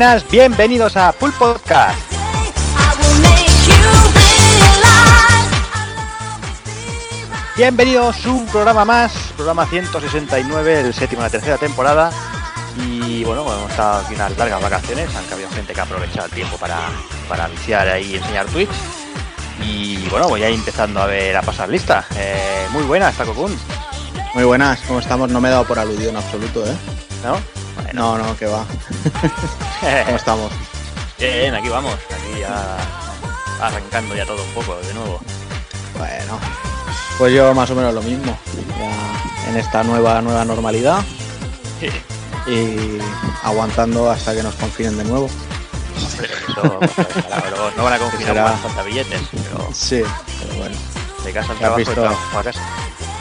Buenas, bienvenidos a Full Podcast. Bienvenidos a un programa más, programa 169, el séptimo de la tercera temporada. Y bueno, hemos estado aquí unas largas vacaciones, aunque había gente que ha aprovechado el tiempo para, para viciar ahí y enseñar Twitch. Y bueno, voy a ir empezando a ver a pasar lista. Eh, muy buenas, Taco Kun. Muy buenas, ¿cómo estamos? No me he dado por aludido en absoluto, ¿eh? ¿No? No, no, que va. ¿Cómo estamos? Bien, aquí vamos, aquí ya arrancando ya todo un poco de nuevo. Bueno, pues yo más o menos lo mismo. Ya en esta nueva nueva normalidad y aguantando hasta que nos confinen de nuevo. Eso, pero no van a confinar Será- falta billetes, pero Sí, pero bueno. de casa al trabajo a casa.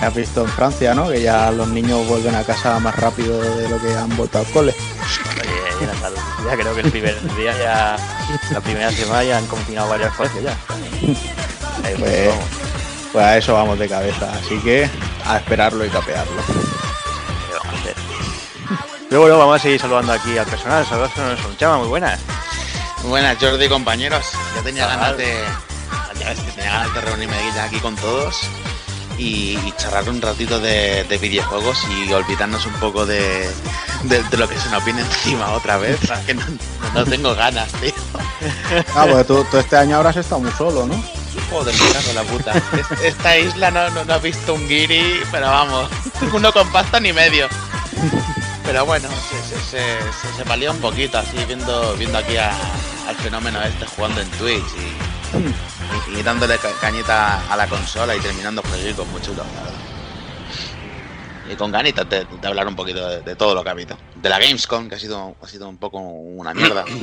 Has visto en Francia, ¿no? Que ya los niños vuelven a casa más rápido de lo que han vuelto al cole. Oye, en Andalucía creo que el primer día ya, la primera semana ya han confinado varios colegios ya. Ahí, pues, Pues- vamos, Pues a eso vamos de cabeza, así que a esperarlo y capearlo. ¿qué vamos a hacer? Pero bueno, vamos a seguir saludando aquí al personal. Saludos a son chama, muy buenas. Muy buenas, Jordi, compañeros. Yo tenía ganas de. Ya ves que tenía ganas de reunirme ya aquí con todos y, y charlar un ratito de, de videojuegos y olvidarnos un poco de, de, de lo que se nos viene encima otra vez. que no, no tengo ganas, tío. Ah, pues tú, tú este año habrás estado muy solo, ¿no? Joder, me cago la puta. Es- Esta isla no, no, no ha visto un guiri, pero vamos, uno con pasta ni medio. Pero bueno, se, se, se, se, palía un poquito así viendo, viendo aquí a- al fenómeno este jugando en Twitch y, y, y dándole ca- cañita a la consola y terminando proyectos muy chulos, la verdad. Y con ganitas de, de hablar un poquito de, de todo lo que ha habido. De la Gamescom, que ha sido, ha sido un poco una mierda.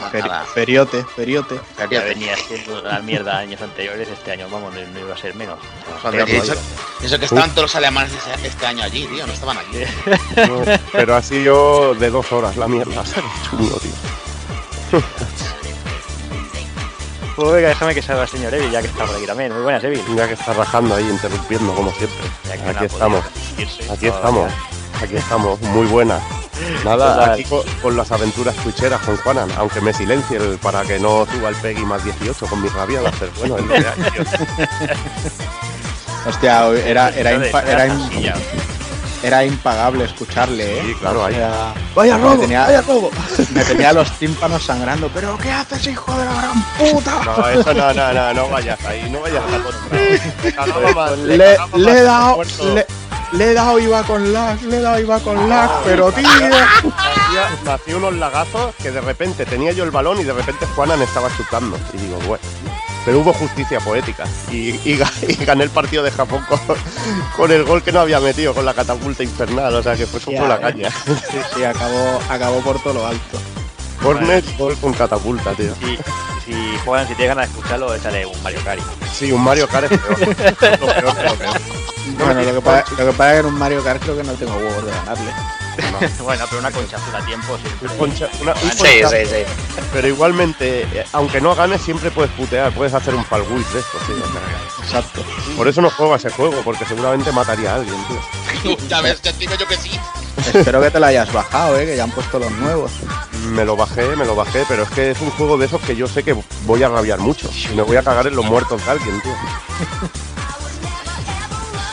A- a la- feriote, feriote. Ya venía siendo una mierda años anteriores, este año vamos, no, no iba a ser menos. Joder, Pero y eso, eso que estaban todos los alemanes ese- este año allí, tío, no estaban. No, pero ha sido de dos horas la mierda. Chungo, tío. Pues venga, déjame que salga el señor Evil, ya que está por aquí también. Muy buenas, Evil. Ya que está rajando ahí, interrumpiendo como siempre. Aquí estamos, aquí todavía. estamos, aquí estamos, muy buena. Nada, Total. aquí con, con las aventuras twitcheras con Juanan, aunque me silencie el- para que no suba el Peggy más 18 con mis rabiadas, pero bueno, es lo que hay, tío. Hostia, era, era, era, pasilla. Era impagable escucharle, ¿eh? Sí, claro, O ahí. sea, Vaya me robo, tenía- vaya robo. Me tenía los tímpanos sangrando. ¿Pero qué haces, hijo de la gran puta? No, eso no, no, no, no vayas ahí, no vayas. Me más, me Le, le he dado, le, le he dado iba con lag, le he dado iba con lag, pero tío. hacía, me hacía unos lagazos que de repente tenía yo el balón y de repente Juanan estaba chutando. Y digo, bueno. Pero hubo justicia poética y, y ga- y gané el partido de Japón con, con el gol que no había metido con la catapulta infernal. O sea que fue por la eh. caña. Sí, sí, acabó, acabó por todo lo alto. Corner, gol con catapulta, tío. Y si juegan, si tienes ganas de escucharlo, échale un Mario Kart. Sí, un Mario Kart es peor. Lo peor lo peor. Bueno, lo que, pasa, lo que pasa es que en un Mario Kart creo que no tengo huevos de ganarle. bueno, pero una concha azul a tiempo siempre. Concha- una- un Sí, concha- sí, sí. Pero igualmente, eh, aunque no ganes, siempre puedes putear, puedes hacer un falguis de esto, sí. Exacto. Por eso no juego a ese juego, porque seguramente mataría a alguien, tío. ya ves, ya digo yo que sí. Espero que te lo hayas bajado, eh, que ya han puesto los nuevos. Me lo bajé, me lo bajé, pero es que es un juego de esos que yo sé que voy a rabiar mucho. Y me voy a cagar en los muertos de alguien, tío.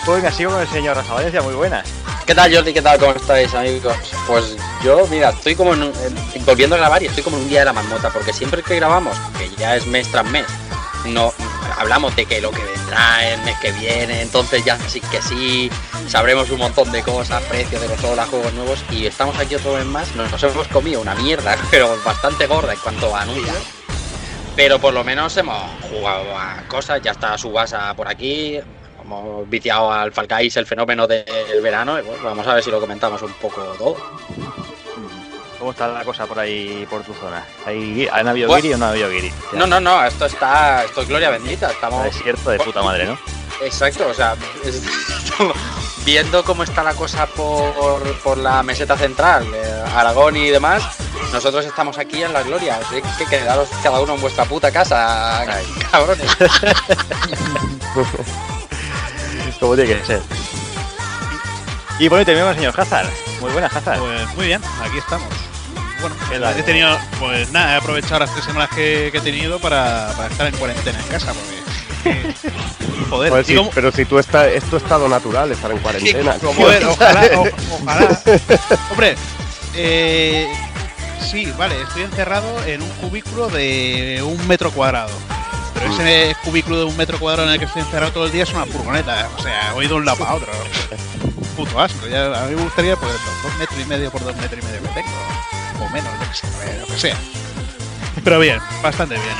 Pues venga, sigo con el señor Rafa Valencia, muy buenas. ¿Qué tal Jordi? ¿Qué tal? ¿Cómo estáis amigos? Pues yo, mira, estoy como en un- en- volviendo a grabar y estoy como en un día de la marmota, porque siempre que grabamos, que ya es mes tras mes, no hablamos de que lo que vendrá el mes que viene, entonces ya sí que sí, sabremos un montón de cosas, precios de consolas, juegos nuevos, y estamos aquí otro vez más, nos, nos hemos comido una mierda, pero bastante gorda en cuanto a anuncios. Pero por lo menos hemos jugado a cosas, ya está Subasa por aquí, hemos viciado al Falcais el fenómeno del verano, y bueno, vamos a ver si lo comentamos un poco todo. ¿Cómo está la cosa por ahí, por tu zona? ¿Hay, ¿Han habido guiri o no ha habido guiri? No, no, no, esto está, esto es gloria bendita, estamos... Es cierto, de puta madre, ¿no? Exacto, o sea, estamos viendo cómo está la cosa por, por la meseta central, eh, Aragón y demás, nosotros estamos aquí en la gloria, así que quedaros cada uno en vuestra puta casa, Ay. cabrones. Como tiene que ser. Y bueno, y terminamos, señor Hazard. Muy buenas, Hazard. Pues muy bien, aquí estamos. bueno, he tenido, pues nada, he aprovechado las tres semanas que, que he tenido para, para estar en cuarentena en casa, porque. Joder, Pues sí, pero si tú estás, es tu estado natural estar en cuarentena. Joder, ojalá, o- ojalá. Hombre, eh, sí, vale, estoy encerrado en un cubículo de un metro cuadrado. Pero ese cubículo de un metro cuadrado en el que estoy encerrado todo el día es una furgoneta. O sea, voy de un lado para otro. Puto asco. Ya, a mí me gustaría pues los dos metros y medio por dos metros y medio que tengo. O menos, yo que sé, eh, lo que sea. Pero bien, bastante bien.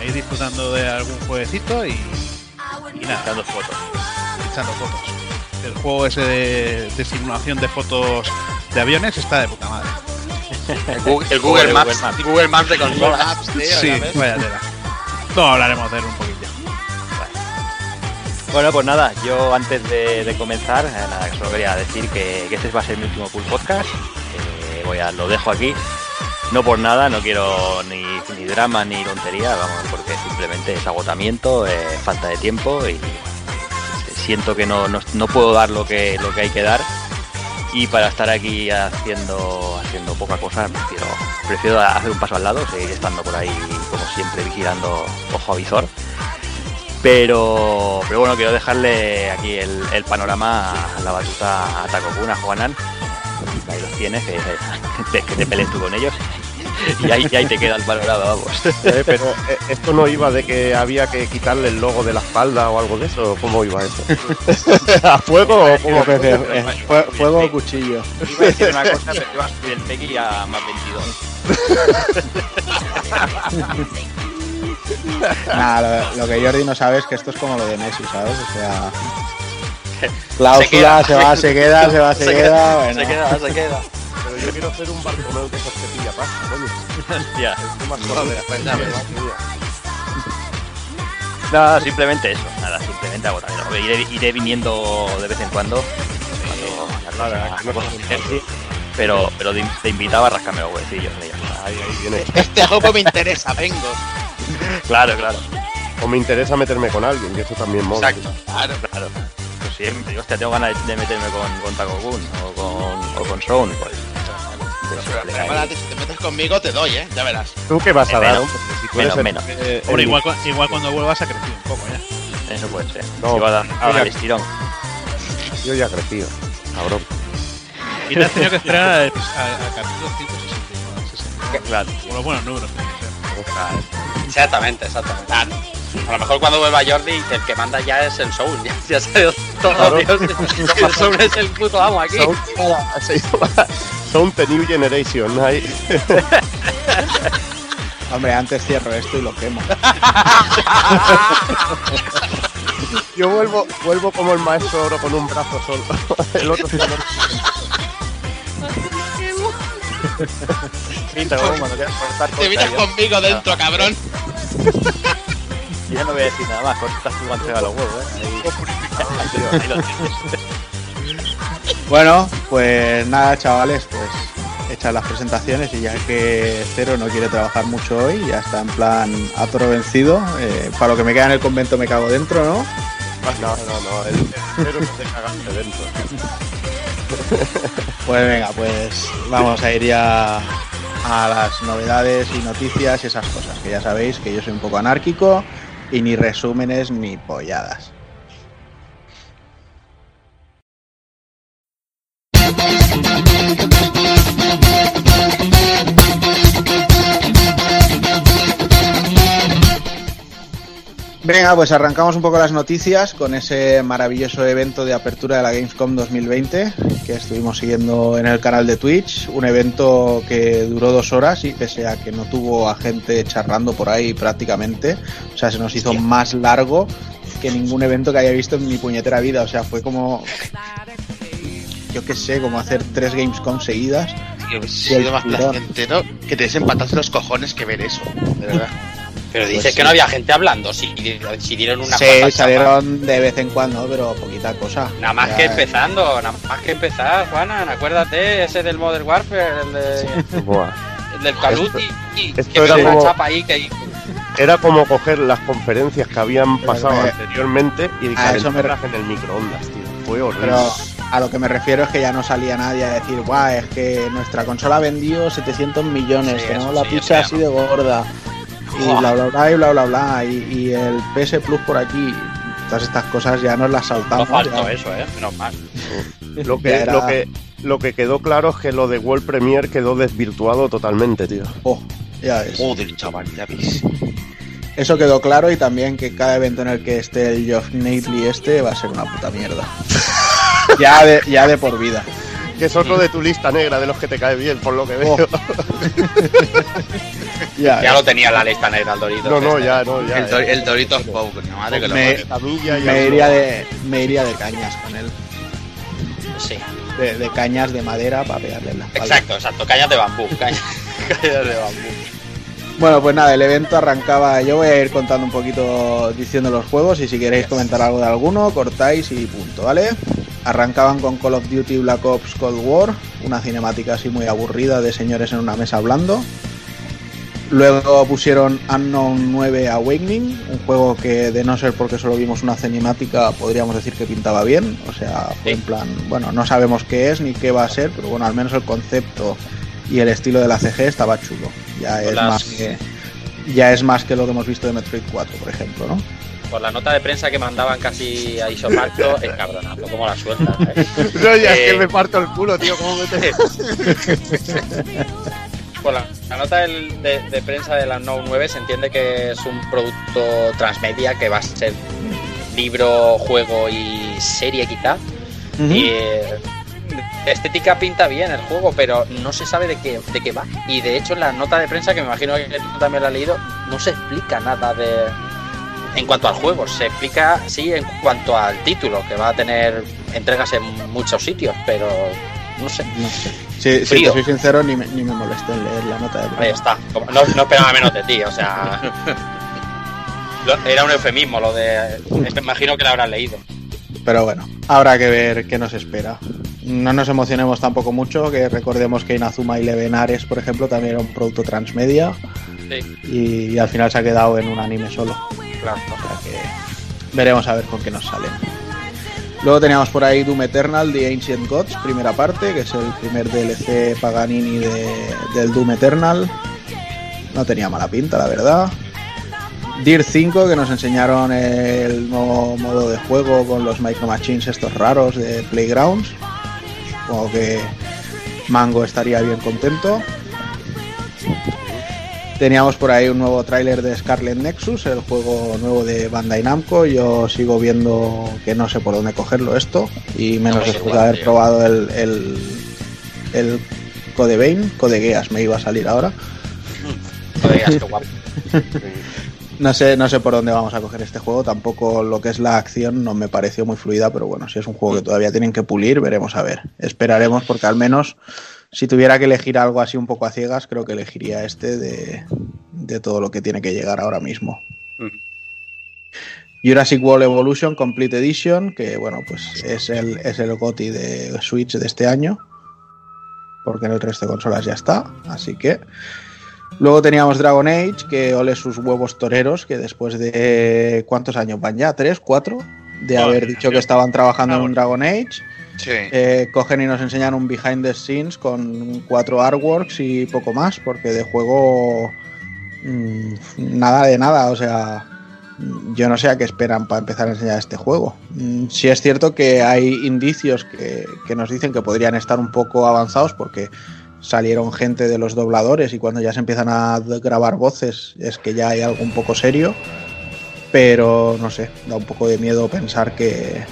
Ahí disfrutando de algún jueguecito y, y nada Dando fotos. echando fotos. El juego ese de, de simulación de fotos de aviones está de puta madre. El Google, el Google Google Maps, Maps. Google Maps de consola. Maps, tío, Sí, vaya tela. No, hablaremos de él un poquillo. Bueno, pues nada, yo antes de, comenzar, eh, nada, solo quería decir que, este va a ser mi último full podcast. que voy a, lo dejo aquí. No por nada, no quiero ni, drama ni tontería, vamos, porque simplemente es agotamiento, eh, falta de tiempo y siento que no, no, no puedo dar lo que, lo que hay que dar. Y para estar aquí haciendo, haciendo poca cosa, prefiero, prefiero hacer un paso al lado, seguir estando por ahí, como siempre, vigilando ojo a visor. Pero, pero bueno, quiero dejarle aquí el, el panorama la batuta a Takokun, a Juanan. Ahí los tienes, que te pelees tú con ellos. Y ahí, y ahí te queda el panorama, vamos. Eh, pero eh, esto no iba de que había que quitarle el logo de la espalda o algo de eso. ¿Cómo iba eso? ¿A fuego o cómo? Fuego o cuchillo. Iba a decir una cosa, pero te vas a subir el Peggy a más 22. Nada, lo, lo que Jordi no sabe es que esto es como lo de Messi, ¿sabes? O sea. Se Cláusula, queda. se va, se queda, se va, se, queda. Bueno. Se queda, se queda. Pero yo quiero hacer un de esos que pilla pasta, coño. Ya. Estoy más Joder, jodido. pues. Nada, simplemente eso. Nada, simplemente agotamiento. Iré, iré viniendo de vez en cuando. Nada, que no pero, pero te, invitaba a rascarme los. Ahí, ahí viene. Este juego me interesa, vengo. Claro, claro. O me interesa meterme con alguien, y eso también mola. Exacto. Claro. Claro. Pues siempre. Hostia, tengo ganas de meterme con, con Takokun o con, o con Sound. Pues, prepárate, si te metes conmigo te doy, eh. Ya verás. ¿Tú qué vas a Eh, dar? menos, menos, eh, Hombre, igual, igual cuando vuelvas ha crecido un poco ya. Eso puede ser. No, Si va a dar a dar ya- el estirón. Yo ya he crecido, cabrón. Y te has tenido que esperar al, capítulo 169. 69. Claro. Por los buenos números. tiene que ser. Exactamente, exactamente. A lo mejor cuando vuelva Jordi, el que manda ya es el Soul. Ya, ya se ha ido todo, Dios. El Soul es el puto amo aquí. Sound, se llama Sound the New Generation. Ahí. Hombre, antes cierro esto y lo quemo. Yo vuelvo, vuelvo como el maestro oro con un brazo solo. El otro se Te vienes yo- conmigo dentro, cabrón. Y ya no voy a decir nada más, cortas tu a los huevos, ¿eh? Ahí. Bueno, pues nada, chavales, pues hechas las presentaciones y ya que Cero no quiere trabajar mucho hoy, ya está en plan a toro vencido. eh, para lo que me queda en el convento me cago dentro, ¿no? No, no, no. El te cagaste dentro. Pues venga, pues vamos a ir ya a las novedades y noticias y esas cosas, que ya sabéis que yo soy un poco anárquico y ni resúmenes ni polladas. Venga, pues arrancamos un poco las noticias con ese maravilloso evento de apertura de la Gamescom 2020 que estuvimos siguiendo en el canal de Twitch. Un evento que duró dos horas y pese a que no tuvo a gente charlando por ahí prácticamente, o sea, se nos hizo más largo que ningún evento que haya visto en mi puñetera vida. O sea, fue como, yo qué sé, como hacer tres Gamescom seguidas. El si sido más placentero que te desempatarse los cojones que ver eso. De verdad. Pero dices Pues que sí. no había gente hablando. Si, si dieron una Sí, salieron de vez en cuando, pero poquita cosa. Nada más Ya, que empezando, nada más que empezar, Juanan, acuérdate, ese del Modern Warfare, el, de, el del esto que era una como- chapa ahí que Era como coger las conferencias que habían pasado me- anteriormente y a eso me calentarlas en el microondas, tío. Fue horrible. Pero a lo que me refiero es que ya no salía nadie a decir, guau, es que nuestra consola vendió 700 millones, Sí, tenemos eso la sí, pizza así de gorda, y bla, bla, bla, y bla, bla, bla, y, y el PS Plus por aquí. Todas estas cosas ya nos las No saltamos. faltó ya. eso, ¿eh? Menos mal. Lo que, era- lo, que, lo que quedó claro es que lo de World Premiere quedó desvirtuado totalmente, tío. Oh, ya ves. Joder, chaval, ya ves. Eso quedó claro y también que cada evento en el que esté el Geoff Nateley este va a ser una puta mierda. ya, de, ya de por vida. Que es otro de tu lista negra de los que te cae bien, por lo que veo. Oh. Ya, Ya lo tenía en la lista negra el Dorito. No, no, ya, no, ya. El, Dor- el Doritos madre que lo Me- me iría de me iría de cañas con él. Sí, De, de cañas de madera para pegarle en la espalda. exacto, exacto. Cañas de bambú. Cañas, cañas de bambú. Bueno, pues nada, el evento arrancaba. Yo voy a ir contando un poquito diciendo los juegos y si queréis comentar algo de alguno, cortáis y punto, ¿vale? Arrancaban con Call of Duty Black Ops Cold War, una cinemática así muy aburrida de señores en una mesa hablando. Luego pusieron Unknown 9 Awakening, un juego que de no ser porque solo vimos una cinemática podríamos decir que pintaba bien, o sea, fue en plan, bueno, no sabemos qué es ni qué va a ser, pero bueno, al menos el concepto y el estilo de la CG estaba chulo. Ya es Las- más que ya es más que lo que hemos visto de Metroid 4, por ejemplo, ¿no? Por la nota de prensa que mandaban casi a Isopacto, es cabronazlo, como la sueltas, ¿eh? No, ya es Eh, que me parto el culo, tío. ¿Cómo me te... Por la, la nota del- de, de prensa de la No 9 se entiende que es un producto transmedia que va a ser libro, juego y serie quizá. Y eh, estética pinta bien el juego, pero no se sabe de qué, de qué va. Y de hecho en la nota de prensa, que me imagino que tú también la has leído, no se explica nada de en cuanto al juego. Se explica, sí, en cuanto al título, que va a tener entregas en muchos sitios, pero no sé. No sé. Sí, si te soy sincero, ni me, ni me molesté en leer la nota de Ahí prensa. está. Como- No, no esperaba menos de ti, o sea. Era un eufemismo lo de. Me imagino que lo habrás leído. Pero bueno, habrá que ver qué nos espera. No nos emocionemos tampoco mucho, que recordemos que Inazuma Eleven Ares, por ejemplo, también era un producto transmedia Sí, y, y al final se ha quedado en un anime solo. O sea que veremos a ver con qué nos salen. Luego teníamos por ahí Doom Eternal, The Ancient Gods, primera parte, que es el primer DLC Paganini de- del Doom Eternal. No tenía mala pinta, la verdad. Deer 5, que nos enseñaron el nuevo modo de juego con los Micro Machines estos raros de Playgrounds. Supongo que Mango estaría bien contento. Teníamos por ahí un nuevo tráiler de Scarlet Nexus, el juego nuevo de Bandai Namco. Yo sigo viendo que no sé por dónde cogerlo esto, y menos No, es después de haber tío. probado el, el, el Code Vein, Code Geass me iba a salir ahora. No digas que guapo. No sé, no sé por dónde vamos a coger este juego, tampoco lo que es la acción no me pareció muy fluida, pero bueno, si es un juego que todavía tienen que pulir, veremos a ver. Esperaremos porque al menos si tuviera que elegir algo así un poco a ciegas, creo que elegiría este de, de todo lo que tiene que llegar ahora mismo. Jurassic World Evolution Complete Edition, que bueno, pues es el, es el GOTI de Switch de este año, porque en el resto de consolas ya está, así que... Luego teníamos Dragon Age, que ole sus huevos toreros, que después de... ¿Cuántos años van ya? ¿Tres? ¿Cuatro? De haber dicho que estaban trabajando en un Dragon Age. Eh, cogen y nos enseñan un behind the scenes con cuatro artworks y poco más, porque de juego mm, nada de nada, o sea, yo no sé a qué esperan para empezar a enseñar este juego. Mm, Sí es cierto que hay indicios que, que nos dicen que podrían estar un poco avanzados porque salieron gente de los dobladores y cuando ya se empiezan a grabar voces es que ya hay algo un poco serio, pero no sé, da un poco de miedo pensar que,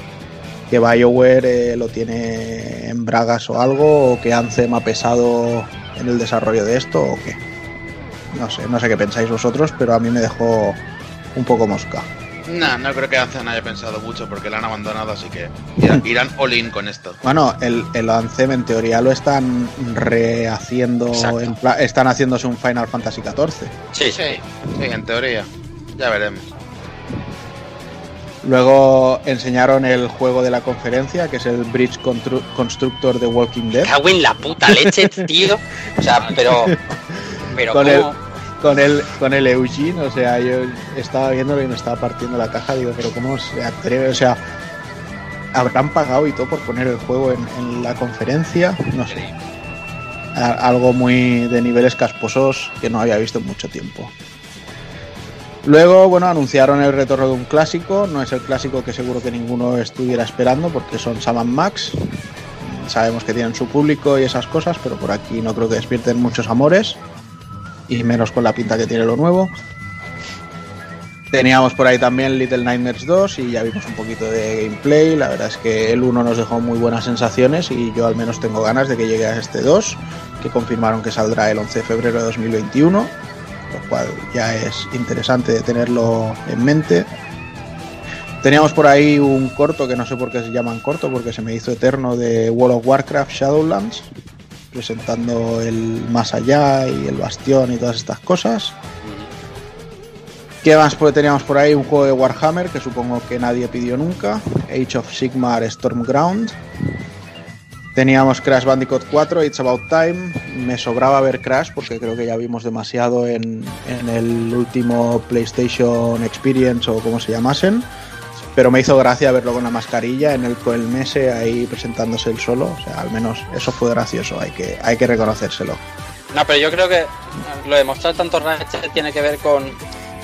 que BioWare eh, lo tiene en bragas o algo, o que Anthem ha pesado en el desarrollo de esto, o qué. No sé, no sé qué pensáis vosotros, pero a mí me dejó un poco mosca. No, no creo que Anthem haya pensado mucho porque la han abandonado, así que irán, all in con esto. Bueno, el, el Anthem en teoría lo están rehaciendo, en están haciéndose un Final Fantasy XIV. Sí. Sí, sí, en teoría. Ya veremos. Luego enseñaron el juego de la conferencia, que es el Bridge Constru- Constructor de Walking Dead. Cago en la puta leche, tío. O sea, pero. Pero Con ¿cómo? con el con el Eugene, o sea, yo estaba viéndolo y me estaba partiendo la caja, digo, pero cómo se atreve, o sea, habrán pagado y todo por poner el juego en, en la conferencia, no sé. A- Algo muy de niveles casposos que no había visto en mucho tiempo. Luego, bueno, anunciaron el retorno de un clásico. No es el clásico que seguro que ninguno estuviera esperando porque son Sam Max. Sabemos que tienen su público y esas cosas, pero por aquí no creo que despierten muchos amores. Y menos con la pinta que tiene lo nuevo. Teníamos por ahí también Little Nightmares 2 y ya vimos un poquito de gameplay. La verdad es que el 1 nos dejó muy buenas sensaciones y yo al menos tengo ganas de que llegue a este 2, que confirmaron que saldrá el 11 de febrero de 2021, lo cual ya es interesante de tenerlo en mente. Teníamos por ahí un corto que no sé por qué se llaman corto, porque se me hizo eterno de World of Warcraft Shadowlands, presentando el más allá y el bastión y todas estas cosas. ¿Qué más pues, teníamos por ahí? Un juego de Warhammer que supongo que nadie pidió nunca. Age of Sigmar Stormground. Teníamos Crash Bandicoot 4, It's About Time. Me sobraba ver Crash porque creo que ya vimos demasiado en, en el último PlayStation Experience o como se llamasen. Pero me hizo gracia verlo con la mascarilla en el con el Mese ahí presentándose el solo. O sea, al menos eso fue gracioso, hay que, hay que reconocérselo. No, pero yo creo que lo de mostrar tanto Ratchet tiene que ver con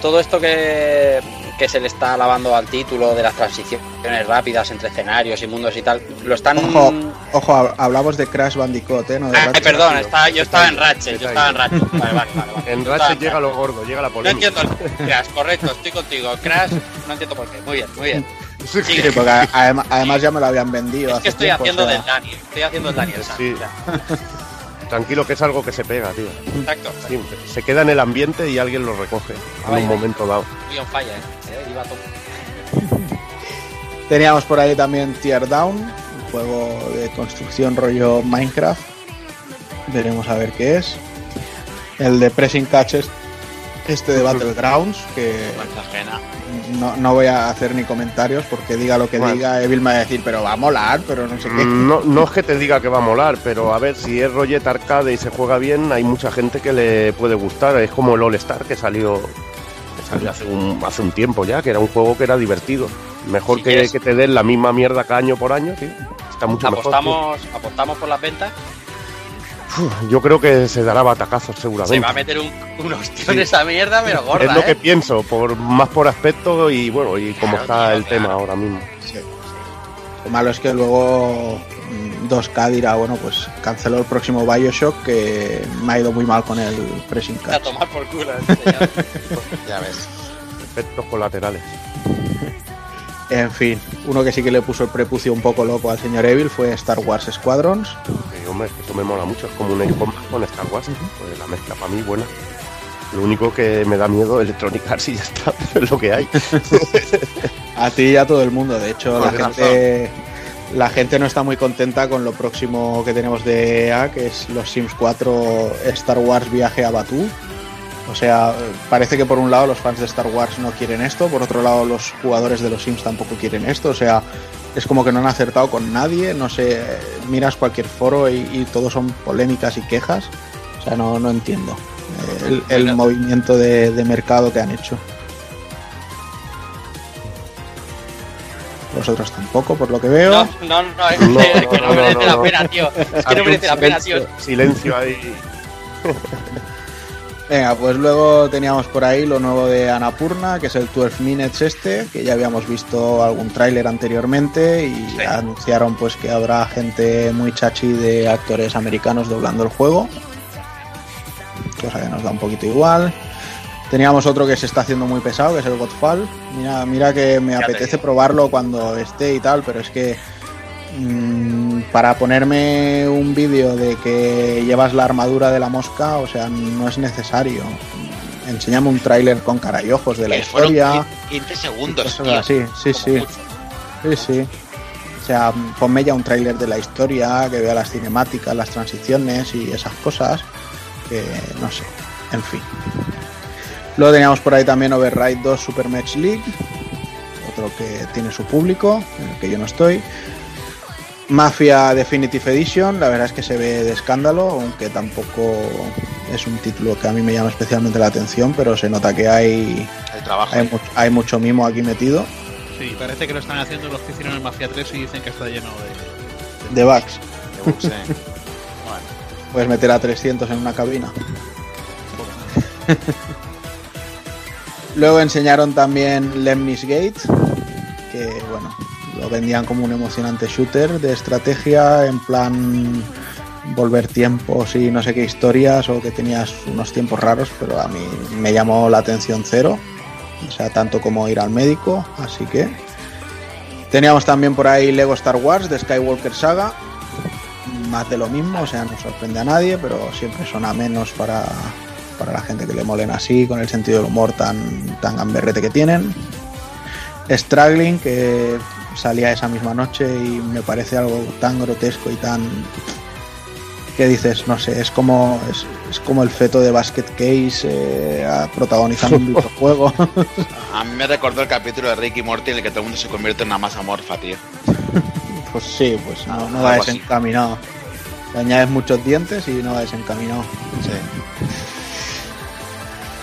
todo esto que, que se le está alabando al título de las transiciones rápidas entre escenarios y mundos y tal. Lo están. Ojo, ojo, hab- hablamos de Crash Bandicoot, ¿eh? No de Ah, Ratchet. perdón, estaba- yo estaba en Ratchet, yo estaba en Ratchet. Vale, vale, vale, vale. En Ratchet llega lo gordo, llega la No polémica. entiendo el Crash, correcto, estoy contigo. Crash, no entiendo por qué. Muy bien, muy bien. Sí, Sigue. porque además, además ya me lo habían vendido. Es hace que estoy tiempo, haciendo o sea, del Daniel, estoy haciendo el Daniel San. Sí. Tranquilo que es algo que se pega, tío. Exacto, Sí, se queda en el ambiente y alguien lo recoge en un momento dado. fire, eh. Iba todo. Teníamos por ahí también Tear Down, un juego de construcción rollo Minecraft. Veremos a ver qué es. El de Pressing Catches, este de Battlegrounds, que ajena. no, no voy a hacer ni comentarios porque diga lo que Bueno. diga, Evil me va a decir, pero va a molar, pero no sé qué. Mm, No, no es que te diga que va a molar, pero a ver, si es rollete arcade y se juega bien, hay mucha gente que le puede gustar. Es como el All Star que salió, que salió hace, un, hace un tiempo ya, que era un juego que era divertido. Mejor Si que, quieres- que te den la misma mierda cada año por año, tío. Está mucho mejor. tío. Apostamos, apostamos por las ventas. Uf, yo creo que se dará batacazos Se seguramente. va a meter un, un ostión esa mierda, pero gorda, es lo que ¿eh? pienso, por más por aspecto y bueno, y como Claro, está tío, el claro. tema ahora mismo. Lo malo es que luego 2K dirá, bueno, pues canceló el próximo Bioshock que me ha ido muy mal con el Pressing A Catch. tomar por culo. este. Ya ves. Efectos colaterales. En fin, uno que sí que le puso el prepucio un poco loco al señor Evil fue Star Wars Squadrons. Sí, hombre, eso me mola mucho. Es como un Xbox con Star Wars. Pues la mezcla para mí buena. Lo único que me da miedo es Electronic Arts y ya está. Es lo que hay. A ti y a todo el mundo. De hecho, la gente, la gente no está muy contenta con lo próximo que tenemos de EA, que es los Sims 4 Star Wars Viaje a Batú. O sea, parece que por un lado los fans de Star Wars no quieren esto, por otro lado los jugadores de los Sims tampoco quieren esto. O sea, es como que no han acertado con nadie. No sé, miras cualquier foro y, y todo son polémicas y quejas. O sea, no, no entiendo eh, el, movimiento de, de mercado que han hecho. Vosotros tampoco, por lo que veo. No, no, no, es No, que, es que no, merece no, la pena, tío. Es que no merece la pena, tío. silencio, silencio ahí. Venga, pues luego teníamos por ahí lo nuevo de Anapurna, que es el 12 Minutes este, que ya habíamos visto algún tráiler anteriormente y Sí. anunciaron pues que habrá gente muy chachi de actores americanos doblando el juego. Cosa que nos da un poquito igual. Teníamos otro que se está haciendo muy pesado, que es el Godfall. Mira, mira que me Ya apetece probarlo cuando esté y tal, pero es que mm, para ponerme un vídeo de que llevas la armadura de la mosca, o sea, no es necesario. Enséñame un tráiler con cara y ojos de la historia. 15 segundos, tío. así, sí, sí. mucho. Sí, sí. O sea, ponme ya un tráiler de la historia, que vea las cinemáticas, las transiciones y esas cosas. Que no sé. En fin. Luego teníamos por ahí también Override 2 Super Match League. Otro que tiene su público, en el que yo no estoy. Mafia Definitive Edition, la verdad es que se ve de escándalo, aunque tampoco es un título que a mí me llama especialmente la atención, pero se nota que hay, El trabajo. hay, mu- hay mucho mimo aquí metido. Sí, parece que lo están haciendo los que hicieron el Mafia 3 y dicen que está lleno de... De bugs. de bugs, eh. Bueno, Puedes meter a 300 en una cabina. Luego enseñaron también Lemnis Gate, que bueno, lo vendían como un emocionante shooter de estrategia en plan volver tiempos y no sé qué historias o que tenías unos tiempos raros, pero a mí me llamó la atención cero, o sea, tanto como ir al médico, así que. Teníamos también por ahí Lego Star Wars de Skywalker Saga, más de lo mismo, o sea, no sorprende a nadie, pero siempre son a menos para, para la gente que le molen así, con el sentido del humor tan, tan gamberrete que tienen. Struggling, que salía esa misma noche y me parece algo tan grotesco y tan que dices, no sé, es como es, es como el feto de Basket Case eh, protagonizando un videojuego. a mí me recordó el capítulo de Ricky Morty en el que todo el mundo se convierte en una masa morfa, tío. pues sí, pues no, no va así. desencaminado. Le añades muchos dientes y no va desencaminado. Sí.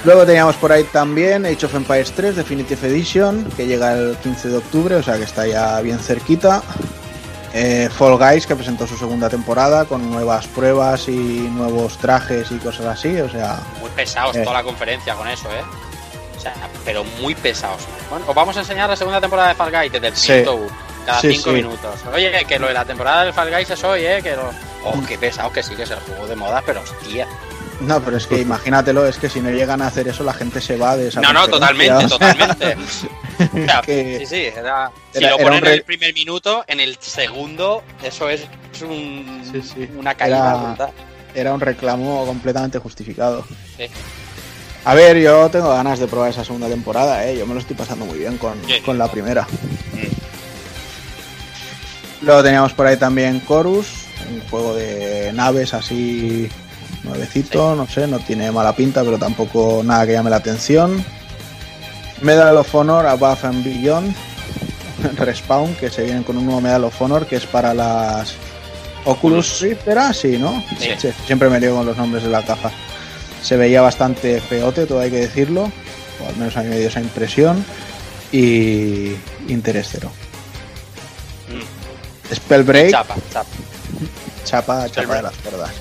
Luego teníamos por ahí también Age of Empires 3 Definitive Edition, que llega el 15 de octubre, o sea que está ya bien cerquita. Eh, Fall Guys, que presentó su segunda temporada con nuevas pruebas y nuevos trajes y cosas así, o sea, Muy pesados Eh. toda la conferencia con eso, ¿eh? O sea, pero muy pesados. Bueno, os vamos a enseñar la segunda temporada de Fall Guys desde el Sí. cada Sí, cinco sí. minutos. Oye, que lo de la temporada del Fall Guys es hoy, ¿eh? Que lo... Oh, qué pesados que sí que es el juego de moda, pero hostia. No, pero es que imagínatelo, es que si no llegan a hacer eso la gente se va de esa No, no, totalmente, totalmente. O sea, que- sí, sí, era, si era- lo ponen un re- en el primer minuto, en el segundo, eso es un, Sí, sí. una caída Era- era un reclamo completamente justificado. Sí. A ver, yo tengo ganas de probar esa segunda temporada, ¿eh? yo me lo estoy pasando muy bien con, Sí. con la primera. Luego teníamos por ahí también Chorus, un juego de naves así nuevecito, no sé, no tiene mala pinta, pero tampoco nada que llame la atención. Medal of Honor Above and Beyond, Respawn, que se vienen con un nuevo Medal of Honor que es para las Oculus Rift, ¿era? Sí, ¿no? Sí. Sí, siempre me lío con los nombres de la caja. Se veía bastante feote, todo hay que decirlo, o al menos a mí me dio esa impresión. Y interés cero. Mm. Spellbreak, Chapa, chapa. Chapa, chapa de las cerdas.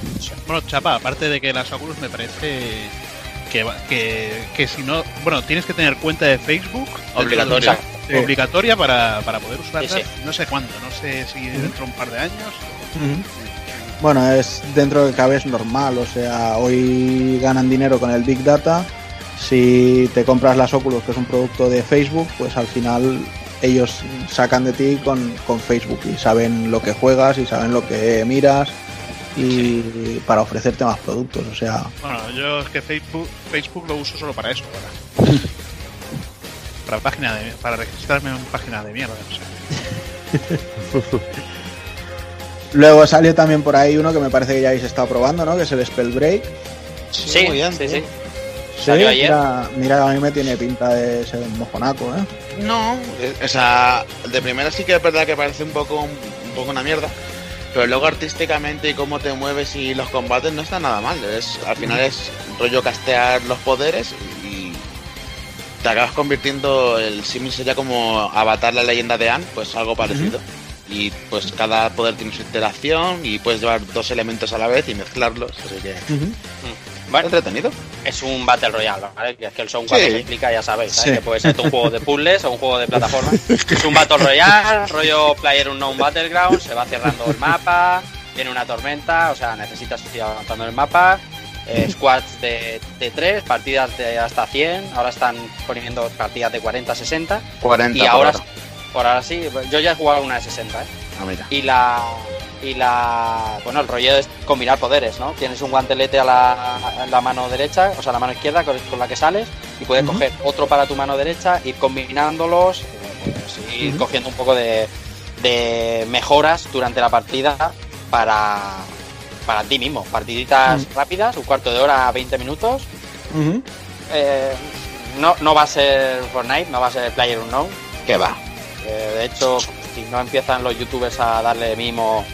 Bueno, Chapa, aparte de que las Oculus me parece que, va- que, que si no... Bueno, tienes que tener cuenta de Facebook. de- Obligatoria. Obligatoria para, para poder usarlas. Sí, No sé cuándo, no sé si dentro de un par de años. Bueno, es dentro de que cabe es normal, o sea, hoy ganan dinero con el Big Data. Si te compras las Oculus, que es un producto de Facebook, pues al final ellos sacan de ti con, con Facebook y saben lo que juegas y saben lo que miras y para ofrecerte más productos, o sea, Bueno, yo es que Facebook, Facebook lo uso solo para eso, para, para página de, para registrarme en página de mierda. o sea. Luego salió también por ahí uno que me parece que ya habéis estado probando, ¿no? Que es el Spellbreak. Sí, muy bien, sí, sí. Sí, Salió ayer. Mira, mira, a mí me tiene pinta de ser un mojonaco, ¿eh? No, eh, o sea, de primera sí que es verdad que parece un poco un, un poco una mierda, pero luego artísticamente y cómo te mueves y los combates no está nada mal. Es, al final es rollo castear los poderes y te acabas convirtiendo el símil sería como Avatar la leyenda de Anne, pues algo parecido. Y pues cada poder tiene su interacción y puedes llevar dos elementos a la vez y mezclarlos, así que Bueno, entretenido. es un Battle Royale, ¿vale? Que es que el son cuando Sí. se explica ya sabéis, ¿sabes? Sí. Que puede ser un juego de puzzles o un juego de plataforma. es un Battle Royale, rollo Player Unknown Battleground, se va cerrando el mapa, viene una tormenta, o sea, necesitas ir avanzando el mapa. eh, squads de, de 3, partidas de hasta 100, ahora están poniendo partidas de 40 60 40 y por ahora, hora. por ahora sí, yo ya he jugado una de 60, ¿eh? Ah, mira. y la y la bueno el rollo es combinar poderes no tienes un guantelete a la, a la mano derecha o sea la mano izquierda con, con la que sales y puedes coger otro para tu mano derecha ir combinándolos eh, pues, ir cogiendo un poco de, de mejoras durante la partida para para ti mismo. Partiditas rápidas un cuarto de hora 20 minutos. Eh, no, no va a ser Fortnite no va a ser Player Unknown. ¿Qué va? eh, de hecho, si no empiezan los youtubers a darle mimo,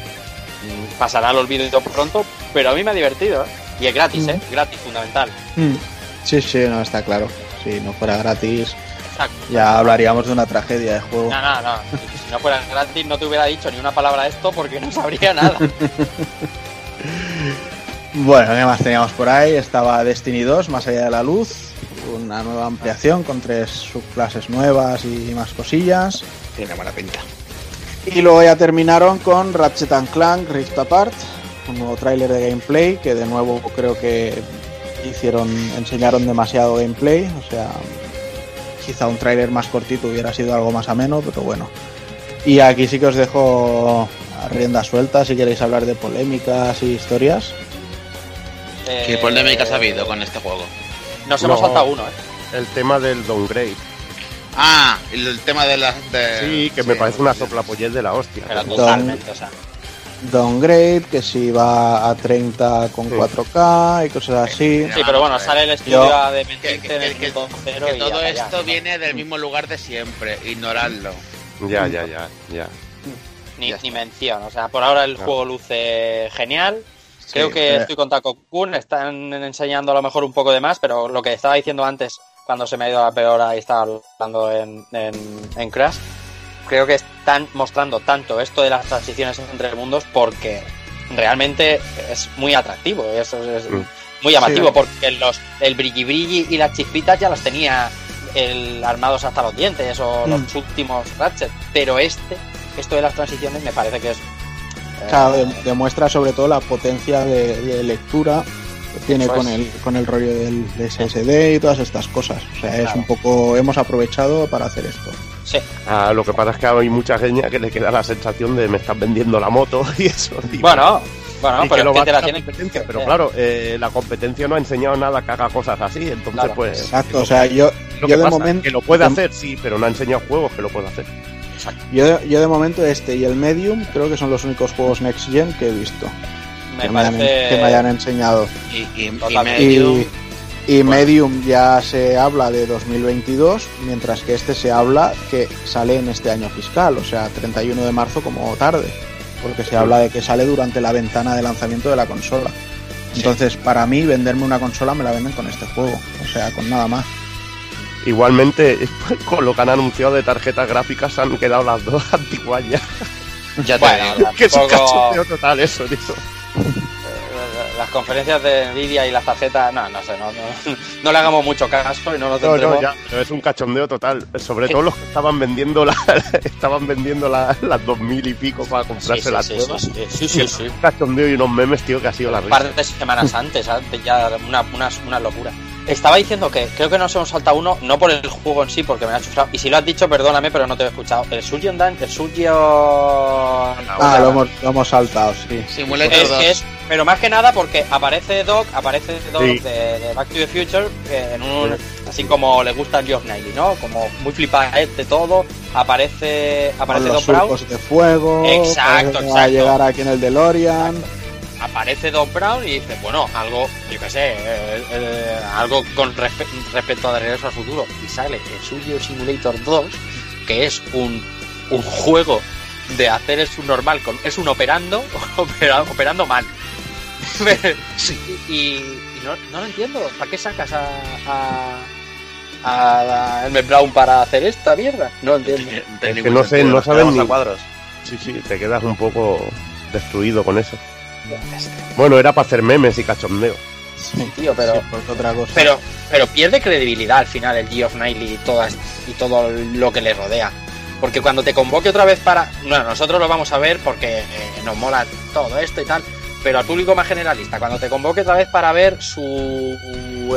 pasará al olvido pronto, pero a mí me ha divertido, ¿eh? Y es gratis, ¿eh? Gratis, fundamental. Mm. Sí, sí, no, está claro. Si no fuera gratis, Exacto. Ya hablaríamos de una tragedia de juego. No, no, no. Si no fuera gratis no te hubiera dicho ni una palabra de esto porque no sabría nada. Bueno, ¿qué más teníamos por ahí? Estaba Destiny 2, Más allá de la luz, una nueva ampliación con tres subclases nuevas y más cosillas. Tiene buena pinta. Y luego ya terminaron con Ratchet and Clank Rift Apart, un nuevo tráiler de gameplay que de nuevo creo que hicieron, enseñaron demasiado gameplay, o sea, quizá un tráiler más cortito hubiera sido algo más ameno, pero bueno. Y aquí sí que os dejo a rienda suelta si queréis hablar de polémicas y historias. ¿Qué Eh, polémicas ha habido con este juego? Nos hemos No. saltado uno, ¿eh? El tema del downgrade. Ah, el, el tema de las. De... Sí, que me parece una soplapollez de la hostia. Pero totalmente, o sea. Downgrade, que si va a 30 con Sí. 4K y cosas así. Sí, pero bueno, sale el estudio Yo- de Que, mentirte que- en el que- que y todo esto ya. viene del mismo lugar de siempre, ignorarlo. Ya, ya, ya, ya. Ni, Ya ni mención. O sea, por ahora el No. juego luce genial. Creo Sí, que eh. estoy con Taco Kun, están enseñando a lo mejor un poco de más, pero lo que estaba diciendo antes, cuando se me ha ido la peor y estaba hablando en, en, en Crash, creo que están mostrando tanto esto de las transiciones entre mundos porque realmente es muy atractivo, es, es Mm. muy llamativo, Sí. porque los, el brilli brilli y las chispitas ya las tenía el armados hasta los dientes o Mm. los últimos Ratchet, pero este, esto de las transiciones me parece que es... eh, demuestra sobre todo la potencia de, de lectura tiene con el, con el rollo del SSD y todas estas cosas. O sea, es un poco, hemos aprovechado para hacer esto. sí, Ah, lo que pasa es que hay mucha gente que le queda la sensación de me estás vendiendo la moto y eso. y- Bueno, bueno, y pero que lo que te a la tienen competencia, pero claro, eh, la competencia no ha enseñado nada que haga cosas así, entonces Claro. pues... Exacto, o sea, yo, lo yo que de pasa, momento que lo puede de- hacer, sí, pero no ha enseñado juegos que lo puede hacer. yo, yo de momento este y el Medium creo que son los únicos juegos Next Gen que he visto me que, me hayan, parece... que me hayan enseñado. Y, y, y Totalmente. Medium, Y, y Medium ya se habla de 2022, mientras que este se habla que sale en este año fiscal, o sea, 31 de marzo como tarde, porque se habla de que sale durante la ventana de lanzamiento de la consola. Entonces, para mí, venderme una consola me la venden con este juego, o sea, con nada más. Igualmente, con lo que han anunciado de tarjetas gráficas han quedado las dos antiguas ya. ya te Bueno, digo. que es un cachondeo total eso, tío. Las conferencias de Nvidia y las tarjetas, no, no sé, no, no, no le hagamos mucho caso y no nos No, centremos. no, ya, pero es un cachondeo total. Sobre todo los que estaban vendiendo la, estaban vendiendo la- las dos mil y pico para comprarse sí, las sí, nuevas. sí, sí, sí, sí. Un cachondeo y unos memes, tío, que ha sido la Un risa. par de semanas antes, antes ya una, una, una locura. Estaba diciendo que creo que nos hemos saltado uno, no por el juego en sí, porque me ha chuflado. Y si lo has dicho, perdóname, pero no te he escuchado. El Surgeon Dan, el Surgeon. Ah, lo hemos, lo hemos saltado, sí. Simulator Es, 2. es- pero más que nada porque aparece Doc, aparece Doc Sí. de, de Back to the Future, en un, así como le gusta a Geoff Knightley, ¿no? Como muy flipadete todo, aparece, Con aparece los Doc Brown, de fuego, Exacto, exacto. va a llegar aquí en el DeLorean. aparece Doc Brown y dice, bueno, algo, yo qué sé, eh, eh, algo con respe- respecto a de Regreso al Futuro. Y sale el Surgeon Simulator 2, que es un, un juego de hacer el subnormal, con, es un operando, opera- operando mal. Y, y no, no lo entiendo. ¿Para qué sacas a, a, a Elmer Brown para hacer esta mierda? No lo entiendo. Es que no sé, no saben ni... Sí, sí, te quedas un poco destruido con eso. Bueno, era para hacer memes y cachondeo. Sí, Tío, pero- sí, otra cosa. Pero, pero pierde credibilidad al final el Geoff Knightley y, todas, y todo lo que le rodea. Porque cuando te convoque otra vez para... Bueno, nosotros lo vamos a ver porque eh, nos mola todo esto y tal. Pero al público más generalista, cuando te convoque otra vez para ver su...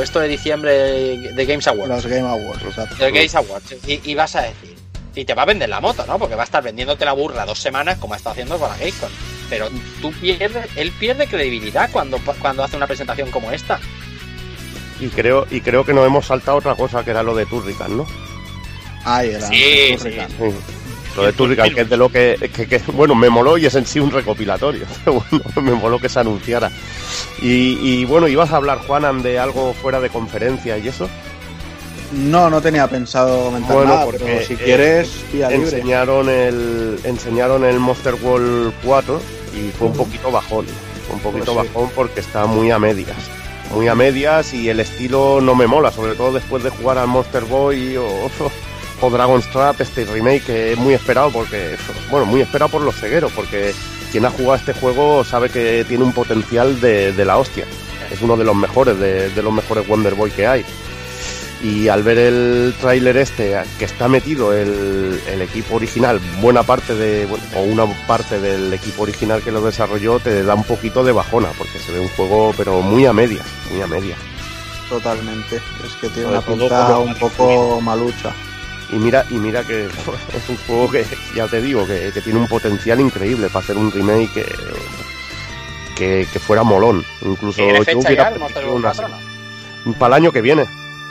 Esto de diciembre de Games Awards. los Game Awards, exacto. de Games Awards. Y, y vas a decir... Y te va a vender la moto, ¿no? Porque va a estar vendiéndote la burra dos semanas como ha estado haciendo con la Gamescom. Pero tú pierdes... Él pierde credibilidad cuando, cuando hace una presentación como esta. Y creo, y creo que nos hemos saltado otra cosa que era lo de Turrican, ¿no? Ahí era. Sí, Turrican. Sí. Lo de Turrican, que es de lo que, que- que- Bueno, me moló y es en sí un recopilatorio. Bueno, me moló que se anunciara. Y, y bueno, ibas a hablar, Juanan, de algo fuera de conferencia y eso. No, no tenía pensado comentar Bueno, nada, porque, pero si eh, quieres. Enseñaron el, enseñaron el Monster World 4 y fue un poquito bajón. Fue un poquito Pues sí. bajón porque está muy a medias. Muy a medias y el estilo no me mola, sobre todo después de jugar al Monster Boy o, o Dragon's Trap, este remake que es muy esperado porque, bueno, muy esperado por los cegueros, porque quien ha jugado este juego sabe que tiene un potencial de, de la hostia. Es uno de los mejores, de, de los mejores Wonder Boy que hay. Y al ver el tráiler este, que está metido el, el equipo original, buena parte de, bueno, o una parte del equipo original que lo desarrolló, te da un poquito de bajona, porque se ve un juego, pero muy a media, muy a media. Totalmente. Es que tiene una pinta un poco malucha. Y mira, y mira que es un juego que, ya te digo, que, que tiene un potencial increíble para hacer un remake que, que, que fuera molón. Incluso ¿Tiene yo hubiera una- 4 no? para el año que viene.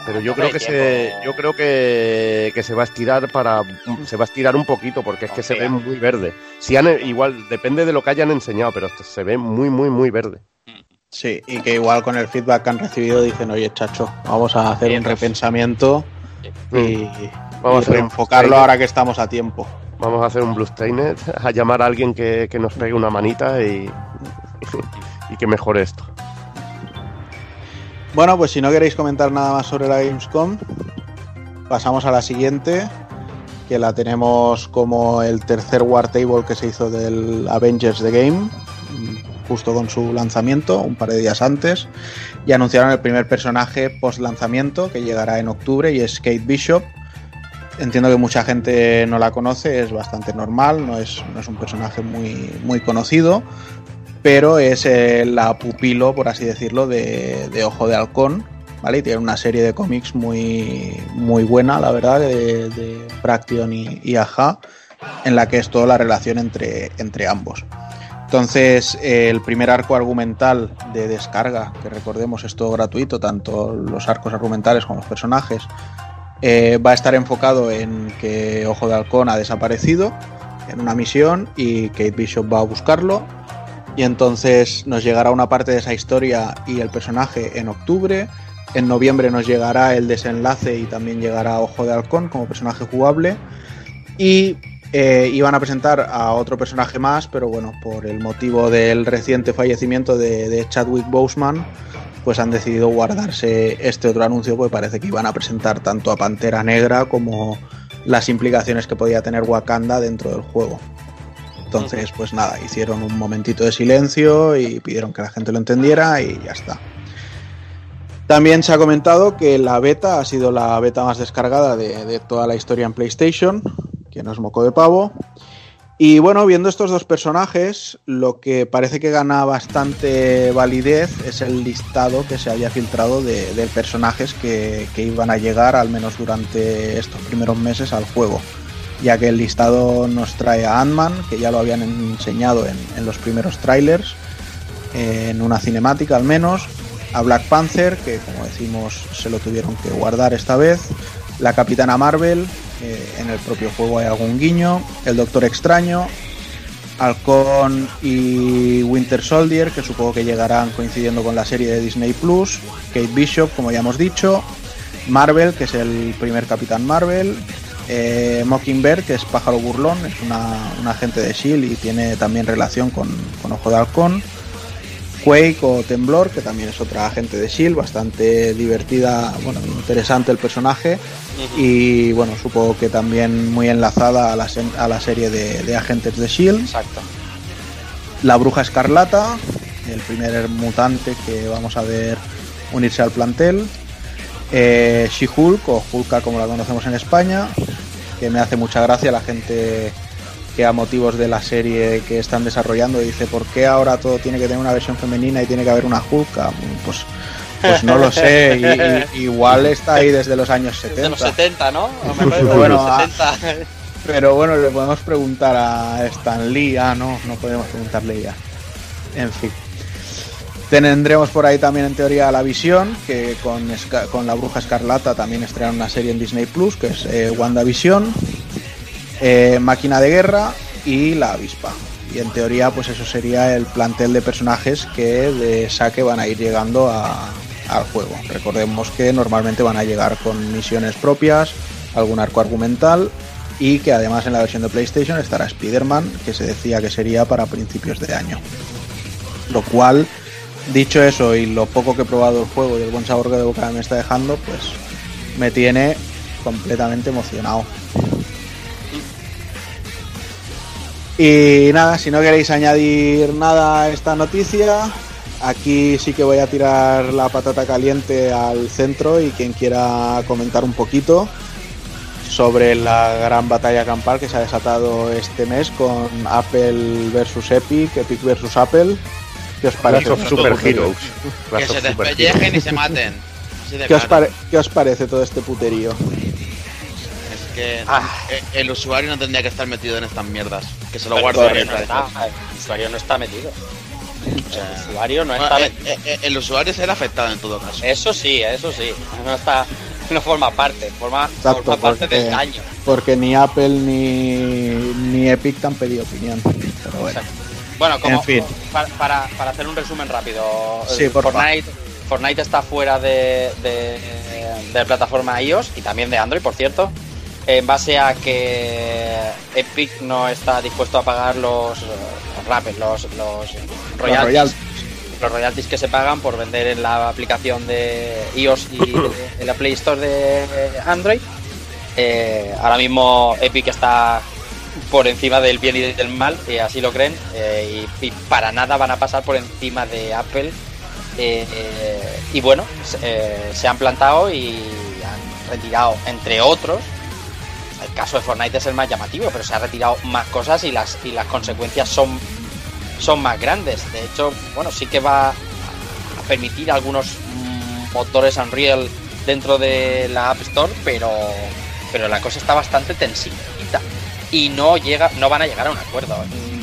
Pero yo creo que se, yo creo que, que se va a estirar para, se va a estirar un poquito porque es que se ve muy verde. Si han, igual depende de lo que hayan enseñado, pero se ve muy muy muy verde. Sí, y que igual con el feedback que han recibido dicen, oye, chacho, vamos a hacer un repensamiento y, Mm. Vamos a y hacer un reenfocarlo ahora que estamos a tiempo. Vamos a hacer un Blue Stained, a llamar a alguien que, que nos pegue una manita y, y que mejore esto. Bueno, pues si no queréis comentar nada más sobre la Gamescom, pasamos a la siguiente, que la tenemos como el tercer War Table que se hizo del Avengers The Game, justo con su lanzamiento, un par de días antes, y anunciaron el primer personaje post lanzamiento que llegará en octubre y es Kate Bishop. Entiendo que mucha gente no la conoce, es bastante normal, no es, no es un personaje muy, muy conocido, pero es eh, la pupilo, por así decirlo, de, Ojo de Halcón, ¿vale? Y tiene una serie de cómics muy, muy buena, la verdad, de, de Fraction y, Aja, en la que es toda la relación entre, entre ambos. Entonces, el primer arco argumental de descarga, que recordemos es todo gratuito, tanto los arcos argumentales como los personajes, eh, va a estar enfocado en que Ojo de Halcón ha desaparecido en una misión y Kate Bishop va a buscarlo y entonces nos llegará una parte de esa historia y el personaje en octubre. En noviembre nos llegará el desenlace y también llegará Ojo de Halcón como personaje jugable. Y eh, iban a presentar a otro personaje más, pero bueno, por el motivo del reciente fallecimiento de, de Chadwick Boseman, pues han decidido guardarse este otro anuncio, pues parece que iban a presentar tanto a Pantera Negra como las implicaciones que podía tener Wakanda dentro del juego. Entonces, pues nada, hicieron un momentito de silencio y pidieron que la gente lo entendiera y ya está. También se ha comentado que la beta ha sido la beta más descargada de, de toda la historia en PlayStation, que no es moco de pavo. Y bueno, viendo estos dos personajes, lo que parece que gana bastante validez es el listado que se había filtrado de, personajes que, iban a llegar, al menos durante estos primeros meses, al juego. Ya que el listado nos trae a Ant-Man, que ya lo habían enseñado en, en los primeros trailers, en una cinemática al menos, a Black Panther, que como decimos se lo tuvieron que guardar esta vez, la Capitana Marvel, eh, en el propio juego hay algún guiño, el Doctor Extraño, Halcón y Winter Soldier, que supongo que llegarán coincidiendo con la serie de Disney Plus, Kate Bishop, como ya hemos dicho, Marvel, que es el primer Capitán Marvel, eh, Mockingbird, que es pájaro burlón, es una, un agente de S.H.I.E.L.D. y tiene también relación con, con Ojo de Halcón. Quake o Temblor, que también es otra agente de S.H.I.E.L.D., bastante divertida, bueno, interesante el personaje. Y bueno, supongo que también muy enlazada a la, a la serie de, de agentes de S.H.I.E.L.D. Exacto. La Bruja Escarlata, el primer mutante que vamos a ver unirse al plantel. Eh, She-Hulk, o Hulka como la conocemos en España, que me hace mucha gracia la gente que a motivos de la serie que están desarrollando dice, ¿por qué ahora todo tiene que tener una versión femenina y tiene que haber una Hulka? Pues, pues no lo sé, y- y- igual está ahí desde los años De los 70. 70, ¿no? A lo mejor es de Bueno, los ah. 70. Pero bueno, le podemos preguntar a Stan Lee. Ah, no, no podemos preguntarle ya. En fin. Tendremos por ahí también en teoría la visión, que con, con la bruja escarlata también estrenan una serie en Disney Plus, que es eh, WandaVision, eh, Máquina de Guerra y la avispa. Y en teoría, pues eso sería el plantel de personajes que de saque van a ir llegando al juego. Recordemos que normalmente van a llegar con misiones propias, algún arco argumental y que además en la versión de PlayStation estará Spider-Man, que se decía que sería para principios de año. Lo cual, dicho eso y lo poco que he probado el juego y el buen sabor que de boca me está dejando, pues me tiene completamente emocionado. Y nada, si no queréis añadir nada a esta noticia, aquí sí que voy a tirar la patata caliente al centro y quien quiera comentar un poquito sobre la gran batalla campal que se ha desatado este mes con Apple versus Epic, Epic versus Apple. ¿Qué os parece? Clash of Super Heroes. Que se despellejen y se maten. ¿Qué os, qué parece todo este puterío? Es que Ah. el usuario no tendría que estar metido en estas mierdas. Que se lo Pero guarde el usuario no está, el usuario no está metido. El usuario no Bueno, está eh, eh, eh, el usuario será afectado en todo caso. Eso sí, eso sí. No está, no forma parte, forma, Exacto, forma parte porque- del daño. Porque ni Apple ni, ni Epic te han pedido opinión. Pero bueno. Exacto. Bueno, como En fin. para, para, para hacer un resumen rápido, Sí. Fortnite, Fortnite está fuera de, de, de la plataforma iOS y también de Android, por cierto, en base a que Epic no está dispuesto a pagar los, eh, los rappers, los, los royalties, royalties. los royalties que se pagan por vender en la aplicación de iOS y de- en la Play Store de Android. Eh, ahora mismo Epic está por encima del bien y del mal, y así lo creen, eh, y, y para nada van a pasar por encima de Apple. eh, eh, y bueno, se- eh, se han plantado y han retirado, entre otros, el caso de Fortnite es el más llamativo, pero se ha retirado más cosas y las, y las consecuencias son, son más grandes. De hecho, bueno, sí que va a permitir algunos motores Unreal dentro de la App Store, pero, pero la cosa está bastante tensita y no llega, no van a llegar a un acuerdo. Mm,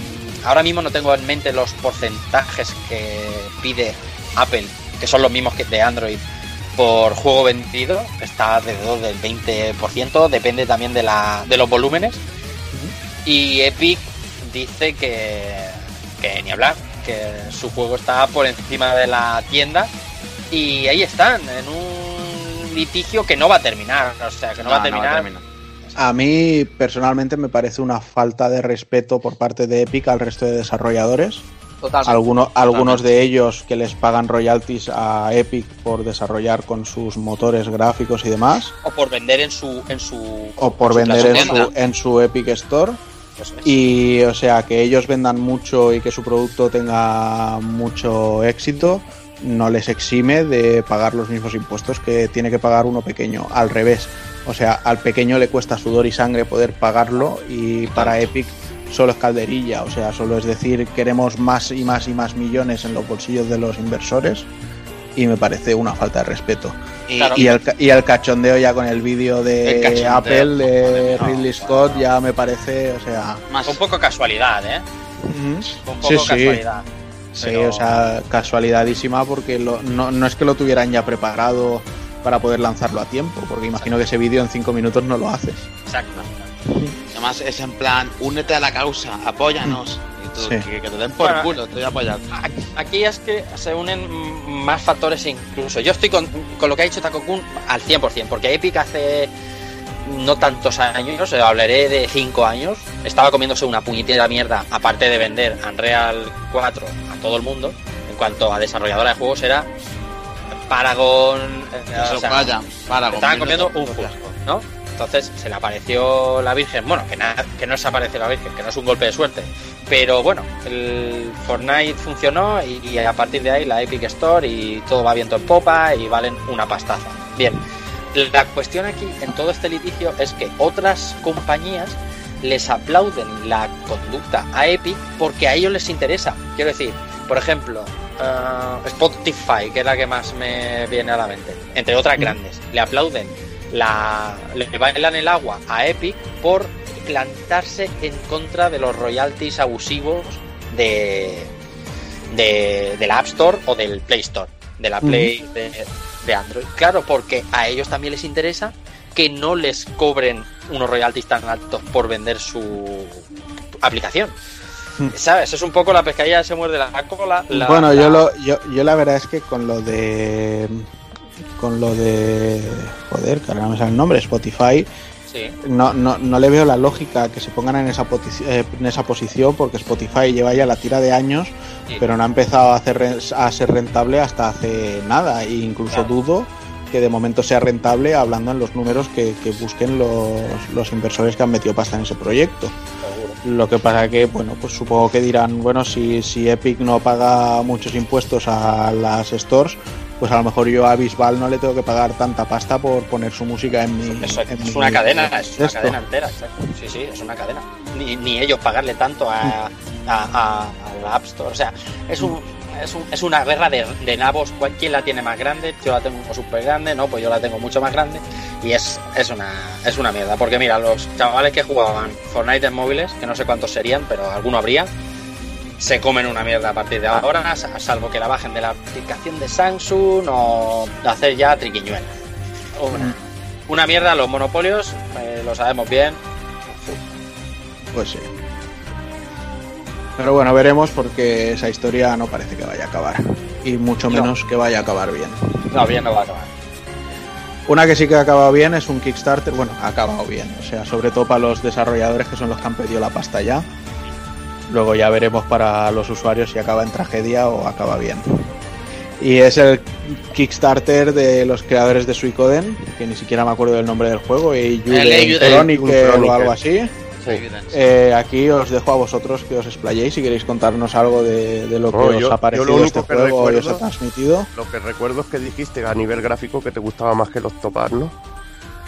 Ahora mismo no tengo en mente los porcentajes que pide Apple, que son los mismos que de Android por juego vendido, está alrededor del 20%, depende también de, la, de los volúmenes. Y Epic dice que, que ni hablar, que su juego está por encima de la tienda y ahí están, en un litigio que no va a terminar, o sea, que no, va a terminar. A mí personalmente me parece una falta de respeto por parte de Epic al resto de desarrolladores. Totalmente. Algunos, algunos de ellos que les pagan royalties a Epic por desarrollar con sus motores gráficos y demás, o por vender en su en su o por su vender en su, en su Epic Store. Y o sea, que ellos vendan mucho y que su producto tenga mucho éxito, no les exime de pagar los mismos impuestos que tiene que pagar uno pequeño. Al revés. O sea, al pequeño le cuesta sudor y sangre poder pagarlo y para Epic solo es calderilla. O sea, solo es decir, queremos más y más y más millones en los bolsillos de los inversores y me parece una falta de respeto. Y, Claro. Y el, ca- y el cachondeo ya con el vídeo de Apple, de no, Ridley Scott, ya me parece, o sea... más, un poco casualidad eh un poco Sí, sí. casualidad Sí, Pero- o sea, casualidadísima porque lo- no, no es que lo tuvieran ya preparado para poder lanzarlo a tiempo, porque imagino que ese vídeo en cinco minutos no lo haces. exacto además es en plan, únete a la causa, apóyanos. Y tú, Sí. que, que te den por Bueno, culo, te voy a apoyar. Aquí- es que se unen más factores incluso. Yo estoy con, con lo que ha dicho Takokun al 100%, porque Epic hace no tantos años, eh, hablaré de 5 años, estaba comiéndose una puñetera mierda, aparte de vender Unreal 4 a todo el mundo, en cuanto a desarrolladora de juegos era Paragon, eh, o sea, vaya, para estaban comiendo comiendo un fiasco, ¿no? Entonces se le apareció la Virgen, bueno, que, nada, que no se apareció la Virgen, que no es un golpe de suerte, pero bueno, el Fortnite funcionó y, y a partir de ahí la Epic Store y todo va viento en popa y valen una pastaza. Bien, la cuestión aquí en todo este litigio es que otras compañías les aplauden la conducta a Epic porque a ellos les interesa. Quiero decir, por ejemplo, eh, Spotify, que es la que más me viene a la mente, entre otras grandes, le aplauden la le bailan el agua a Epic por plantarse en contra de los royalties abusivos de de, de la App Store o del Play Store, de la Play de, de Android. Claro, porque a ellos también les interesa que no les cobren unos royalties tan altos por vender su aplicación. Mm. ¿Sabes? Es un poco la pescadilla se muerde la cola. la- bueno, la- yo, lo, yo, yo la verdad es que con lo de... Con lo de... Joder, que ahora no me sale el nombre, Spotify, Sí. no, no, no le veo la lógica que se pongan en esa, eh, en esa posición porque Spotify lleva ya la tira de años, Sí. pero no ha empezado a, hacer, a ser rentable hasta hace nada. E incluso Claro. dudo que de momento sea rentable, hablando en los números que, que busquen los, los inversores que han metido pasta en ese proyecto. Lo que pasa que, bueno, pues supongo que dirán, bueno, si, si Epic no paga muchos impuestos a las stores, pues a lo mejor yo a Bisbal no le tengo que pagar tanta pasta por poner su música en mi. En es mi- una cadena, es una esto. cadena entera, exacto. Sí, sí, es una cadena. Ni, ni ellos pagarle tanto a, a, a- a la App Store. O sea, es un. Es, un- es una guerra de, de nabos. ¿Cuál- ¿Quién la tiene más grande? Yo la tengo súper grande, no, pues yo la tengo mucho más grande. Y es, es, una, es una mierda. Porque mira, los chavales que jugaban Fortnite en móviles, que no sé cuántos serían, pero alguno habría, se comen una mierda a partir de ahora, sa- salvo que la bajen de la aplicación de Samsung o de hacer ya triquiñuelas. Una, una mierda los monopolios, eh, lo sabemos bien. Pues sí. Pero bueno, veremos porque esa historia no parece que vaya a acabar. Y mucho No. menos que vaya a acabar bien. No, bien no va a acabar. Una que sí que ha acabado bien es un Kickstarter. Bueno, ha acabado bien. O sea, sobre todo para los desarrolladores que son los que han pedido la pasta ya. Luego ya veremos para los usuarios si acaba en tragedia o acaba bien. Y es el Kickstarter de los creadores de Suicoden, que ni siquiera me acuerdo del nombre del juego, y Chronicle o algo así. Eh, aquí os dejo a vosotros que os explayéis si queréis contarnos algo de, de lo que os yo- ha parecido este único que juego y os recuerdo- ha transmitido. Lo que recuerdo es que dijiste a nivel gráfico que te gustaba más que los topar, ¿no?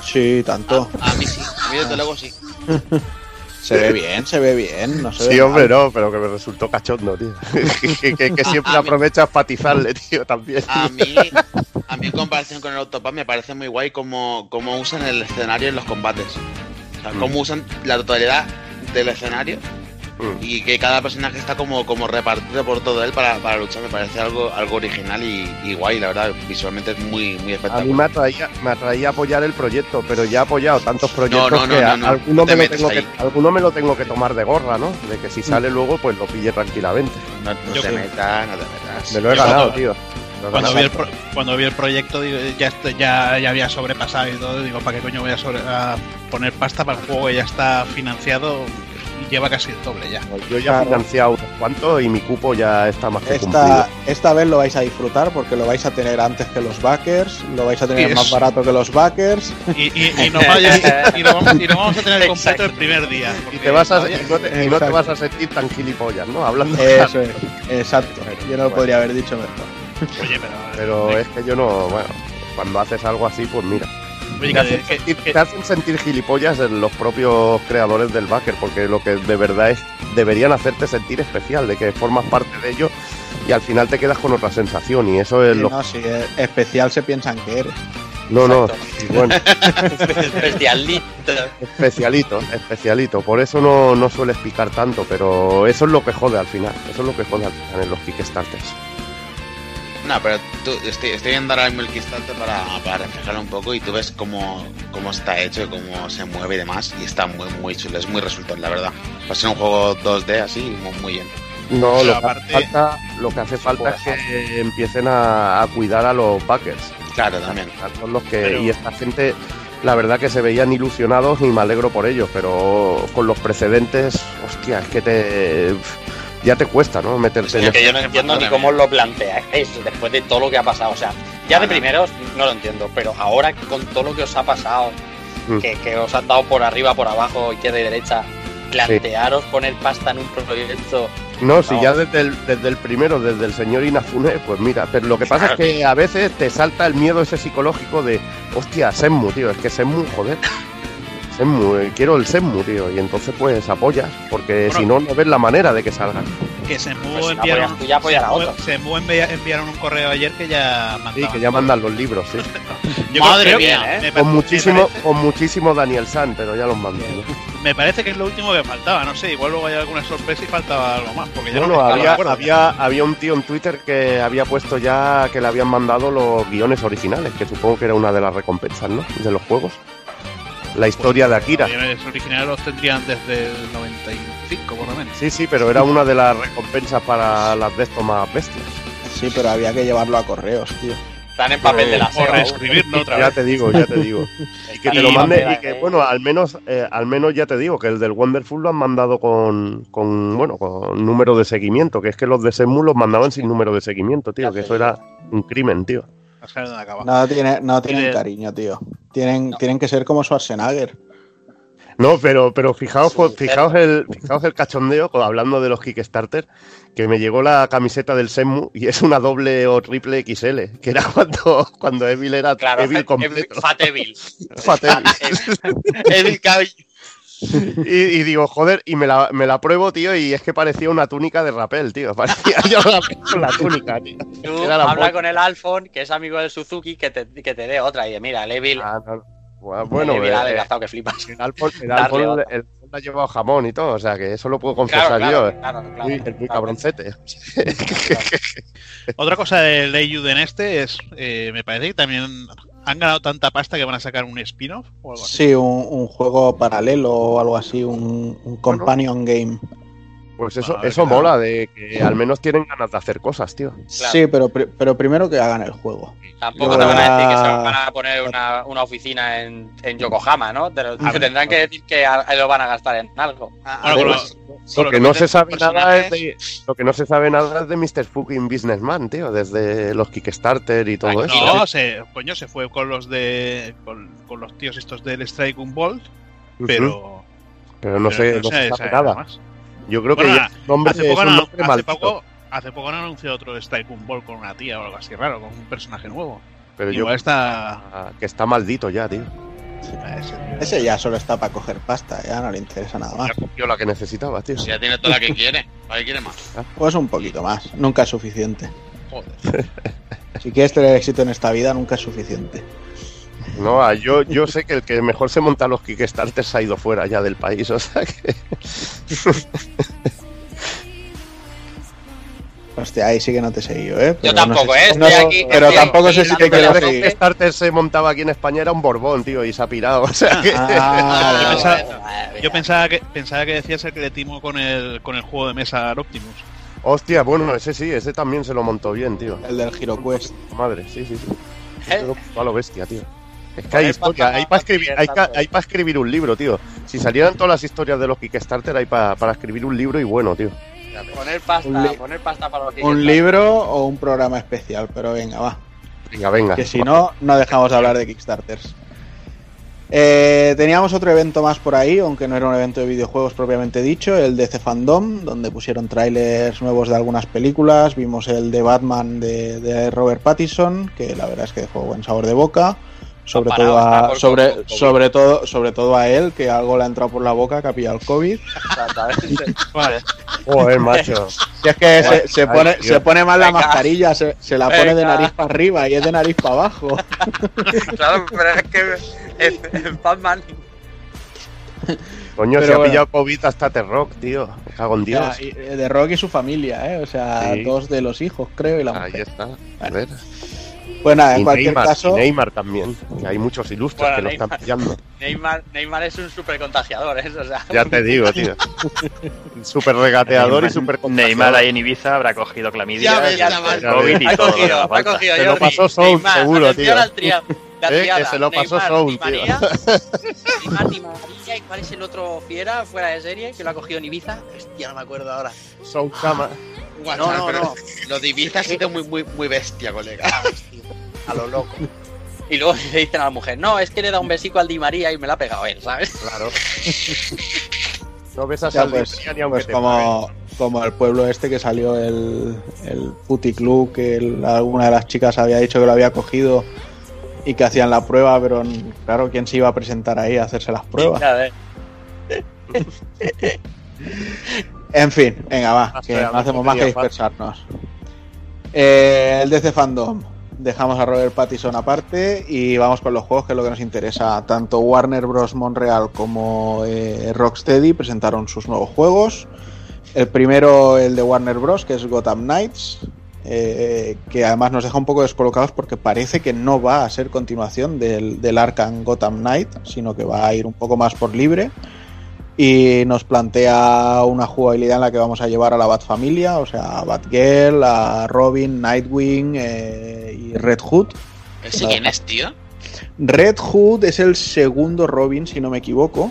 Sí, tanto. A mí sí, a mí desde luego sí. Se ve bien, se ve bien. No se Sí, ve hombre, mal. no, pero que me resultó cachondo, tío. que, que- que siempre aprovechas para atizarle, tío, también. A mí, a mí en comparación con el Autopad me parece muy guay cómo, cómo usan el escenario en los combates. O sea, cómo usan la totalidad del escenario Mm. y que cada personaje está como, como repartido por todo él para, para luchar. Me parece algo, algo original y, y guay, la verdad. Visualmente es muy, muy A mí espectacular. me atraía, me atraía apoyar el proyecto, pero ya he apoyado tantos proyectos no, no, que no, a- no, alguno, me lo tengo que, alguno me lo tengo que tomar de gorra, ¿no? De que si sale luego, pues lo pille tranquilamente. No, te creo- metas, no te metas. Me lo he Yo ganado, cuando- tío. Cuando vi, el pro- cuando vi el proyecto digo, ya, ya, ya había sobrepasado y todo, digo, ¿para qué coño voy a, sobre- a poner pasta para el juego que ya está financiado y lleva casi el doble ya? Yo ya he Claro. financiado unos cuantos y mi cupo ya está más que Esta, cumplido. esta vez lo vais a disfrutar porque lo vais a tener antes que los backers, lo vais a tener más barato que los backers. Y, y, y, nos vaya- y, lo vamos, y lo vamos a tener completo Exacto. el primer día. Y, te vas a, no te, y no te Exacto. vas a sentir tan gilipollas, ¿no? Hablando Eso es, exacto. Yo no lo Bueno. podría haber dicho mejor. Oye, pero. Pero es que yo no, bueno, cuando haces algo así, pues mira. Oye, Te que- hacen, que- sentir, que- te hacen sentir gilipollas en los propios creadores del backer, porque lo que de verdad es, deberían hacerte sentir especial, de que formas parte de ello y al final te quedas con otra sensación y eso es Sí, lo... no, si es especial se piensan que eres. No, no, Exacto. bueno, Especialito. especialito, especialito, por eso no, no sueles picar tanto, pero eso es lo que jode al final, eso es lo que jode al final en los Kickstarters. No, pero tú, estoy, estoy viendo ahora mismo el Kickstarter para, para reflejarlo un poco y tú ves cómo, cómo está hecho y cómo se mueve y demás. Y está muy, muy chulo, es muy resultón, la verdad. Va a ser un juego 2D así, muy, muy bien. No, lo que, aparte- falta, lo que hace falta es que empiecen a, a cuidar a los backers. Claro, también. Son los que, Pero- Y esta gente, la verdad que se veían ilusionados y me alegro por ellos, pero con los precedentes, hostia, es que te. Ya te cuesta, ¿no? Meterte en Es que yo no entiendo ni cómo lo planteáis después de todo lo que ha pasado. O sea, ya de primeros no lo entiendo, pero ahora con todo lo que os ha pasado, Mm. que, que os han dado por arriba, por abajo, izquierda y derecha, plantearos poner pasta en un proyecto. No, si No. ya desde el, desde el primero, desde el señor Inafune, pues mira, pero lo que pasa Claro. es que a veces te salta el miedo ese psicológico de, hostia, Senmu, tío, es que Senmu, joder. Senmu, eh, quiero el Senmu, tío, y entonces pues apoyas, porque Bueno. si no, no ves la manera de que salga. que se Pues si no enviaron, apoyas tú, ya apoyar a Senmu-. Senmu envia- enviaron un correo ayer que ya Sí, mandaban. que ya mandan los libros, sí. Yo Madre creo mía, ¿eh? me Con muchísimo, parece, con muchísimo Daniel San, pero ya los mandan. ¿no? me parece que es lo último que faltaba. No sé, igual luego hay alguna sorpresa y faltaba algo más. Porque ya Bueno, no, había, había, había un tío en Twitter que había puesto ya que le habían mandado los guiones originales, que supongo que era una de las recompensas, ¿no? De los juegos. La historia de Akira. Los originales los tendrían desde el 95, por lo menos. Sí, sí, pero era una de las recompensas para las de estos más bestias. Sí, pero había que llevarlo a correos, tío. Están en papel de la O SEO. reescribirlo otra Ya vez. te digo, ya te digo. Y que te lo mande, y que bueno, al menos, eh, al menos ya te digo, que el del Wonderful lo han mandado con, con, bueno, con número de seguimiento, que es que los de Senmu los mandaban sin número de seguimiento, tío, que eso era un crimen, tío. No, tiene, no tienen de- cariño, tío. Tienen, No. tienen que ser como Schwarzenegger. No, pero, pero fijaos, pues, fijaos, el, fijaos el cachondeo, co- hablando de los Kickstarter, que me llegó la camiseta del Senmu y es una doble o triple XL, que era cuando, cuando Evil era Claro, Evil Evil- completo. Fat Evil. Fat Evil. Evil Cabello. Y, y digo, joder, y me la, me la pruebo, tío, y es que parecía una túnica de rapel, tío. Parecía yo con la túnica, tío. Tú la habla con el Alfon, que es amigo del Suzuki, que te, que te dé otra. Y de, mira, el Evil, Ah, no, no. Bueno, el bueno, Evil ha eh, adelgazado que flipas. el Alfon, el Alfon, el ha llevado jamón y todo, o sea que eso lo puedo confesar Claro, yo. claro, eh. claro, claro, Muy- es muy claro. cabroncete. Otra cosa del Leiyud en este es, eh, me parece que también han ganado tanta pasta que van a sacar un spin-off o algo así. Sí, un, un juego paralelo o algo así, un, un companion game. Pues eso, eso claro. mola, de que al menos tienen ganas de hacer cosas, tío. Sí, pero, pero primero que hagan el juego. Tampoco Yo te van a decir que se van a poner una, una oficina en, en Yokohama, ¿no? Te, lo- tendrán que decir que a- lo van a gastar en algo. Bueno, lo- con Lo lo que no se sabe nada es de, lo que no se sabe nada es de Mr. Fucking Businessman, tío, desde los Kickstarter y todo Tranquilo. eso. No, se, coño, se fue con los de con, con los tíos estos del Strike un Bolt, Ujú. pero, pero no pero sé, no se sabe nada. más. Yo creo que ya nombre, Hace poco, es un han, nombre hace, poco, hace poco han anunciado otro Strike Bolt con una tía o algo así raro, con un personaje nuevo. pero yo Igual está. ah, que está maldito ya, tío. ese ya solo está para coger pasta, ya no le interesa nada más. Ya cogió la que necesitaba, tío. Si ya tiene toda la que quiere. ¿Para qué quiere más? Pues un poquito más, nunca es suficiente. Joder. Si quieres tener éxito en esta vida, nunca es suficiente. No, ah, yo, yo sé que el que mejor se monta los Kickstarters ha ido fuera ya del país, o sea que. Hostia, ahí sí que no te he seguido, ¿eh? Yo no tampoco, sé- ¿eh? no- Estoy aquí- pero estoy tampoco aquí sé si te dándole quiero la El seguir. Kickstarter se montaba aquí en España era un Borbón, tío, y se ha pirado. O sea que. Ah, yo pensaba-. Yo que pensaba que decías el que le timó con el con el juego de mesa al Optimus. Hostia, bueno, ese sí, ese también se lo montó bien, tío. el del HeroQuest. Madre, sí, sí, sí. ¿Eh? Pero a lo bestia, tío. Es que hay historia, hay para escribir, hay, ca- también. hay para escribir un libro, tío. Si salieran todas las historias de los Kickstarter, hay pa- para escribir un libro y bueno, tío. Poner pasta, poner pasta para los Un libro o un programa especial, pero venga, va. Venga, venga. Que si no, no dejamos de hablar de Kickstarters. Eh, teníamos otro evento más por ahí, aunque no era un evento de videojuegos propiamente dicho, el DC Fandom, donde pusieron trailers nuevos de algunas películas. Vimos el de Batman de, de Robert Pattinson, que la verdad es que dejó buen sabor de boca. Sobre todo, a, sobre, COVID. sobre, todo, sobre todo a él, que algo le ha entrado por la boca, que ha pillado el COVID. Exactamente. Vale. Joder, macho. Si es que se, se pone, se pone mal la Venga. mascarilla, se, se la pone de nariz para arriba y es de nariz para abajo. claro, pero es que en, en Batman Coño, Pero se ha bueno. pillado COVID hasta T-Rock, tío. Me cago en Dios. Y- eh, de Rock y su familia, ¿eh? O sea, Sí. dos de los hijos, creo, y la Ahí mujer. está. Joder. Pues nada, en Y cualquier Neymar, caso, y Neymar también. Que hay muchos ilustres Bueno, que lo están pillando. Neymar, Neymar es un super contagiador, ¿eh? O sea, Ya te digo, tío. Súper regateador y súper Neymar ahí en Ibiza habrá cogido clamidia, Ya ves, ya chaval. el COVID y ha todo cogido, ha falta. cogido Se lo pasó Soul, Neymar, seguro, tío. al Eh, que se lo pasó Neymar, Soul, tío. María, Neymar, María, ¿y cuál es el otro fiera fuera de serie que lo ha cogido en Ibiza? Hostia, no me acuerdo ahora. Soul Chama. Guau, No, no, pero no. Lo de Ibiza ha sido muy, muy, muy bestia, colega. A lo loco. Y luego le dicen a la mujer, no, es que le da un besico al Di María y me lo ha pegado él, ¿sabes? Claro. No besas ya, al pues, Di María ni aunque pues te como, como el pueblo este que salió el, el puticlub, que el- alguna de las chicas había dicho que lo había cogido y que hacían la prueba, pero claro, ¿quién se iba a presentar ahí a hacerse las pruebas? A ver, En fin, venga, va, que no hacemos más que dispersarnos. Eh, el DC Fandom. Dejamos a Robert Pattinson aparte y vamos con los juegos, que es lo que nos interesa. Tanto Warner Bros. Montreal como eh, Rocksteady presentaron sus nuevos juegos. El primero, el de Warner Bros., que es Gotham Knights, eh, que además nos deja un poco descolocados porque parece que no va a ser continuación del, del Arkham Gotham Knight, sino que va a ir un poco más por libre y nos plantea una jugabilidad en la que vamos a llevar a la Batfamilia, o sea, a Batgirl, a Robin, Nightwing eh, y Red Hood. ¿Ese quién es, tío? Red Hood es el segundo Robin, si no me equivoco.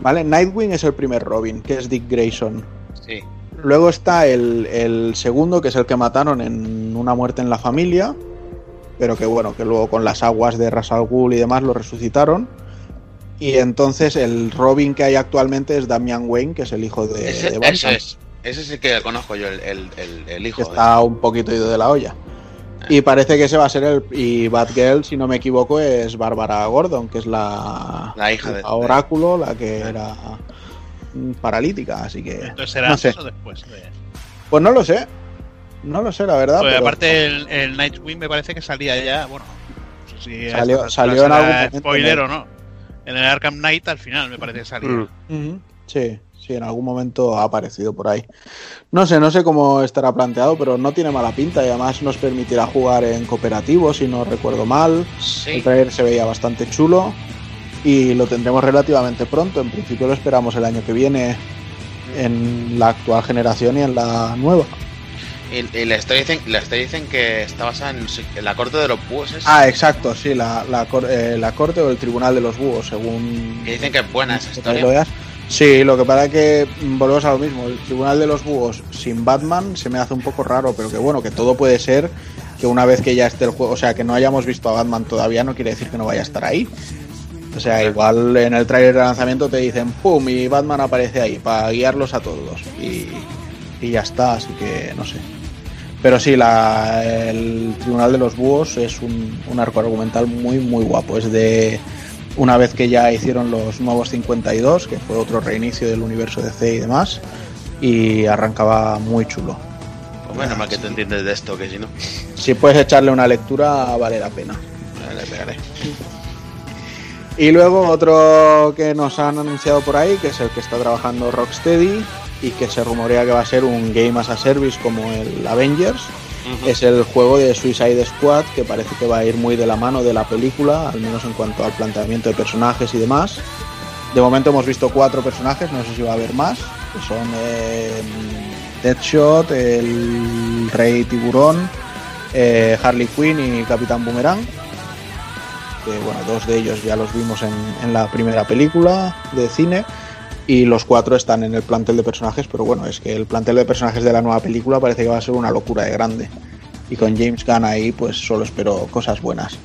¿Vale? Nightwing es el primer Robin, que es Dick Grayson. Sí. Luego está el, el segundo, que es el que mataron en Una muerte en la familia. pero que bueno, que luego con las aguas de Ras al Ghul y demás lo resucitaron. Y entonces el Robin que hay actualmente es Damian Wayne, que es el hijo de, Ese, de Batman, ese es. Ese es el que conozco yo, el, el, el, el hijo. que está un poquito ido de la olla. Y parece que ese va a ser el. Y Batgirl, si no me equivoco, es Bárbara Gordon, que es la, La hija de- Oráculo, la que era mm, paralítica. Así que. Entonces será no sé. antes o después. de- Pues no lo sé. No lo sé, la verdad. Pues pero- aparte el, el Nightwing me parece que salía ya, bueno, no sé si Salió- salió en algún momento, spoiler o no. En el Arkham Knight al final me parece que salía. Mm. Sí, sí, en algún momento ha aparecido por ahí. No sé, no sé cómo estará planteado, pero no tiene mala pinta y además nos permitirá jugar en cooperativo, si no recuerdo mal. El trailer se veía bastante chulo y lo tendremos relativamente pronto. En principio lo esperamos el año que viene en la actual generación y en la nueva. Y, y la historia dicen, la historia dicen que está basada en, en la corte de los búhos. ¿es? Ah, exacto, sí, la, la, cor- eh, la corte o el tribunal de los búhos, según Que dicen que es buena esa historia. Sí, lo que pasa es que volvemos a lo mismo. El Tribunal de los Búhos sin Batman se me hace un poco raro, pero que bueno, que todo puede ser que una vez que ya esté el juego, o sea, que no hayamos visto a Batman todavía, no quiere decir que no vaya a estar ahí. O sea, igual en el trailer de lanzamiento te dicen ¡pum! y Batman aparece ahí para guiarlos a todos. Y, y ya está, así que no sé. Pero sí, la, el Tribunal de los Búhos es un, un arco argumental muy, muy guapo. Es de una vez que ya hicieron los nuevos 52, que fue otro reinicio del universo DC y demás, y arrancaba muy chulo. Pues menos mal que te entiendes de esto, que si no, Si puedes echarle una lectura, vale la pena. le pegaré. Y luego otro que nos han anunciado por ahí, que es el que está trabajando Rocksteady y que se rumorea que va a ser un Game as a Service como el Avengers. Es el juego de Suicide Squad, que parece que va a ir muy de la mano de la película, al menos en cuanto al planteamiento de personajes y demás. De momento hemos visto cuatro personajes, no sé si va a haber más, que son eh, Deadshot, el Rey Tiburón, eh, Harley Quinn y Capitán Boomerang. Que bueno, dos de ellos ya los vimos en, en la primera película de cine y los cuatro están en el plantel de personajes, pero bueno, es que el plantel de personajes de la nueva película parece que va a ser una locura de grande. Y con James Gunn ahí, pues solo espero cosas buenas.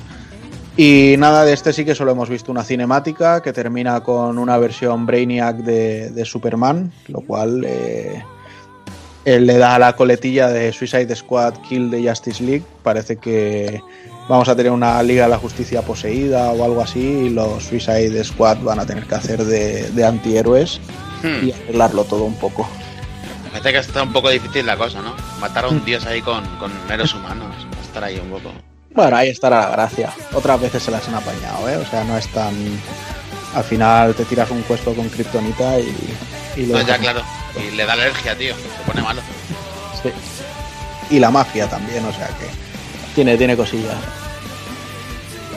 Y nada, de este sí que solo hemos visto una cinemática que termina con una versión Brainiac de, Superman, lo cual eh, le da la coletilla de Suicide Squad Kill de Justice League. Parece que vamos a tener una Liga de la Justicia poseída o algo así y los Suicide Squad van a tener que hacer de, de antihéroes Hmm. y arreglarlo todo un poco. Parece que está un poco difícil la cosa, ¿no? Matar a un dios ahí con, con héroes humanos. Va a estar ahí un poco. Bueno, ahí estará la gracia. Otras veces se las han apañado, ¿eh? O sea, no es tan... Al final te tiras un cuesto con Kryptonita y... y lo No, ya claro. Y le da alergia, tío. Se pone malo. Sí. Y la mafia también, o sea que... Tiene, tiene cosillas.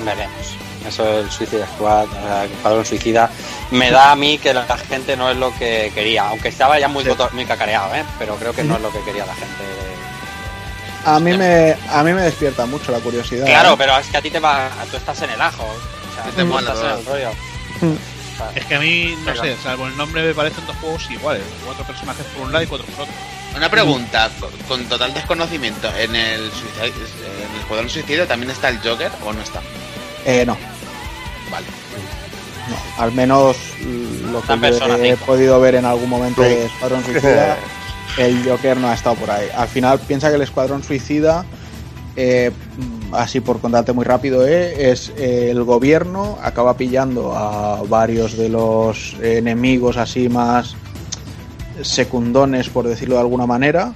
Veremos. Eso del Suicide Squad, el Escuadrón Suicida, me da a mí que la gente no es lo que quería, aunque estaba ya muy, Sí. muy cacareado, ¿eh? pero creo que no es lo que quería la gente. A mí me, a mí me despierta mucho la curiosidad. Claro, ¿eh? pero es que a ti te va, tú estás en el ajo, o sea, Te tú mola estás en todo. el rollo. O sea, Es que a mí, no Venga. sé, salvo el nombre me parecen dos juegos iguales. Cuatro personajes por un lado y cuatro por otro. Una pregunta, con, total desconocimiento. ¿En el, suicide, en el Escuadrón Suicidio también está el Joker o no está? Eh, no, Vale. no. Al menos lo que he 5. podido ver en algún momento de Escuadrón Suicida, el Joker no ha estado por ahí. Al final piensa que el Escuadrón Suicida, eh, así por contarte muy rápido, eh, es eh, el gobierno acaba pillando a varios de los enemigos así más secundones, por decirlo de alguna manera,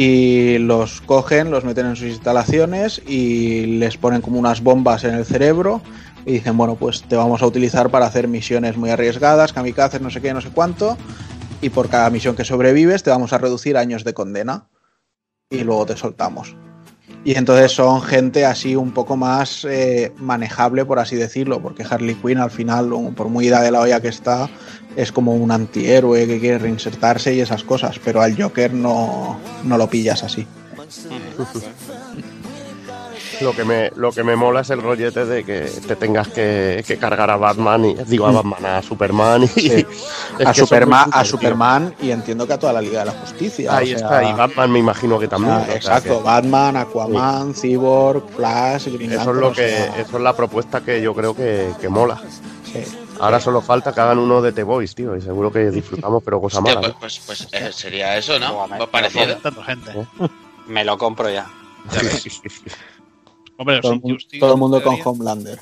y los cogen, los meten en sus instalaciones y les ponen como unas bombas en el cerebro y dicen, bueno, pues te vamos a utilizar para hacer misiones muy arriesgadas, kamikazes, no sé qué, no sé cuánto, y por cada misión que sobrevives te vamos a reducir años de condena y luego te soltamos. Y entonces son gente así un poco más eh, manejable, por así decirlo, porque Harley Quinn al final, por muy ida de la olla que está, es como un antihéroe que quiere reinsertarse y esas cosas, pero al Joker no, no lo pillas así. Lo que me, lo que me mola es el rollete de que te tengas que, que cargar a Batman y digo a Batman, a Superman y Sí. a, Superman, a. Superman y entiendo que a toda la Liga de la Justicia. Ahí o sea, está, y Batman me imagino que también. o sea exacto, que Batman, Aquaman, Cyborg, Flash, Green eso es lo que, sea, eso es la propuesta que yo creo que, que mola. sí. Ahora solo falta que hagan uno de The Boys, tío, y seguro que disfrutamos, pero cosa mala. pues, pues, pues, eh, sería eso, ¿no? Pues parecido. Tanto gente. Me lo compro ya. Ya ves. Hombre, todo, los mu- todo el mundo con Homelander.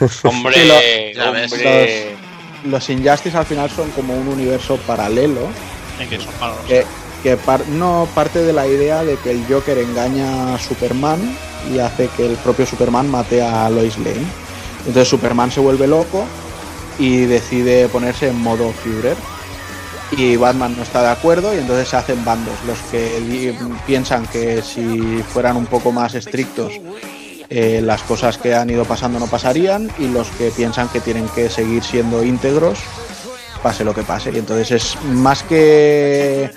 Hombre, hombre. Los Injustice al final son como un universo paralelo en que son malos. que, que par- no parte de la idea de que el Joker engaña a Superman y hace que el propio Superman mate a Lois Lane. Entonces Superman se vuelve loco y decide ponerse en modo Führer. Y Batman no está de acuerdo y entonces se hacen bandos. Los que piensan que si fueran un poco más estrictos eh, las cosas que han ido pasando no pasarían y los que piensan que tienen que seguir siendo íntegros pase lo que pase. Y entonces es más que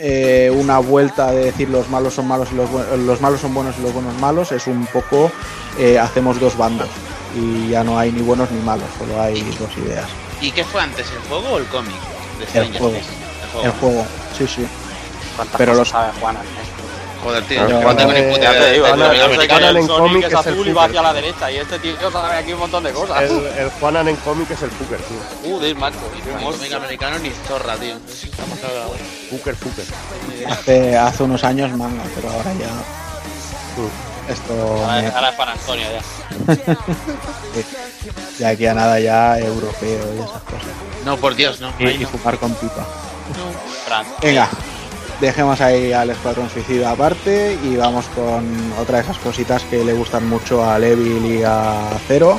eh, una vuelta de decir los malos son malos y los, los malos son buenos y los buenos malos, es un poco eh, hacemos dos bandos y ya no hay ni buenos ni malos, solo hay dos ideas. ¿Y qué fue antes, el juego o el cómic? De El juego. Things? El juego. El juego, sí, sí. ¿Cuántas Pero los- sabe Juana? Joder, tío, Juan no tengo ni puta idea te de- digo, de- yo de- sé de- que Juanan el en Sonic cómic es es el azul y va hacia la derecha y este tío sabe aquí un montón de cosas. El, el Juanan en cómic es el Fuker, tío. Joder, macho. Cómic americano ni zorra, tío. Fuker, Fuker. Hace, hace unos años manga, pero ahora ya Mm. esto Ahora, me- ahora es Juan Antonio ya. de aquí a nada ya europeo y esas cosas. No, por Dios, no. Y, Ahí y no. fumar con pipa. Venga, dejemos ahí al Escuadrón Suicida aparte y vamos con otra de esas cositas que le gustan mucho a Levil y a Zero.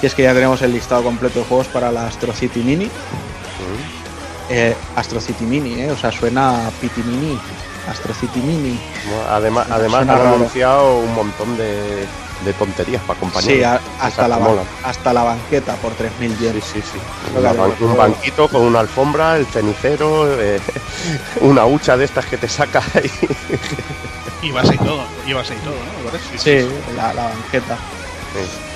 Y es que ya tenemos el listado completo de juegos para la Astro City Mini. Mm. Eh, Astro City Mini, ¿eh? o sea, suena a Piti Mini. Astro City Mini. Bueno, Además, además han anunciado un montón de, de tonterías para acompañar. Sí, a- hasta, la, hasta la banqueta por 3.000 Sí, yenes. sí, sí. Ban- haremos un banquito con una alfombra, el cenicero, eh, una hucha de estas que te saca ahí. Y base y todo. Y base y todo, ¿no? Parece. Sí, la, la banqueta. Sí.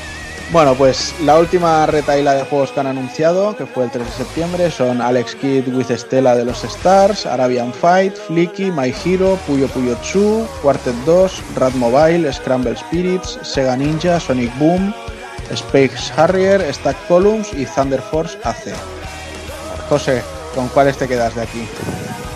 Bueno, pues la última retaila de juegos que han anunciado, que fue el 3 de septiembre, son Alex Kidd with Stella de los Stars, Arabian Fight, Flicky, My Hero, Puyo Puyo 2, Quartet 2, Rad Mobile, Scramble Spirits, Sega Ninja, Sonic Boom, Space Harrier, Stack Columns y Thunder Force AC. José, ¿con cuáles te quedas de aquí?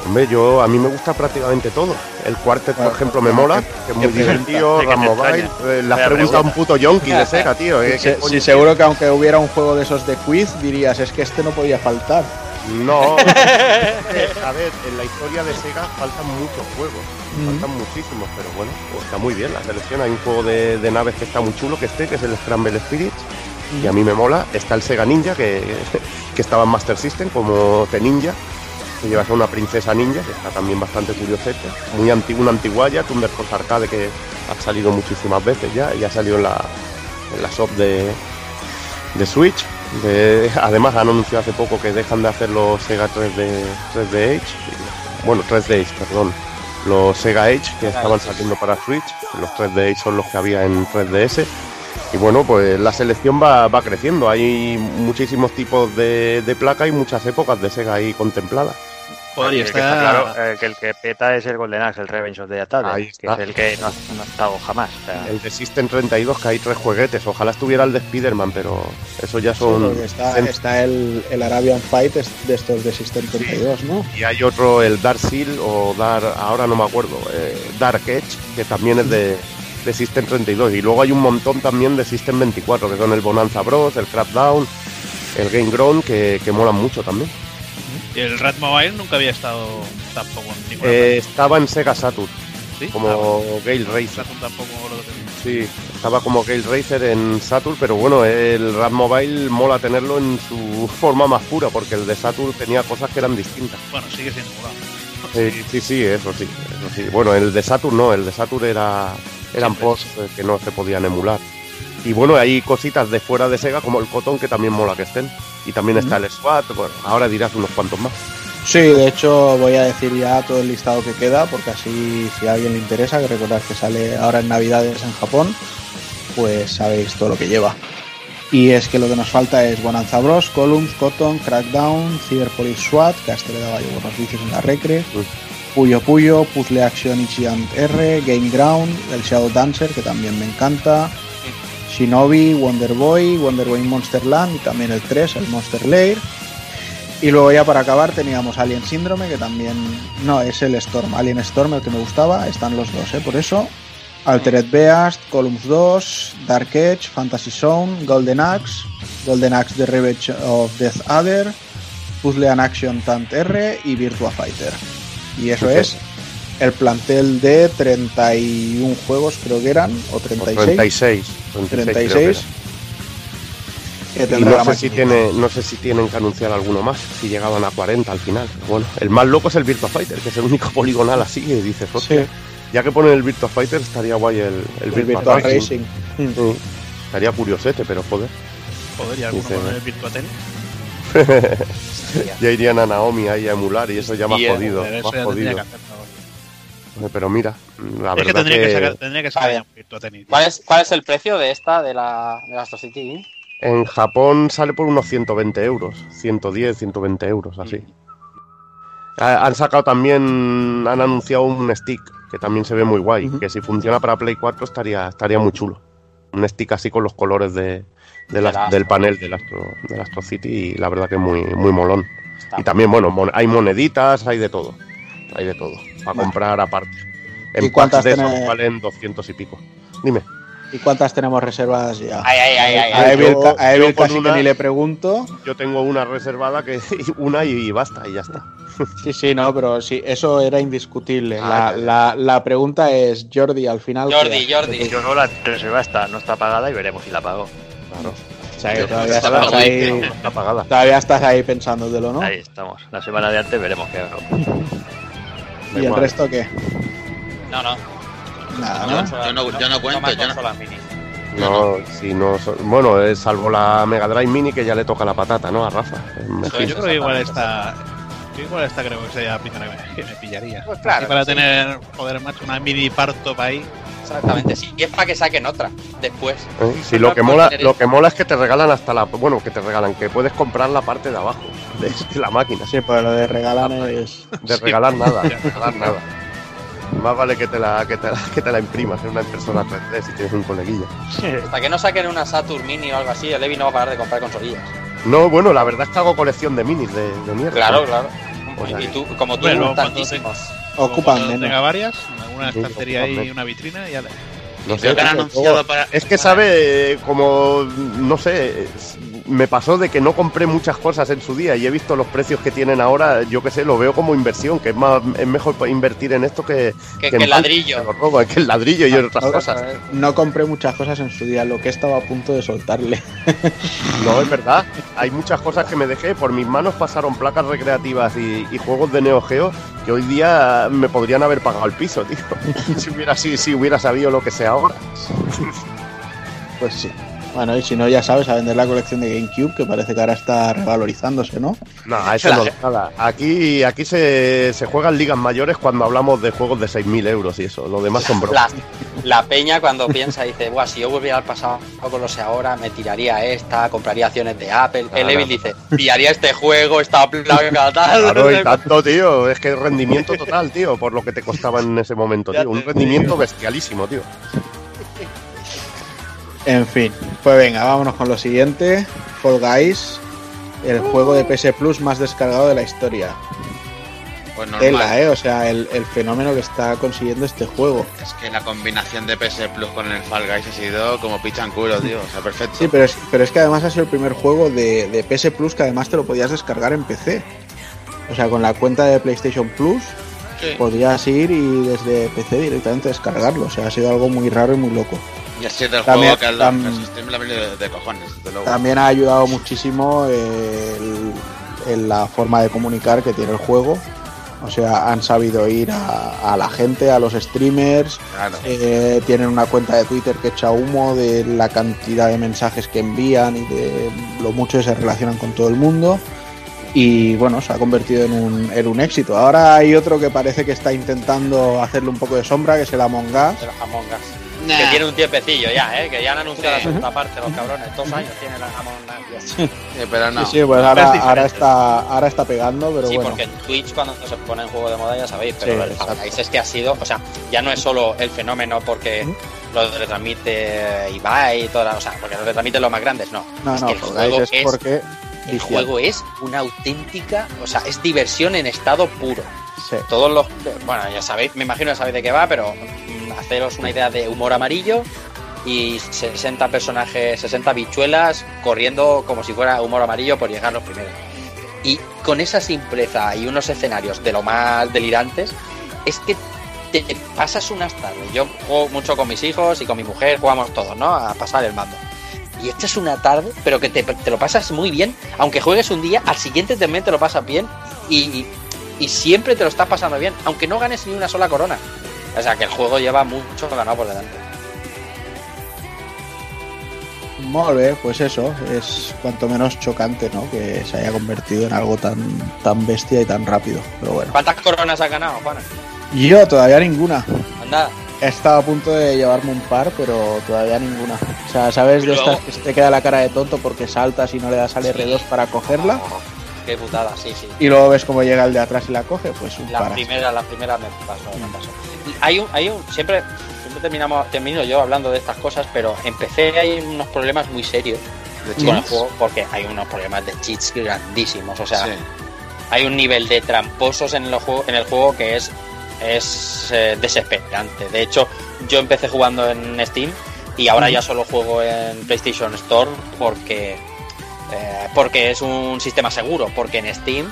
Hombre, yo a mí me gusta prácticamente todo. El Quartet, por ejemplo, me ¿qué- mola, que es muy pregunta? divertido, ¿De qué Ram te Mobile. extraña? eh, Vaya preguntado a un pregunta. puto yonki de Sega, tío. eh, Sí, ¿qué coño sí, seguro que aunque hubiera un juego de esos de quiz, dirías, es que este no podía faltar. No, eh, a ver, en la historia de Sega faltan muchos juegos, Mm. faltan muchísimos, pero bueno, pues está muy bien la selección. Hay un juego de, de naves que está muy chulo, que este, que es el Scramble Spirits, y a mí me mola. Está el Sega Ninja, que, que estaba en Master System, como The Ninja, que llevas a una princesa ninja, que está también bastante curiosete. Muy antiguo, una antiguaya, Thunder Force Arcade, que ha salido muchísimas veces ya, y ha salido en la, en la shop de, de Switch. De- además han anunciado hace poco que dejan de hacer los Sega 3D, 3D Age, y- bueno 3D Age, perdón, los Sega Age que estaban saliendo para Switch, los 3D Age son los que había en 3DS. Y bueno, pues la selección va, va creciendo. Hay muchísimos tipos de, de placa y muchas épocas de Sega ahí contempladas. Está- está claro eh, que el que peta es el Golden Axe, el Revenge of the Atade, Ahí que es el que no, ha- no ha estado jamás. o sea, El de System 32, que hay tres jueguetes. Ojalá estuviera el de Spider-Man, pero eso ya son. Está, está el, el Arabian Fight de estos de System 32, ¿no? Y hay otro, el Dark Seal o Dark, ahora no me acuerdo, eh, Dark Edge, que también es de, de System 32. Y luego hay un montón también de System 24, que son el Bonanza Bros, el Crackdown, el Game Ground, que, que molan mucho también. El Red Mobile nunca había estado tampoco en ninguna Eh, estaba en Sega Saturn, ¿Sí? como Ah, bueno. Gale Racer. Saturn tampoco lo tenía. Sí, estaba como Gale Racer en Saturn, pero bueno, el Rad Mobile mola tenerlo en su forma más pura, porque el de Saturn tenía cosas que eran distintas. Bueno, sigue siendo jugado. Sí, sí, sí, eso sí, eso sí. Bueno, el de Saturn no, el de Saturn era eran eh, que no se podían emular. Y bueno, hay cositas de fuera de Sega como el Cotton que también mola que estén. Y también está el SWAT, bueno, ahora dirás unos cuantos más. Sí, de hecho voy a decir ya todo el listado que queda, porque así si a alguien le interesa, que recordad que sale ahora en Navidades en Japón, pues sabéis todo lo que lleva. Y es que lo que nos falta es Bonanza Bros, Columns, Cotton, Crackdown, Cyberpolice SWAT, que a este le daba yo buenos vicios en la Recre, Puyo Puyo, Puzzle Action Ichiant R, Game Ground, el Shadow Dancer, que también me encanta, Shinobi, Wonder Boy, Wonder Boy Monster Land y también el 3, el Monster Lair. Y luego ya para acabar teníamos Alien Síndrome, que también... No, es el Storm, Alien Storm el que me gustaba, están los dos, ¿eh? Por eso. Altered Beast, Columns 2, Dark Edge, Fantasy Zone, Golden Axe, Golden Axe The Revenge of Death Adder, Puzzle and Action Tant R y Virtua Fighter. Y eso es el plantel de 31 juegos, creo que eran, o O 36. 36. 36. creo que 36. Y no sé, si tiene, no sé si tienen que anunciar alguno más, si llegaban a 40 al final. Bueno, el más loco es el Virtua Fighter, que es el único poligonal así que dices, hostia, Sí, ya que ponen el Virtua Fighter estaría guay el, el el Virtua, Virtua Racing. Racing. Mm. Sí, estaría curiosete, pero joder. Joder, y alguno Dice- con el Virtua Tennis. Ya irían a Naomi ahí a emular y eso ya más Y, jodido. Pero eso más ya tendría jodido. que hacerlo. Pero mira, la Es que verdad tendría que, que, sacar, tendría que sacar Vale. ya. ¿Cuál es, ¿Cuál es el precio de esta, de la, de la Astro City? en Japón sale por unos 120 euros, 110, 120 euros, así. Ha- Han sacado también, han anunciado un stick que también se ve muy guay, que si funciona para Play 4 estaría, estaría muy chulo. Un stick así con los colores de, de la- Del panel del Astro, del Astro City y la verdad que es muy, muy molón. Está Y también, bueno, mon- hay moneditas, hay de todo. Hay de todo. Para Vale. comprar aparte. En ¿Y cuántas de esos tiene- valen 200 y pico. Dime. ¿Y cuántas tenemos reservadas ya? Ay, ay, ay, ay, A. Evil, yo- a Evil casi una- que ni le pregunto. Yo tengo una reservada que una y basta y ya está. Sí, sí, no, pero sí, eso era indiscutible. Ah, La, la, la pregunta es, Jordi, al final... Jordi, ¿qué- Jordi. Yo no, la reserva está, no está pagada y veremos si la pago. Claro. O sea, que Yo- todavía estás ahí, Está todavía estás ahí pensándotelo, ¿no? Ahí estamos. La semana de antes veremos qué hago. ¿Y el resto qué? No, no. Nada, ¿no? yo no- yo no cuento, yo no- mini. No, si no. Bueno, eh, salvo la Mega Drive Mini que ya le toca la patata, ¿no? A Rafa. Yo creo que igual esta. Yo igual esta creo que sería la primera que me, pillaría. Pues claro, Y para sí. tener, joder, macho, una mini parto para ahí. Exactamente, sí. Y es para que saquen otra después. ¿eh? Si lo que mola, lo que mola es que te regalan hasta la. Bueno, que te regalan, que puedes comprar la parte de abajo de, de la máquina. Sí, pues lo de regalar es... De regalar nada, de regalar nada. Más vale que te la, que te la, que te la imprimas en una impresora 3D si tienes un coleguilla. Hasta que no saquen una Saturn Mini o algo así, el Levi no va a parar de comprar consolillas. No, bueno, la verdad es que hago colección de minis de, de mierda. Claro, claro. O sea y tú, como tú, Bueno, tantísimos. Ocupan menos. varias, una estantería menos. una vitrina y ya. No sé, han anunciado para. Es que sabe, eh, como, no sé, me pasó de que no compré muchas cosas en su día y he visto los precios que tienen ahora, yo qué sé, lo veo como inversión, que es más es mejor invertir en esto que, Que, en que el ladrillo. que que el ladrillo y otras Ah, cosas. No compré muchas cosas en su día, lo que estaba a punto de soltarle. No, es verdad. Hay muchas cosas que me dejé. Por mis manos pasaron placas recreativas y, y juegos de Neo Geo que hoy día me podrían haber pagado el piso, tío. si, hubiera, si, si hubiera sabido lo que sé ahora. Pues sí. Bueno, y si no, ya sabes, a vender la colección de GameCube, que parece que ahora está revalorizándose, ¿no? No, a eso no nada. Aquí, aquí se, se juegan ligas mayores cuando hablamos de juegos de 6.000 euros y eso. Lo demás son bromas. La, la peña cuando piensa dice, Buah, si yo volviera al pasado con lo sé ahora, me tiraría esta, compraría acciones de Apple. Claro. El Evil dice, pillaría este juego, esta placa, tal. Claro, y tanto, tío. Es que rendimiento total, tío, por lo que te costaba en ese momento, tío. Un rendimiento bestialísimo, tío. En fin, pues venga, vámonos con lo siguiente. Fall Guys, el juego de PS Plus más descargado de la historia. Pues Tela. ¿eh? O sea, el, el fenómeno que está consiguiendo este juego. Es que la combinación de PS Plus con el Fall Guys ha sido como pichan culo, tío. O sea, perfecto. Sí, pero es, pero es que además ha sido el primer juego de, de PS Plus que además te lo podías descargar en PC. O sea, con la cuenta de PlayStation Plus Sí. podías ir y desde PC directamente descargarlo. O sea, ha sido algo muy raro y muy loco. Y También- juego que al tam- el sistema le ha venido de, de cojones, desde luego. También ha ayudado muchísimo el- en la forma de comunicar que tiene el juego. O sea, han sabido ir a, a la gente, a los streamers. Claro. eh, tienen una cuenta de Twitter que echa humo de la cantidad de mensajes que envían y de lo mucho que se relacionan con todo el mundo. y bueno, se ha convertido en un, en un éxito. Ahora hay otro que parece que está intentando hacerle un poco de sombra, que es el Among Us. Los Among Us. Nah. Que tiene un tiempecillo ya, ¿eh? Que ya han anunciado Sí. la segunda parte, los cabrones. Dos años tiene la Among Us. Sí, pero no. Sí, sí, pues Es ahora, está, ahora está pegando, pero sí, bueno. porque en Twitch cuando se pone en juego de moda ya sabéis, pero exacto. que es que ha sido, o sea, ya no es solo el fenómeno porque lo retransmite Ibai y toda la, o sea, porque lo retransmiten los más grandes, no. No, es no, que el juego es es, porque el juego es una auténtica, o sea, es diversión en estado puro. Todos los, bueno, ya sabéis, me imagino que sabéis de qué va, pero mm, haceros una idea de humor amarillo y 60 personajes, 60 bichuelas corriendo como si fuera humor amarillo por llegar los primeros. Y con esa simpleza y unos escenarios de lo más delirantes, es que te pasas unas tardes. Yo juego mucho con mis hijos y con mi mujer, jugamos todos, ¿no? A pasar el mando. Y esta es una tarde, pero que te, lo pasas muy bien, aunque juegues un día, al siguiente también te lo pasas bien y- y siempre te lo estás pasando bien, aunque no ganes ni una sola corona. O sea que el juego lleva mucho ganado por delante. Molt bé, pues eso, es cuanto menos chocante, ¿no? Que se haya convertido en algo tan, tan bestia y tan rápido. Pero bueno. ¿Cuántas coronas has ganado, Juana? Yo todavía ninguna. Anda, He estado a punto de llevarme un par, pero todavía ninguna. O sea, ¿sabes de estas que te queda la cara de tonto porque saltas y no le das al R2 para cogerla? Qué putada, sí, sí. Y luego ves cómo llega el de atrás y la coge, pues un La primera, la primera me pasó, me pasó. Y Hay un, hay un, siempre, siempre terminamos, termino yo hablando de estas cosas, pero empecé hay unos problemas muy serios con el juego porque hay unos problemas de cheats grandísimos. O sea, Sí. hay un nivel de tramposos en el juego, en el juego que es, es eh, desesperante. De hecho, yo empecé jugando en Steam y ahora ya solo juego en PlayStation Store porque, eh, porque es un sistema seguro. Porque en Steam,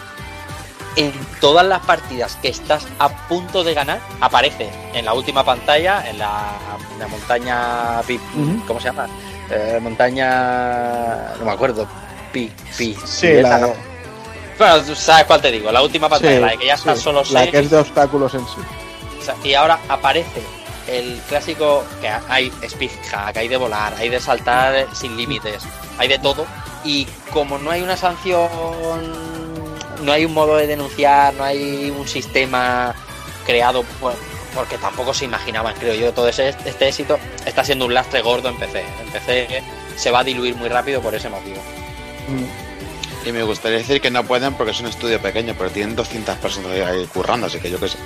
en todas las partidas que estás a punto de ganar, aparece en la última pantalla, en la, en la montaña. ¿Cómo se llama? Eh, montaña. No me acuerdo. Pi, pi, Sí, la, ¿no? Bueno, sabes cuál te digo, la última pantalla, sí, la de que ya está sí, solo la que es de obstáculos en sí. o sea, y ahora aparece el clásico que hay speed hack, hay de volar, hay de saltar sin límites, hay de todo. Y como no hay una sanción, no hay un modo de denunciar, no hay un sistema creado por- porque tampoco se imaginaban, creo yo, todo ese, este éxito está siendo un lastre gordo en PC. En PC se va a diluir muy rápido por ese motivo. Y me gustaría decir que no pueden porque es un estudio pequeño, pero tienen 200 personas ahí currando, así que yo qué sé.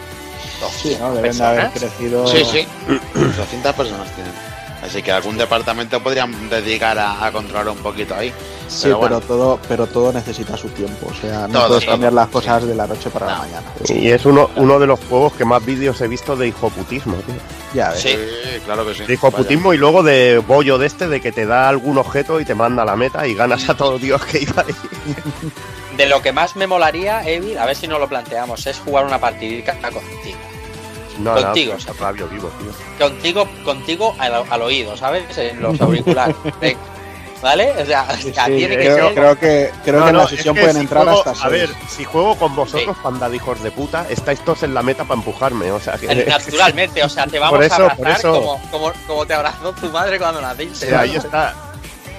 Sí, ¿no? Deben de haber crecido. Sí, sí. 200 personas tienen. Así que algún departamento podrían dedicar a, a controlar un poquito ahí. Sí, Pero todo, pero todo necesita su tiempo. O sea, no Todo, puedes cambiar las Sí. cosas de la noche para la No. mañana. Y es uno, uno de los juegos que más vídeos he visto de hijoputismo, tío. Ya ves. Sí. claro que sí. De hijoputismo y luego de bollo de este, de que te da algún objeto y te manda a la meta y ganas a todo Dios que iba ahí. De lo que más me molaría, Evil, a ver si nos lo planteamos, es jugar una partidita contigo. No, Contigo, no, o sea. rabio vivo, tío. contigo, contigo al, al oído, ¿sabes? En los auriculares. ¿Vale? O sea, Sí, o sea, sí, tiene que creo, ser. creo que, creo No, que en no, la sesión es que pueden si entrar juego- hasta A seis. ver, si juego con vosotros, Sí. panda de hijos de puta, estáis todos en la meta para empujarme, o sea que... Naturalmente, o sea, te vamos Por eso, a abrazar por eso. Como, como, como te abrazó tu madre cuando naciste. Sí, ahí está.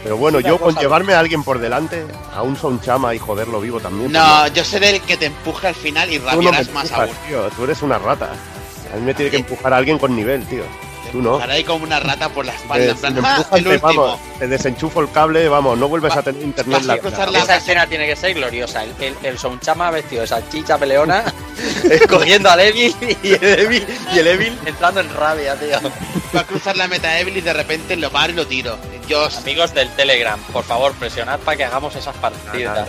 Pero bueno, yo con llevarme a alguien por delante, a un son chama y joderlo vivo también. No, yo seré el que te empuje al final y pues no rabiarás más empujas, aún. tío. Tú eres una rata. A mí me tiene que empujar a alguien con nivel, tío. Tú no. Estaré ahí como una rata por la espalda. Te, plan, me "Ah, el te, vamos, te desenchufo el cable, vamos, no vuelves Va- a tener internet la Esa escena tiene que ser gloriosa. El, el, el Sonchama vestido de salchicha peleona, cogiendo al Evil y el Evil, y el Evil entrando en rabia, tío. Va a cruzar la meta Evil y de repente lo paro y lo tiro. Amigos del Telegram, por favor, presionad para que hagamos esas partidas.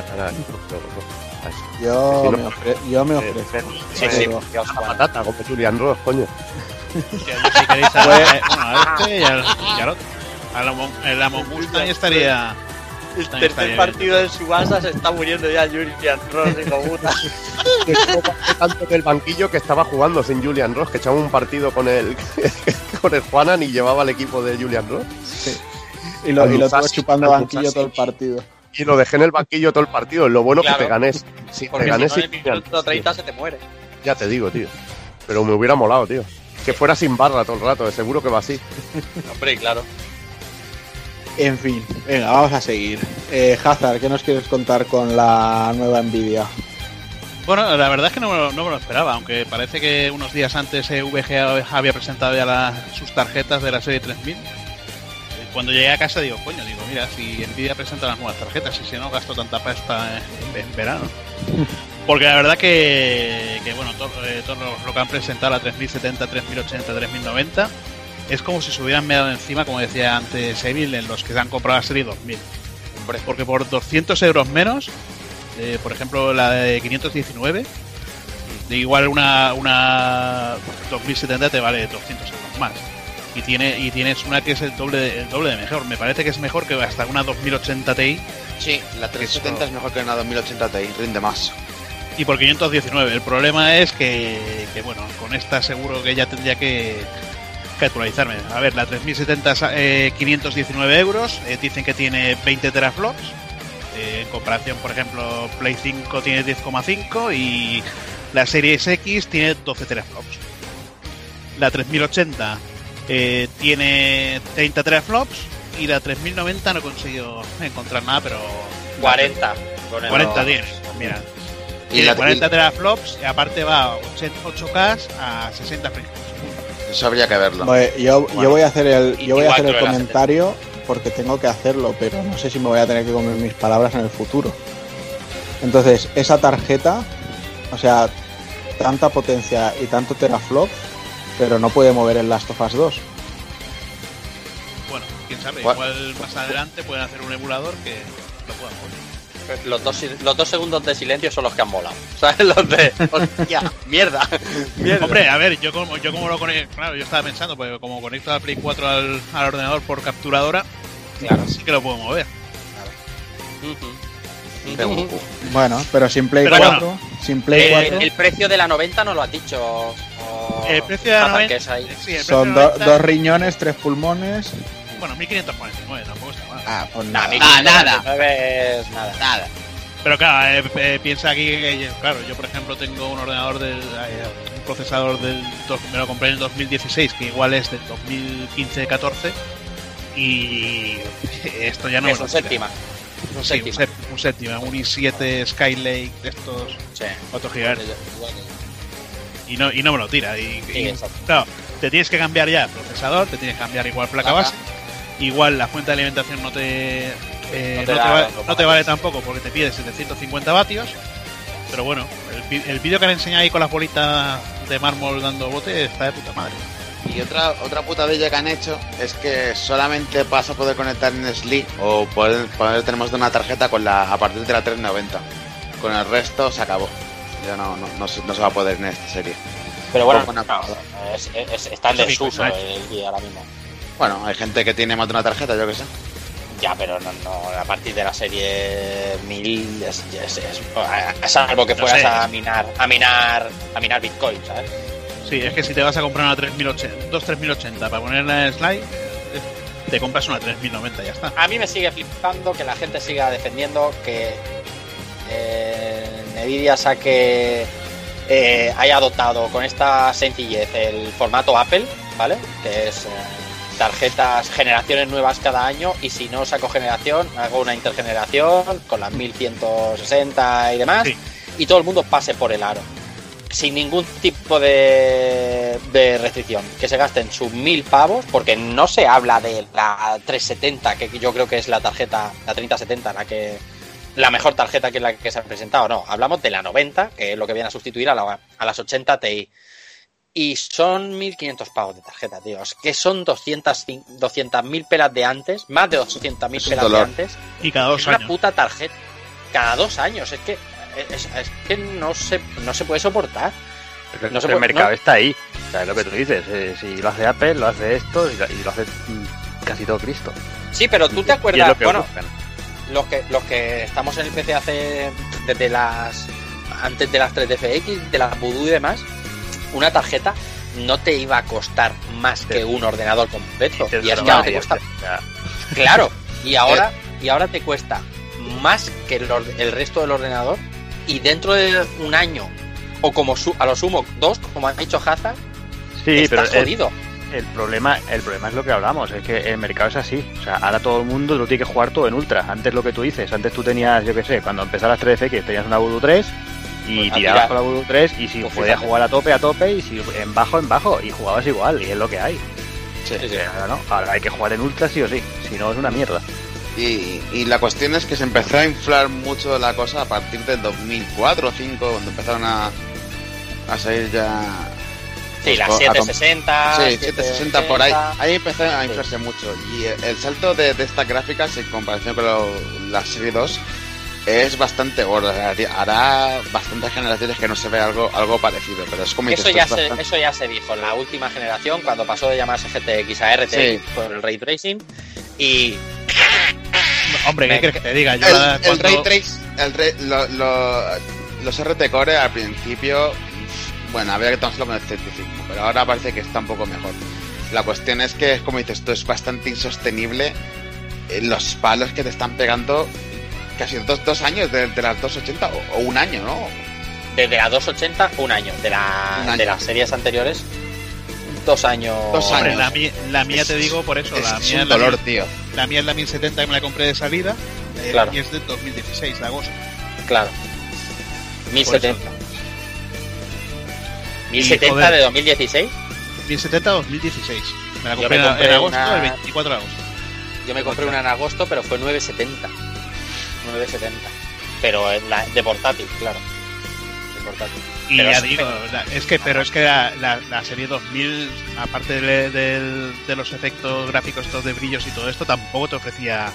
Yo, Si no- me, ofre- yo me Eh, ofrezco. eh, Sí, sí, La patata, como Julian Ross, coño. Si queréis saber, eh, bueno, a este y al, y al otro. A la, Among Us también estaría. El También estaría tercer bien. partido del Subasa se está muriendo ya Julian Ross, hijo puta. Que estuvo tanto en el banquillo que estaba jugando sin Julian Ross, que echaba un partido con el con el Juanan y llevaba al equipo de Julian Ross. Y lo, y lo chupando banquillo todo el partido. Y lo dejé en el banquillo todo el partido. Lo bueno Claro. que te gané. Si te Porque si gané no, en sin el Julian minuto Ross, 30 se te muere. tío. Ya te digo, tío. Pero me hubiera molado, tío. Que fuera sin barra todo el rato, de seguro que va así. Hombre, claro. En fin, venga, vamos a seguir. Eh, Hazard, ¿qué nos quieres contar con la nueva Nvidia? Bueno, la verdad es que no me, lo, no me lo esperaba, aunque parece que unos días antes eh, VG había presentado ya la- sus tarjetas de la serie 3000. Eh, Cuando llegué a casa digo, coño, digo, mira, si Nvidia presenta las nuevas tarjetas y si no gasto tanta pasta en, en verano. Porque la verdad que, que bueno, todo, eh, todo lo, que han presentado, la 3070, 3080, 3090, es como si se hubieran meado encima, como decía antes Evil, en los que se han comprado la serie 2000. Porque por 200 euros menos, eh, por ejemplo, la de 519, de igual una, una 2070 te vale 200 euros más. Y, tiene, y tienes una que es el doble, de- el doble de mejor. Me parece que es mejor que hasta una 2080 Ti Sí, la 370 es mejor que una 2080 Ti, rinde más. y por 519. El problema es que, que, bueno, con esta seguro que ya tendría que, que actualizarme. A ver, la 3070 sa- eh, 519 euros, eh, dicen que tiene 20 teraflops. eh, en comparación, por ejemplo, Play 5 tiene 10,5 y la Series X tiene 12 teraflops. La 3080 eh, tiene 30 teraflops y la 3090 no he conseguido encontrar nada, pero 40. con el- 40 tiene. Mira, Y la 40 teraflops y aparte va a 8K a 60 frames. Eso habría que verlo. Yo, Bueno, yo voy a hacer el, yo voy a hacer el comentario porque tengo que hacerlo, pero no sé si me voy a tener que comer mis palabras en el futuro. Entonces, esa tarjeta, o sea, tanta potencia y tanto teraflops, pero no puede mover el Last of Us 2. Bueno, quién sabe, Gua- igual más adelante pueden hacer un emulador que lo pueda mover. Los dos, los dos segundos de silencio son los que han molado. ¿Sabes? Los de. ¡Hostia! ¡Mierda! ¡Mierda! Hombre, a ver, yo como, yo como lo conecto, claro, yo estaba pensando, porque como conecto la Play 4 al, al ordenador por capturadora, Claro. sí que lo puedo mover. Bueno, pero sin Play Pero 4, sin Play Eh, 4, el precio de la 90 no lo has dicho. El precio de la Hazard, 90, que es ahí. sí, el son de do- la 90, dos riñones, tres pulmones. Bueno, 1549, tampoco está mal. Ah, pues Nah, nada. 1599 es nada. nada. Pero claro, eh, eh, piensa aquí que, claro, yo por ejemplo tengo un ordenador del, eh, un procesador del, dos- me lo compré en el 2016, que igual es del 2015-14, y esto ya no es me lo un séptima. Un Sí, un, séptima. sép- un séptima, un i7 Skylake de estos Sí. 4 GHz y no, y no me lo tira. Y, Sí, y, exacto. claro, te tienes que cambiar ya el procesador, te tienes que cambiar igual placa Ajá. base, igual la fuente de alimentación no te, eh, No no te vale, los no te vatios. vale tampoco porque te pide 750 vatios. Pero bueno, el, el vídeo que han enseñado ahí con las bolitas de mármol dando bote está de puta madre. Y otra otra putadilla que han hecho es que solamente vas a poder conectar en Sli o poder, poder tenemos de una tarjeta con la a partir de la 390. Con el resto se acabó. Ya no, no, no, se, no se va a poder en esta serie. Pero bueno, es- es- está en desuso pues, el guía ahora mismo. Bueno, hay gente que tiene más de una tarjeta, yo que sé. Ya, pero no, no, a partir de la serie 1000 es, es, es- salvo que No fueras sé. a minar, a minar, a minar Bitcoin, ¿sabes? Sí, es que si te vas a comprar una 3080, dos 3080 para ponerla en slide, eh, te compras una 3090 ya está. A mí me sigue flipando que la gente siga defendiendo que eh, Nvidia saque eh, haya adoptado con esta sencillez el formato Apple, ¿vale? Que es eh, tarjetas generaciones nuevas cada año y si no saco generación hago una intergeneración con las 1160 y demás Sí. y todo el mundo pase por el aro sin ningún tipo de, de restricción que se gasten sus mil pavos porque no se habla de la 370 que yo creo que es la tarjeta la 3070 la que la mejor tarjeta que es la que se ha presentado no hablamos de la 90 que es lo que viene a sustituir a, la- a las 80 Ti y son 1500 pavos de tarjeta tío es que son 200 200.000 pelas de antes más de 200.000 Es un pelas de antes Y cada dos es una años. puta tarjeta. Cada dos años. Es que, es, es que no se, no se puede soportar. Pero No se el puede- mercado no. está ahí. O sea, es lo que tú dices. eh, si lo hace Apple, lo hace esto y lo, y lo hace mm, casi todo Cristo. Sí, pero tú Y- te y es acuerdas, lo que bueno, buscan. Los que, los que estamos en el PC hace desde las antes de las 3DFX, de las Voodoo y demás, una tarjeta no te iba a costar más que un ordenador completo. Y es que ahora te cuesta. Claro, y ahora, y ahora te cuesta más que el, resto del ordenador y dentro de un año o como su- a lo sumo dos, como ha dicho Hazard, Sí, pero estás es- jodido. El problema, el problema es lo que hablamos, es que el mercado es así. O sea, ahora todo el mundo lo tiene que jugar todo en ultra. Antes lo que tú dices, antes tú tenías, yo qué sé, cuando empezaras 3FX tenías una Voodoo 3 y Pues tirabas con la Voodoo 3 y si Pues podías fíjate. jugar a tope, a tope y si en bajo, en bajo y jugabas igual y es lo que hay. Sí, sí. Ahora no, ahora hay que jugar en ultra sí o sí, si no es una mierda. Y, y la cuestión es que se empezó a inflar mucho la cosa a partir del 2004 o 2005, cuando empezaron a, a salir ya... Sí, las a com- 760. Sí, 760 por ahí. 780. Ahí empezó a inflarse mucho. Y el, salto de, de estas gráficas en comparación con lo- la serie 2 es bastante gordo. Hará bastantes generaciones que no se ve algo, algo parecido. Pero es como Eso dices ya, es se, bastante- eso ya se dijo en la última generación, cuando pasó de llamarse GTX a RTX Sí. por el ray tracing. Y Hombre, ¿qué Me- quieres que te diga? Yo El, cuando- Ray Trace, el Ray- lo- lo- los RT Core al principio, bueno, había que tomárselo con escepticismo, pero ahora parece que está un poco mejor. La cuestión es que, como dices tú, es bastante insostenible eh, los palos que te están pegando casi dos, dos años de, de las 280 o, o un año, ¿no? desde la 280, un año. De, la, Un año. de las series anteriores, dos años. Dos Hombre, años. la, mía, la mía Es- te digo por eso, Es, la es mía, un la, dolor, mía, tío. la mía es la 1070 que me la compré de salida eh, Claro. y es del 2016, de agosto. Claro. 1070. Y, 1070 joder. de 2016. 1070 2016. Me la compré, me en- compré en agosto, una- el 24 de agosto. Yo me compré una en agosto, pero fue 970. 970. Pero en la- de portátil, claro. De portátil. Y Pero ya es- digo, la- es que, pero es que la, la- la serie 2000, aparte de, los efectos gráficos estos de brillos y todo esto, tampoco te ofrecía.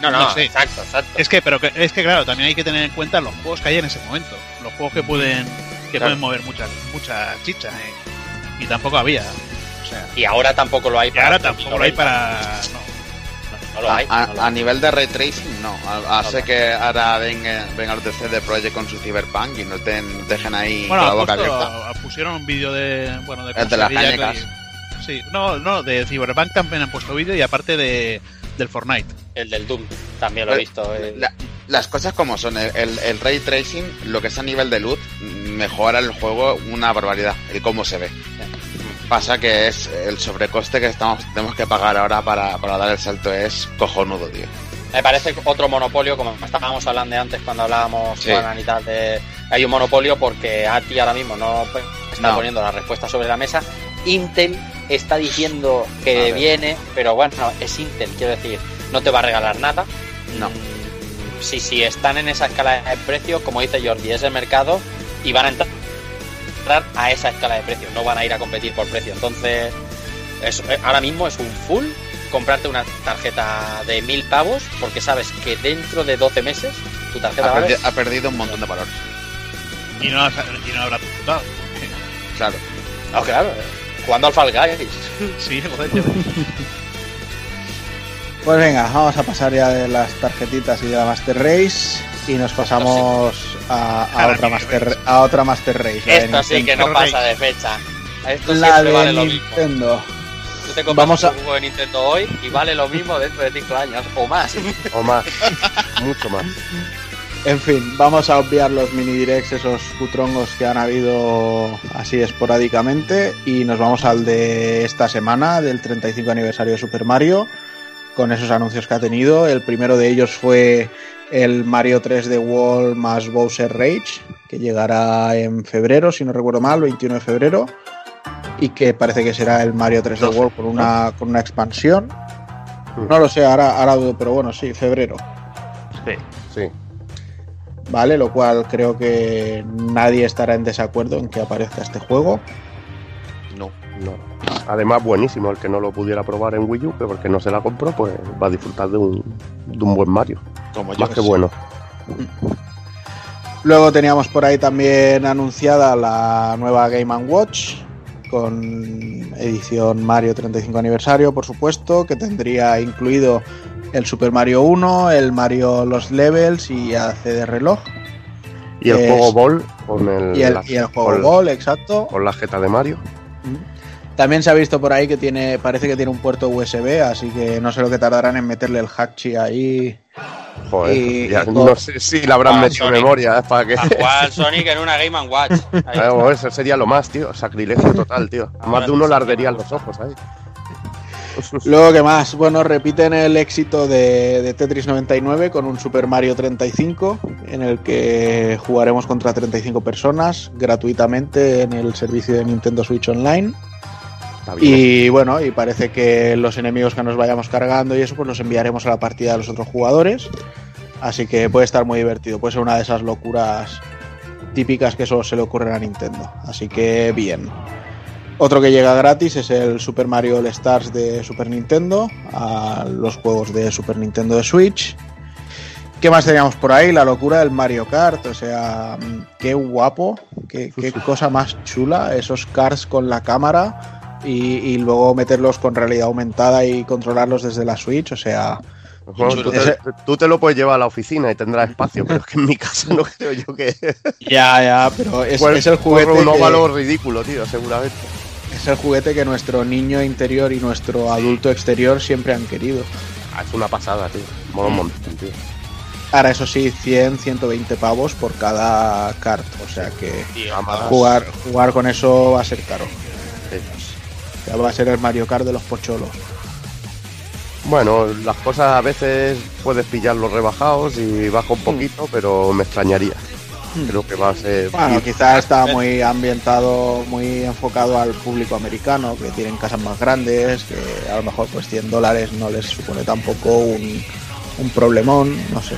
No, no, No sé. exacto, exacto. Es que, pero que, es que claro, también hay que tener en cuenta los juegos que hay en ese momento, los juegos que pueden, que Claro. pueden mover mucha, mucha chicha, ¿eh? y tampoco había. O sea, Y ahora tampoco lo hay y para. ahora tampoco lo hay para. no. No lo A, hay. a- no lo a hay. nivel de ray tracing, no. A No, no. que ahora venga, venga los de CD Projekt con su Cyberpunk y nos den- dejen ahí Bueno, con la boca abierta. pusieron un vídeo de. Bueno, de El de las cañecas. Sí, no, no, de Cyberpunk también han puesto vídeo y aparte de del Fortnite. El del Doom también lo he Eh, visto. eh. La- las cosas como son, el, el- el ray tracing, lo que es a nivel de luz, mejora el juego una barbaridad, el cómo se ve. Pasa que es el sobrecoste que estamos tenemos que pagar ahora para, para dar el salto es cojonudo, tío. Me parece otro monopolio, como estábamos hablando antes cuando hablábamos Sí. Y tal, de hay un monopolio porque ATI ahora mismo no pues, está No. poniendo la respuesta sobre la mesa. Intel está diciendo que viene, pero bueno, es Intel, quiero decir, no te va a regalar nada. No. Si, si están en esa escala de precios, como dice Jordi, es el mercado y van a entrar a esa escala de precios, no van a ir a competir por precio. Entonces, es- eh, ahora mismo es un full comprarte una tarjeta de mil pavos porque sabes que dentro de 12 meses tu tarjeta Ha, perdi- ha perdido un montón de valor. Y no, y no habrá disfrutado. Claro. No, claro, eh, jugando al Fall Guys. Sí, joder. Pues venga, vamos a pasar ya de las tarjetitas y de la Master Race y nos pasamos a, otra Master, Race. a otra Master Race. de Esto sí que Nintendo. no pasa de fecha. Esto La siempre de vale lo mismo. Nintendo. Tú te compras Vamos a- un juego de Nintendo hoy y vale lo mismo dentro de 5 años o más. O más. Mucho más. En fin, vamos a obviar los mini directs, esos cutrongos que han habido así esporádicamente y nos vamos al de esta semana, del 35 aniversario de Super Mario, con esos anuncios que ha tenido. El primero de ellos fue el Mario 3 de Wall más Bowser Rage, que llegará en febrero, si no recuerdo mal, 21 de febrero, y que parece que será el Mario 3 de 12, World con una, con una expansión. Mm. No lo sé, ahora, ahora dudo, pero bueno, sí, febrero. Sí. Sí. ¿vale? Lo cual creo que nadie estará en desacuerdo en que aparezca este juego. No. Además, buenísimo el que no lo pudiera probar en Wii U, pero porque no se la compró, pues va a disfrutar de un, de un buen Mario. Como yo Más que bueno. Luego teníamos por ahí también anunciada la nueva Game Watch con edición Mario 35 aniversario, por supuesto, que tendría incluido el Super Mario 1, el Mario Los Levels y AC de reloj. Y el Es- juego Ball con el, Y el, la- y el juego con, Ball, exacto. con la jeta de Mario. También se ha visto por ahí que tiene, parece que tiene un puerto USB, así que no sé lo que tardarán en meterle el Hachi ahí Joder, Y- ya y no sé si la habrán Ah, metido en Sonic. memoria ¿eh? para que. A jugar Sonic en una Game Watch. Claro, eso sería lo más, tío. Sacrilegio total, tío. A Más de uno le arderían los ojos ahí. Luego, ¿qué más? Bueno, repiten el éxito de, de Tetris 99 con un Super Mario 35, en el que jugaremos contra 35 personas gratuitamente en el servicio de Nintendo Switch Online. Y bueno, y parece que los enemigos que nos vayamos cargando y eso, pues los enviaremos a la partida de los otros jugadores. Así que puede estar muy divertido. Puede ser una de esas locuras típicas que solo se le ocurren a Nintendo. Así que bien. Otro que llega gratis es el Super Mario All Stars de Super Nintendo, a los juegos de Super Nintendo de Switch. ¿Qué más teníamos por ahí? La locura del Mario Kart, o sea, mm, qué guapo, qué, qué cosa más chula, esos karts con la cámara y, y luego meterlos con realidad aumentada y controlarlos desde la Switch, o sea, Bueno, tú, te, Ese- tú te lo puedes llevar a la oficina y tendrás espacio, pero es que en mi casa no creo yo que. ya, ya, pero es, Pues, es el juguete un que- óvalo ridículo, tío, seguramente. es el juguete que nuestro niño interior y nuestro adulto exterior siempre han querido. Ah, es una pasada, tío. Mola un montón, tío. Ahora, eso sí, 100, 120 pavos por cada kart. O sea que Tío, jugar, jugar con eso va a ser caro. sí. Ya va a ser el Mario Kart de los pocholos. Bueno, las cosas a veces puedes pillarlos rebajados y baja un poquito, pero me extrañaría. Creo que va a ser. Bueno, quizás está muy ambientado, muy enfocado al público americano, que tienen casas más grandes, que a lo mejor pues 100 dólares no les supone tampoco un, un problemón, no sé.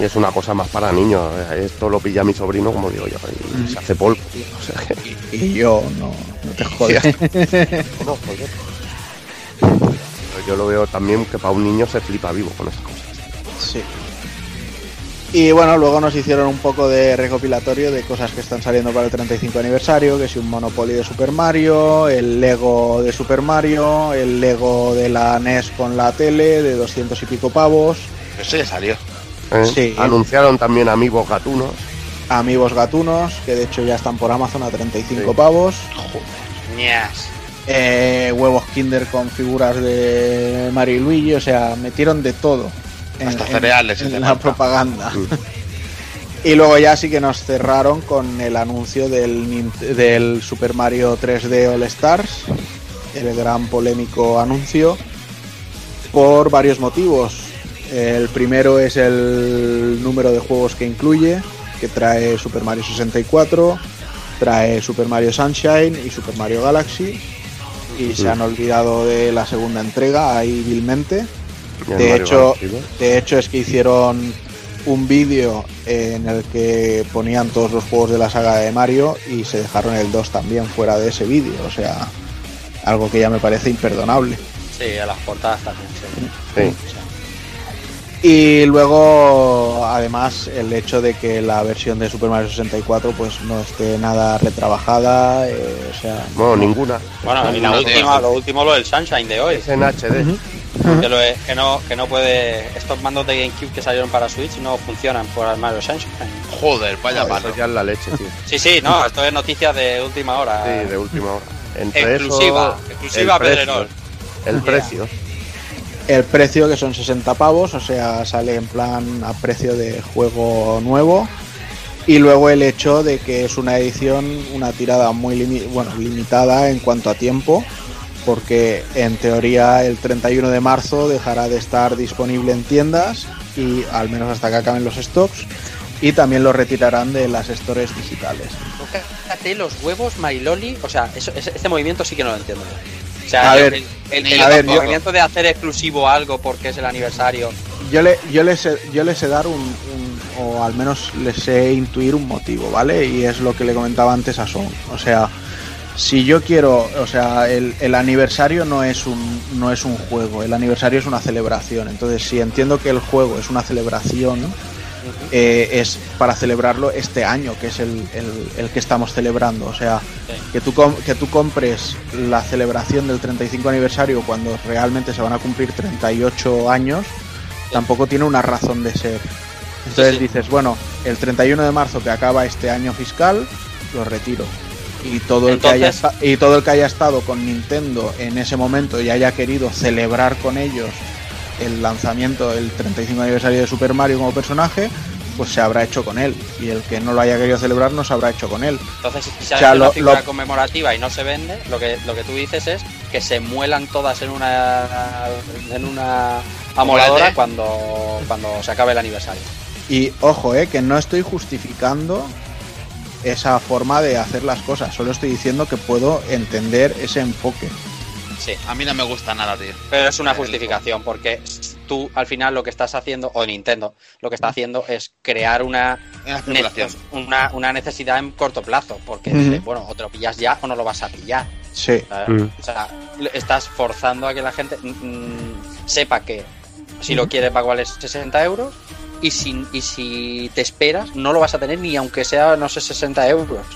Y es una cosa más para niños. Esto lo pilla mi sobrino, como digo yo, y se hace polvo, tío. O sea que. Y yo no, no te jodes. No, joder. Pero yo lo veo también que para un niño se flipa vivo con esas cosas. Sí. Y bueno, luego nos hicieron un poco de recopilatorio de cosas que están saliendo para el 35 aniversario, que si un Monopoly de Super Mario, el Lego de Super Mario, el Lego de la NES con la tele de 200 y pico pavos, Eso ya salió. ¿Eh? Sí. Anunciaron también amigos gatunos. amigos gatunos, que de hecho ya están por Amazon a 35 Sí. pavos, Ñas. eh, huevos Kinder con figuras de Mario y Luigi, o sea, metieron de todo. en- Hasta en- cereales, en la propaganda. Mm. Y luego ya sí que nos cerraron con el anuncio del, Nint- del Super Mario 3D All Stars, el gran polémico anuncio, por varios motivos. El primero es el número de juegos que incluye, que trae Super Mario 64, trae Super Mario Sunshine y Super Mario Galaxy, y se han olvidado de la segunda entrega ahí vilmente. De hecho, de hecho es que hicieron un vídeo en el que ponían todos los juegos de la saga de Mario y se dejaron el 2 también fuera de ese vídeo, o sea, algo que ya me parece imperdonable. Sí, a las portadas también. sí. Sí. Y luego, además, el hecho de que la versión de Super Mario 64 pues no esté nada retrabajada, eh, o sea, Bueno, ninguna. Bueno, y la No, última, lo último, lo del Sunshine de hoy. Es en HD. Que, lo es- que no, que no puede. Estos mandos de GameCube que salieron para Switch no funcionan por el Mario Sunshine. Joder, vaya Eso palo. ya es la leche, tío. Sí, sí, no, esto es noticia de última hora. Sí, de última hora. Entre exclusiva, eso, exclusiva el precio, Pedrerol. El Ya. precio. El precio que son 60 pavos, o sea, sale en plan a precio de juego nuevo. Y luego el hecho de que es una edición, una tirada muy bueno, limitada en cuanto a tiempo, porque en teoría el 31 de marzo dejará de estar disponible en tiendas y al menos hasta que acaben los stocks y también lo retirarán de las stores digitales. Fíjate los huevos Mariloli. O sea, ese- este movimiento sí que no lo entiendo. O sea, A el, ver, el- el- a ver, yo- de hacer exclusivo algo porque es el aniversario. Yo le, yo le sé, yo le sé dar un, un- o al menos le sé intuir un motivo, ¿vale? Y es lo que le comentaba antes a Son. O sea, si yo quiero, o sea, el, el aniversario no es un no es un juego, el aniversario es una celebración. Entonces, si entiendo que el juego es una celebración, eh, es para celebrarlo este año, que es el, el- el que estamos celebrando. O sea, que tú, que tú compres la celebración del 35 aniversario cuando realmente se van a cumplir 38 años, tampoco tiene una razón de ser. Entonces Sí, dices, bueno, el 31 de marzo que acaba este año fiscal, lo retiro. Y todo, el que haya y todo el que haya estado con Nintendo en ese momento y haya querido celebrar con ellos el lanzamiento, el 35 aniversario de Super Mario como personaje, pues se habrá hecho con él. Y el que no lo haya querido celebrar no se habrá hecho con él. Entonces, si se O sea, hace una lo- figura lo- conmemorativa y no se vende, lo que, lo que tú dices es que se muelan todas en una en una amoladora cuando, cuando se acabe el aniversario. Y ojo, eh, que no estoy justificando esa forma de hacer las cosas, solo estoy diciendo que puedo entender ese enfoque. Sí. A mí no me gusta nada, tío. Pero es una justificación porque tú al final lo que estás haciendo, o Nintendo, lo que está haciendo es crear una, Una una, una necesidad en corto plazo. Porque dices, bueno, o te lo pillas ya o no lo vas a pillar. Sí. Mm. O sea, le- estás forzando a que la gente mm, sepa que si lo quieres va a valer 60 euros y si, y si te esperas no lo vas a tener ni aunque sea, no sé, 60 euros.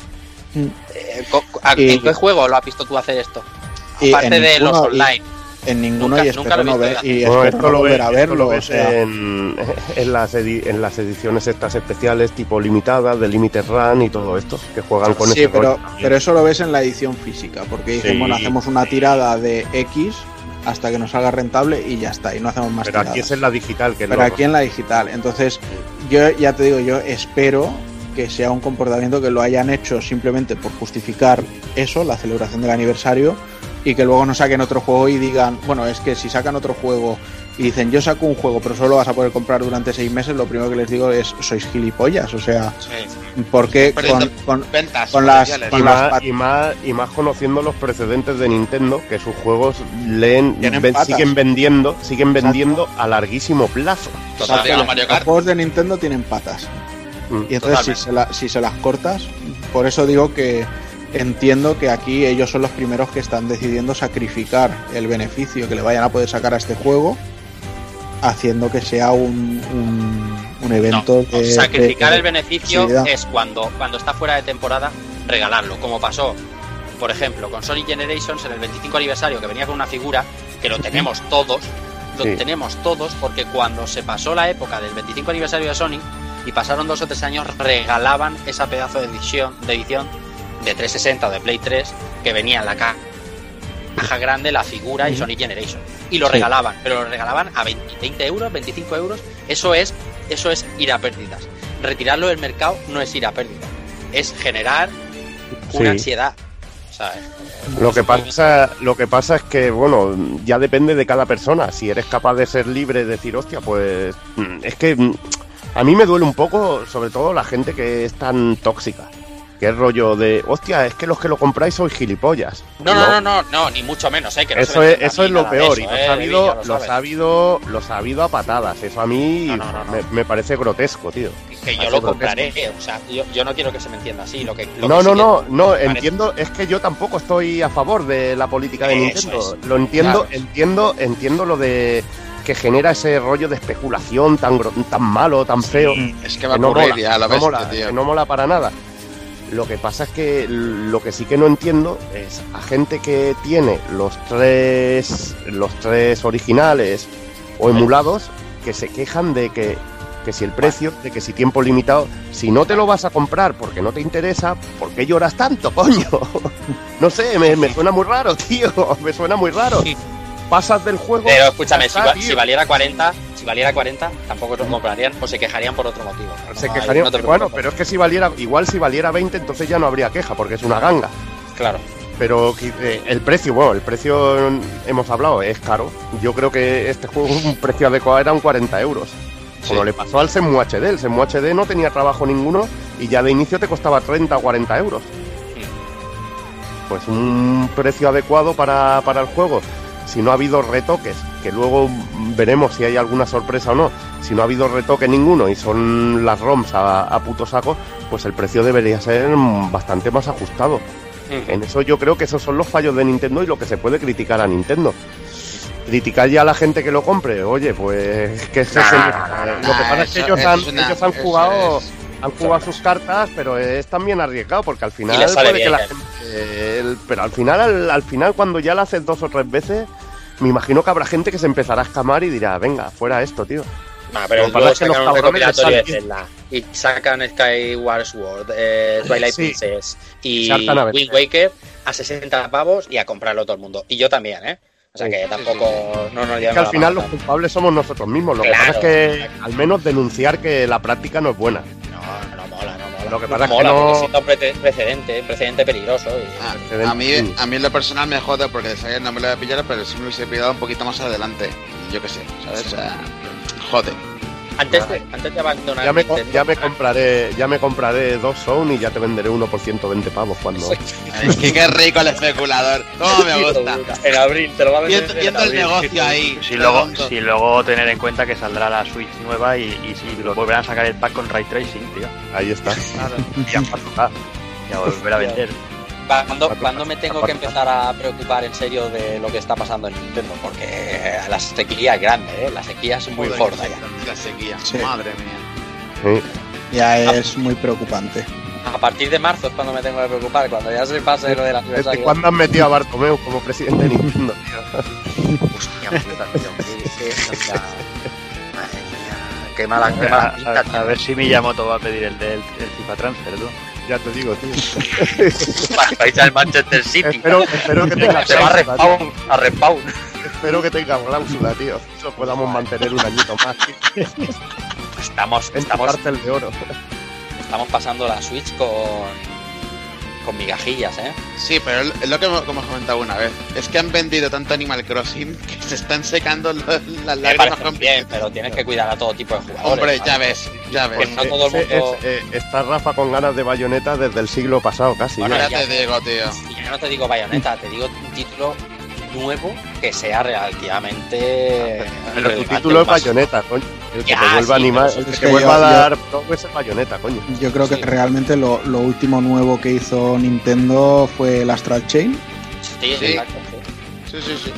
Mm. Eh, a- Y- ¿En qué juego lo has visto tú hacer esto? Aparte en de los y- online. En ninguno Nunca- y nunca espero, no ver, y Bueno, espero esto no lo ves, volver a verlo. lo o ves sea, en, en las edi- en las ediciones estas especiales tipo limitadas, de Limited Run y todo esto, que juegan con sí, ese pero, pero eso lo ves en la edición física, porque dicen, Sí. bueno, hacemos una tirada de X hasta que nos salga rentable y ya está, y no hacemos más Pero aquí es en la digital, que Pero lo- aquí en la digital. Entonces, yo ya te digo, yo espero que sea un comportamiento que lo hayan hecho simplemente por justificar eso, la celebración del aniversario, y que luego no saquen otro juego y digan, bueno, es que si sacan otro juego y dicen, yo saco un juego, pero solo lo vas a poder comprar durante seis meses, lo primero que les digo es, sois gilipollas, o sea, Sí. porque con, ventas con las- y, las más, y, más, y más conociendo los precedentes de Nintendo, que sus juegos leen, ven- siguen vendiendo, siguen Exacto. vendiendo a larguísimo plazo. Total, Exacto, a Mario los Kart. juegos de Nintendo tienen patas. Mm. Y entonces si se, la- si se las cortas, por eso digo que entiendo que aquí ellos son los primeros que están decidiendo sacrificar el beneficio que le vayan a poder sacar a este juego, haciendo que sea un, un, un evento No, de- sacrificar de- el beneficio es cuando, cuando está fuera de temporada, regalarlo, como pasó, por ejemplo, con Sonic Generations en el 25 aniversario, que venía con una figura que lo tenemos todos, lo Sí. tenemos todos, porque cuando se pasó la época del 25 aniversario de Sonic y pasaron dos o tres años, regalaban esa pedazo de edición de, edición de 360 o de Play 3 que venía en la ca- caja grande, la figura y. Sonic Generation. Y lo Sí. regalaban, pero lo regalaban a 20, 20 euros, 25 euros. Eso es, eso es ir a pérdidas. Retirarlo del mercado no es ir a pérdidas. Es generar una Sí. ansiedad. ¿sabes? Lo que pasa, lo que pasa es que, bueno, ya depende de cada persona. Si eres capaz de ser libre, de decir, hostia, pues mm, es que mm, a mí me duele un poco, sobre todo la gente que es tan tóxica. Que es rollo de, hostia, es que los que lo compráis sois gilipollas. No, no, no, no, no, ni mucho menos, ¿eh? Que no Eso es, eso es lo peor eso, y lo ¿eh, ha habido, lo lo sabes. ha habido, lo ha habido a patadas. Eso a mí No, no. Me, me parece grotesco, tío. Que yo lo compraré. O sea, yo, yo no quiero que se me entienda así. Lo que, lo No, que no, no, no, entiendo, es que yo tampoco estoy a favor de la política de Eso Nintendo. Lo entiendo, Claro. entiendo, entiendo lo de que genera ese rollo de especulación tan tan malo, tan feo. Es que va a que no mola, ya, lo no mola, tío. que no mola para nada. Lo que pasa es que lo que sí que no entiendo es a gente que tiene los tres los tres originales o emulados que se quejan de que, que si el precio, de que si tiempo limitado, si no te lo vas a comprar porque no te interesa, ¿por qué lloras tanto, coño? No sé, me, me suena muy raro, tío, me suena muy raro. Pasas del juego. Pero escúchame, si, valiera 40, si valiera 40, tampoco lo comprarían o se quejarían por otro motivo. Se quejarían, no bueno, pero es que si valiera, igual si valiera 20, entonces ya no habría queja, porque es una ganga. Claro. Pero eh, el precio, bueno, el precio mm, hemos hablado, es caro. Yo creo que este juego, un precio adecuado eran 40 euros. Como Sí. le pasó al Semu HD. El Semu HD no tenía trabajo ninguno y ya de inicio te costaba 30 o 40 euros. Pues un precio adecuado para, para el juego. Si no ha habido retoques, que luego veremos si hay alguna sorpresa o no. Si no ha habido retoque ninguno y son las ROMs a, a puto saco, pues el precio debería ser mm, bastante más ajustado. En eso yo creo que esos son los fallos de Nintendo y lo que se puede criticar a Nintendo. Criticar ya a la gente que lo compre, oye, pues que es el- lo que pasa es que ellos han, una- ellos han jugado, es- han jugado sus cartas, pero es también arriesgado porque al final puede que la ¿eh? gente, el- pero al final, al, al final cuando ya lo haces dos o tres veces, me imagino que habrá gente que se empezará a escamar y dirá, venga, fuera esto, tío. No, pero luego que los recopilatorio de Zelda y sacan Skyward Sword, eh, Twilight Sí. Princess y. Wind Waker a 60 pavos y a comprarlo todo el mundo. Y yo también, ¿eh? O sea que tampoco no nos Es que al la final los culpables somos nosotros mismos. Lo que pasa es que al menos denunciar que la práctica no es buena. Lo que pasa es que no- porque sienta un precedente, precedente peligroso. y- Ah, a, mí, a mí en lo personal me jode porque sabía no me lo voy a pillar, pero si me hubiese pillado un poquito más adelante. Yo qué sé, ¿sabes? O sea, jode. Antes de, antes de abandonar Ya me, Nintendo, ya me compraré ya me compraré dos Zone y ya te venderé uno por 120 pavos cuando. Es que qué rico el especulador. ¿Cómo me gusta? En abril, te lo va a vender. Viendo, en viendo el negocio ahí. Si luego, si luego tener en cuenta que saldrá la Switch nueva y, y si lo volverán a sacar el pack con Ray Tracing, tío. Ahí está. Ya, ah, ya volver a vender. ¿Cuándo, cuándo me tengo que empezar a preocupar en serio de lo que está pasando en Nintendo? Porque la sequía es grande, ¿eh? La sequía es muy gorda ya. La sequía. Sí. Madre mía. Sí. Ya es muy preocupante. A partir de marzo es cuando me tengo que preocupar, cuando ya se pase lo del ¿Desde aniversario. cuándo han metido a Bartomeu como presidente de Nintendo, tío? Hostia puta, tío, qué- qué- hostia. Madre mía, Qué mala, qué A, mala a- pinta, a tío. ver si Miyamoto va a pedir el del el FIFA Transfer, tú. Ya te digo, tío. Para irse al Manchester City. espero, espero que tenga Se va a respawn, a respawn. Espero que tenga cláusula, tío. Eso podamos mantener un añito más. tío. Estamos, estamos, de oro. estamos pasando la Switch con, con migajillas, ¿eh? Sí, pero es lo que hemos como hemos comentado una vez. Es que han vendido tanto Animal Crossing que se están secando lo- las Me lágrimas con bien, pero tienes que cuidar a todo tipo de jugadores. Hombre, ¿vale? ya ves, ya ves. Pues no todo el mundo- es- eh, está Rafa con ganas de bayoneta desde el siglo pasado casi. Bueno, ya. ya te digo, tío. Y ya no te digo bayoneta, te digo un título nuevo que sea relativamente. Pero tu título es bayoneta, coño. El que Ya, te vuelva sí, a animar, es que vuelva a yo- dar progress es bayoneta, coño. Yo creo que Sí. realmente lo, lo último nuevo que hizo Nintendo fue el Astral Chain Sí, Sí. exacto. sí. Sí, sí, sí.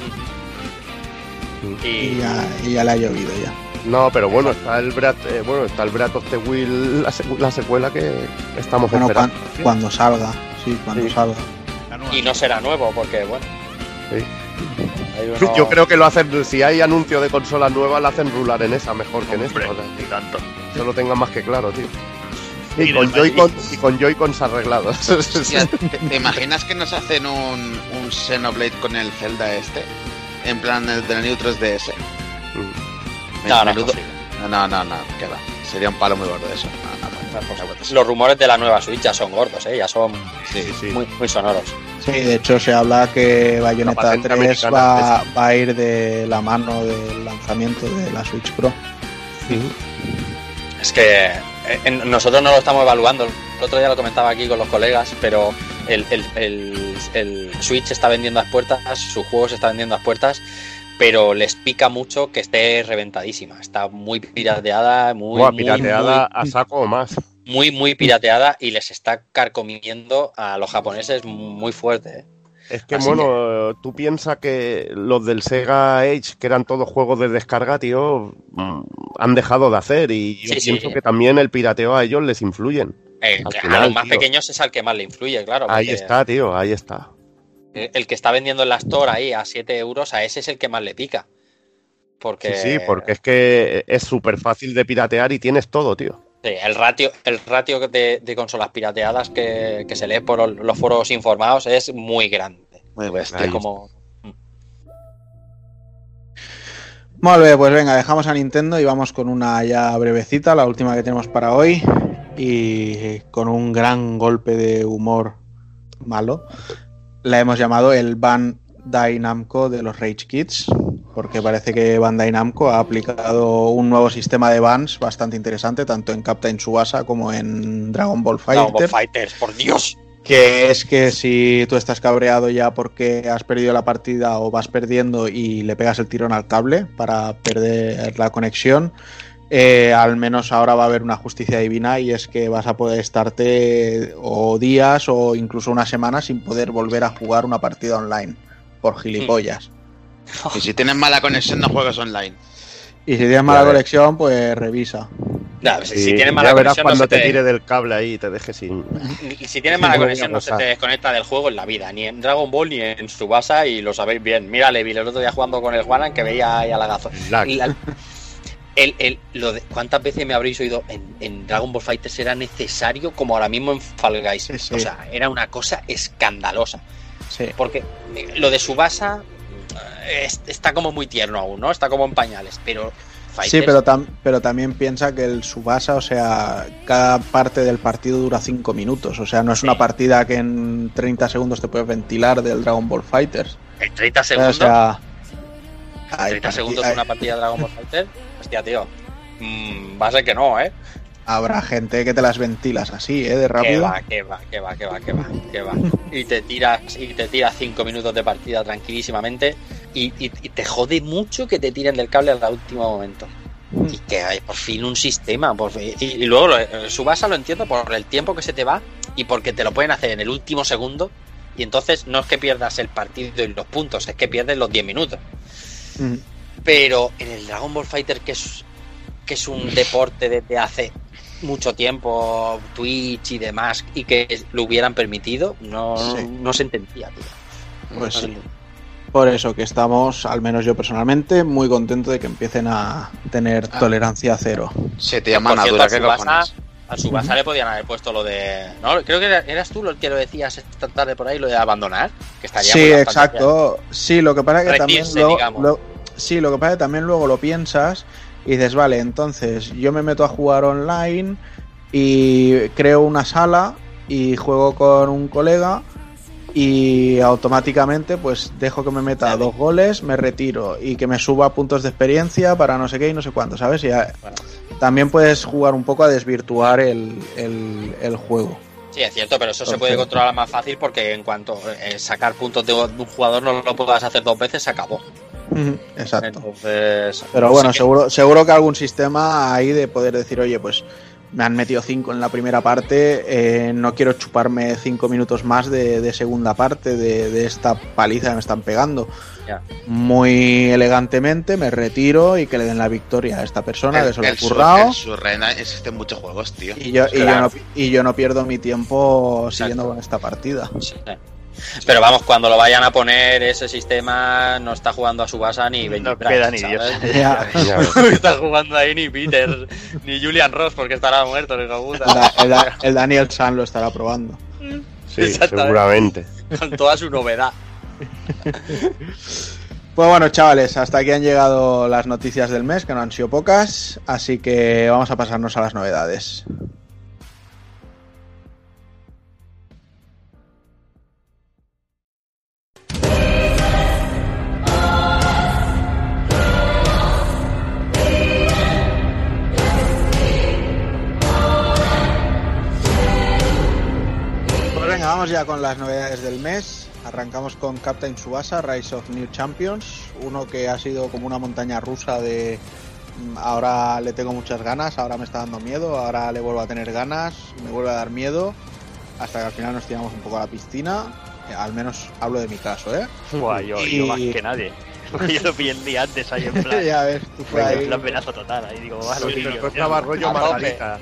y Y ya, y ya le ha llovido ya. No, pero bueno, está el Breath, eh, bueno, está el Breath of the Wild, la, secu- la secuela que estamos Bueno, cuan- esperando. cuando salga, sí, cuando Sí. salga. Y no será nuevo, porque bueno. Sí. Uno- Yo creo que lo hacen, si hay anuncio de consolas nuevas, la hacen rular en esa mejor que en esta. O sea, tanto. eso lo tengan más que claro, tío. Y Y con del Joy-Con y con Joy-Cons arreglados. Hostia, ¿te, te imaginas que nos hacen un, un Xenoblade con el Zelda este? En plan el de la New 3DS. Mm. No, no, Menudo- no, no, no, no, que va. Sería un palo muy gordo eso. No, no, Los rumores de la nueva Switch ya son gordos, ¿eh? ya son Sí, Sí, sí. muy, muy sonoros. Sí, de hecho se habla que Bayonetta patente 3 americana va, va a ir de la mano del lanzamiento de la Switch Pro. Es que eh, nosotros no lo estamos evaluando. El otro día lo comentaba aquí con los colegas, pero el, el- el- el Switch está vendiendo a las puertas, su juego se está vendiendo a las puertas, pero les pica mucho que esté reventadísima. Está muy pirateada, muy, Buah, muy, pirateada a saco o más. muy, muy pirateada y les está carcomiendo a los japoneses muy fuerte. ¿eh? Es que, Así bueno, tú piensas que los del Sega Age, que eran todos juegos de descarga, tío, mm, han dejado de hacer. Y yo Sí, sí. pienso que también el pirateo a ellos les influyen. Eh, Al a los más tío. pequeños es al que más le influye, claro. Ahí porque está, tío, ahí está. El el que está vendiendo en la Store ahí a 7 euros, a ese es el que más le pica. Porque Sí, sí, porque es que es súper fácil de piratear y tienes todo, tío. Sí, el ratio, el ratio de, de consolas pirateadas que, que se lee por los foros informados es muy grande. Muy bestia. Es como. Muy bien, pues venga, dejamos a Nintendo y vamos con una ya brevecita, la última que tenemos para hoy. Y con un gran golpe de humor malo. La hemos llamado el Bandai Namco de los Rage Kids. Porque parece que Bandai Namco ha aplicado un nuevo sistema de bans bastante interesante, tanto en Captain Subasa como en Dragon Ball Fighter. Dragon Ball Fighters, por Dios. Que es que si tú estás cabreado ya porque has perdido la partida o vas perdiendo y le pegas el tirón al cable para perder la conexión, eh, al menos ahora va a haber una justicia divina y es que vas a poder estarte o días o incluso una semana sin poder volver a jugar una partida online por gilipollas. Y si tienes mala conexión, no juegas online. Y si tienes mala conexión, pues revisa. Ya, si, Y si tienes ya mala verás conexión, no cuando se te te, tire del cable ahí y te deje sin. si tienes mala conexión, no se te desconecta del juego en la vida, ni en Dragon Ball ni en Subasa, y lo sabéis bien. Mira, Levi, el otro día jugando con el Juanan que veía ahí a. La- el- el- lo de- ¿Cuántas veces me habréis oído en, en Dragon Ball Fighters era necesario como ahora mismo en Fall Guys? Sí, sí. O sea, era una cosa escandalosa. Sí. Porque eh, lo de Subasa, eh, es- está como muy tierno aún, ¿no? Está como en pañales, pero Sí, Fighters- pero, tam- pero también piensa que el Subasa, o sea, cada parte del partido dura 5 minutos. O sea, no es una Sí. partida que en 30 segundos te puedes ventilar del Dragon Ball Fighters. en 30 O segundos, sea, hay 30 parti- segundos hay- una partida de Dragon Ball Fighter, hostia, tío. Mm, va a ser que no, ¿eh? habrá gente que te las ventilas así, ¿eh? De Que rápido. va, que va, que va, que va, que va, que va. Y te tiras, y te tiras 5 minutos de partida tranquilísimamente. Y, y- y te jode mucho que te tiren del cable al último momento. Y que hay por fin un sistema. Por fin- y, y luego eh, Subasa lo entiendo por el tiempo que se te va y porque te lo pueden hacer en el último segundo. Y entonces no es que pierdas el partido y los puntos, es que pierdes los 10 minutos. Mm. Pero en el Dragon Ball Fighter, que es, que es un deporte desde hace mucho tiempo, Twitch y demás, y que lo hubieran permitido, no, Sí. no se entendía, tío. Pues No se sí. entendía. Por eso que estamos, al menos yo personalmente, muy contento de que empiecen a tener Ah. tolerancia cero. Se te llama ¿qué Tsubasa- cojones? Al Subasa le podían haber puesto lo de. No, creo que era- eras tú el que lo decías esta tarde por ahí, lo de abandonar. Que estaría Sí, muy exacto. Sí, lo que pasa es que también Rendirse, luego- sí, lo que pasa es que también luego lo piensas y dices, vale, entonces yo me meto a jugar online y creo una sala y juego con un colega y automáticamente pues dejo que me meta dos goles, me retiro y que me suba puntos de experiencia para no sé qué y no sé cuánto, ¿sabes? Y a- Bueno. también puedes jugar un poco a desvirtuar el, el- el juego. Sí, es cierto, pero eso se puede controlar más fácil porque en cuanto eh, sacar puntos de un jugador no lo puedas hacer dos veces, se acabó. Exacto. Entonces. Pero bueno, sí que- seguro, seguro que algún sistema ahí de poder decir, oye, pues me han metido cinco en la primera parte, eh, no quiero chuparme cinco minutos más de, de segunda parte de, de esta paliza que me están pegando. Muy elegantemente me retiro y que le den la victoria a esta persona que se lo ha el, currado. el existen muchos juegos, tío. Y yo, y, yo no, y yo no pierdo mi tiempo siguiendo con esta partida. Sí. Pero vamos, cuando lo vayan a poner ese sistema, no está jugando a Subasa ni Benji No queda ni ¿sabes? Dios. Ya. No está jugando ahí ni Peter, ni Julian Ross, porque estará muerto, el El, el Da- el Daniel San lo estará probando. sí, seguramente. Con toda su novedad. Pues bueno, chavales, hasta aquí han llegado las noticias del mes, que no han sido pocas, así que vamos a pasarnos a las novedades. Vamos ya con las novedades del mes. Arrancamos con Captain Subasa, Rise of New Champions, uno que ha sido como una montaña rusa de mm, ahora le tengo muchas ganas, ahora me está dando miedo, ahora le vuelvo a tener ganas, me vuelve a dar miedo, hasta que al final nos tiramos un poco a la piscina. Eh, Al menos hablo de mi caso, ¿eh? Buah, yo, Y- yo más que nadie. Yo lo pillé el día antes ahí en plan. ya ves, tú en ahí. plan venazo total. Ahí digo, va, Sí, rollo. Margarita.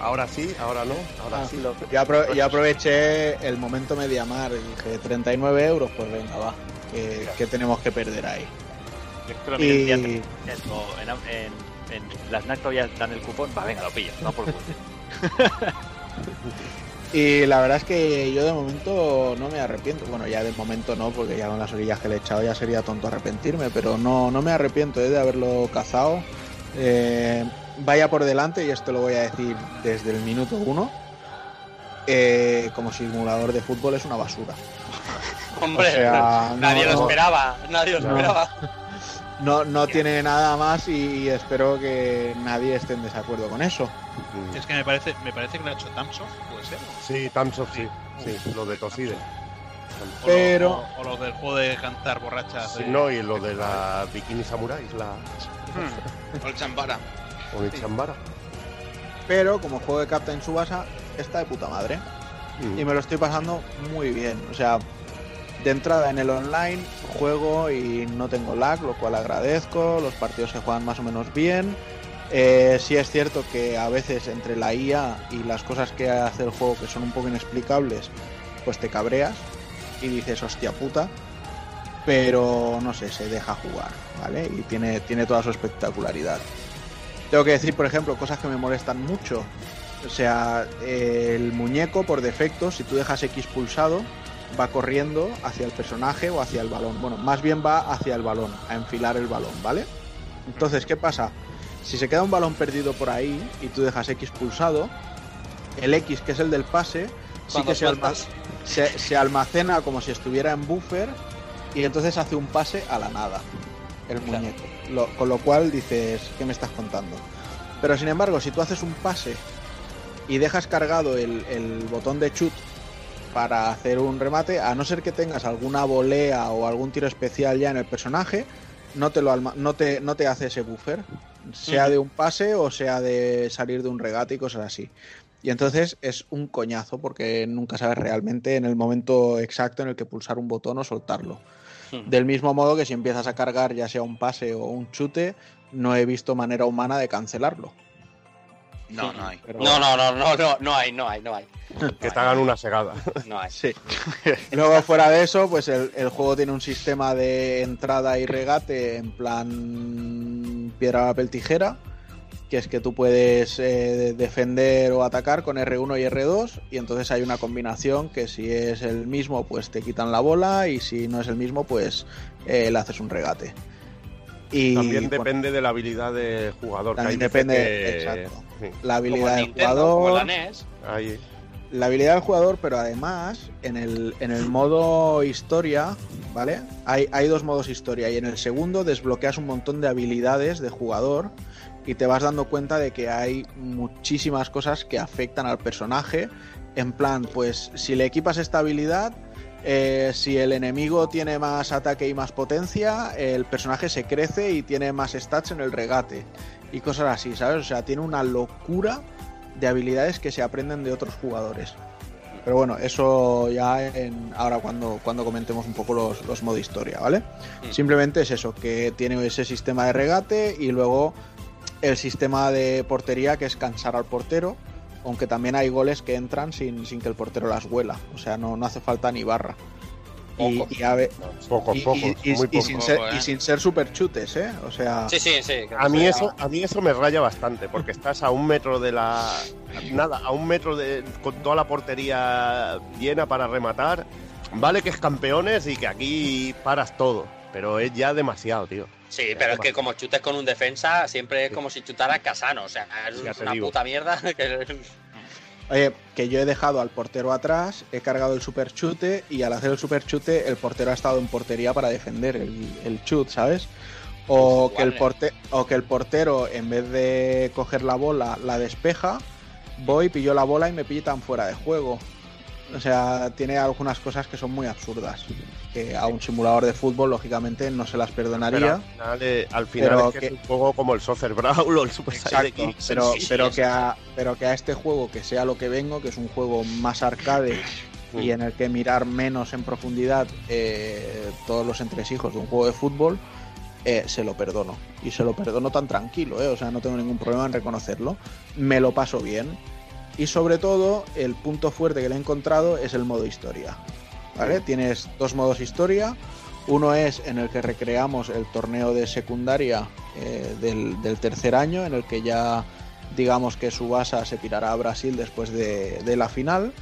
Ahora sí, ahora no, ahora Ah, sí. yo, apro- yo aproveché el momento Mediamar y dije 39 euros, pues venga, va, que, que tenemos que perder ahí. Yo que lo Y, antes. En, o en, en, en las NAC todavía dan el cupón. Va, venga, lo pillo. No por y la verdad es que yo de momento no me arrepiento. Bueno, ya de momento no, porque ya con las orillas que le he echado ya sería tonto arrepentirme, pero no, no me arrepiento eh, de haberlo cazado. Eh, vaya por delante, y esto lo voy a decir desde el minuto uno. eh, como simulador de fútbol es una basura. Hombre, O sea, nadie no, lo esperaba, nadie lo No. esperaba. No, no tiene nada más y espero que nadie esté en desacuerdo con eso. Mm. Es que me parece, me parece que lo ha hecho Tamsoft, puede ser. Sí, Tamsoft sí, sí, lo de Toside. O Pero- lo- o, o lo del juego de cantar borrachas. Sí, de- no, y lo de la Bikini Samurai, la O el Chambara. Onichambara. Pero como juego de Captain Subasa está de puta madre. Mm. y me lo estoy pasando muy bien. O sea, de entrada en el online juego y no tengo lag, lo cual agradezco. Los partidos se juegan más o menos bien. Eh, sí es cierto que a veces entre la IA y las cosas que hace el juego que son un poco inexplicables, pues te cabreas y dices hostia puta. Pero no sé, se deja jugar, ¿vale? Y tiene, tiene toda su espectacularidad. Tengo que decir, por ejemplo, cosas que me molestan mucho. O sea, el muñeco por defecto, si tú dejas X pulsado, va corriendo hacia el personaje o hacia el balón. Bueno, más bien va hacia el balón, a enfilar el balón, ¿vale? Entonces, ¿qué pasa? Si se queda un balón perdido por ahí y tú dejas X pulsado, el X, que es el del pase, sí que se, alma- sueltas. se- se almacena como si estuviera en buffer y entonces hace un pase a la nada, el Claro. muñeco. Lo- con lo cual dices, ¿qué me estás contando? Pero sin embargo, si tú haces un pase y dejas cargado el, el botón de chut para hacer un remate, a no ser que tengas alguna volea o algún tiro especial ya en el personaje, no te, lo alma- no te, no te hace ese buffer, sea de un pase o sea de salir de un regate y cosas así. Y entonces es un coñazo porque nunca sabes realmente en el momento exacto en el que pulsar un botón o soltarlo. Del mismo modo que si empiezas a cargar ya sea un pase o un chute, no he visto manera humana de cancelarlo. No, no hay. Pero- No, no, no, no, no, no hay, no hay, no hay. Que te hagan una segada. No hay. Sí. Luego, fuera de eso, pues el, el juego tiene un sistema de entrada y regate en plan piedra, papel, tijera, que es que tú puedes eh, defender o atacar con R1 y R2, y entonces hay una combinación que si es el mismo, pues te quitan la bola, y si no es el mismo, pues eh, le haces un regate. Y También bueno, depende de la habilidad del jugador. que También hay veces depende, que- exacto. sí, la Como habilidad del Nintendo, como jugador. la E NES. ahí. la habilidad del jugador, pero además en el, en el modo historia, ¿vale? Hay, hay dos modos historia y en el segundo desbloqueas un montón de habilidades de jugador y te vas dando cuenta de que hay muchísimas cosas que afectan al personaje. En plan, pues si le equipas esta habilidad, eh, si el enemigo tiene más ataque y más potencia, el personaje se crece y tiene más stats en el regate y cosas así, ¿sabes? O sea, tiene una locura de habilidades que se aprenden de otros jugadores. Pero bueno, eso ya en, ahora cuando, cuando comentemos un poco los, los modo historia, ¿vale? Simplemente es eso, que tiene ese sistema de regate y luego el sistema de portería que es cansar al portero, aunque también hay goles que entran sin, sin que el portero las huela, o sea, no, no hace falta ni barra. Y, Pocos. y a ver- Pocos, y- pocos, y- y- muy y pocos. sin ser, sin ser super chutes, ¿eh? O sea, Sí, sí, sí. A mí eso, a mí eso me raya bastante, porque estás a un metro de la nada, a un metro de con toda la portería llena para rematar. Vale que es campeones y que aquí paras todo, pero es ya demasiado, tío. Sí, pero es que como chutes con un defensa, siempre es como si chutaras Casano. O sea, es una puta mierda. Que... Oye, que yo he dejado al portero atrás, he cargado el super chute y al hacer el super chute el portero ha estado en portería para defender el, el chut, ¿sabes? O que, el porte- o que el portero en vez de coger la bola la despeja, voy, pillo la bola y me pillan fuera de juego. O sea, tiene algunas cosas que son muy absurdas. Que a un simulador de fútbol, lógicamente, no se las Pero perdonaría. al final, eh, al final Pero es que, que- es un juego como el Soccer Brawl o el Super Exacto, X. pero, sí, pero, que a, pero que a este juego, que sea lo que vengo, que es un juego más arcade Mm. y en el que mirar menos en profundidad eh, todos los entresijos de un juego de fútbol, eh, se lo perdono. Y se lo perdono tan tranquilo, eh, o sea, no tengo ningún problema en reconocerlo. Me lo paso bien. Y sobre todo, el punto fuerte que le he encontrado es el modo historia. Tienes dos modos historia. Uno es en el que recreamos el torneo de secundaria eh, del, tercer año, en el que ya digamos que Subasa se pirará a Brasil después de, de la final.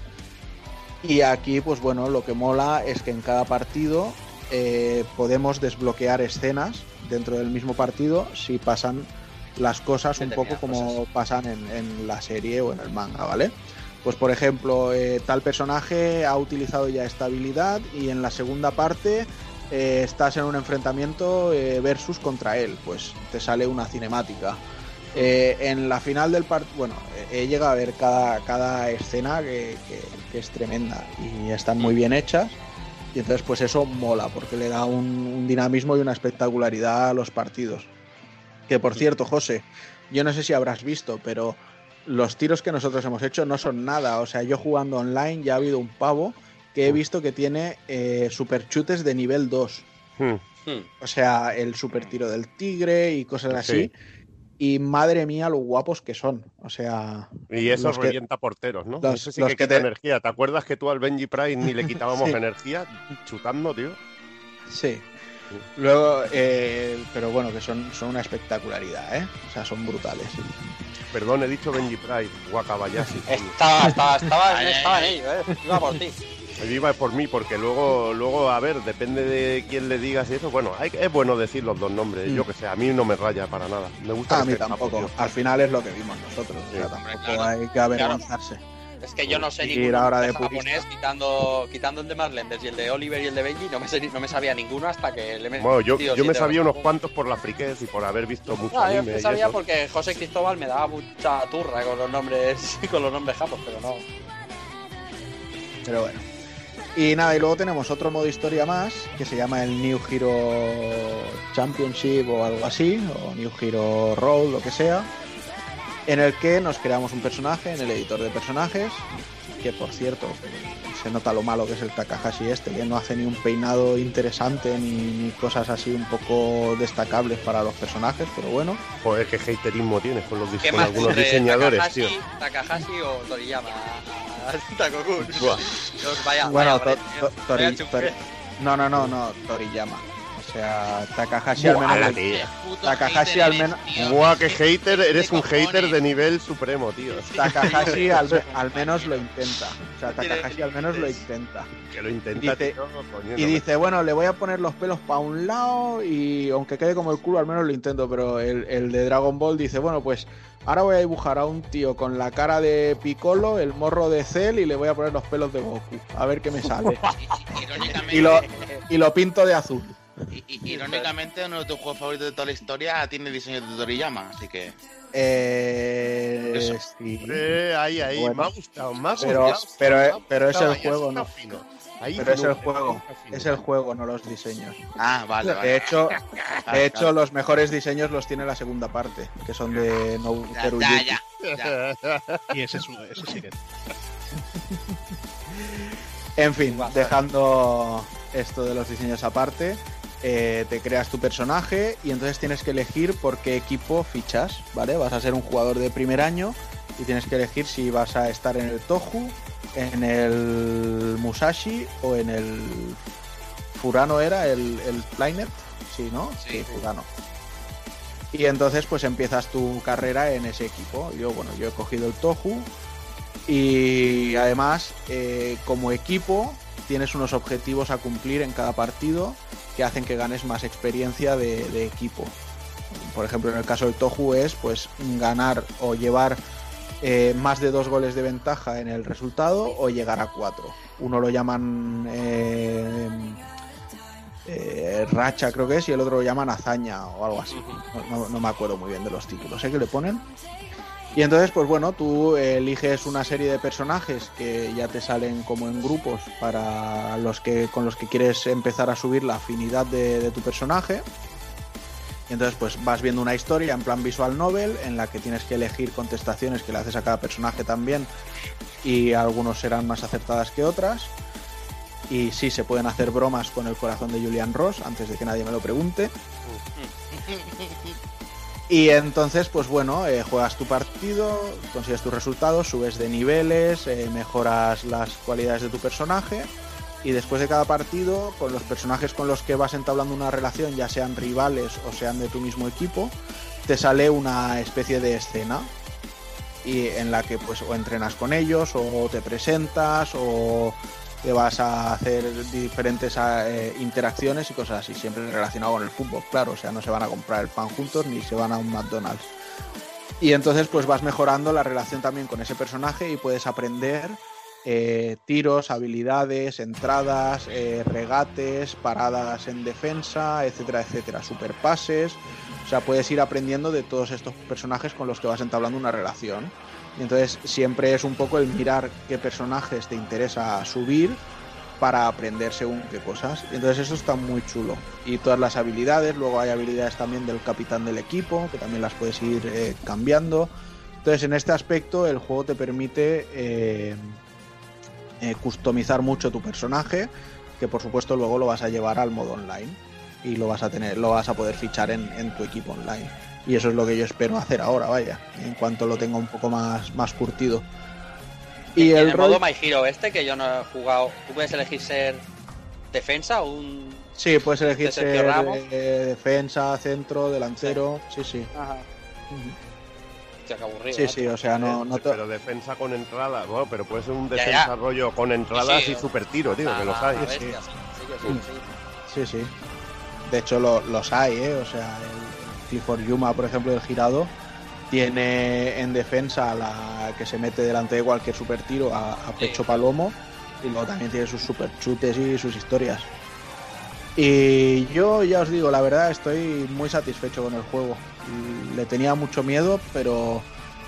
Y aquí, pues bueno, lo que mola es que en cada partido eh, podemos desbloquear escenas dentro del mismo partido si pasan las cosas un poco como cosas. pasan en, en la serie o en el manga, ¿vale? Pues por ejemplo, eh, tal personaje ha utilizado ya esta habilidad y en la segunda parte eh, estás en un enfrentamiento eh, versus contra él, pues te sale una cinemática. En la final del partido, bueno, he llegado a ver cada, cada escena que, que- que es tremenda y están muy bien hechas. Y entonces, pues eso mola, porque le da un, un dinamismo y una espectacularidad a los partidos. Que por cierto, José, yo no sé si habrás visto, pero los tiros que nosotros hemos hecho no son nada. O sea, yo jugando online ya ha habido un pavo que he visto que tiene eh, superchutes de nivel 2. Hmm. O sea, el super tiro del tigre y cosas así. Y madre mía, lo guapos que son. O sea. Y eso los que- revienta porteros, ¿no? los- Eso sí los que que quita te- energía. ¿Te acuerdas que tú al Benji Price ni le quitábamos Sí. energía chutando, tío? Sí. Luego, eh, pero bueno, que son, son una espectacularidad, ¿eh? O sea, son brutales. Perdón, he dicho Benji Price, Wakabayashi. Estaba, estaba, estaba, estaba en ello, eh. Iba por ti. Yo iba por mí, porque luego, luego, a ver, depende de quién le digas y eso. Bueno, hay, es bueno decir los dos nombres. Mm. Yo que sé, a mí no me raya para nada. Me gusta A que mí tampoco. Al final es lo que vimos nosotros. o sea, tampoco Claro. hay que avergonzarse. Es que yo no sé Ir ninguno ahora de de japonés, quitando, quitando el de Marlenders y el de Oliver y el de Benji, no me, sé- no me sabía ninguno hasta que le metí. Bueno, yo, yo me sabía unos cuantos por la friquez y por haber visto mucho yo anime me sabía porque José Cristóbal me daba mucha turra con los nombres con los nombres japos, pero no. Pero bueno. Y nada, y luego tenemos otro modo historia más que se llama el New Hero Championship o algo así, o New Hero Roll, lo que sea, en el que nos creamos un personaje en el editor de personajes, que por cierto, se nota lo malo que es el Takahashi este, que no hace ni un peinado interesante ni, ni cosas así un poco destacables para los personajes, pero bueno. Joder, qué haterismo tienes con, los, dis- ¿Qué con algunos diseñadores, Takahashi, tío. Takahashi o Toriyama? Takokun. Buah. Vaya, Bueno, vaya, to- to- Tori-. Tori- no, no, no, no, Toriyama. O sea, Takahashi al menos la le- Takahashi hater al eres, menos-. Buah, qué hater, eres ¿Qué un hater de nivel supremo, tío. Takahashi al, al menos lo intenta. O sea, Takahashi al menos lo intenta. Que lo intenta, Dice- tío, coño, Y no me- dice, bueno, le voy a poner los pelos para un lado y aunque quede como el culo, al menos lo intento. Pero el, el de Dragon Ball dice, bueno, pues ahora voy a dibujar a un tío con la cara de Piccolo, el morro de Cell y le voy a poner los pelos de Goku. A ver qué me sale. Irónicamente, y, lo, y lo pinto de azul. I- irónicamente, uno de tus juegos favoritos de toda la historia tiene diseño de Toriyama, así que. Eh, Eso. sí. Eh, ahí, ahí, Bueno. me ha gustado, me ha Pero- gustado, pero- pero es el juego, ¿no? estado fino. Ahí Pero es el juego. Es el juego, no los diseños. Ah, vale, vale. De hecho, de hecho los mejores diseños los tiene la segunda parte, que son de Nobuteru ya, ya, ya, ya. Y ese, es, un- ese sí que. En fin, dejando esto de los diseños aparte, eh, te creas tu personaje y entonces tienes que elegir por qué equipo fichas, ¿vale? Vas a ser un jugador de primer año y tienes que elegir si vas a estar en el Tohu, en el Musashi o en el Furano era el, el Flynet, sí, ¿no? Sí. Furano. Y entonces pues empiezas tu carrera en ese equipo. Yo, bueno, yo he cogido el Tohu y además eh, como equipo tienes unos objetivos a cumplir en cada partido que hacen que ganes más experiencia de, de equipo. Por ejemplo, en el caso del Tohu es pues ganar o llevar eh, más de dos goles de ventaja en el resultado o llegar a cuatro. Uno lo llaman eh, eh, racha, creo que es, y el otro lo llaman hazaña o algo así. No, no- no me acuerdo muy bien de los títulos, sé que le ponen. Y entonces, pues bueno, tú eliges una serie de personajes que ya te salen como en grupos para los que con los que quieres empezar a subir la afinidad de, tu personaje. Y entonces, pues vas viendo una historia en plan visual novel en la que tienes que elegir contestaciones que le haces a cada personaje también. Y algunos serán más acertadas que otras. Y sí, se pueden hacer bromas con el corazón de Julian Ross antes de que nadie me lo pregunte. Y entonces, pues bueno, eh, juegas tu partido, consigues tus resultados, subes de niveles, eh, mejoras las cualidades de tu personaje. Y después de cada partido, con los personajes con los que vas entablando una relación, ya sean rivales o sean de tu mismo equipo, te sale una especie de escena. Y en la que pues o entrenas con ellos, o te presentas, o te vas a hacer diferentes eh, interacciones y cosas así, siempre relacionado con el fútbol, claro, o sea, no se van a comprar el pan juntos ni se van a un McDonald's. Y entonces pues vas mejorando la relación también con ese personaje y puedes aprender eh, tiros, habilidades, entradas, eh, regates, paradas en defensa, etcétera, etcétera, superpases. O sea, puedes ir aprendiendo de todos estos personajes con los que vas entablando una relación. Y entonces siempre es un poco el mirar qué personajes te interesa subir para aprender según qué cosas. Entonces eso está muy chulo. Y todas las habilidades, luego hay habilidades también del capitán del equipo, que también las puedes ir eh, cambiando. Entonces en este aspecto el juego te permite eh, eh, customizar mucho tu personaje, que por supuesto luego lo vas a llevar al modo online y lo vas a tener, lo vas a poder fichar en, en tu equipo online. Y eso es lo que yo espero hacer ahora, vaya, en cuanto lo tenga un poco más, más curtido. Y en el modo My Hero este, que yo no he jugado, tú puedes elegir ser defensa o un... sí, puedes elegir ser Ramos. eh, defensa, centro, delantero, sí, sí. Ajá. qué aburrido. Sí, sí, o sea, no, no te- Pero defensa con entrada, bueno, pero puede ser un defensa ya. rollo con entradas Sí, y sí. super tiro, tío, que los la- hay. bestia, sí, sí, sí, sí. Sí, sí. De hecho, lo- los hay, ¿eh? O sea, el Clifford Yuma, por ejemplo, del girado, tiene en defensa la que se mete delante de cualquier super tiro a, a pecho Sí. palomo y luego también tiene sus super chutes y sus historias. Y yo ya os digo, la verdad estoy muy satisfecho con el juego. Le tenía mucho miedo, pero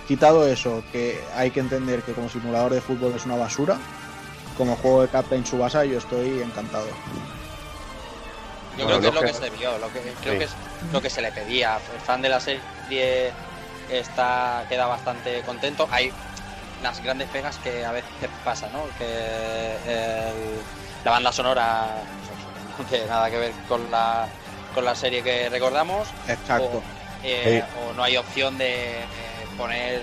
quitado eso, que hay que entender que como simulador de fútbol es una basura, como juego de Captain Subasa yo estoy encantado. Yo Bueno, creo que es lo que- que se vio, lo que, creo Sí. que es lo que se le pedía. El fan de la serie está queda bastante contento. Hay las grandes pegas que a veces pasa, ¿no? Que el- la banda sonora no tiene nada que ver con la con la serie que recordamos. Exacto. O, eh, o no hay opción de eh, poner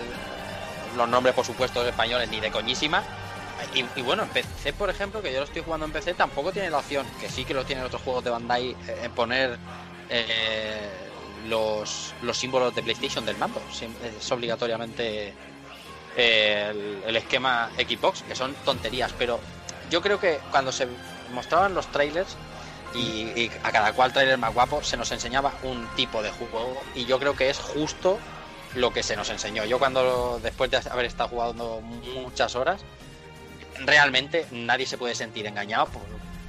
los nombres, por supuesto, españoles ni de coñísima. Y, y bueno, en PC, por ejemplo, que yo lo estoy jugando en PC, tampoco tiene la opción, que sí que lo tienen otros juegos de Bandai, eh, en poner eh, los, los símbolos de PlayStation del mando. Es obligatoriamente eh, el, esquema Xbox, que son tonterías, pero yo creo que cuando se mostraban los trailers y, a cada cual trailer más guapo se nos enseñaba un tipo de juego y yo creo que es justo lo que se nos enseñó. Yo cuando después de haber estado jugando muchas horas, realmente nadie se puede sentir engañado.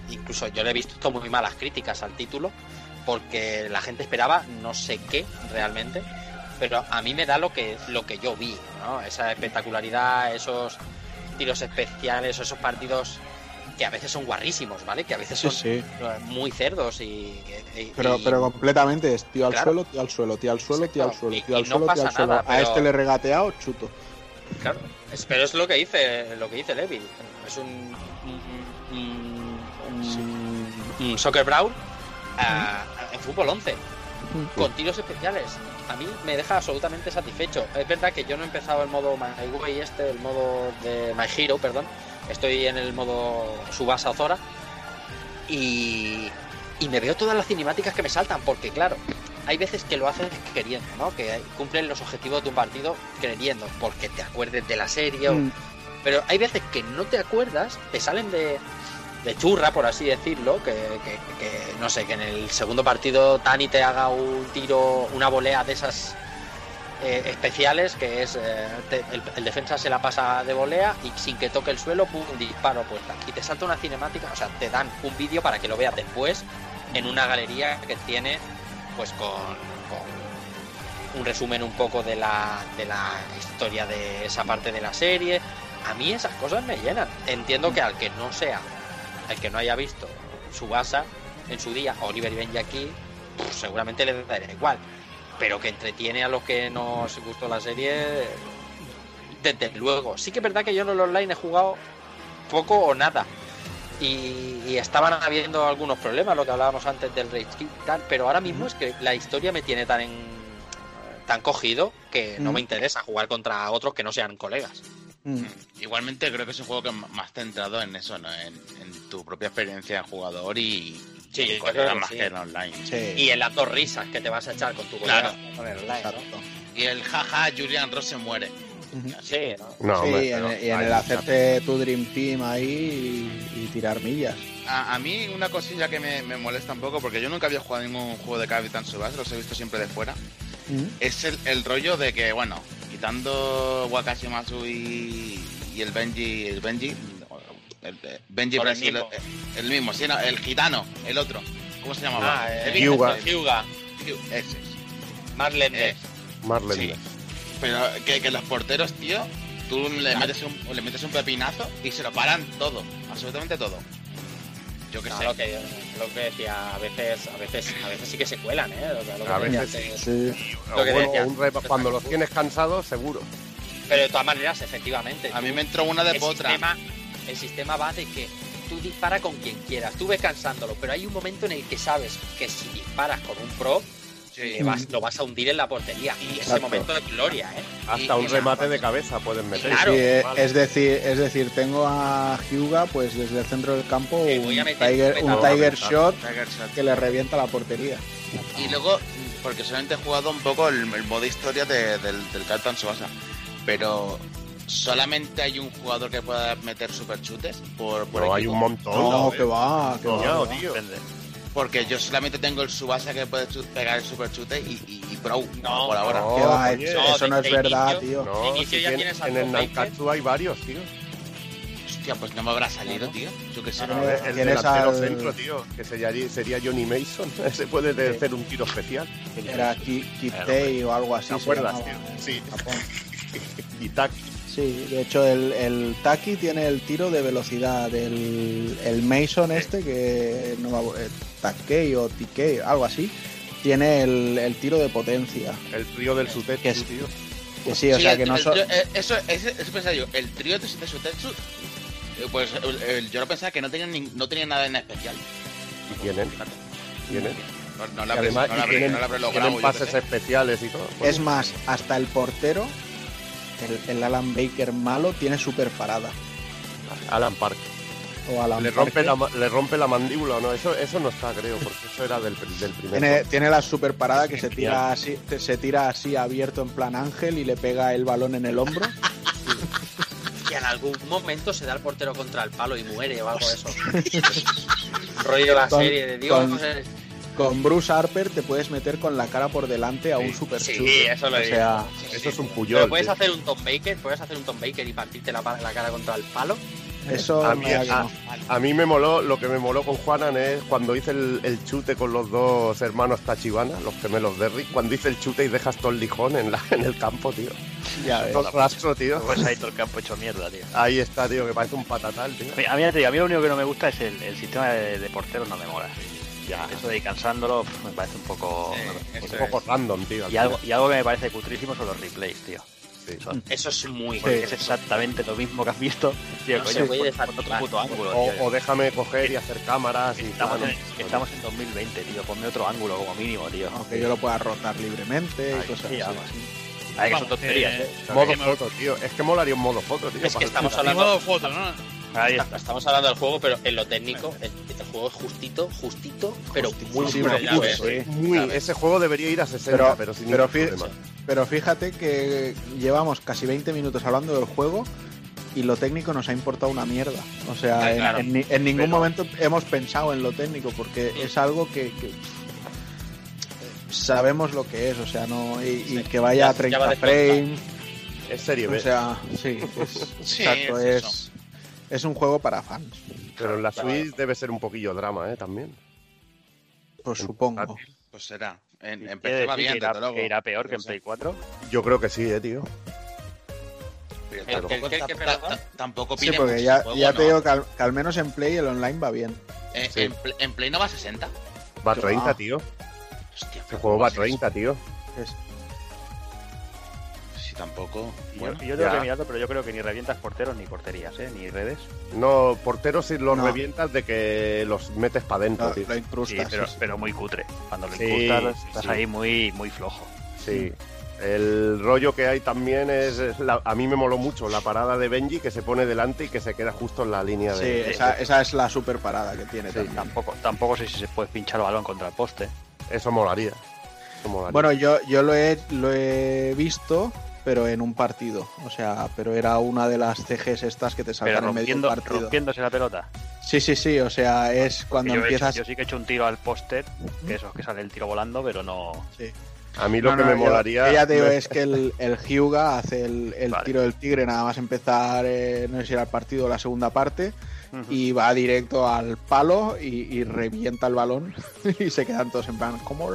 Incluso yo le he visto muy malas críticas al título porque la gente esperaba no sé qué realmente, pero a mí me da lo que lo que yo vi, ¿no? Esa espectacularidad, esos tiros especiales, esos partidos que a veces son guarrísimos, ¿vale? Que a veces son sí. muy cerdos y, y- Pero, y- pero completamente es tío al Claro. suelo, tío al suelo, tío al suelo, tío al suelo, tío al suelo, tío pasa al suelo. A este le regateado, chuto. Claro, es- pero es lo que dice lo que dice Levy. Es un, un, un- soccer ah, en fútbol 11 con tiros especiales. A mí me deja absolutamente satisfecho. Es verdad que yo no he empezado el modo My Way este, el modo de My Hero, perdón. Estoy en el modo Subasa Zora y, y me veo todas las cinemáticas que me saltan porque claro, hay veces que lo haces queriendo, ¿no? Que cumplen los objetivos de un partido queriendo, porque te acuerdes de la serie. o- Mm. Pero hay veces que no te acuerdas, te salen de, de churra, por así decirlo, que, que- que, no sé, que en el segundo partido Tani te haga un tiro, una volea de esas eh, especiales, que es eh, te- el, el defensa se la pasa de volea y sin que toque el suelo, pum, un disparo puesta. Y te salta una cinemática, o sea, te dan un vídeo para que lo veas después en una galería que tiene, pues con, con un resumen un poco de la, de la historia de esa parte de la serie. A mí esas cosas me llenan. Entiendo que al que no sea, al que no haya visto su basa en su día, Oliver y Benji aquí, pues seguramente le dará igual. Pero que entretiene a los que nos gustó la serie, desde luego. Sí que es verdad que yo en el online he jugado poco o nada. Y, y estaban habiendo algunos problemas, lo que hablábamos antes del Rage y tal, pero ahora mismo es que la historia me tiene tan en, tan cogido que no me interesa jugar contra otros que no sean colegas. Mm. Igualmente creo que es un juego que es más centrado en eso, ¿no? En, en tu propia experiencia en jugador y, Sí, y que más sí. que en online. Sí, Y en las dos risas que te vas a echar con tu colega Claro. con el online. Y el jaja, Julian Ross se muere. Sí, ¿no? No, Sí, hombre, y en, pero- y en el hacerte tu Dream Team ahí y, y tirar millas. A, a mí una cosilla que me, me molesta un poco, porque yo nunca había jugado ningún juego de Capitán Subasa, los he visto siempre de fuera, Mm. es el, el rollo de que, bueno, quitando Wakashimasu y, y el Benji, el Benji, el, eh, Benji el Brasil, mismo. el, el mismo, sí, no, el gitano, el otro, ¿cómo se llamaba? Ah, eh, Hyuga. Hyuga. Ese es. Marlene. Eh, Marlene. Sí. Pero que, que los porteros, tío, tú le metes, un, le metes un pepinazo y se lo paran todo, absolutamente todo. Yo que No, sé. lo que lo que decía, a veces, a veces, a veces sí que se cuelan, ¿eh? Lo que- lo que A decía veces. Sí. O Lo que bueno, decías, un repa- cuando los tienes cansados, seguro. Pero de todas maneras, efectivamente. A mí me entró una de el potra. sistema, el sistema va de que tú disparas con quien quieras, tú ves cansándolo, pero hay un momento en el que sabes que si disparas con un pro, vas- lo vas a hundir en la portería. Y ese Exacto. momento de gloria, ¿eh? Hasta Y- un y- remate de cabeza pueden meter. Claro. Sí, eh, Vale. es decir, es decir, tengo a Hyuga pues desde el centro del campo un Tiger, un Shot Tiger Shot. que le revienta la portería. Y luego, porque solamente he jugado un poco el, el modo historia de- del, del Captain Subasa. Pero solamente hay un jugador que pueda meter superchutes por, por Pero hay un montón. No, ¿no? que va, que va. Coño, que va. tío. Porque yo solamente tengo el Subasa que puede pegar el superchute y, y, y Pro No, por ahora. no. Que va, eso, No, eso no de- es verdad, inicio- tío. No, si ya tienes en el. Nankatsu hay varios, tío. Hostia, pues no me habrá salido, tío. Yo qué sé. No, el el tienes delantero al- centro, tío, que sería, sería Johnny Mason. Ese puede Sí. hacer un tiro especial. Era Ki- Kitei o algo así. ¿Te acuerdas, tío? Sí. Japón. Y tac. Sí, de hecho el, el Taki tiene el tiro de velocidad. El, el Mason este, que no me Takei o Tikei, algo así, tiene el, el tiro de potencia. El trío del Sutetsu, Que es- tío. Que sí, o Sí, sea el- que no el so- eh, eso, ese- eso pensaba yo. El trío de, de Sutetsu, eh, pues el- el- yo lo pensaba que no tenía, ni- no tenía nada en especial. Y tienen, tienen. No, no Y habré, además, no tienen, no pases especiales y todo. Es más, hasta el portero, el, el Alan Baker malo, tiene super parada. Alan Park. O Le rompe, la, le rompe la mandíbula, ¿no? Eso, eso no está, creo, porque eso era del, del primer. Tiene, tiene la super parada que se tira así, te- se tira así abierto en plan ángel y le pega el balón en el hombro. Y en algún momento se da el portero contra el palo y muere o algo de eso. Rollo la Con- serie de Dios. con- no sé. Con Bruce Harper te puedes meter con la cara por delante a un super Sí, eso lo O sea, Eso es un Pero puyol. puedes tío. hacer un Tom Baker, puedes hacer un Tom Baker y partirte la, la cara contra el palo. Eso A mí, a- mí me moló, lo que me moló con Juanan es cuando hice el, el chute con los dos hermanos Tachibana, los gemelos de Rick, cuando hice el chute y dejas todo el lijón en, la, en el campo, tío. Ya ves. Todo el rastro, tío. Pues ahí todo el campo hecho mierda, tío. Ahí está, tío, que parece un patatal, tío. A mí, a mí, ya te digo, a mí lo único que no me gusta es el, el sistema de, de porteros, no me mola. Ya, Eso de ir cansándolo me parece un poco... Sí, eso un poco random, tío. Y algo, y algo que me parece cutrísimo son los replays, tío. Sí. Son- Eso es muy es exactamente lo mismo que has visto. Tío, No coño, se puede pon- desactivar. pon otro puto ángulo, O, tío. o déjame coger y hacer cámaras y Estamos, tal. en, estamos en 2020, tío. Ponme otro ángulo como mínimo, tío. Aunque yo lo pueda rotar libremente y cosas sí, así. algo Ay, que son Vamos, tonterías, eh, eh. Modo foto, tío. Es que molaría un modo foto, tío. Es que estamos Y hablando, modo foto, ¿no? Ahí está. estamos hablando del juego, pero en lo técnico, el, el juego es justito, justito, pero muy Sí, muy ese juego debería ir a 60, Pero- pero, sin pero ningún fí- problema. Pero fíjate que llevamos casi 20 minutos hablando del juego y lo técnico nos ha importado una mierda. O sea, Ah, en, claro. en ni- en ningún Pero- momento hemos pensado en lo técnico porque es algo que, que sabemos lo que es, o sea, no y, y que vaya Ya- a ya 30 va de frames, Es serie B. o sea, sí, es, Sí, exacto, es es, es un juego para fans, pero en la Switch debe ser un poquillo drama, ¿eh? También. pues supongo. Pues será. En, en PC va bien, que irá, desde luego. que irá peor que en No sé. Play 4. Yo creo que sí, eh, tío. Pero El- el- tampoco, el- el- que- perdón. tampoco Sí, pide porque mucho ya, juego, ya ¿no? te digo que al, que al menos en Play el online va bien. Eh, Sí. en, Pl- en Play no va a 60. Va a Qué 30, va. tío. Hostia, Ese juego va a 30, tío. Es- tampoco. Bueno, yo, yo tengo ya. que mirarlo, pero yo creo que ni revientas porteros ni porterías, ¿eh? Ni redes. No, porteros si los No. revientas de que los metes para adentro, lo, tío. lo Sí, pero, sí, sí. pero muy cutre. Cuando lo Sí, incrustas, sí, estás sí. ahí muy, muy flojo. Sí. El rollo que hay también es, es la- a mí me moló mucho la parada de Benji que se pone delante y que se queda justo en la línea Sí, de. esa, esa es la super parada que tiene Sí, también. Tampoco, tampoco sé si se puede pinchar el balón contra el poste. Eso molaría. Eso molaría. Bueno, yo, yo lo, he, lo he visto, pero en un partido. O sea, pero era una de las CGs estas que te saltan en medio de un rompiendo, partido. rompiéndose la pelota. Sí, sí, sí. O sea, es cuando yo, he hecho- empiezas. yo sí que he hecho un tiro al póster, que eso, que sale el tiro volando, pero no. Sí. a mí lo No, que no, me yo- molaría. ya te digo, es que el, el Hyuga hace el, el Vale. tiro del tigre nada más empezar, eh, no sé si era el partido o la segunda parte, y va directo al palo y, y revienta el balón y se quedan todos en plan, ¿cómo?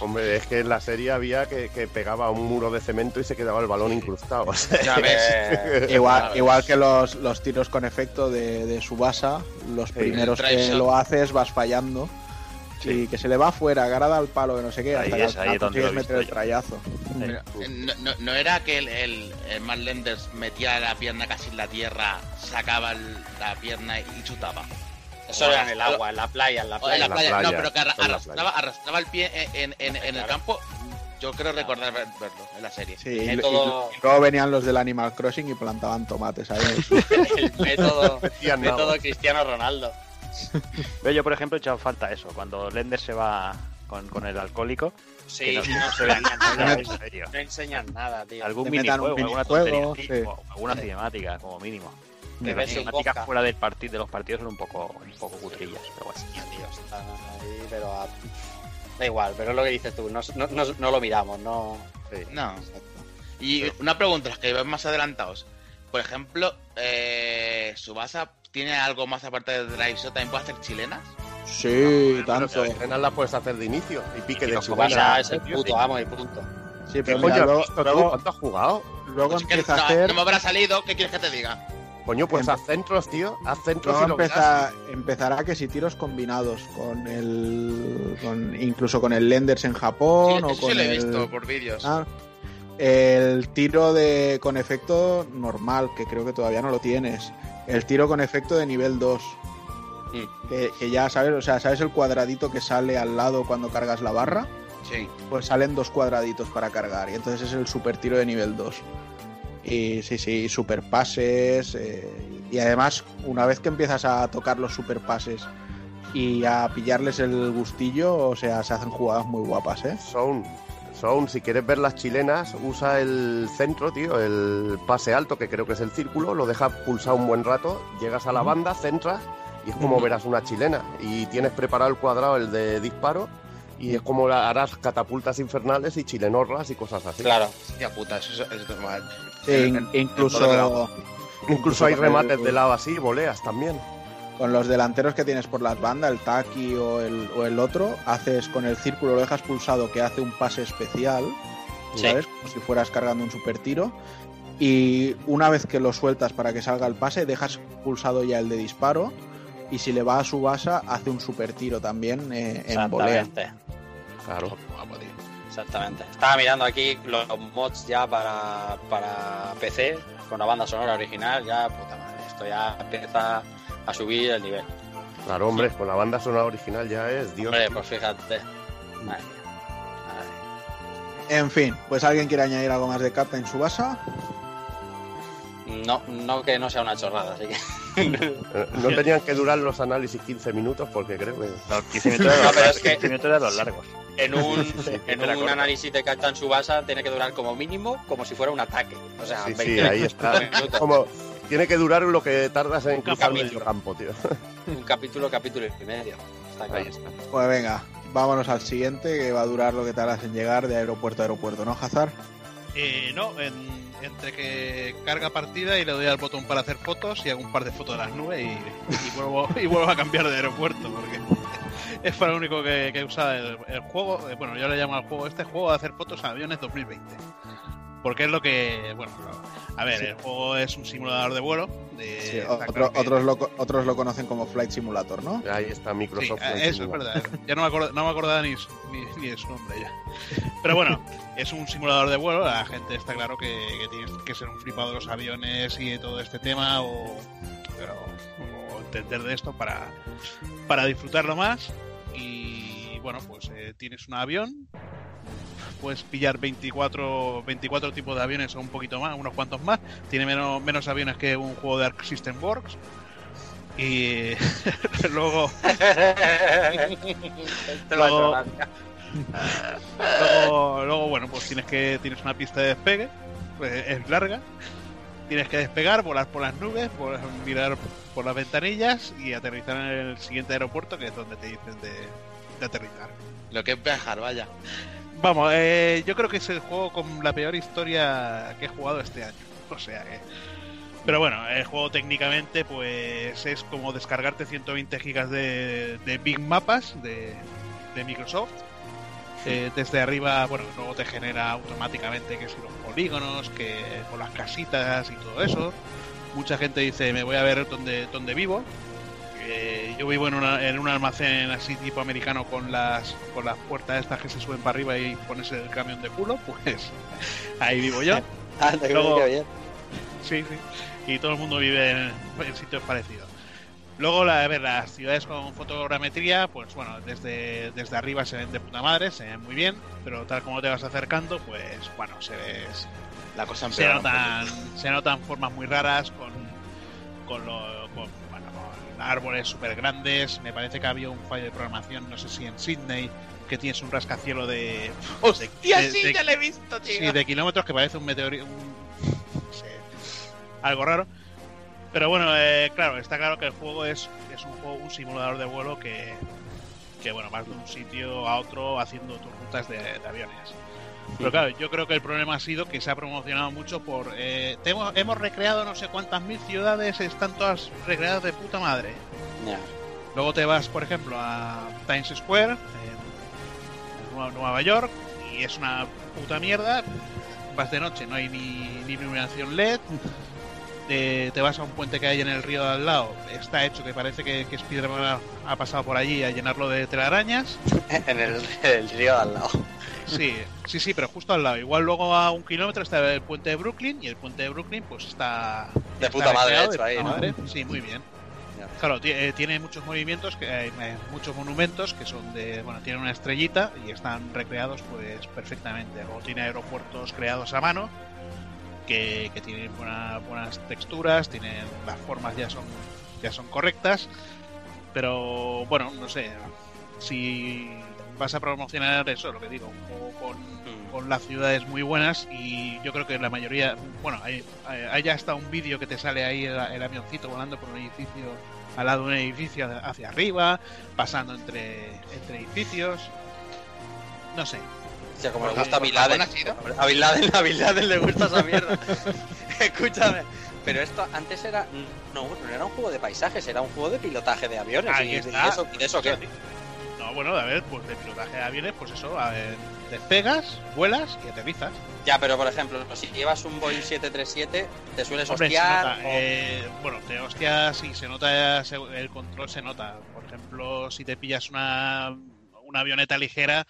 Hombre, es que en la serie había que, que pegaba a un muro de cemento y se quedaba el balón incrustado. o sea, Ya ves. Igual, que los, los tiros con efecto de, de Subasa, los primeros que shot. lo haces vas fallando. Y que se le va afuera, agrada al palo, que no sé qué, Ahí hasta es, ahí es donde lo meter el trayazo. Pero, eh, no, no- no era que el, el, el Matt Lenders metía la pierna casi en la tierra, sacaba el- la pierna y chutaba. Eso era en el agua, en la playa, en la en playa. la playa, no, pero que arra- arrastraba, arrastraba el pie en, en- en el campo. Yo creo recordar ver- verlo en la serie. Sí, y, luego venían los del Animal Crossing y plantaban tomates ahí. El método. Cristiano Ronaldo. Pero yo, por ejemplo, he echado falta eso. Cuando Lender se va con, con el alcohólico, Sí, que no, no, no se ve nada, en no- serio. no enseñan nada, tío. Algún minijuego, alguna tontería, sí. alguna cinemática, como mínimo. Las cinemáticas fuera del partido, de los partidos son un poco, un poco cutrillas, pero bueno. Tío, están ahí, pero a- da igual, pero es lo que dices tú, no, no, no- no lo miramos, no. No. Y una pregunta, los que ven más adelantados. Por ejemplo, eh, ¿Subasa tiene algo más aparte de Drive Shot? ¿También puede hacer chilenas? Sí, Pero tanto. las escenas las puedes hacer de inicio y pique de los chubana. Subasa es el puto amo y punto. Sí, ¿Qué pero mira, luego, ¿Cuánto has jugado? luego Pues que empieza a no, hacer. no me habrá salido, ¿qué quieres que te diga? Coño, pues Em- haz centros, tío. Haz centros y lo empezará que si tiros combinados con el. Con, incluso con el Lenders en Sí, Japón eso o sí con lo he el. visto por vídeos. Ah, el tiro de con efecto normal, que creo que todavía no lo tienes. El tiro con efecto de nivel 2. Mm. Que, que ya sabes, o sea, ¿sabes el cuadradito que sale al lado cuando cargas la barra? Sí. Pues salen dos cuadraditos para cargar. Y entonces es el super tiro de nivel 2. Y sí, sí, super pases. eh, y además, una vez que empiezas a tocar los super pases y a pillarles el gustillo, o sea, se hacen jugadas muy guapas, ¿eh? Son, son, si quieres ver las chilenas, usa el centro, tío, el pase alto, que creo que es el círculo, lo dejas pulsar un buen rato, llegas a la banda, centras, y es como verás una chilena. Y tienes preparado el cuadrado, el de disparo, y es como harás catapultas infernales y chilenorlas y cosas así. Claro. Hostia puta, eso es, eso es mal. En- in- en- incluso. Incluso hay el- remates de lado así, voleas también. con los delanteros que tienes por las bandas, el Taki o el, o el otro, haces con el círculo, lo dejas pulsado que hace un pase especial, Sí. ¿sabes? Como si fueras cargando un super tiro. Y una vez que lo sueltas para que salga el pase, dejas pulsado ya el de disparo. Y si le va a su base, hace un super tiro también eh, en volea. Claro. Guapo, tío. Exactamente. Estaba mirando aquí los mods ya para, para PC con la banda sonora original. Ya, puta madre, esto ya empieza a subir el nivel. Claro, hombre, con la banda sonora original ya es Dios. Hombre, pues fíjate. Madre mía. Madre En fin, pues alguien quiere añadir algo más de Captain Subasa. mía. No, no que no sea una chorrada, así que. Eh, No tenían que durar los análisis 15 minutos porque creo que... Los 15 minutos de No, los, pero es que- 15 minutos de los largos. En un, en un análisis de Captain Subasa tiene que durar como mínimo como si fuera un ataque. O sea, Sí, 20 sí, ahí está. Como tiene que durar lo que tardas en cruzar medio campo, tío. Un capítulo, capítulo y medio. Está claro. Ahí está. Pues venga, vámonos al siguiente, que va a durar lo que tardas en llegar de aeropuerto a aeropuerto, ¿no, Hazard? Eh, no, en- entre que carga partida y le doy al botón para hacer fotos y hago un par de fotos de las nubes y, vuelvo, y vuelvo a cambiar de aeropuerto porque es para lo único que, que usa el, el juego. eh, Bueno, yo le llamo al juego este juego de hacer fotos a aviones 2020. Porque es lo que. Bueno, a ver, el juego es un simulador de vuelo. De, Sí, otro- otros, lo, otros lo conocen como Flight Simulator, ¿no? Ahí está Sí, Microsoft. Flight eso es verdad. Ya no me, acord- no me acordaba ni, su- ni, ni de su nombre ya. Pero bueno, es un simulador de vuelo. La gente está claro que, que tienes que ser un flipado de los aviones y de todo este tema o, pero- o entender de esto para, para disfrutarlo más. Y bueno, pues eh, tienes un avión. Puedes pillar 24, 24 tipos de aviones o un poquito más, unos cuantos más. Tiene menos, menos aviones que un juego de Arc System Works. Y luego gracia. Luego, luego, bueno, pues tienes que tienes una pista de despegue, pues, es larga. Tienes que despegar, volar por las nubes, volar- mirar por las ventanillas y aterrizar en el siguiente aeropuerto, que es donde te dicen de, de aterrizar. Lo que es viajar, vaya. Vamos, eh, yo creo que es el juego con la peor historia que he jugado este año. O sea que. Pero bueno, el juego técnicamente, pues es como descargarte 120 gigas de, de Big Mapas de, de Microsoft. Eh, desde arriba, bueno, luego te genera automáticamente que si los polígonos, que con las casitas y todo eso. Mucha gente dice, me voy a ver dónde, dónde vivo. Eh, yo vivo en, una- en un almacén así tipo americano con las con las puertas estas que se suben para arriba y pones el camión de culo, pues ahí vivo yo. Luego- bien. Sí, sí. Y todo el mundo vive en, en sitios parecidos. Luego, la, a ver, las ciudades con fotogrametría, pues bueno, desde, desde arriba se ven de puta madre, se ven muy bien, pero tal como te vas acercando, pues bueno, se ves, La cosa se empeora notan, se notan formas muy raras con, con, lo, con, bueno, con árboles súper grandes. Me parece que había un fallo de programación, no sé si en Sydney, que tienes un rascacielos de. ¡Hostia, de- sí, de- ya lo he visto, tío! Sí, de kilómetros que parece un meteorito. algo raro. Pero bueno, eh, claro, está claro que el juego es, es un juego, un simulador de vuelo que, que bueno, vas de un sitio a otro haciendo tus rutas de, de aviones. Pero claro, yo creo que el problema ha sido que se ha promocionado mucho por... eh, hemos, hemos recreado no sé cuántas mil ciudades, están todas recreadas de puta madre. Luego te vas, por ejemplo, a Times Square, en Nueva- Nueva York, y es una puta mierda. Vas de noche, no hay ni, ni iluminación LED. Te, te vas a un puente que hay en el río de al lado, está hecho que parece que, que Spiderman ha, ha pasado por allí a llenarlo de telarañas. en el, el río de al lado. Sí, sí, sí, pero justo al lado. Igual luego a un kilómetro está el puente de Brooklyn y el puente de Brooklyn pues está... De está puta madre recreado de hecho ahí, puta ¿no? madre. Sí, muy bien. Claro, eh, tiene muchos movimientos, que eh, muchos monumentos que son de, bueno, tiene una estrellita y están recreados pues perfectamente. Luego tiene aeropuertos creados a mano que, que tienen buena- buenas texturas, tienen las formas ya son ya son correctas, pero bueno, no sé, si vas a promocionar eso, lo que digo, un juego con Mm. con las ciudades muy buenas y yo creo que la mayoría, bueno, hay, hay- hasta un vídeo que te sale ahí el, el avioncito volando por un edificio, al lado de un edificio hacia arriba, pasando entre, entre edificios, no sé. O sea, como le gusta a Bin Laden. A Bin Laden, a Bin Laden le gusta esa mierda. Escúchame. Pero esto antes era. No, no era un juego de paisajes, era un juego de pilotaje de aviones. Ahí y, está. y eso, ¿y de eso qué? No, bueno, a ver, pues de pilotaje de aviones, pues eso, a ver, despegas, vuelas y aterrizas. Ya, pero por ejemplo, si llevas un Boeing 737, te sueles Hombre, se hostiar. nota, o- eh, bueno, te hostias y se nota, el control se nota. Por ejemplo, si te pillas una, una avioneta ligera,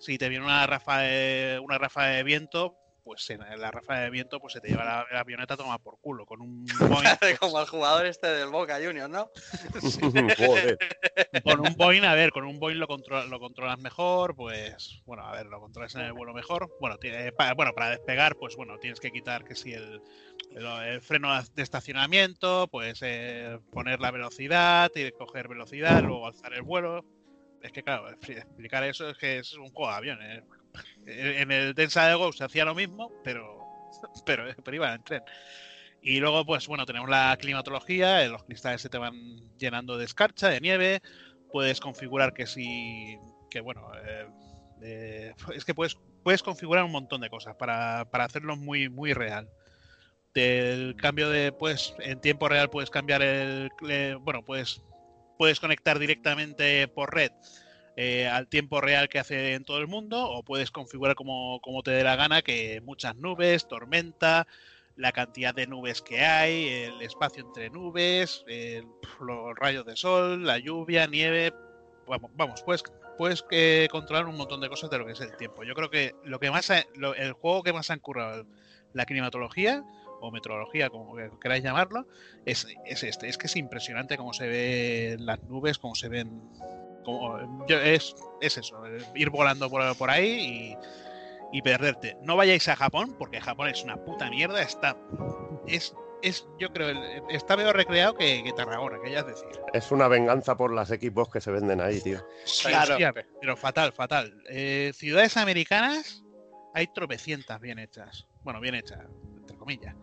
si te viene una rafa de, una ráfaga de viento, pues en la ráfaga de viento pues se te lleva la, la avioneta a tomar por culo. Con un Boeing, pues, Como el jugador este del Boca Juniors, ¿no? Joder. con un Boeing, a ver, con un Boeing lo, controla- lo controlas mejor, pues bueno, a ver, lo controlas en el vuelo mejor. Bueno, tiene- para, bueno, para despegar, pues bueno, tienes que quitar que si el, el, el freno de estacionamiento, pues eh, poner la velocidad, y coger velocidad, luego alzar el vuelo. Es que claro, expli- explicar eso es que es un juego de aviones. En el Densa de Go se hacía lo mismo, pero, pero, pero iba en tren. Y luego, pues bueno, tenemos la climatología, eh, los cristales se te van llenando de escarcha, de nieve, puedes configurar que si, que bueno, eh, eh, es que puedes, puedes configurar un montón de cosas para, para hacerlo muy, muy real. Del cambio de, pues, en tiempo real puedes cambiar el, bueno, pues puedes conectar directamente por red eh, al tiempo real que hace en todo el mundo o puedes configurar como, como te dé la gana que muchas nubes, tormenta, la cantidad de nubes que hay, el espacio entre nubes, el- los rayos de sol, la lluvia, nieve. Vamos, vamos pues puedes eh, controlar un montón de cosas de lo que es el tiempo. Yo creo que lo que más ha- el juego que más han currado la climatología o meteorología, como que queráis llamarlo, es, es este. Es que es impresionante cómo se ven las nubes, cómo se ven. Como, yo- es, es eso, eh, ir volando por, por ahí y, y perderte. No vayáis a Japón, porque Japón es una puta mierda. Está. Es, es yo creo, está peor recreado que, que Tarragona, que ya es decir. Es una venganza por las equipos que se venden ahí, tío. Claro. Hostia, pero fatal, fatal. Eh, ciudades americanas hay tropecientas bien hechas. Bueno, bien hechas, entre comillas.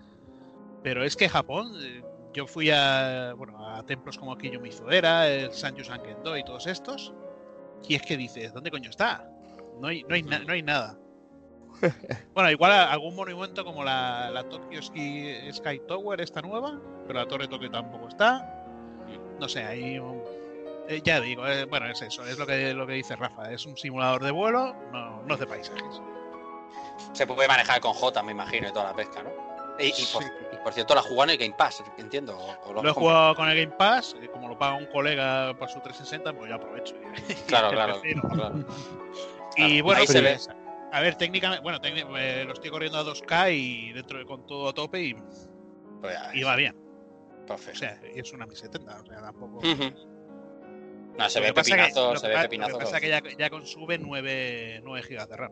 Pero es que Japón, eh, yo fui a, bueno, a templos como Kiyo Mizudera, el Sanju Sankendo y todos estos. Y es que dices, ¿dónde coño está? No hay, no hay, na- no hay nada. Bueno, igual algún monumento como la, la Tokyo Ski, Sky Tower, esta nueva, pero la Torre Tokio tampoco está. No sé, hay un, eh, ya digo, eh, bueno, es eso, es lo que, lo que dice Rafa, es un simulador de vuelo, no, no es de paisajes. Se puede manejar con J, me imagino, y toda la pesca, ¿no? Y, y por, Sí. y por cierto, la jugó en el Game Pass, entiendo. o- o Lo he jugado con el Game Pass, eh, como lo paga un colega por su 360, pues yo aprovecho. Claro, Y claro. Y Claro, bueno, ahí se pues, a ver, técnicamente, bueno, eh, lo estoy corriendo a 2K y dentro de con todo a tope y, Pues ya, y va bien. O perfecto. sea, y es una 1070, o sea, tampoco. No, se ve pepinazo, lo se que ve pepinazo. Lo que pasa es que ya, ya consume 9, 9 GB de RAM.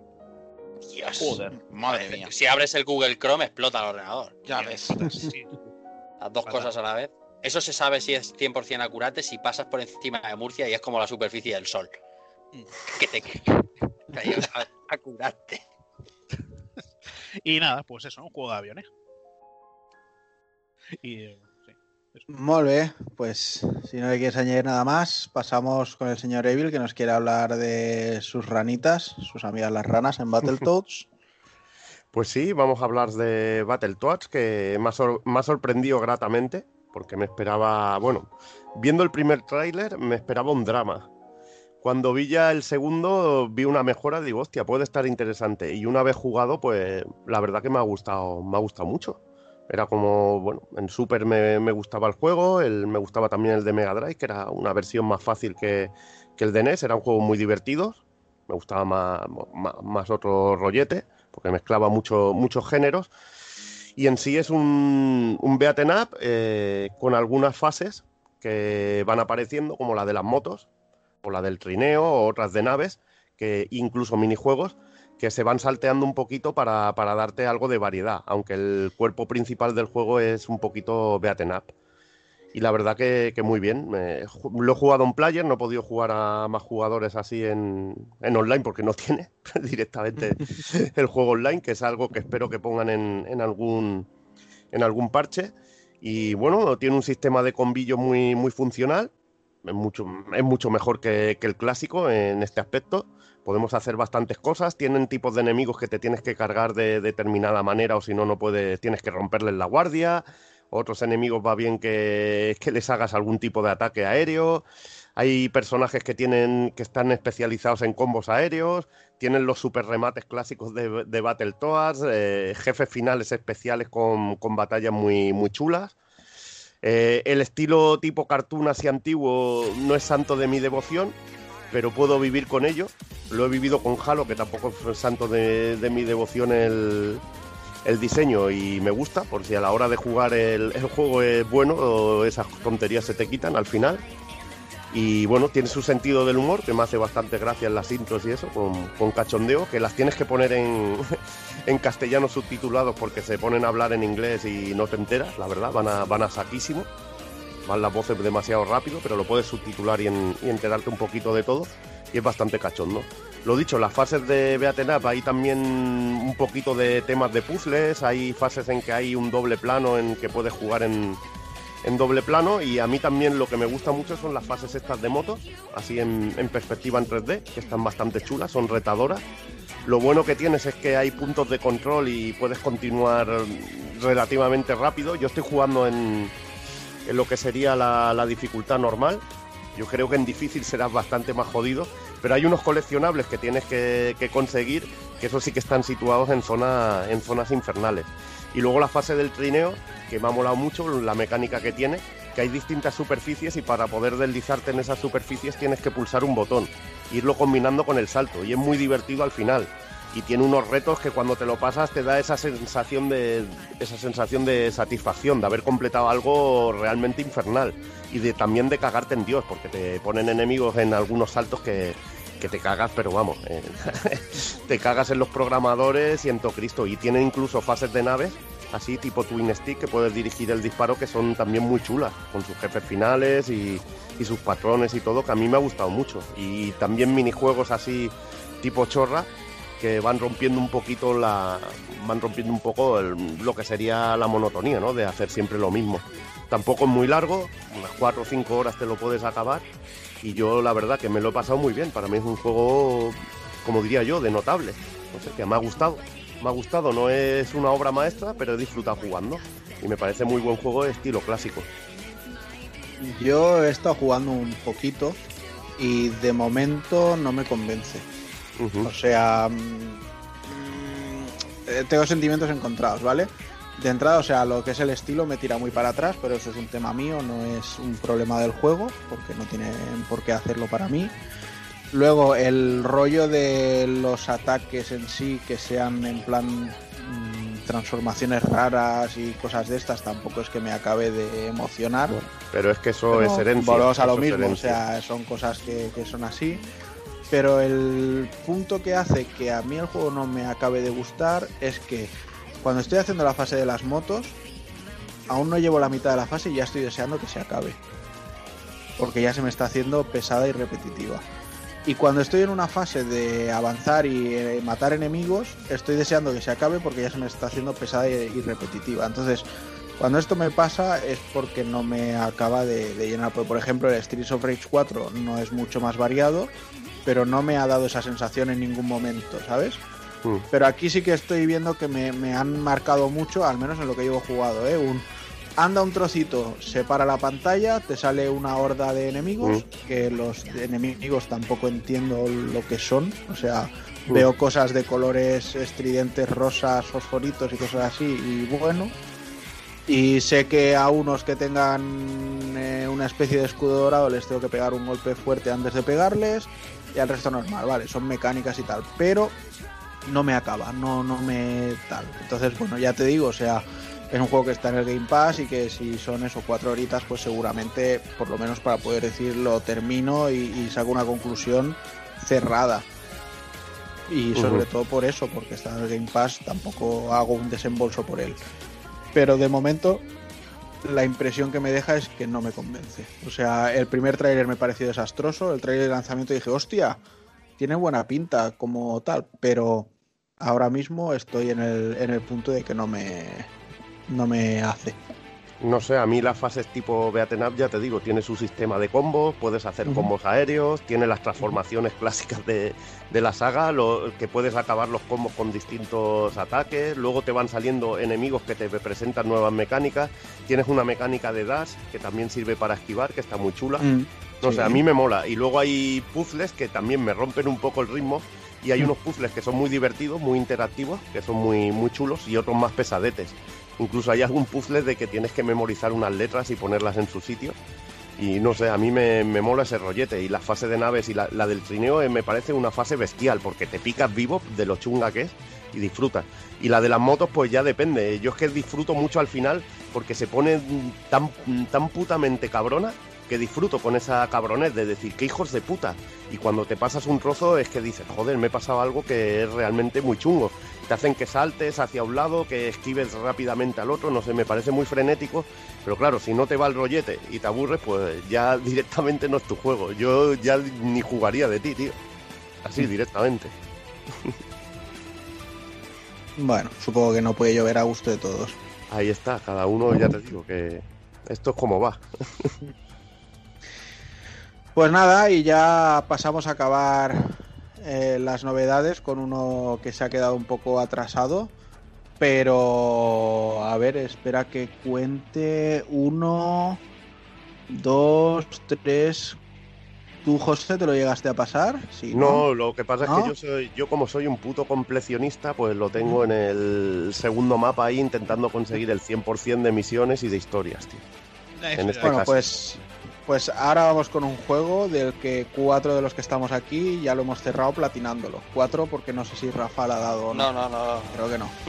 Dios. Joder. Madre mía. Si abres el Google Chrome, explota el ordenador. Ya ves. Sí. Las dos cosas a la vez. Eso se sabe si es 100% acurate si pasas por encima de Murcia y es como la superficie del sol. Que te, ayuda a, curarte. Y nada, pues eso, un juego de aviones. Y eh. Molt bé, pues si no le quieres añadir nada más, pasamos con el señor Evil que nos quiere hablar de sus ranitas, sus amigas las ranas en Battletoads. Pues sí, vamos a hablar de Battletoads, que me ha, sor- me ha sorprendido gratamente, porque me esperaba, bueno, viendo el primer tráiler me esperaba un drama. Cuando vi ya el segundo, vi una mejora, digo, hostia, puede estar interesante. Y una vez jugado, pues la verdad que me ha gustado, me ha gustado mucho. Era como, bueno, en Super me, me gustaba el juego, el, me gustaba también el de Mega Drive, que era una versión más fácil que, que el de NES, eran juegos muy divertidos. Me gustaba más, más, más otro rollete, porque mezclaba mucho, muchos géneros. Y en sí es un, un beaten up eh, con algunas fases que van apareciendo, como la de las motos, o la del trineo, o otras de naves, que incluso minijuegos, que se van salteando un poquito para, para darte algo de variedad, aunque el cuerpo principal del juego es un poquito beaten up. Y la verdad que, que muy bien. Eh, lo he jugado en player, no he podido jugar a más jugadores así en, en online porque no tiene directamente el juego online, que es algo que espero que pongan en, en algún, en algún parche. Y bueno, tiene un sistema de combillo muy, muy funcional. Es mucho, es mucho mejor que, que el clásico en este aspecto. Podemos hacer bastantes cosas. Tienen tipos de enemigos que te tienes que cargar de determinada manera o si no, no puedes, tienes que romperles la guardia. Otros enemigos va bien que, que les hagas algún tipo de ataque aéreo. Hay personajes que tienen que están especializados en combos aéreos. Tienen los super remates clásicos de, de Battletoads. eh, jefes finales especiales con, con batallas muy, muy chulas. Eh, el estilo tipo cartoon así antiguo no es santo de mi devoción, pero puedo vivir con ello. Lo he vivido con Halo, que tampoco es santo de, de mi devoción el, el diseño y me gusta, por si a la hora de jugar el, el juego es bueno, esas tonterías se te quitan al final. Y bueno, tiene su sentido del humor, que me hace bastante gracia en las intros y eso, con, con cachondeo, que las tienes que poner en, en castellano subtitulados porque se ponen a hablar en inglés y no te enteras, la verdad, van a, van a saquísimo. Van las voces demasiado rápido, pero lo puedes subtitular y, en- y enterarte un poquito de todo. Y es bastante cachondo. Lo dicho, las fases de Beaten Up hay también un poquito de temas de puzzles, hay fases en que hay un doble plano en que puedes jugar en, doble plano y a mí también lo que me gusta mucho son las fases estas de motos, así en, en perspectiva en 3D, que están bastante chulas, son retadoras. Lo bueno que tienes es que hay puntos de control y puedes continuar relativamente rápido. Yo estoy jugando en, en lo que sería la, la dificultad normal. Yo creo que en difícil serás bastante más jodido, pero hay unos coleccionables que tienes que, que conseguir, que eso sí que están situados en, zona, en zonas infernales. Y luego la fase del trineo, que me ha molado mucho, la mecánica que tiene, que hay distintas superficies y para poder deslizarte en esas superficies tienes que pulsar un botón, irlo combinando con el salto, y es muy divertido al final. Y tiene unos retos que cuando te lo pasas te da esa sensación de esa sensación de satisfacción, de haber completado algo realmente infernal y de también de cagarte en Dios, porque te ponen enemigos en algunos saltos que, que te cagas, pero vamos, eh, te cagas en los programadores y en todo Cristo. Y tiene incluso fases de naves, así tipo Twin Stick, que puedes dirigir el disparo, que son también muy chulas, con sus jefes finales y, y sus patrones y todo, que a mí me ha gustado mucho. Y también minijuegos así tipo chorra, que van rompiendo un poquito la van rompiendo un poco lo que sería la monotonía, ¿no? De hacer siempre lo mismo. Tampoco es muy largo, unas 4 o 5 horas te lo puedes acabar y yo la verdad que me lo he pasado muy bien. Para mí es un juego, como diría yo, de notable. No sé, que me ha gustado. Me ha gustado, no es una obra maestra, pero he disfrutado jugando. Y me parece muy buen juego de estilo clásico. Yo he estado jugando un poquito y de momento no me convence. O sea, mm, eh, tengo sentimientos encontrados, ¿vale? De entrada, o sea, lo que es el estilo me tira muy para atrás, pero eso es un tema mío, no es un problema del juego, porque no tienen por qué hacerlo para mí. Luego, el rollo de los ataques en sí, que sean en plan mm, transformaciones raras y cosas de estas, tampoco es que me acabe de emocionar. Pero es que eso Pero es herencia. Volvemos a lo mismo, o sea, son cosas que, que son así. Pero el punto que hace que a mí el juego no me acabe de gustar es que cuando estoy haciendo la fase de las motos, aún no llevo la mitad de la fase y ya estoy deseando que se acabe. Porque ya se me está haciendo pesada y repetitiva. Y cuando estoy en una fase de avanzar y eh, matar enemigos, estoy deseando que se acabe porque ya se me está haciendo pesada y, y repetitiva. Entonces, cuando esto me pasa es porque no me acaba de, de llenar. Porque, por ejemplo, el Streets of Rage 4 no es mucho más variado, pero no me ha dado esa sensación en ningún momento, ¿sabes? Mm. Pero aquí sí que estoy viendo que me, me han marcado mucho, al menos en lo que llevo jugado, ¿eh? Un, anda un trocito, separa la pantalla, te sale una horda de enemigos, que los enemigos tampoco entiendo lo que son, o sea, Mm. veo cosas de colores estridentes, rosas, fosforitos y cosas así, y bueno. Y sé que a unos que tengan eh, una especie de escudo dorado les tengo que pegar un golpe fuerte antes de pegarles, y al resto normal, vale, son mecánicas y tal, pero no me acaba, no, no me tal. Entonces, bueno, ya te digo, o sea, es un juego que está en el Game Pass y que si son eso cuatro horitas, pues seguramente, por lo menos para poder decir, lo termino y, y saco una conclusión cerrada. Y sobre todo por eso, porque está en el Game Pass, tampoco hago un desembolso por él. Pero de momento, la impresión que me deja es que no me convence. O sea, el primer tráiler me pareció desastroso, el tráiler de lanzamiento dije, hostia, tiene buena pinta como tal, pero ahora mismo estoy en el, en el punto de que no me, no me hace. No sé, a mí las fases tipo Beaten Up, ya te digo, tiene su sistema de combos, puedes hacer combos aéreos, tiene las transformaciones clásicas de, de la saga, lo, que puedes acabar los combos con distintos ataques, luego te van saliendo enemigos que te presentan nuevas mecánicas, tienes una mecánica de dash que también sirve para esquivar, que está muy chula. Mm, No sí. sé, a mí me mola. Y luego hay puzzles que también me rompen un poco el ritmo. Y hay Mm. unos puzzles que son muy divertidos, muy interactivos, que son muy, muy chulos, y otros más pesadetes. Incluso hay algún puzzle de que tienes que memorizar unas letras y ponerlas en su sitio. Y no sé, a mí me, me mola ese rollete. Y la fase de naves y la, la del trineo eh, me parece una fase bestial, porque te picas vivo de lo chunga que es y disfrutas. Y la de las motos, pues ya depende. Yo es que disfruto mucho al final porque se pone tan, tan putamente cabrona que disfruto con esa cabronez de decir que hijos de puta. Y cuando te pasas un trozo es que dices, joder, me he pasado algo que es realmente muy chungo. Te hacen que saltes hacia un lado, que esquives rápidamente al otro, no sé, me parece muy frenético. Pero claro, si no te va el rollete y te aburres, pues ya directamente no es tu juego. Yo ya ni jugaría de ti, tío. Así, directamente. Bueno, supongo que no puede llover a gusto de todos. Ahí está, cada uno ya te digo que esto es como va. Pues nada, y ya pasamos a acabar eh, las novedades con uno que se ha quedado un poco atrasado. Pero, a ver, espera que cuente. Uno, dos, tres. ¿Tú, José, te lo llegaste a pasar? Sí, No, lo que pasa es que yo soy, yo como soy un puto completionista, pues lo tengo en el segundo mapa ahí intentando conseguir el 100% de misiones y de historias, tío. En este Bueno, caso. pues, pues ahora vamos con un juego del que cuatro de los que estamos aquí ya lo hemos cerrado platinándolo. Cuatro porque no sé si Rafa le ha dado o no. No, no, no. Creo que no.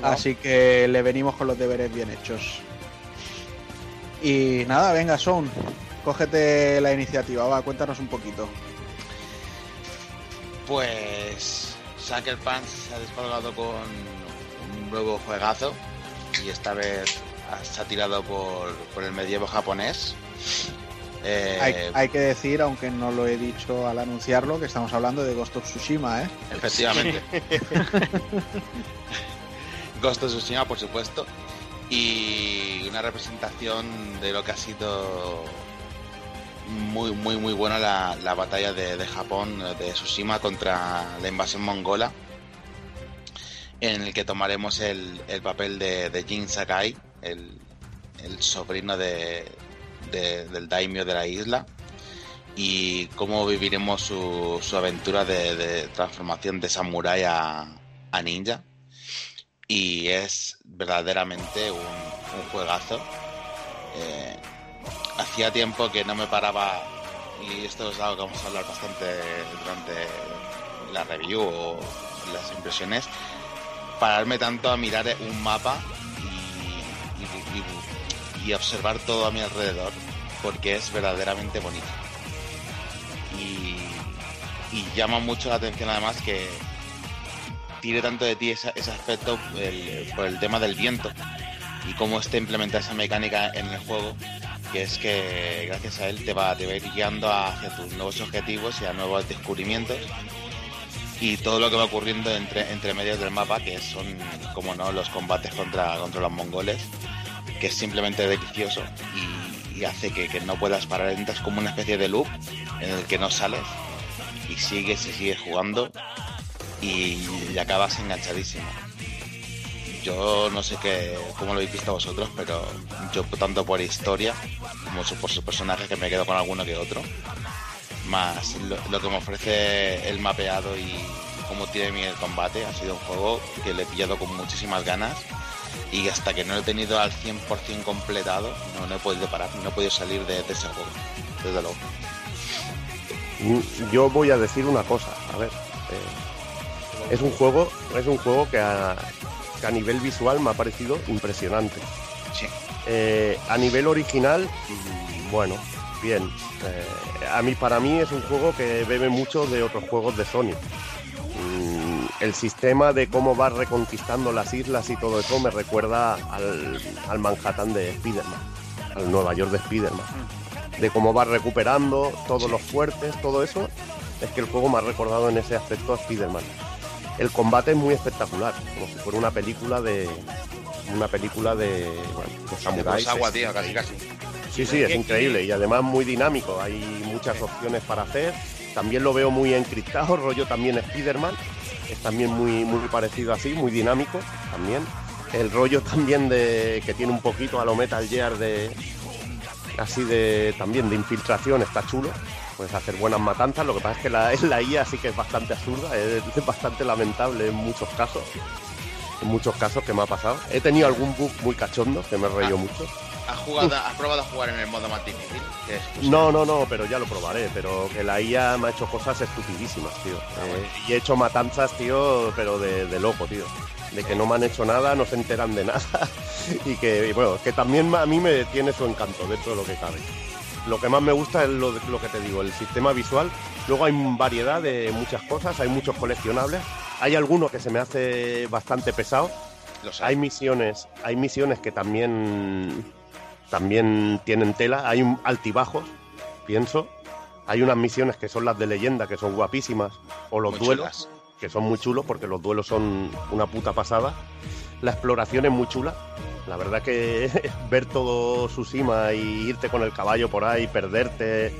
No. Así que le venimos con los deberes bien hechos. Y nada, venga, Son, cógete la iniciativa, va, cuéntanos un poquito. Pues Sucker Punch se ha descolgado con un nuevo juegazo y esta vez ha tirado por, por el medievo japonés. Eh, Hay, hay que decir, aunque no lo he dicho al anunciarlo, que estamos hablando de Ghost of Tsushima, ¿eh? Efectivamente. Ghost of Tsushima, por supuesto. Y una representación de lo que ha sido muy, muy, muy buena la, la batalla de, de Japón, de Tsushima contra la invasión mongola. En el que tomaremos el, el papel de, de Jin Sakai, el, sobrino de, de- del daimyo de la isla y cómo viviremos su, aventura de, transformación de samurái a, ninja. Y es verdaderamente un, un juegazo. Eh, hacía tiempo que no me paraba, y esto es algo que vamos a hablar bastante durante la review o las impresiones, pararme tanto a mirar un mapa y, observar todo a mi alrededor, porque es verdaderamente bonito. Y, llama mucho la atención además que tire tanto de ti ese, aspecto por el tema del viento y cómo está implementada esa mecánica en el juego, que es que gracias a él te va, te va a ir guiando hacia tus nuevos objetivos y a nuevos descubrimientos. Y todo lo que va ocurriendo entre, entre medios del mapa, que son, como no, los combates contra, contra los mongoles, que es simplemente delicioso y, hace que, no puedas parar, entras como una especie de loop en el que no sales y sigues y sigues jugando y, acabas enganchadísimo. Yo no sé qué, cómo lo habéis visto vosotros, pero yo tanto por historia como por sus personajes que me quedo con alguno que otro. Más lo, que me ofrece el mapeado y cómo tiene mi el combate, ha sido un juego que le he pillado con muchísimas ganas y hasta que no lo he tenido al 100% completado no, no he podido parar, no he podido salir de, de ese juego, desde luego. Mm, Yo voy a decir una cosa, a ver. eh, es un juego, es un juego que a, que a nivel visual me ha parecido impresionante. Sí. Eh, a nivel original, mm, bueno, bien. Eh, a mí, para mí es un juego que bebe mucho de otros juegos de Sony. Mm, el sistema de cómo vas reconquistando las islas y todo eso me recuerda al, al Manhattan de Spider-Man, al Nueva York de Spider-Man. De cómo vas recuperando todos los fuertes, todo eso. Es que el juego me ha recordado en ese aspecto a Spider-Man. El combate es muy espectacular, como si fuera una película de. Una película de. Bueno, de samuráis. agua, tío, casi casi. Sí, sí, es increíble y además muy dinámico. Hay muchas opciones para hacer. También lo veo muy encriptado, rollo también Spider-Man. Es también muy, muy parecido así, muy dinámico también. El rollo también de que tiene un poquito a lo Metal Gear de así de también de infiltración está chulo. Puedes hacer buenas matanzas. Lo que pasa es que la, la IA sí que es bastante absurda, es bastante lamentable en muchos casos. En muchos casos que me ha pasado. He tenido algún bug muy cachondo que me he reído Ah. mucho. ¿Has, jugado, ¿Has probado a jugar en el modo más difícil? No, no, no, pero ya lo probaré. Pero que la IA me ha hecho cosas estupidísimas, tío. Eh, y he hecho matanzas, tío, pero de, de loco, tío. De que no me han hecho nada, no se enteran de nada. y que, y bueno, que también a mí me tiene su encanto dentro de lo que cabe. Lo que más me gusta es lo, lo que te digo, el sistema visual. Luego hay variedad de muchas cosas, hay muchos coleccionables. Hay alguno que se me hace bastante pesado. Hay misiones, hay misiones que también también tienen tela, hay un altibajos, pienso. Hay unas misiones que son las de leyenda, que son guapísimas, o los Muy duelos, chulas. que son muy chulos, porque los duelos son una puta pasada. La exploración es muy chula. La verdad que ver todo Tsushima y irte con el caballo por ahí, perderte,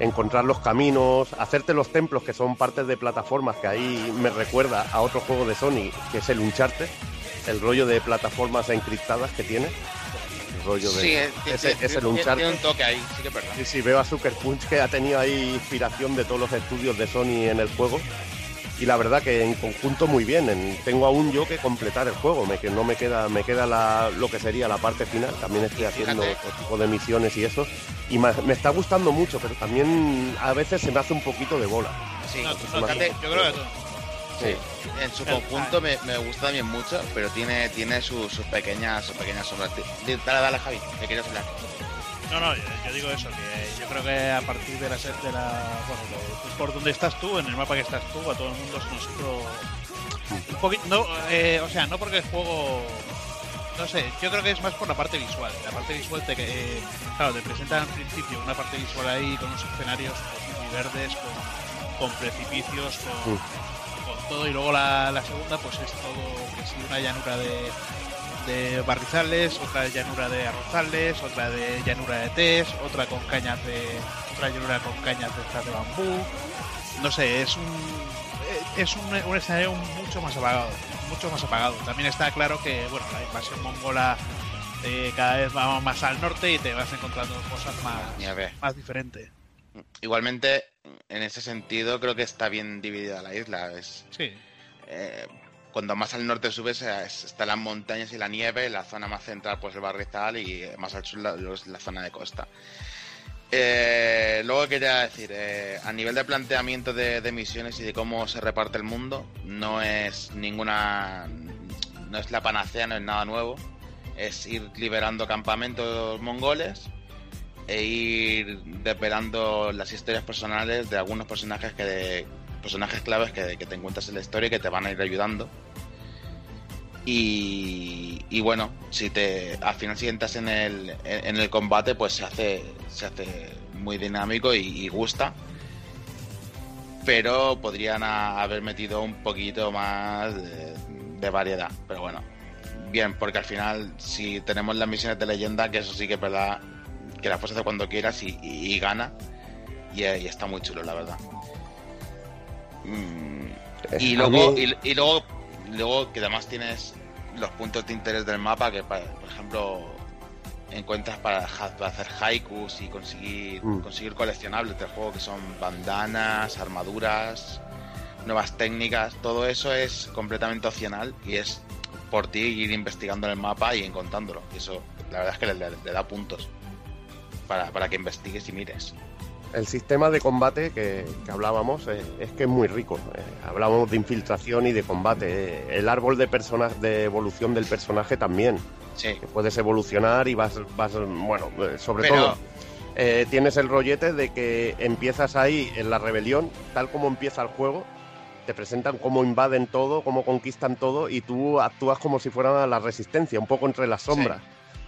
encontrar los caminos, hacerte los templos que son partes de plataformas, que ahí me recuerda a otro juego de Sony, que es el Uncharted, el rollo de plataformas encriptadas que tiene. El rollo de... Sí, es, ese- tiene- es el tiene- Uncharted. tiene un toque ahí, sí que es verdad. Sí, sí, veo a Sucker Punch que ha tenido ahí inspiración de todos los estudios de Sony en el juego. Y la verdad que en conjunto muy bien. En- tengo aún yo que completar el juego. Me, que no me queda, me queda la- lo que sería la parte final. También estoy haciendo otro tipo de misiones y eso. Y me, me está gustando mucho, pero también a veces se me hace un poquito de bola. Sí, No, tú- no, fíjate, yo creo que tú. Sí. en su conjunto me, me gusta también mucho, pero tiene, tiene sus, sus pequeñas sus pequeñas sombras. Dale, dale, Javi, que quieres hablar. No, no, yo, yo digo eso, que yo creo que a partir de la, de la bueno, pues por donde estás tú, en el mapa que estás tú, a todo el mundo se nos hizo un poquito, no, eh, o sea, no porque el juego, no sé, yo creo que es más por la parte visual. La parte visual te, que, eh, claro, te presentan al principio una parte visual ahí con unos escenarios pues, muy verdes, con, con precipicios, con, con todo, y luego la, la segunda pues es todo, que sí, una llanura de, de barrizales, otra llanura de arrozales, otra de llanura de tés, otra con cañas de otra llanura con cañas de estas de bambú. No sé, es un es un, un escenario mucho más apagado, mucho más apagado. También está claro que bueno, la invasión mongola eh, cada vez va más al norte y te vas encontrando cosas más más diferentes. Igualmente, en ese sentido, creo que está bien dividida la isla. Es, Sí. eh, cuando más al norte subes, es- están las montañas y la nieve, la zona más central, pues el barrizal, y más al sur, la zona de costa. Eh, luego quería decir, eh, a nivel de planteamiento de, de misiones y de cómo se reparte el mundo, no es ninguna. No es la panacea, no es nada nuevo. Es ir liberando campamentos mongoles e ir desvelando las historias personales de algunos personajes que personajes claves que, que te encuentras en la historia y que te van a ir ayudando. Y, y bueno, si te al final si entras en el, en el combate, pues se hace, se hace muy dinámico y, gusta. Pero podrían haber metido un poquito más de, de variedad. Pero bueno, bien, porque al final, si tenemos las misiones de leyenda, que eso sí que es verdad, que las puedes hacer cuando quieras y, y- y gana. Y, y está muy chulo, la verdad. Mm, y Eh, luego, a mí- y, y luego, luego que además tienes los puntos de interés del mapa que, por ejemplo, encuentras para, hacer haikus y conseguir, Mm. conseguir coleccionables del juego que son bandanas, armaduras, nuevas técnicas. Todo eso es completamente opcional y es por ti ir investigando en el mapa y encontrándolo. Y eso, la verdad es que le, le- le da puntos para, para que investigues y mires. El sistema de combate que, que hablábamos es que es muy rico. Eh, hablábamos de infiltración y de combate. Eh, el árbol de, persona- de evolución del personaje también. Sí, Que puedes evolucionar y vas, vas bueno, eh, sobre Pero- todo. eh, tienes el rollete de que empiezas ahí en la rebelión, tal como empieza el juego, te presentan cómo invaden todo, cómo conquistan todo y tú actúas como si fuera la resistencia, un poco entre las sombras.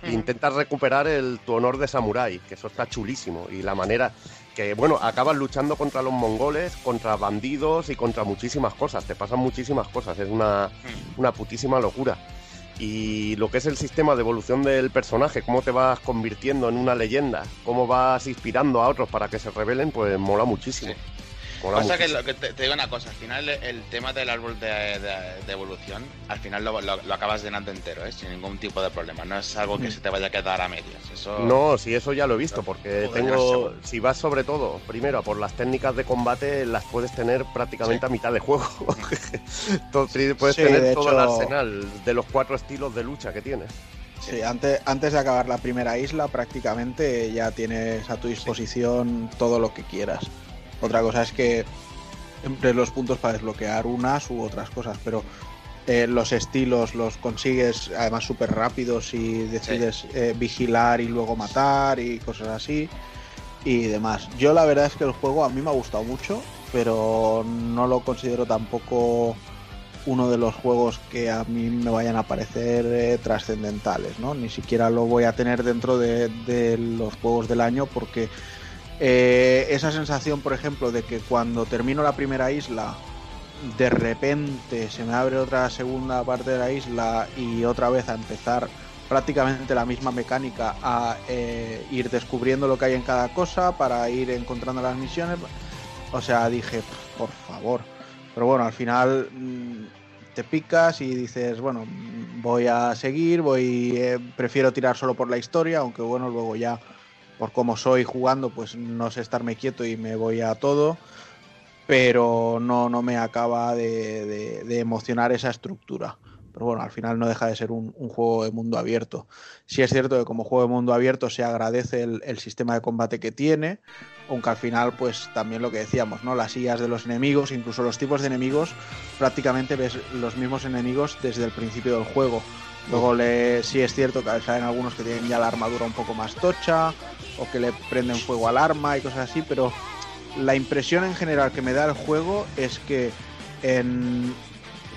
E intentas recuperar el, tu honor de samurái, que eso está chulísimo. Y la manera que, bueno, acabas luchando contra los mongoles, contra bandidos y contra muchísimas cosas. Te pasan muchísimas cosas. Es una, una putísima locura. Y lo que es el sistema de evolución del personaje, cómo te vas convirtiendo en una leyenda, cómo vas inspirando a otros para que se rebelen, pues mola muchísimo. Sí. Mola Pasa que, lo que te, te digo una cosa, al final el tema del árbol de, de- de evolución, al final lo, lo- lo acabas llenando entero, ¿eh? sin ningún tipo de problema. No es algo que se te vaya a quedar a medias. Eso No, sí, eso ya lo he visto, porque Joder, tengo, no si vas sobre todo, primero, a por las técnicas de combate, las puedes tener prácticamente a mitad de juego. Puedes Sí, tener todo el arsenal de los cuatro estilos de lucha que tienes. Sí, antes, antes de acabar la primera isla, prácticamente ya tienes a tu disposición todo lo que quieras. Otra cosa es que emplees los puntos para desbloquear unas u otras cosas, pero eh, los estilos los consigues además súper rápidos si decides eh, vigilar y luego matar y cosas así y demás. Yo la verdad es que el juego a mí me ha gustado mucho, pero no lo considero tampoco uno de los juegos que a mí me vayan a parecer eh, trascendentales, ¿no? Ni siquiera lo voy a tener dentro de, de los juegos del año porque eh, esa sensación, por ejemplo, de que cuando termino la primera isla, de repente se me abre otra segunda parte de la isla y otra vez a empezar prácticamente la misma mecánica a eh, ir descubriendo lo que hay en cada cosa para ir encontrando las misiones. O sea, dije, "Pf, por favor. Pero bueno, al final mm, te picas y dices, bueno, voy a seguir, voy, eh, prefiero tirar solo por la historia, aunque bueno, luego ya por cómo soy jugando, pues no sé estarme quieto y me voy a todo. Pero no, no me acaba de, de- de emocionar esa estructura. Pero bueno, al final no deja de ser un, juego de mundo abierto. Sí es cierto que como juego de mundo abierto se agradece el, el sistema de combate que tiene, aunque al final pues también lo que decíamos, ¿no? Las sillas de los enemigos, incluso los tipos de enemigos, prácticamente ves los mismos enemigos desde el principio del juego. Luego le, sí es cierto que salen algunos que tienen ya la armadura un poco más tocha o que le prenden fuego al arma y cosas así, pero la impresión en general que me da el juego es que en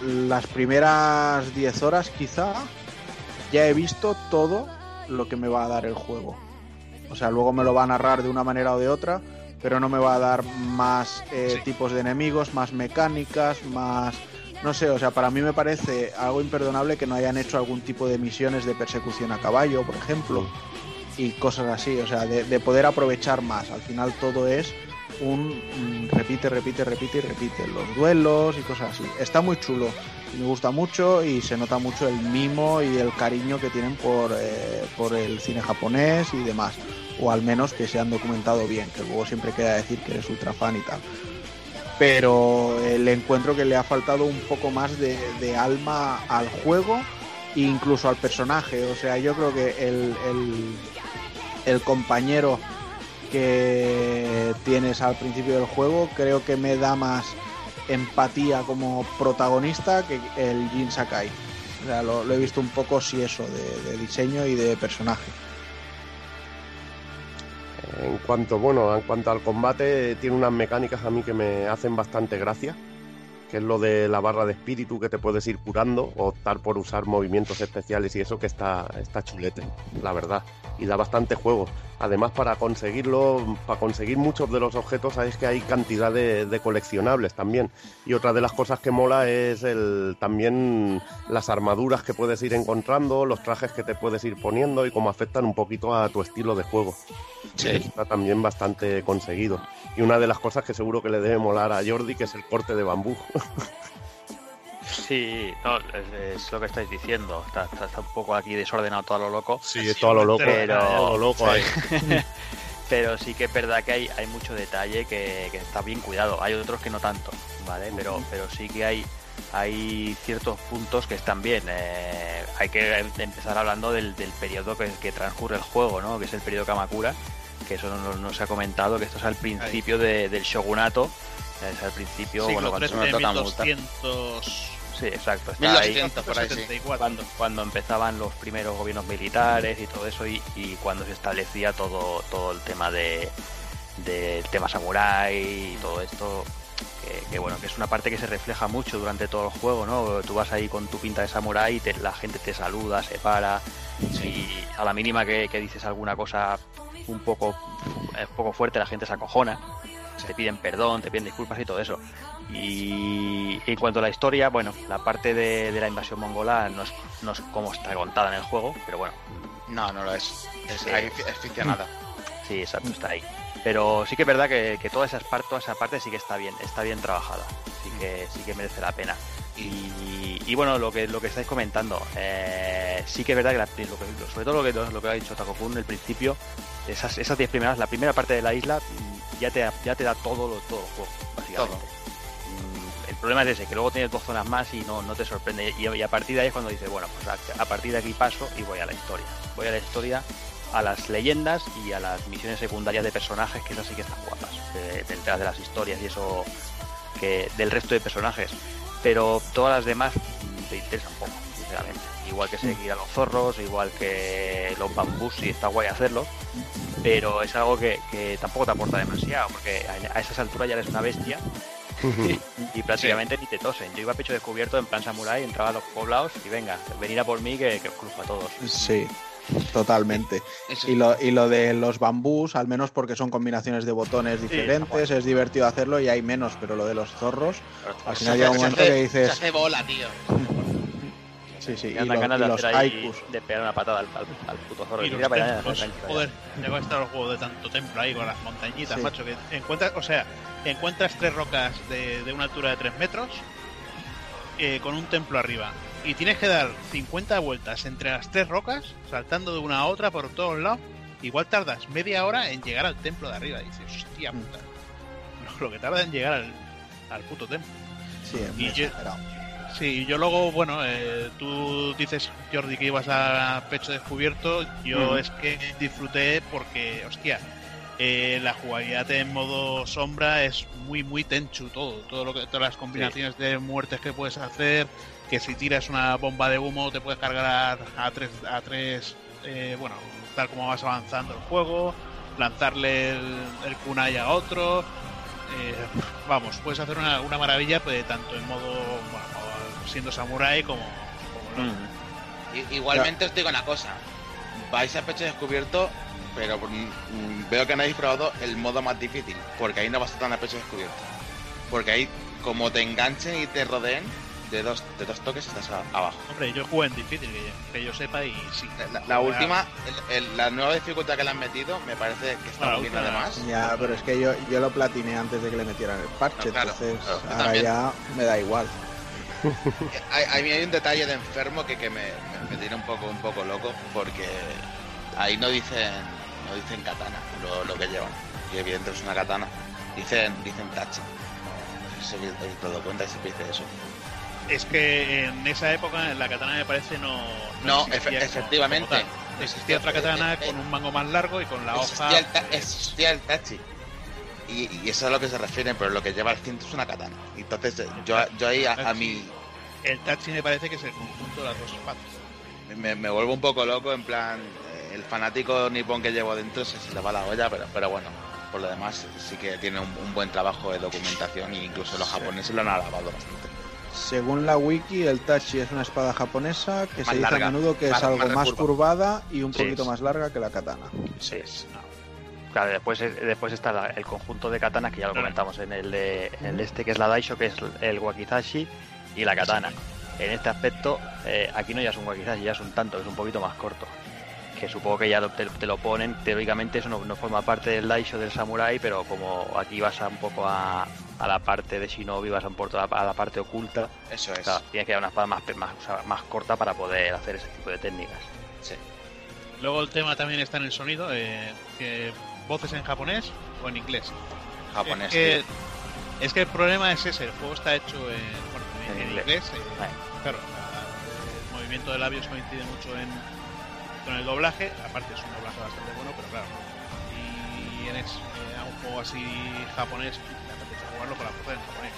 las primeras 10 horas quizá ya he visto todo lo que me va a dar el juego. O sea, luego me lo va a narrar de una manera o de otra, pero no me va a dar más eh, Sí. tipos de enemigos, más mecánicas, más... No sé, o sea, para mí me parece algo imperdonable que no hayan hecho algún tipo de misiones de persecución a caballo, por ejemplo, y cosas así, o sea, de, de poder aprovechar más. Al final todo es un mm, repite, repite, repite y repite. Los duelos y cosas así. Está muy chulo, me gusta mucho y se nota mucho el mimo y el cariño que tienen por, eh, por el cine japonés y demás. O al menos que se han documentado bien, que luego siempre queda decir que eres ultra fan y tal. Pero le encuentro que le ha faltado un poco más de, alma al juego e incluso al personaje. O sea, yo creo que el, el, el compañero que tienes al principio del juego creo que me da más empatía como protagonista que el Jin Sakai. O sea, lo, he visto un poco si eso, de, de diseño y de personaje. En cuanto, bueno, en cuanto al combate, tiene unas mecánicas a mí que me hacen bastante gracia. que es lo de la barra de espíritu que te puedes ir curando o optar por usar movimientos especiales y eso que está, está chulete, la verdad. Y da bastante juego. Además, para conseguirlo, para conseguir muchos de los objetos, sabes que hay cantidad de, de coleccionables también. Y otra de las cosas que mola es el también las armaduras que puedes ir encontrando, los trajes que te puedes ir poniendo y cómo afectan un poquito a tu estilo de juego. Sí. Está también bastante conseguido. Y una de las cosas que seguro que le debe molar a Jordi, que es el corte de bambú. Sí, no, es, es lo que estáis diciendo. Está, está- está un poco aquí desordenado todo a lo loco. Sí, es todo a lo loco. Pero- todo a lo loco ahí. Pero sí que es verdad que hay, hay mucho detalle que, que está bien cuidado. Hay otros que no tanto, ¿vale? Pero, pero sí que hay, hay ciertos puntos que están bien. Eh, hay que empezar hablando del, del periodo que, que transcurre el juego, ¿no? Que es el periodo Kamakura, que eso no, no se ha comentado, que esto es al principio de- del shogunato. Es al principio, bueno, Siglo cuando, se me 13, toca multa. 1200... sí, exacto. Está ahí 1800 por ahí, sí. 74. cuando, cuando empezaban los primeros gobiernos militares y todo eso y, y cuando se establecía todo, todo el tema de del tema samurái y todo esto que, que, bueno que es una parte que se refleja mucho durante todo el juego no tú vas ahí con tu pinta de samurái y te- la gente te saluda se para y a la mínima que, que dices alguna cosa un poco un poco fuerte la gente se acojona te piden perdón te piden disculpas y todo eso y en cuanto a la historia, bueno, la parte de, de la invasión mongola no es, no es como está contada en el juego, pero bueno, No, no lo es. Es, es ficcionada. sí, exacto, está ahí. Pero sí que es verdad que, que toda, esa parte, toda esa parte sí que está bien, está bien trabajada, sí que, sí que merece la pena. Y, y bueno, lo que, lo que estáis comentando, eh, sí que es verdad que, la- lo que- sobre todo lo que, lo que ha dicho Takokun, el principio, esas, esas 10 primeras, la primera parte de la isla mm, ya te, ya te da todo, todo el juego, básicamente. Mm, problema es ese, que luego tienes dos zonas más y no, no te sorprende. Y, a partir de ahí es cuando dices, bueno, pues a, partir de aquí paso y voy a la historia. Voy a la historia, a las leyendas y a las misiones secundarias de personajes, que esas sí que están guapas. De, detrás de las historias y eso que del resto de personajes. Pero todas las demás te interesan poco, sinceramente. Igual que seguir a los zorros, igual que los bambús, si está guay hacerlo. Pero es algo que, que tampoco te aporta demasiado, porque a esas alturas ya eres una bestia y prácticamente ni te tosen. Yo iba a pecho descubierto en plan samurai, entraba a los poblados y venga, venir a por mí que, que os cruzo a todos. Sí, totalmente. Y lo, y lo de los bambús, al menos porque son combinaciones de botones diferentes, es divertido hacerlo y hay menos, pero lo de los zorros, al final llega un momento que dices, Se hace bola, tío. sí, sí, y, Me dan lo- ganas y de los ahí, pegar una patada al, al, al puto zorro. Y Y los templos, joder, ya va a estar el juego de tanto templo ahí con las montañitas, Sí. macho, que encuentras, o sea, encuentras tres rocas de, de una altura de 3 metros eh, con un templo arriba y tienes que dar 50 vueltas entre las tres rocas, saltando de una a otra por todos lados, igual tardas media hora en llegar al templo de arriba. Y dices, hostia Mm. puta, lo, lo que tarda en llegar al, al puto templo. Sí, Y yo-. Sí, yo luego, bueno, eh, tú dices, Jordi, que ibas a pecho descubierto. Yo es que disfruté porque, hostia, eh, la jugabilidad en modo sombra es muy, muy tenchu todo. todo lo que, todas las combinaciones de muertes que puedes hacer. Que si tiras una bomba de humo te puedes cargar a tres, a tres eh, bueno, tal como vas avanzando el juego. Lanzarle el, el kunai a otro. Eh, vamos, puedes hacer una, una maravilla pues, tanto en modo, bueno, modo siendo samurái como, como Igualmente os digo una cosa. Vais a pecho descubierto, pero mm, veo que no habéis probado el modo más difícil. Porque ahí no vas a estar a pecho descubierto. Porque ahí, como te enganchen y te rodeen, de dos, de dos toques estás a- abajo. Hombre, yo jugué en difícil, que, que yo sepa, y sí. La, la última, el- el- la nueva dificultad que le han metido, me parece que está Bueno, muy bien además. Ya, pero es que yo, yo lo platiné antes de que le metieran el parche, No, claro, entonces claro, yo ahora también. ya me da igual. Hay, hay, hay un detalle de enfermo que, que me, me, me tiene un poco, un poco loco, porque ahí no dicen, no dicen katana lo, lo que llevan. Y evidentemente es una katana. Dicen, dicen tachi. No sé si habéis dado cuenta y siempre dice eso. Es que en esa época la katana me parece no. No, existía efe- como- efectivamente. como. Existía otra katana Eh, eh, con un mango más largo y con la hoja. Existía el, ta- pues, existía el tachi. Y, y eso es a lo que se refieren, pero lo que lleva el cinto es una katana. Entonces, eh, yo, yo ahí a, a mi. El tachi me parece que es el conjunto de las dos espadas. me, me vuelvo un poco loco, en plan, eh, el fanático nipón que llevo dentro se, se le va la olla, pero, pero bueno, por lo demás sí que tiene un, un buen trabajo de documentación e incluso los japoneses lo han alabado bastante. Según la wiki, el Tachi es una espada japonesa que Más se dice a menudo que más- es algo más curvada y un Sí. poquito más larga que la katana. Sí, Claro, después, después está la- el conjunto de katanas que ya lo comentamos en el, de, en el este, que es la Daisho, que es el wakizashi y la katana. En este aspecto, eh, aquí no ya es un wakizashi, ya es un tanto, es un poquito más corto. Que supongo que ya lo- te, te lo ponen, teóricamente eso no, no forma parte del Daisho del Samurai, pero como aquí vas a un poco a, a la parte de Shinobi, vas a un poco a la, a la parte oculta, Eso o es. sea, tienes que dar una espada más, pe- más, o sea, más corta para poder hacer ese tipo de técnicas. Sí. Luego el tema también está en el sonido, eh, que voces en japonés o en inglés. Japonés. Es que, tío. es que el problema es ese, el juego está hecho en, bueno, en, En en inglés. inglés. eh. Claro, la- el movimiento de labios coincide mucho en, con el doblaje, aparte es un doblaje bastante bueno, pero claro, y eres eh, a un juego así japonés, me apetece jugarlo con las voces en japonés.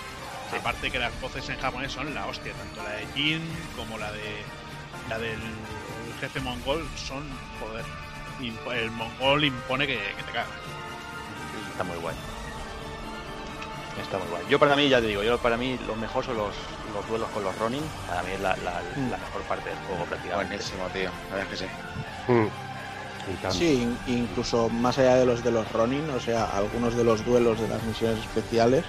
Aparte que las voces en japonés son la hostia, tanto la de Jin como la de la del jefe mongol son, joder, impo- el mongol impone que, que te cagas. Está muy guay. Está muy guay. Yo para mí, ya te digo, yo para mí lo mejor son los, los duelos con los Ronin. Para mí es la, la- la mejor parte del juego prácticamente. Buenísimo, tío. La verdad es que sí. Mm. Sí, in- incluso más allá de los de los Ronin, o sea, algunos de los duelos de las misiones especiales.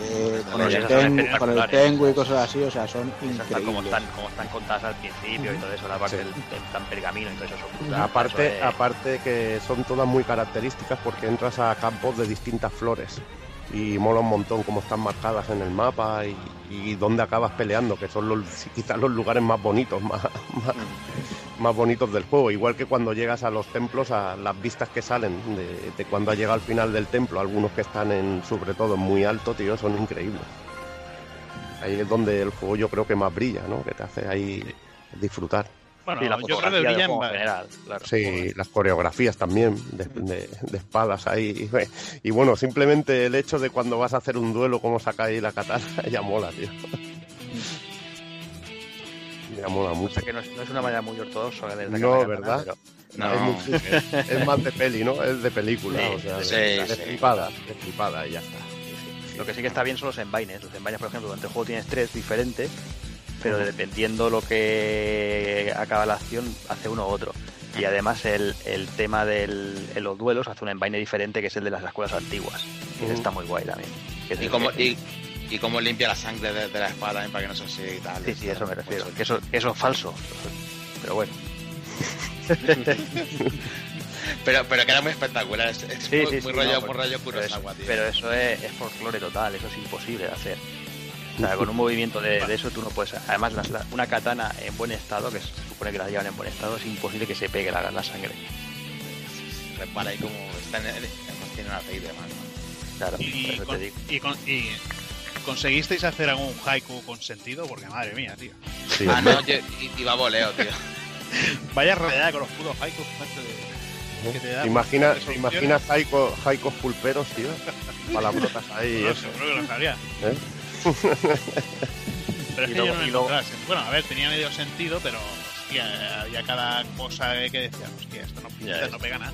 Eh, con, el Tengu, con el. Tengu y cosas así, o sea, son tal como increíbles. están, como están contadas al principio y todo eso, la parte Sí. del, del tan pergamino y todo eso. son. Aparte, Eso es- aparte que son todas muy características porque entras a campos de distintas flores y mola un montón cómo están marcadas en el mapa y, y dónde acabas peleando, que son los, quizás los lugares más bonitos, más, más, bonitos del juego. Igual que cuando llegas a los templos, a las vistas que salen de, de cuando has llegado al final del templo, algunos que están en, sobre todo en muy alto, tío, son increíbles. Ahí es donde el juego yo creo que más brilla, ¿no? Que te hace ahí disfrutar. Bueno, sí, la yo creo que en general, claro. Sí, las coreografías también de, de- de espadas ahí. Y bueno, simplemente el hecho de cuando vas a hacer un duelo, cómo sacáis la katana, ya mola, tío. Ya mola O mucho. sea que no es, no es una manera muy ortodoxa de No, la katana, ¿verdad? pero- No, Es, muy- es- es más de peli, ¿no? Es de película, Sí, o sea, sí, de sí. flipada, de flipada y ya está. Lo que sí que está bien son los envaines. Los envaines, por ejemplo, durante el juego tienes tres diferentes, pero dependiendo lo que acaba la acción, hace uno u otro. Y además el, el tema del, en los duelos hace un envaine diferente que es el de las escuelas antiguas. Que Ujú. está muy guay también. Que Y como, que- y, y cómo limpia la sangre de, de la espada también para que no se oxide y tal. Sí, sí, eso me refiero. Pues, Que eso, eso es falso. Pero bueno. pero, pero queda muy espectacular. Es, es Sí, muy, sí, muy sí, rollo, no, muy rollo Pero eso, pero eso es, es folclore total, eso es imposible de hacer. O sea, con un movimiento de, de eso tú no puedes. Además, la- una katana en buen estado, que se supone que la llevan en buen estado, es imposible que se pegue la, la sangre. Repara ahí como está en, además tiene un aceite, mano. Claro, por Y, eso te con- digo. y con- y conseguisteis hacer algún haiku con sentido, porque madre mía, tío. Sí, Ah, no, yo iba a voleo, tío. Vaya rayada con los putos haikus macho, de- que te da. Imagina, imagina pulperos, tío. Palabrotas ahí, No, eso. seguro que lo sabría. ¿eh? Pero es Y que luego- yo no y lo Bueno, a ver, tenía medio sentido, pero hostia, había cada cosa que decía, hostia, esto no, Ya esto es. no pega nada.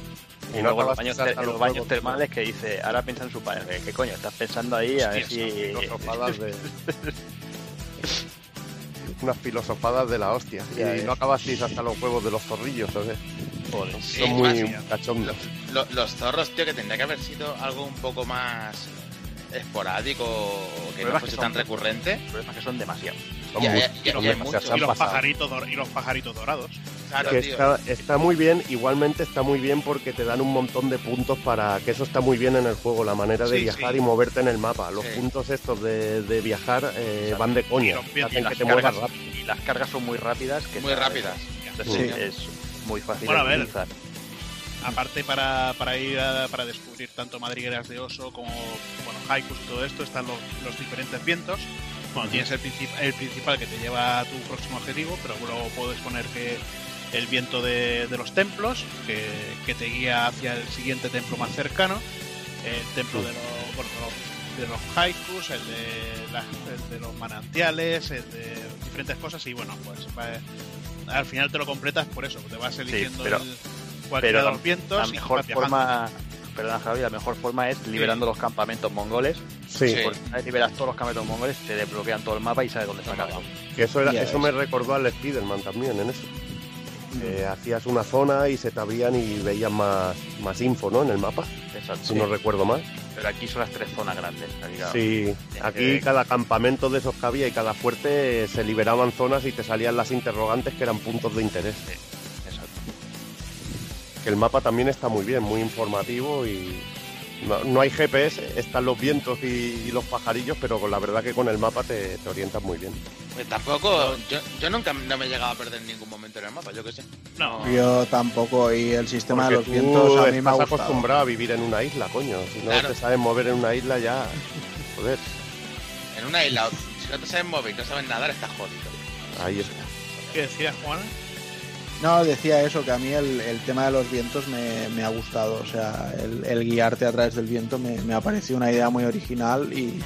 Y no luego los baños, los los termales que dice, ahora piensa en su padre. ¿Qué coño? Estás pensando ahí a ver Hostia, si. filosofadas de. Unas filosofadas de la hostia. Ya y es. no acabasteis hasta los huevos de los zorrillos, ¿sabes? Joder. Sí, Son muy cachondos. Lo- los zorros, tío, que tendría que haber sido algo un poco más esporádico que no fuese que tan recurrente. El problema es que son demasiados. Son Ya, ya, ya, demasiados, Y los, pajaritos y los pajaritos dorados. Claro, que tío. está, está muy bien, igualmente está muy bien porque te dan un montón de puntos para que eso está muy bien en el juego, la manera de Sí, viajar sí. y moverte en el mapa. Los Sí. puntos estos de, de viajar eh, van de los- hacen Y las, que te muevas cargas, rápido. y las cargas son muy rápidas. Que Muy rápidas. Sí. es muy fácil Bueno, a de ver. Aparte para, para ir a- para descubrir tanto madrigueras de oso como bueno, haikus y todo esto, están los, los diferentes vientos. Bueno, tienes el, princip- el principal que te lleva a tu próximo objetivo, pero luego puedes poner que el viento de, de los templos, que, que te guía hacia el siguiente templo más cercano, el templo de los, bueno, de los, haikus, el de, la- el de los manantiales, el de diferentes cosas, y bueno, pues va- al final te lo completas por eso, te vas eligiendo pero- el, cualquiera pero de los vientos La mejor forma, perdona Javi, la mejor forma es liberando los campamentos mongoles. Sí, liberas todos los campamentos mongoles, te desbloquean todo el mapa y sabes dónde está cada uno. que eso, era, eso ves. me recordó al Spiderman también en eso. Que hacías una zona y se te abrían y veías más, más info, ¿no? En el mapa, Exacto. si no recuerdo mal. Pero aquí son las tres zonas grandes. aquí, claro. Sí, aquí Eh, cada campamento de esos que había y cada fuerte eh, se liberaban zonas y te salían las interrogantes que eran puntos de interés. Que el mapa también está muy bien, muy informativo y no, no hay GPS, están los vientos y, y los pajarillos, pero con la verdad que con el mapa te, te orientas muy bien. Pues tampoco, yo, yo nunca no me he llegado a perder en ningún momento en el mapa, yo qué sé. No. Yo tampoco, y el sistema de los tú vientos a mí me ha estás acostumbrado a vivir en una isla, coño. Si no Claro. te sabes mover en una isla ya, joder, En una isla, si no te sabes mover y no sabes nadar, estás jodido. ahí está. ¿Qué decías, Juan? No, decía eso, que a mí el, el tema de los vientos me, me ha gustado. O sea, el, el guiarte a través del viento me, me ha parecido una idea muy original y,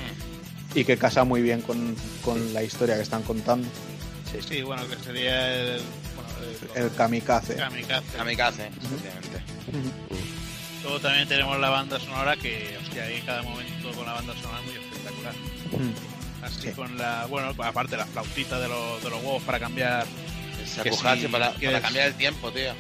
y que casa muy bien con, con la historia que están contando. Sí, sí, bueno, que sería el. Bueno, El kamikaze. kamikaze. Kamikaze, efectivamente. Luego también tenemos la banda sonora que, hostia, ahí cada momento con la banda sonora es muy espectacular. Así Sí. con la, bueno, aparte la flautita de los, de los huevos para cambiar, Se sí, para, que para es- cambiar el tiempo, tío.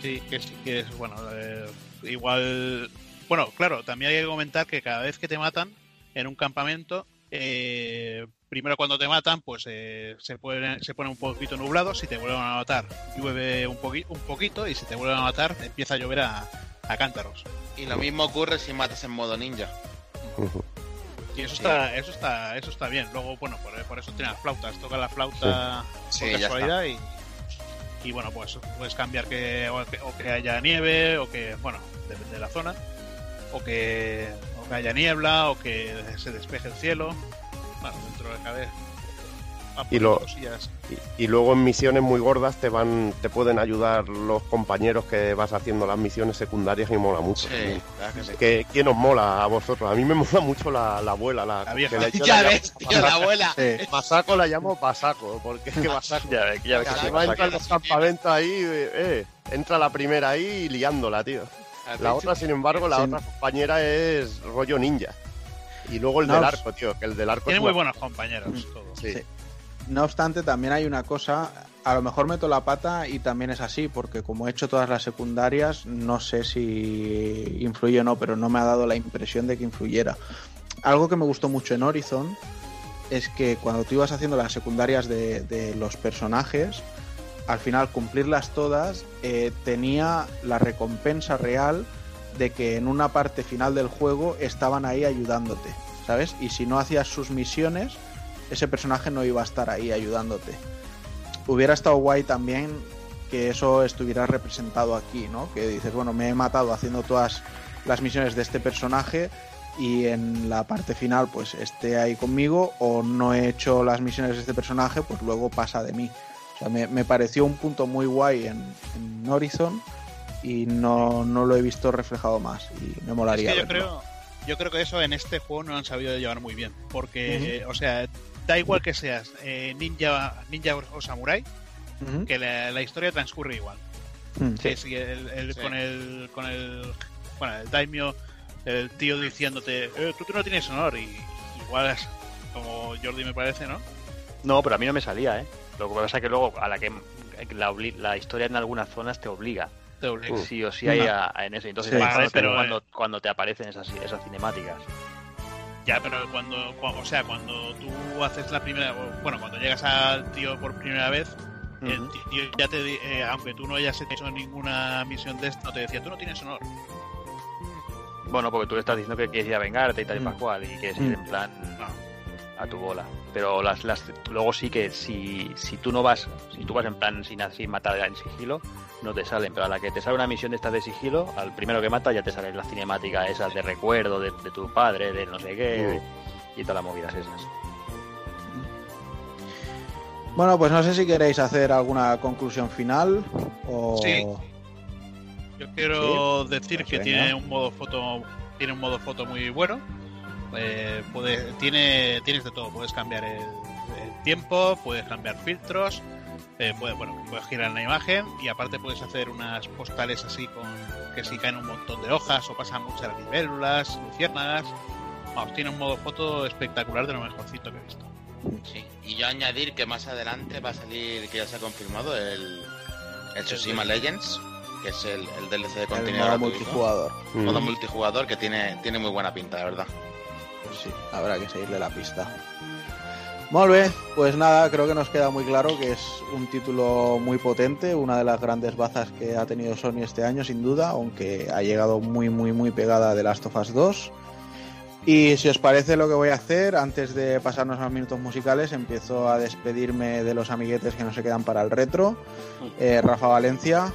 sí, que sí, que es, bueno, eh, igual, bueno, claro, también hay que comentar que cada vez que te matan en un campamento, eh, primero cuando te matan, pues eh, se, pone, se pone un poquito nublado, si te vuelven a matar, llueve un, poqui- un poquito y si te vuelven a matar, empieza a llover a, a cántaros. Y lo mismo ocurre si matas en modo ninja. Y eso está, eso está, eso está bien. Luego, bueno, por, por eso tiene las flautas. Toca la flauta Sí, por casualidad y, y bueno, pues puedes cambiar que o, que haya nieve o que, bueno, depende de la zona, o que, o que haya niebla o que se despeje el cielo. Bueno, dentro de cada vez. Va Y lo- poniendo cosillas. Y, y luego en misiones muy gordas te van, te pueden ayudar los compañeros que vas haciendo las misiones secundarias y mola mucho. Sí, claro que sí. Que, ¿Quién os mola a vosotros? A mí me mola mucho la, la abuela, la, La vieja. que Ya la ves, llamo tío, la abuela. Sí. Pasaco la llamo Pasaco, porque es que. Ya ves, ya ves que Ya sí, Además pasa entra en que- los campamentos ahí, eh, eh, entra la primera ahí liándola, tío. La otra, sin embargo, la Sí. otra compañera es rollo ninja. Y luego el No, del arco, tío, que el del arco Tiene es muy buenos compañeros, todos. Sí. No obstante, también hay una cosa, a lo mejor meto la pata y también es así, porque como he hecho todas las secundarias, no sé si influye o no, pero no me ha dado la impresión de que influyera. Algo que me gustó mucho en Horizon es que cuando tú ibas haciendo las secundarias de, de los personajes, al final cumplirlas todas eh, tenía la recompensa real de que en una parte final del juego estaban ahí ayudándote, ¿sabes? Y si no hacías sus misiones, ese personaje no iba a estar ahí ayudándote. Hubiera estado guay también que eso estuviera representado aquí, ¿no? Que dices, bueno, me he matado haciendo todas las misiones de este personaje y en la parte final pues esté ahí conmigo o no he hecho las misiones de este personaje, pues luego pasa de mí. O sea, me, me pareció un punto muy guay en, en Horizon y no, no lo he visto reflejado más y me Es molaría que yo verlo. creo, yo creo que eso en este juego no lo han sabido llevar muy bien. Porque, eh, o sea, da igual que seas eh, ninja, ninja o samurai, que la, la historia transcurre igual. Mm. Que si el, el- Sí. con el con el bueno, el daimyo, el tío diciéndote, eh, tú, tú no tienes honor y igual es como Jordi me parece, ¿no? No, pero a mí no me salía, ¿eh? Lo que pasa es que luego a la que la, la historia en algunas zonas te obliga. Te obliga. Sí o sí hay a- a- en eso. Entonces Vale, pero, cuando, cuando te aparecen esas, esas cinemáticas. Ya, pero cuando, cua- o sea, cuando tú haces la primera, bueno, cuando llegas al tío por primera vez, el tío ya te, di- eh, aunque tú no hayas hecho ninguna misión de esto, te decía, tú no tienes honor. Bueno, porque tú le estás diciendo que quieres ir a vengarte y tal y Mm. pascual y quieres Mm. ir en plan a tu bola. Pero las, las luego sí que si, si tú no vas, si tú vas en plan sin así matar en sigilo, no te salen. Pero a la que te sale una misión de estas de sigilo, al primero que mata ya te sale la cinemática esas de recuerdo de, de tu padre, de no sé qué, y todas las movidas esas. Bueno, pues no sé si queréis hacer alguna conclusión final o... Sí. Yo quiero decir pues que tiene un modo foto, tiene un modo foto muy bueno. Eh, puede- tiene, tienes de todo, puedes cambiar el, el tiempo, puedes cambiar filtros, eh, puedes, bueno, puedes girar la imagen y aparte puedes hacer unas postales así con, que si caen un montón de hojas o pasan muchas libélulas, luciérnagas. Vamos, tiene un modo foto espectacular de lo mejorcito que he visto. Sí, y yo añadir que más adelante va a salir, que ya se ha confirmado, el, el Tsushima Legends, que es el, el DLC de El contenido modo gratuito. multijugador. Mm. Modo multijugador que tiene, tiene muy buena pinta, la verdad. Pues sí, habrá que seguirle la pista. Molt bé, pues nada, creo que nos queda muy claro que es un título muy potente, una de las grandes bazas que ha tenido Sony este año, sin duda, aunque ha llegado muy, muy, muy pegada The Last of Us 2. Y si os parece lo que voy a hacer, antes de pasarnos a los minutos musicales, empiezo a despedirme de los amiguetes que no se quedan para el retro. Eh, Rafa Valencia,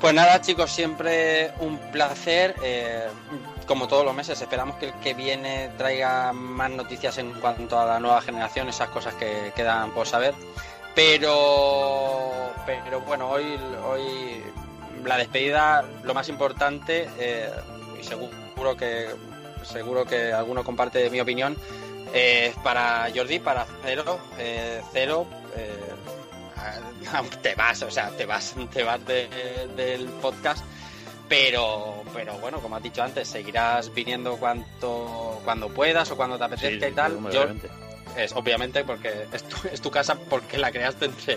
Pues nada, chicos, siempre un placer. eh, como todos los meses, esperamos que el que viene traiga más noticias en cuanto a la nueva generación, esas cosas que quedan por saber. Pero, pero bueno, hoy, hoy la despedida, lo más importante, eh, y seguro que seguro que alguno comparte mi opinión, es para Jordi, para Cero, eh, Cero. eh, te vas, o sea, te vas, te vas de- del podcast, pero, pero bueno, como has dicho antes, seguirás viniendo cuanto, cuando puedas o cuando te apetezca y tal. Yo, es obviamente porque es tu, es tu casa porque la creaste entre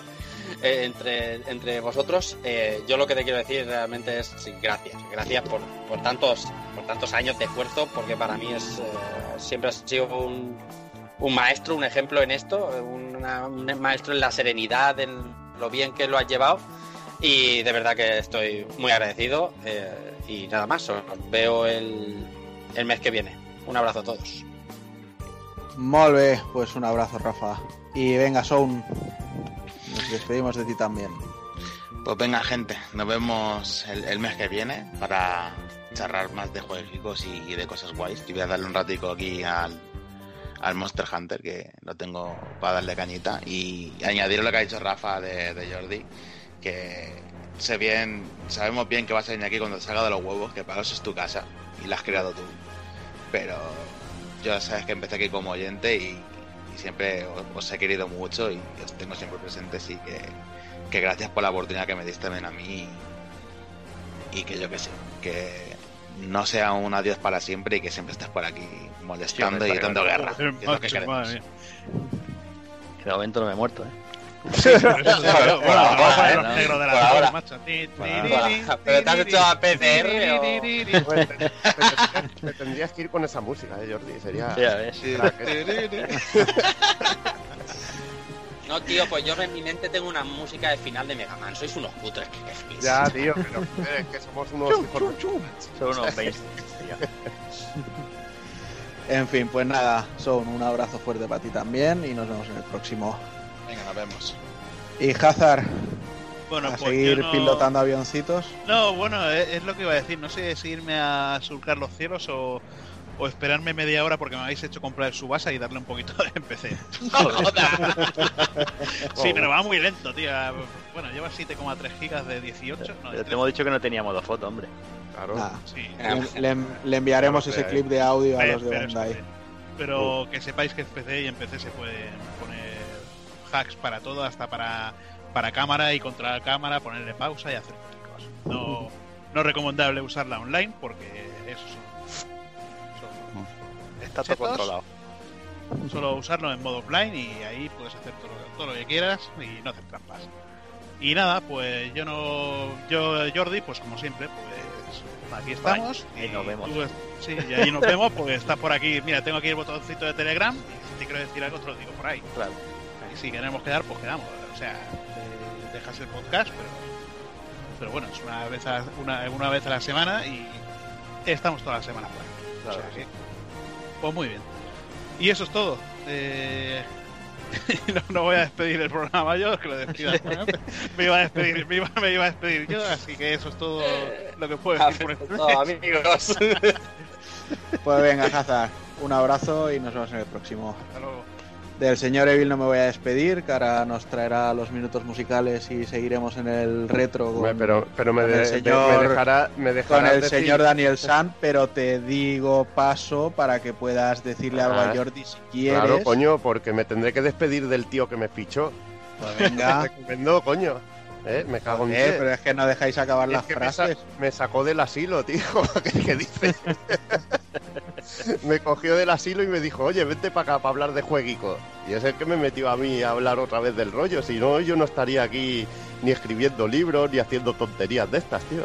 eh, entre, entre vosotros. Eh, yo lo que te quiero decir realmente es sí, gracias, gracias por, por tantos por tantos años de esfuerzo, porque para mí es eh, siempre has sido un, un maestro, un ejemplo en esto, una- un maestro en la serenidad, en lo bien que lo has llevado. Y de verdad que estoy muy agradecido. eh, y nada más, os veo el, el mes que viene. Un abrazo a todos. Molt bé, pues un abrazo Rafa. Y venga, Soun, nos despedimos de ti también. Pues venga, gente, nos vemos el, el mes que viene para charlar más de juegos y, y de cosas guays. Y voy a darle un ratico aquí al, al Monster Hunter, que lo tengo para darle cañita. Y añadir lo que ha dicho Rafa de, de Jordi, que sé bien, sabemos bien que vas a venir aquí cuando salga de los huevos, que para eso es tu casa y la has creado tú. Pero yo sabes que empecé aquí como oyente y, y siempre os, os he querido mucho y os tengo siempre presente, sí que que gracias por la oportunidad que me diste también a mí y, y que yo que sé, que no sea un adiós para siempre y que siempre estés por aquí molestando Sí, y dando guerra. que es lo que Macho, queremos. madre mía. De momento no me he muerto, ¿eh? Bueno, vamos a poner los no, negros de por la ahora. torre, macho. Pero te has hecho a PCR o- Pues, te, te- te- te tendrías que ir con esa música, ¿eh, Jordi? Sería. ¿eh? No, tío, pues yo en mi mente tengo una música de final de Mega Man. Sois unos putos que. Ya, tío, pero es que somos unos Son unos 20. tío. En fin, pues nada, Soun, un abrazo fuerte para ti también y nos vemos en el próximo. Venga, nos vemos. Y Hazard, Bueno, a pues seguir no- pilotando avioncitos. No, bueno, es, es lo que iba a decir. No sé si irme a surcar los cielos o, o esperarme media hora porque me habéis hecho comprar el Subasa y darle un poquito de PC. Sí, pero va muy lento, tío. Bueno, lleva 7,3 gigas de 18. No, de Pero te hemos dicho que no tenía modo foto, hombre. Claro. Nada, 3. Sí. le, le- le enviaremos ese clip de audio a Pero- los de pero Bandai. sí. Pero que sepáis que es PC y en PC se poner hacks para todo, hasta para, para cámara y contra la cámara, ponerle pausa y hacer cualquier cosa. No, no recomendable usarla online porque eso son, son- Está todo controlado. solo usarlo en modo offline y ahí puedes hacer todo, lo- todo lo que quieras y no hacer trampas. Y nada, pues yo no. Yo, Jordi, pues como siempre, pues aquí estamos. Ahí y nos vemos. tú sí, y ahí nos vemos, porque está por aquí. Mira, tengo aquí el botoncito de Telegram y si te quiero decir algo, te lo digo por ahí. Claro. Si queremos quedar, pues quedamos. O sea, eh, dejas el podcast, pero. Pero bueno, es una vez a, una, una vez a la semana y estamos toda la semana por ahí. Claro. O sea que, pues muy bien. Y eso es todo. Eh, no, no voy a despedir el programa yo, que lo despida me iba a despedir, me iba, me iba a despedir yo, así que eso es todo lo que puedo decir por este amigos. Pues venga, Hazard, un abrazo y nos vemos en el próximo. Hasta luego. Del señor Evil no me voy a despedir, que ahora nos traerá los minutos musicales y seguiremos en el retro con, pero, pero me, con de- el señor- me dejará, me con el decir- señor Daniel San, pero te digo paso para que puedas decirle algo a Ah, Jordi si quieres. Claro, coño, porque me tendré que despedir del tío que me fichó. Pues venga, coño. ¿eh? Me cago en Eh, pero es que no dejáis acabar Es las que me, sa- frases. me sacó del asilo, tío. ¿Qué, qué dice? me cogió del asilo y me dijo, oye, vente para acá para hablar de jueguico. Y es el que me metió a mí a hablar otra vez del rollo. Si no, yo no estaría aquí ni escribiendo libros ni haciendo tonterías de estas, tío.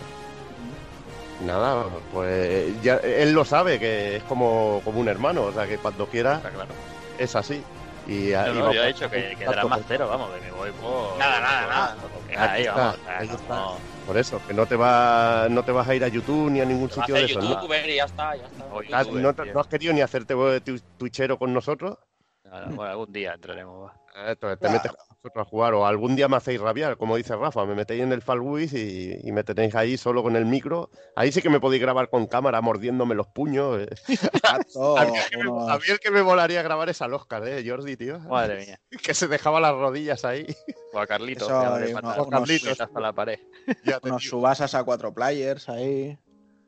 Nada, pues ya él lo sabe que es como, como un hermano, o sea que cuando quiera Está claro. es así. Y, No, no, yo a he dicho que, que dará más cero, vamos, que me voy por. Nada, nada, nada. Porque Ahí ahí, está, vamos. o sea, ahí no- está. no- Por eso, que no te, va, no te vas a ir a YouTube ni a ningún Vas a sitio de eso. ¿no? youtuber y ya está, ya está. Oye, Ah, youtuber, ¿No, te- tío. no has querido ni hacerte tu- twitchero con nosotros? nada, bueno, algún día entraremos. va. Entonces te Claro. metes con nosotros a jugar o algún día me hacéis rabiar, como dice Rafa, me metéis en el Fallwiz y, y me tenéis ahí solo con el micro. Ahí sí que me podéis grabar con cámara mordiéndome los puños. eh. A, mí el que me, a mí el que me molaría grabar es al Oscar, ¿eh, Jordi, tío? Madre mía. Que se dejaba las rodillas ahí. O a Carlitos, Eso, eh, puñetazos hasta la pared. Ya unos digo. subasas a cuatro players ahí.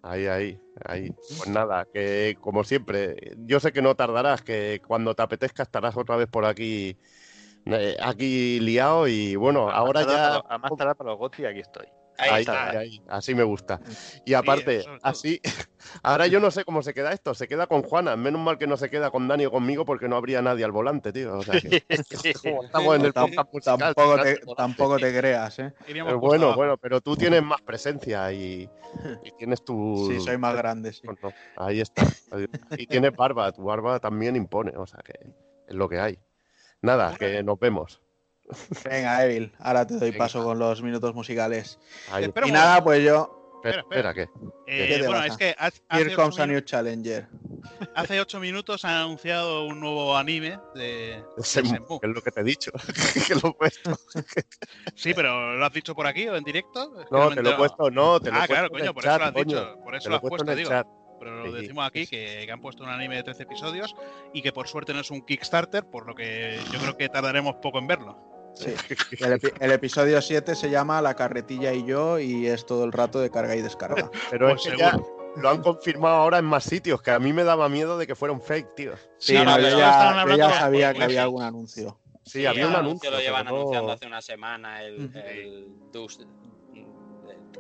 Ahí, ahí, ahí. Pues nada, que como siempre, yo sé que no tardarás, que cuando te apetezca estarás otra vez por aquí, eh, aquí liado y bueno, A ahora ya... para los- A más para los GOTY, aquí estoy. Ahí, Ahí, está. ahí, ahí, así me gusta. Y aparte, así, ahora yo no sé cómo se queda esto. Se queda con Juana. Menos mal que no se queda con Dani o conmigo porque no habría nadie al volante, tío. O sea que, estamos en el podcast musical, tampoco, te, tampoco te creas, ¿eh? Pero justo bueno, abajo. bueno, pero tú tienes más presencia y, y tienes tu... Sí, soy más grande, sí. Ahí está. Y tienes barba, tu barba también impone, o sea que es lo que hay. Nada, que nos vemos. Venga, Evil, ahora te doy Venga. paso con los minutos musicales. Ahí. Y nada, pues yo. Espera, espera, ¿qué? Eh, ¿Qué bueno, es que hace, Here comes a new challenger. hace ocho minutos han anunciado un nuevo anime de, de que es lo que te he dicho. que lo he puesto. Sí, pero ¿lo has dicho por aquí o en directo? Es que No, te lo he entero. puesto, no, te lo he Ah, puesto claro, coño, por chat, eso lo has coño. dicho. Por eso lo has puesto puesto, en el digo. chat. Pero lo decimos aquí que, que han puesto un anime de 13 episodios y que por suerte no es un Kickstarter, por lo que yo creo que tardaremos poco en verlo. Sí. El, epi- el episodio 7 se llama La carretilla y yo y es todo el rato de carga y descarga. Pero Pues es que ya seguro. lo han confirmado ahora en más sitios, que a mí me daba miedo de que fuera un fake, tío. Sí, no, no, pero yo, ya, yo sabía que había algún anuncio. Sí, había un anuncio. lo llevan pero anunciando hace una semana el, el Dus.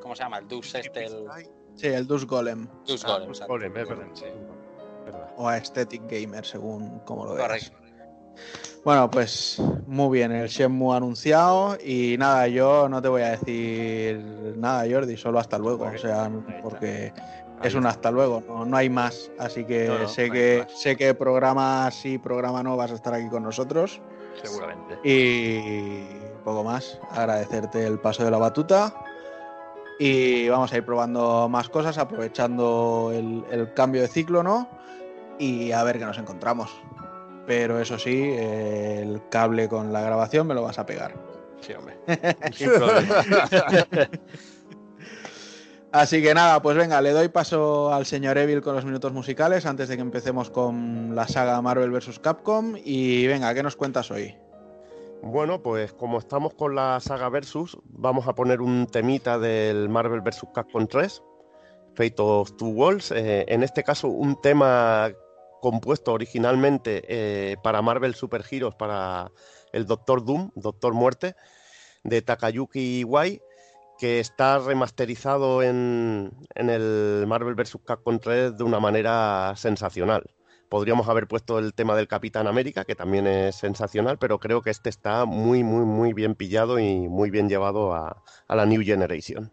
¿Cómo se llama? El Dus este, el Sí, el Dus Golem Dus Ah, Golem. es verdad. Sí. O Aesthetic Gamer, según como lo veas. Correcto. Bueno, pues muy bien, el Shenmue anunciado y nada, yo no te voy a decir nada, Jordi, solo hasta luego, o sea, porque es un hasta luego, no, no hay más, así que No, no, sé que más. sé que programa sí, programa no vas a estar aquí con nosotros Seguramente. y poco más, agradecerte el paso de la batuta y vamos a ir probando más cosas, aprovechando el, el cambio de ciclo, ¿no? Y a ver qué nos encontramos. Pero eso sí, eh, el cable con la grabación me lo vas a pegar. Sí, hombre. Sin. Así que nada, pues venga, le doy paso al señor Evil con los minutos musicales antes de que empecemos con la saga Marvel vs. Capcom. Y venga, ¿qué nos cuentas hoy? Bueno, pues como estamos con la saga Versus, vamos a poner un temita del Marvel vs. Capcom 3, Fate of Two Worlds. eh, en este caso, un tema compuesto originalmente eh, para Marvel Super Heroes, para el Doctor Doom, Doctor Muerte, de Takayuki Iwai, que está remasterizado en, en el Marvel vs. Capcom 3 de una manera sensacional. Podríamos haber puesto el tema del Capitán América, que también es sensacional, pero creo que este está muy, muy, muy bien pillado y muy bien llevado a, a la New Generation.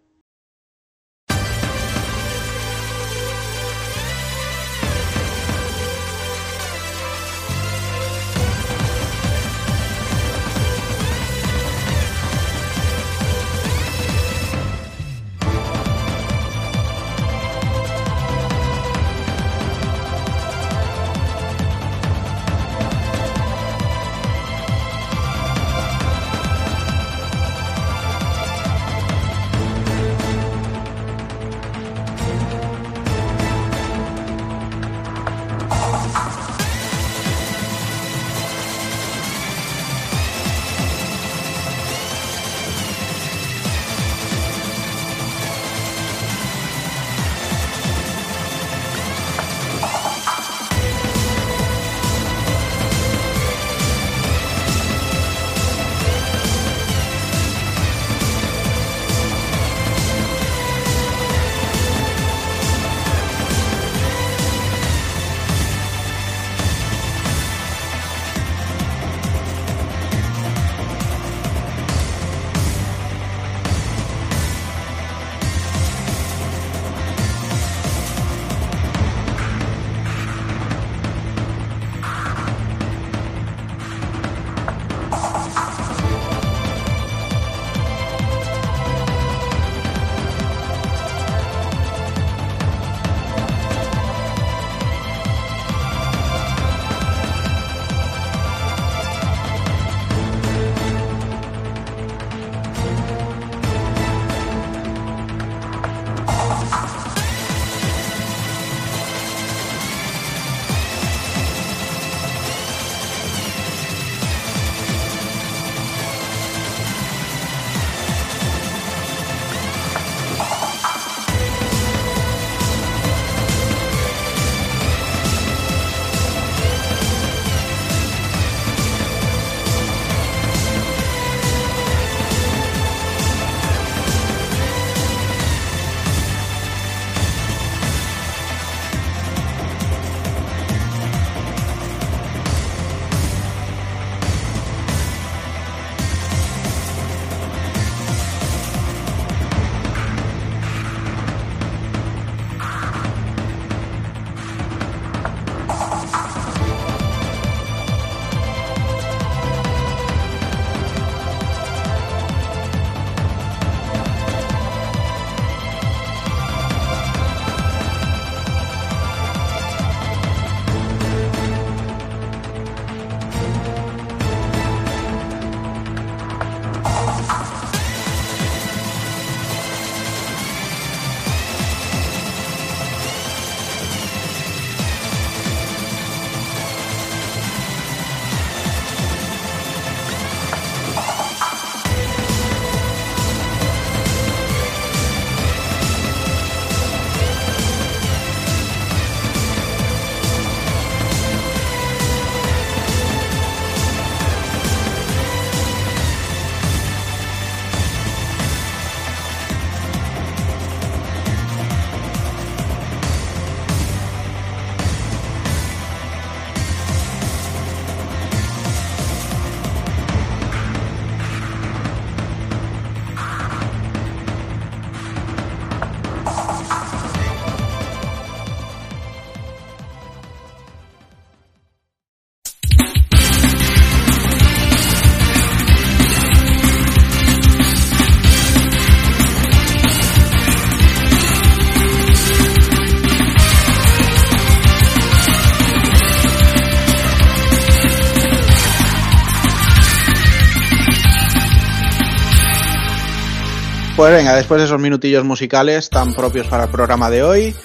Pues venga, después de esos minutillos musicales tan propios para el programa de hoy,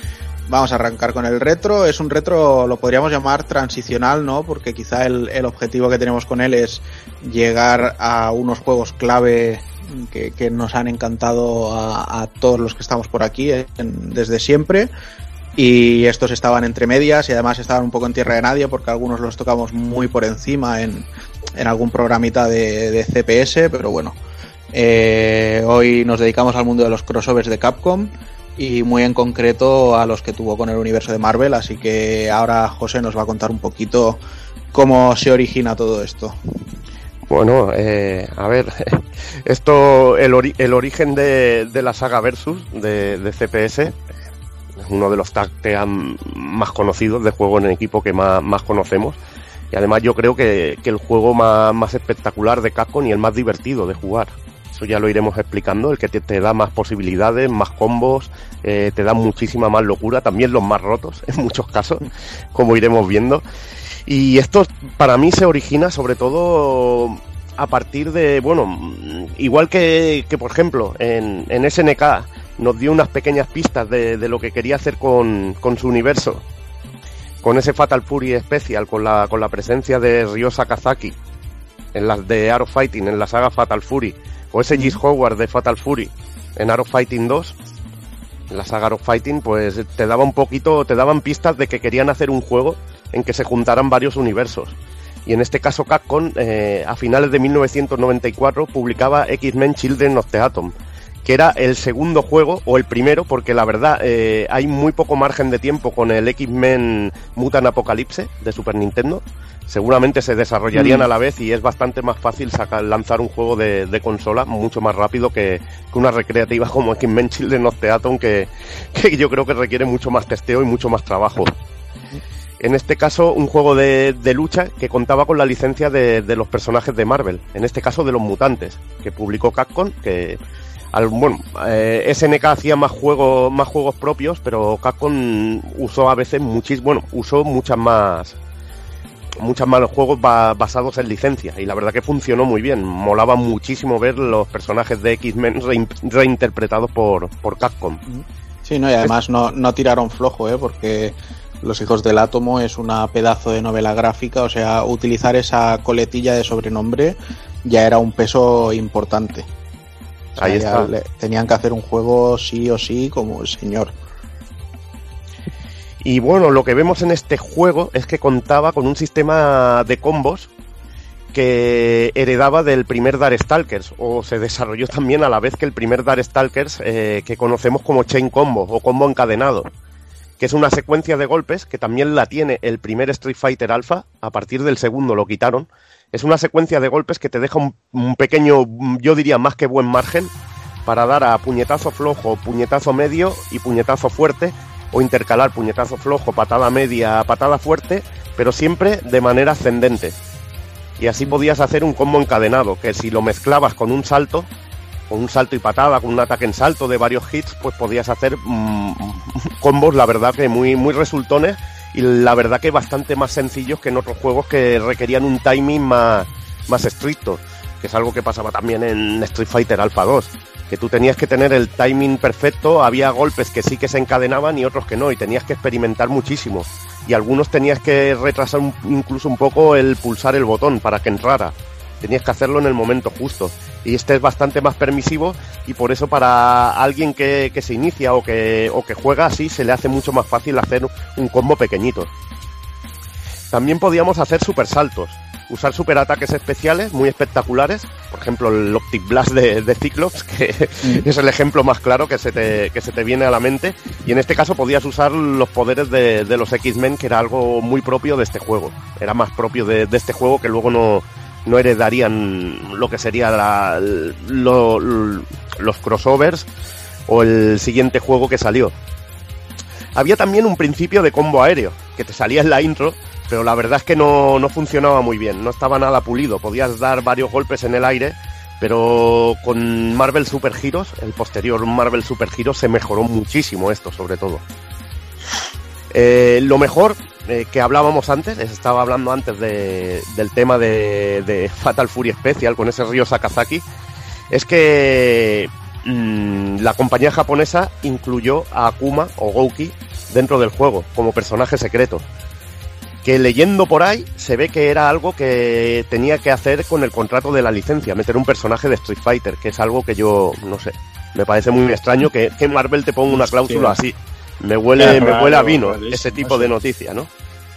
vamos a arrancar con el retro. Es un retro, lo podríamos llamar transicional, ¿no? Porque quizá el, el objetivo que tenemos con él es llegar a unos juegos clave que, que nos han encantado a, todos los que estamos por aquí en, desde siempre. Y estos estaban entre medias y además estaban un poco en tierra de nadie porque algunos los tocamos muy por encima en, en algún programita de, de CPS, pero bueno. Eh, hoy nos dedicamos al mundo de los crossovers de Capcom y muy en concreto a los que tuvo con el universo de Marvel, así que ahora José nos va a contar un poquito cómo se origina todo esto. Bueno, eh, a ver, esto, el, ori el origen de, la saga Versus de, CPS, es uno de los tag más conocidos de juego en equipo que más, conocemos. Y además yo creo que, el juego más, espectacular de Capcom y el más divertido de jugar. Ya lo iremos explicando, el que te, te da más posibilidades, más combos, eh, te da muchísima más locura, también los más rotos en muchos casos, como iremos viendo. Y esto para mí se origina sobre todo a partir de, bueno, igual que, que por ejemplo en, en, SNK nos dio unas pequeñas pistas de, de lo que quería hacer con, con, su universo, con ese Fatal Fury Special, con la, con la presencia de Ryo Sakazaki en las de Arrow Fighting, en la saga Fatal Fury, o ese Gis Howard de Fatal Fury en Arrow Fighting 2, en la saga Arrow Fighting, pues te daba un poquito, te daban pistas de que querían hacer un juego en que se juntaran varios universos. Y en este caso Capcom, eh, a finales de 1994, publicaba X-Men Children of the Atom, que era el segundo juego, o el primero, porque la verdad eh, hay muy poco margen de tiempo con el X-Men Mutant Apocalypse de Super Nintendo. Seguramente se desarrollarían mm. a la vez y es bastante más fácil sacar, lanzar un juego de, de consola mucho más rápido que, que una recreativa como X-Men Children of the Atom, que, que yo creo que requiere mucho más testeo y mucho más trabajo en este caso un juego de, de lucha que contaba con la licencia de, de, los personajes de Marvel, en este caso de los mutantes, que publicó Capcom, que al, bueno, eh, SNK hacía más juegos, más juegos propios, pero Capcom usó a veces muchis, bueno, usó muchas más muchas más juegos ba basados en licencia y la verdad que funcionó muy bien. Molaba muchísimo ver los personajes de X-Men re reinterpretados por, por Capcom. Sí, no, y además no, no tiraron flojo, ¿eh? porque los hijos del átomo es una pedazo de novela gráfica, o sea, utilizar esa coletilla de sobrenombre ya era un peso importante. O sea, Ahí está. Le, tenían que hacer un juego sí o sí como el señor. Y bueno, lo que vemos en este juego es que contaba con un sistema de combos que heredaba del primer Darkstalkers, o se desarrolló también a la vez que el primer Darkstalkers eh, que conocemos como Chain Combo o combo encadenado que es una secuencia de golpes que también la tiene el primer Street Fighter Alpha, a partir del segundo lo quitaron. Es una secuencia de golpes que te deja un, pequeño, yo diría más que buen margen, para dar a puñetazo flojo, puñetazo medio y puñetazo fuerte, o intercalar puñetazo flojo, patada media, patada fuerte, pero siempre de manera ascendente. Y así podías hacer un combo encadenado, que si lo mezclabas con un salto, con un salto y patada, con un ataque en salto de varios hits, pues podías hacer mmm, combos, la verdad que muy, muy resultones y la verdad que bastante más sencillos que en otros juegos que requerían un timing más, más estricto, que es algo que pasaba también en Street Fighter Alpha 2, que tú tenías que tener el timing perfecto, había golpes que sí que se encadenaban y otros que no, y tenías que experimentar muchísimo, y algunos tenías que retrasar incluso un poco el pulsar el botón para que entrara tenías que hacerlo en el momento justo. Y este es bastante más permisivo y por eso para alguien que, que se inicia o que, o que juega así se le hace mucho más fácil hacer un combo pequeñito. También podíamos hacer super saltos, usar super ataques especiales muy espectaculares, por ejemplo el Optic Blast de, de Cyclops, que mm. es el ejemplo más claro que se, te, que se te viene a la mente, y en este caso podías usar los poderes de, de los X-Men, que era algo muy propio de este juego, era más propio de, de este juego que luego no, no heredarían lo que sería la, lo, lo, los crossovers o el siguiente juego que salió. Había también un principio de combo aéreo, que te salía en la intro, pero la verdad es que no, no funcionaba muy bien, no estaba nada pulido, podías dar varios golpes en el aire, pero con Marvel Super Heroes, el posterior Marvel Super Heroes, se mejoró muchísimo esto, sobre todo. Eh, lo mejor eh, que hablábamos antes, estaba hablando antes de, del tema de, de, Fatal Fury Special con ese río Sakazaki, es que mm, la compañía japonesa incluyó a Akuma o Gouki dentro del juego como personaje secreto. Que leyendo por ahí se ve que era algo que tenía que hacer con el contrato de la licencia, meter un personaje de Street Fighter, que es algo que yo, no sé, me parece muy extraño que, que Marvel te ponga una cláusula así. Me huele, me huele a vino ese tipo de noticia, ¿no?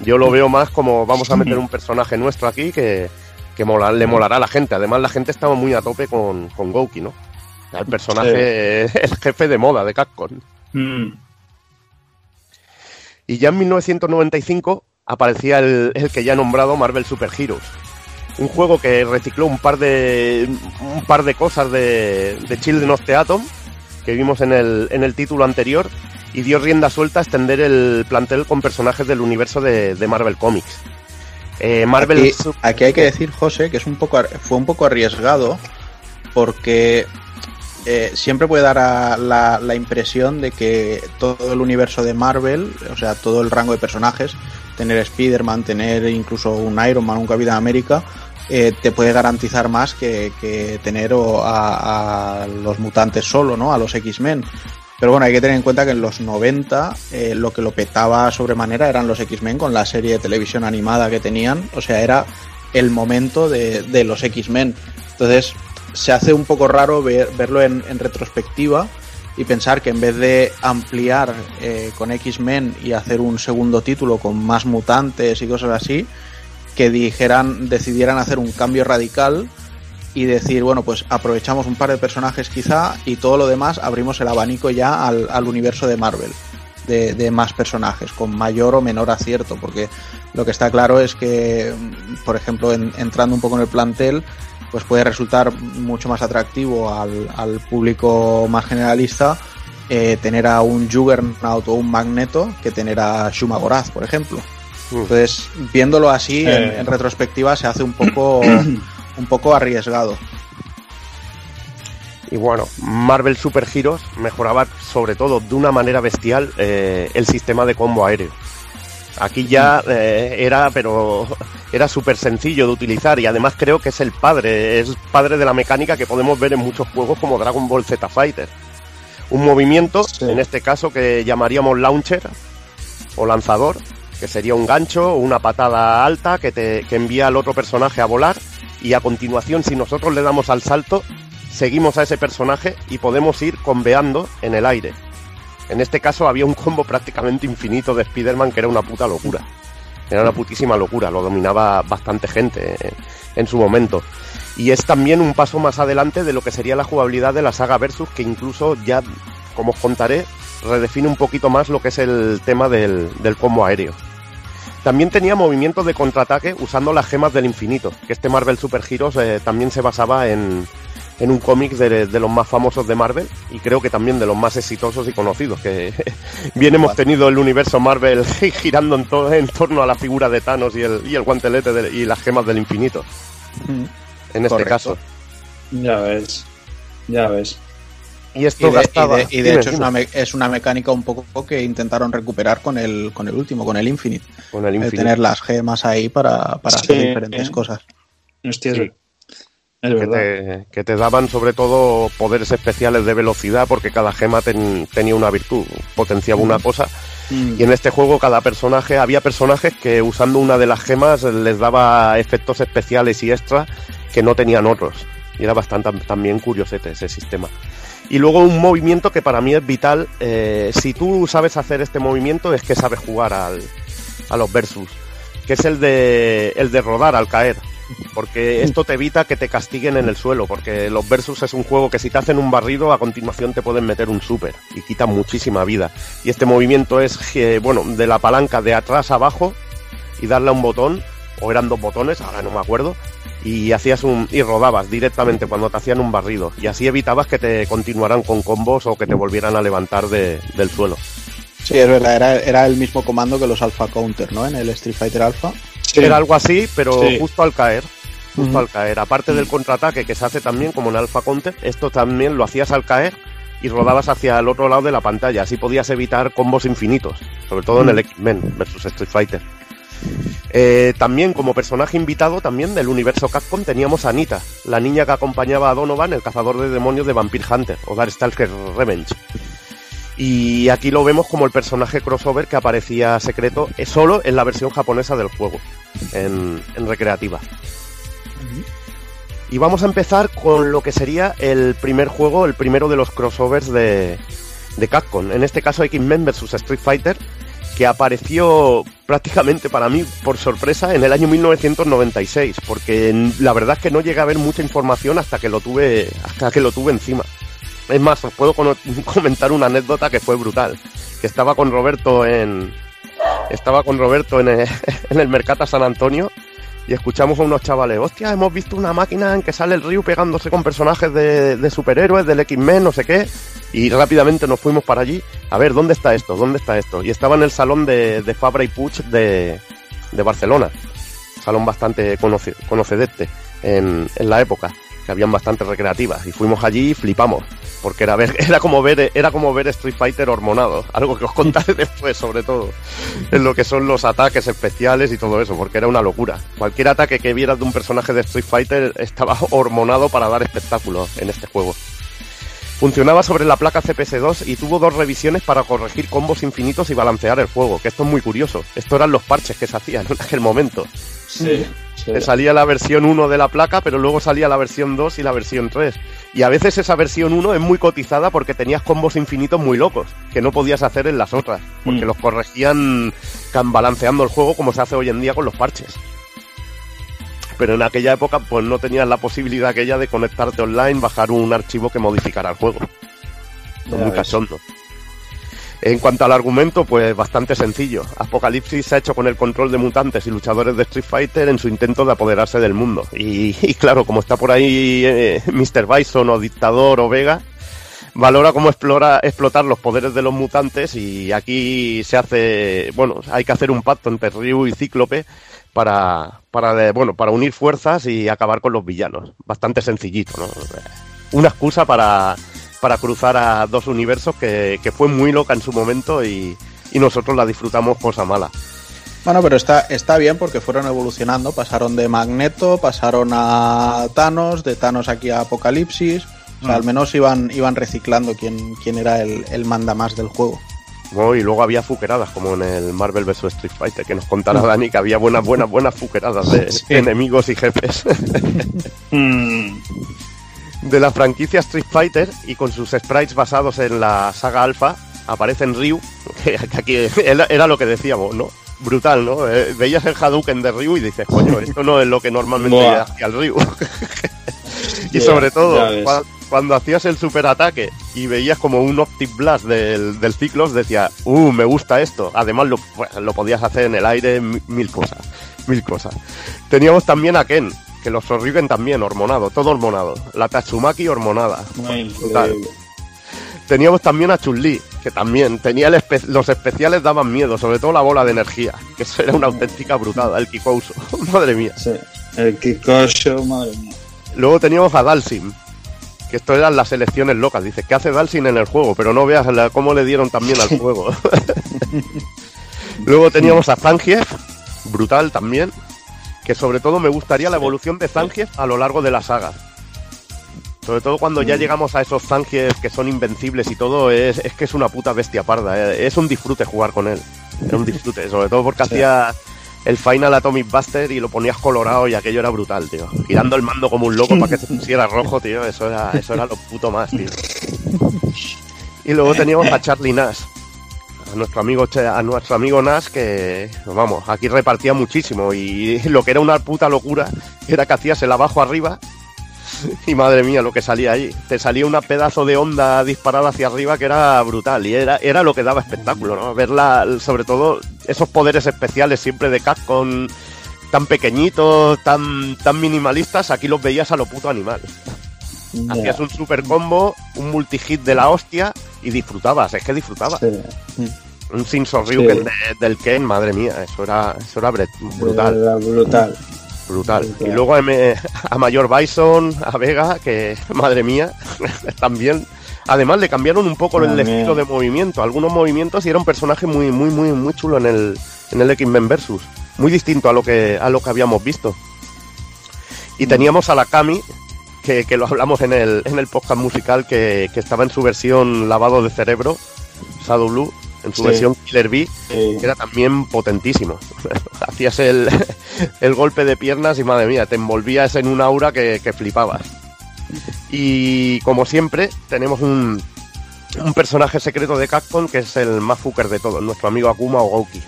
Yo lo veo más como vamos a meter un personaje nuestro aquí que, que mola- le molará a la gente. Además, la gente estaba muy a tope con, con Gouki, ¿no? El personaje, el jefe de moda de Capcom. Mm. Y ya en 1995 aparecía el, el que ya he nombrado Marvel Super Heroes. Un juego que recicló un par de un par de cosas de, de Children of the Atom que vimos en el, en el título anterior y dio rienda suelta a extender el plantel con personajes del universo de, de Marvel Comics. Eh, Marvel Aquí, hay que decir, José, que es un poco fue un poco arriesgado porque eh, siempre puede dar a la, la impresión de que todo el universo de Marvel, o sea, todo el rango de personajes, tener Spider-Man, tener incluso un Iron Man, un Capitán América, eh, te puede garantizar más que, tener a, a los mutantes solo, ¿no? A los X-Men. Pero bueno, hay que tener en cuenta que en los 90 eh, lo que lo petaba sobremanera eran los X-Men con la serie de televisión animada que tenían. O sea, era el momento de, de los X-Men. Entonces, se hace un poco raro ver- verlo en, en retrospectiva y pensar que en vez de ampliar eh, con X-Men y hacer un segundo título con más mutantes y cosas así, que dijeran, decidieran hacer un cambio radical y decir, bueno, pues aprovechamos un par de personajes quizá y todo lo demás abrimos el abanico ya al, al universo de Marvel, de, de más personajes, con mayor o menor acierto, porque lo que está claro es que, por ejemplo, en- entrando un poco en el plantel, pues puede resultar mucho más atractivo al, al público más generalista eh, tener a un Juggernaut o un Magneto que tener a Shuma Gorath, por ejemplo. Mm. Entonces, viéndolo así, en, en retrospectiva, se hace un poco, un poco arriesgado. Y bueno, Marvel Super Heroes mejoraba sobre todo de una manera bestial eh, el sistema de combo aéreo. Aquí ya eh, era, pero era súper sencillo de utilizar y además creo que es el padre, es padre de la mecánica que podemos ver en muchos juegos como Dragon Ball Z Fighter. Un movimiento, Sí. en este caso que llamaríamos launcher o lanzador, que sería un gancho o una patada alta que, te, que envía al otro personaje a volar y a continuación si nosotros le damos al salto seguimos a ese personaje y podemos ir conveando en el aire. En este caso había un combo prácticamente infinito de Spider-Man que era una puta locura. Era una putísima locura, lo dominaba bastante gente eh, en su momento. Y es también un paso más adelante de lo que sería la jugabilidad de la saga Versus, que incluso ya, como os contaré, redefine un poquito más lo que es el tema del, del combo aéreo. También tenía movimientos de contraataque usando las gemas del infinito, que este Marvel Super Heroes eh, también se basaba en, en un cómic de, de los más famosos de Marvel y creo que también de los más exitosos y conocidos, que bien hemos tenido el universo Marvel girando en, to- en torno a la figura de Thanos y el, y el guantelete de- y las gemas del infinito, en este Correcto. caso. Ya ves. Ya ves. Y esto Y de, gastaba... y de- y de Dime, hecho es una, me- es una mecánica un poco que intentaron recuperar con el, con el último, con el Infinite. con el El infinito. tener las gemas ahí para, para Sí, hacer diferentes eh. cosas. Hostia, es Sí. es que verdad. te, que te daban sobre todo poderes especiales de velocidad porque cada gema ten- tenía una virtud, potenciaba una cosa Mm. y en este juego cada personaje, había personajes que usando una de las gemas les daba efectos especiales y extras que no tenían otros y era bastante también curiosete ese sistema. Y luego un movimiento que para mí es vital, eh, si tú sabes hacer este movimiento es que sabes jugar al, a los versus, que es el de, el de rodar al caer porque esto te evita que te castiguen en el suelo, porque los versus es un juego que si te hacen un barrido, a continuación te pueden meter un super y quita muchísima vida. Y este movimiento es, eh, bueno, de la palanca de atrás a abajo y darle a un botón, o eran dos botones, ahora no me acuerdo, y hacías un, y rodabas directamente cuando te hacían un barrido, y así evitabas que te continuaran con combos o que te volvieran a levantar de- del suelo. Sí, es verdad, era, era el mismo comando que los Alpha Counter, ¿no? En el Street Fighter Alpha. Sí. Era algo así, pero Sí. justo al caer. Justo al caer. Aparte del contraataque que se hace también como en Alpha Counter, esto también lo hacías al caer y rodabas hacia el otro lado de la pantalla. Así podías evitar combos infinitos, sobre todo en el X-Men versus Street Fighter. Eh, también como personaje invitado también del universo Capcom teníamos a Anita, la niña que acompañaba a Donovan, el cazador de demonios de Vampire Hunter o Darkstalker Revenge. Y aquí lo vemos como el personaje crossover que aparecía secreto eh, solo en la versión japonesa del juego, en, recreativa. Y vamos a empezar con lo que sería el primer juego, el primero de los crossovers de, de Capcom. En este caso X-Men vs Street Fighter, que apareció prácticamente para mí por sorpresa en el año 1996, porque la verdad es que no llegué a ver mucha información hasta que lo tuve, hasta que lo tuve encima. Es más, os puedo comentar una anécdota que fue brutal. Que estaba con Roberto en, estaba con Roberto en el, en el Mercata San Antonio y escuchamos a unos chavales, hostia, hemos visto una máquina en que sale el Ryu pegándose con personajes de, superhéroes, del X-Men, no sé qué, y rápidamente nos fuimos para allí, a ver, ¿dónde está esto? ¿Dónde está esto? Y estaba en el salón de, Fabra y Puig de, Barcelona, salón bastante conoce- conocedete en la época, que habían bastantes recreativas, y fuimos allí y flipamos, porque era, ver, era, como ver, era como ver Street Fighter hormonado, algo que os contaré después sobre todo, en lo que son los ataques especiales y todo eso, porque era una locura. Cualquier ataque que vieras de un personaje de Street Fighter estaba hormonado para dar espectáculo en este juego. Funcionaba sobre la placa CPS2 y tuvo dos revisiones para corregir combos infinitos y balancear el juego, que esto es muy curioso. Esto eran los parches que se hacían en aquel momento. Sí. Te salía la versión 1 de la placa, pero luego salía la versión 2 y la versión 3. Y a veces esa versión 1 es muy cotizada porque tenías combos infinitos muy locos, que no podías hacer en las otras, porque Mm. los corregían balanceando el juego como se hace hoy en día con los parches. Pero en aquella época pues no tenías la posibilidad aquella de conectarte online, bajar un archivo que modificara el juego. Ya muy ves. En cuanto al argumento, pues bastante sencillo. Apocalipsis se ha hecho con el control de mutantes y luchadores de Street Fighter en su intento de apoderarse del mundo. Y, y claro, como está por ahí eh, Mr. Bison o Dictador o Vega, valora cómo explora, explotar los poderes de los mutantes y aquí se hace, bueno, hay que hacer un pacto entre Ryu y Cíclope para, para, eh, bueno, para unir fuerzas y acabar con los villanos. Bastante sencillito, ¿no? Una excusa para, para cruzar a dos universos que, que fue muy loca en su momento y, y nosotros la disfrutamos cosa mala. Bueno, pero está, está bien porque fueron evolucionando. Pasaron de Magneto, pasaron a Thanos, de Thanos aquí a Apocalipsis. O sea, al menos iban, iban reciclando quién, quién era el, el manda más del juego. ¿no? Y luego había fuqueradas, como en el Marvel vs Street Fighter, que nos contara Dani que había buenas, buenas, buenas fuqueradas de Sí. enemigos y jefes. Mm, de la franquicia Street Fighter y con sus sprites basados en la saga Alpha, aparecen Ryu, que aquí era lo que decíamos, ¿no? Brutal, ¿no? Eh, veías el Hadouken de Ryu y dices, coño, esto no es lo que normalmente hacía el Ryu. y sobre todo, cuando hacías el superataque y veías como un Optic Blast del, del Ciclos, decía, uh, me gusta esto. Además, lo, pues, lo podías hacer en el aire, mi- mil cosas, mil cosas. Teníamos también a Ken, que los Sorryuken también, hormonado, todo hormonado. La Tatsumaki hormonada. muy. Teníamos también a Chun-Li, que también tenía el espe- los especiales daban miedo, sobre todo la bola de energía, que eso era una auténtica brutada, el Kikouso. Madre mía. Sí. El Kikosho, madre mía. Luego teníamos a Dalsim, que esto eran las elecciones locas. Dice, ¿qué hace Dalsim en el juego? Pero no veas la- cómo le dieron también al juego. Luego teníamos a Zangief, brutal también, que sobre todo me gustaría la evolución de Zangief a lo largo de la saga. Sobre todo cuando ya llegamos a esos Zangief que son invencibles y todo, es, es que es una puta bestia parda. eh. Es un disfrute jugar con él. Es un disfrute, sobre todo porque hacía el Final Atomic Buster y lo ponías colorado y aquello era brutal, tío. Girando el mando como un loco para que se pusiera rojo, tío. Eso era, eso era lo puto más, tío. Y luego teníamos a Charlie Nash. A nuestro amigo a nuestro amigo Nash que vamos, aquí repartía muchísimo y lo que era una puta locura era que hacías el abajo arriba y madre mía lo que salía ahí. Te salía una pedazo de onda disparada hacia arriba que era brutal y era, era lo que daba espectáculo, ¿no? Verla, sobre todo esos poderes especiales siempre de Capcom tan pequeñitos, tan, tan minimalistas, aquí los veías a lo puto animal. Hacías un super combo, un multi-hit de la hostia y disfrutabas, es que disfrutabas. Sí. Un Sin Ryuken Sí. de- del Ken, madre mía, eso era, eso era brutal, Era brutal. brutal. brutal. Y luego a, M- a Mayor Bison, a Vega, que madre mía, también. Además le cambiaron un poco el También. estilo de movimiento, algunos movimientos y era un personaje muy, muy, muy, muy chulo en el, en el X-Men Versus. Muy distinto a lo que a lo que habíamos visto. Mm. Y teníamos a la Kami, que, que lo hablamos en el, en el podcast musical, que, que estaba en su versión lavado de cerebro, Shadow Blue, en su Sí. versión Killer Bee, que era también potentísimo. Hacías el, el golpe de piernas y madre mía, te envolvías en un aura que, que flipabas. Y como siempre, tenemos un, un personaje secreto de Capcom que es el más fucker de todos, nuestro amigo Akuma o Gouki.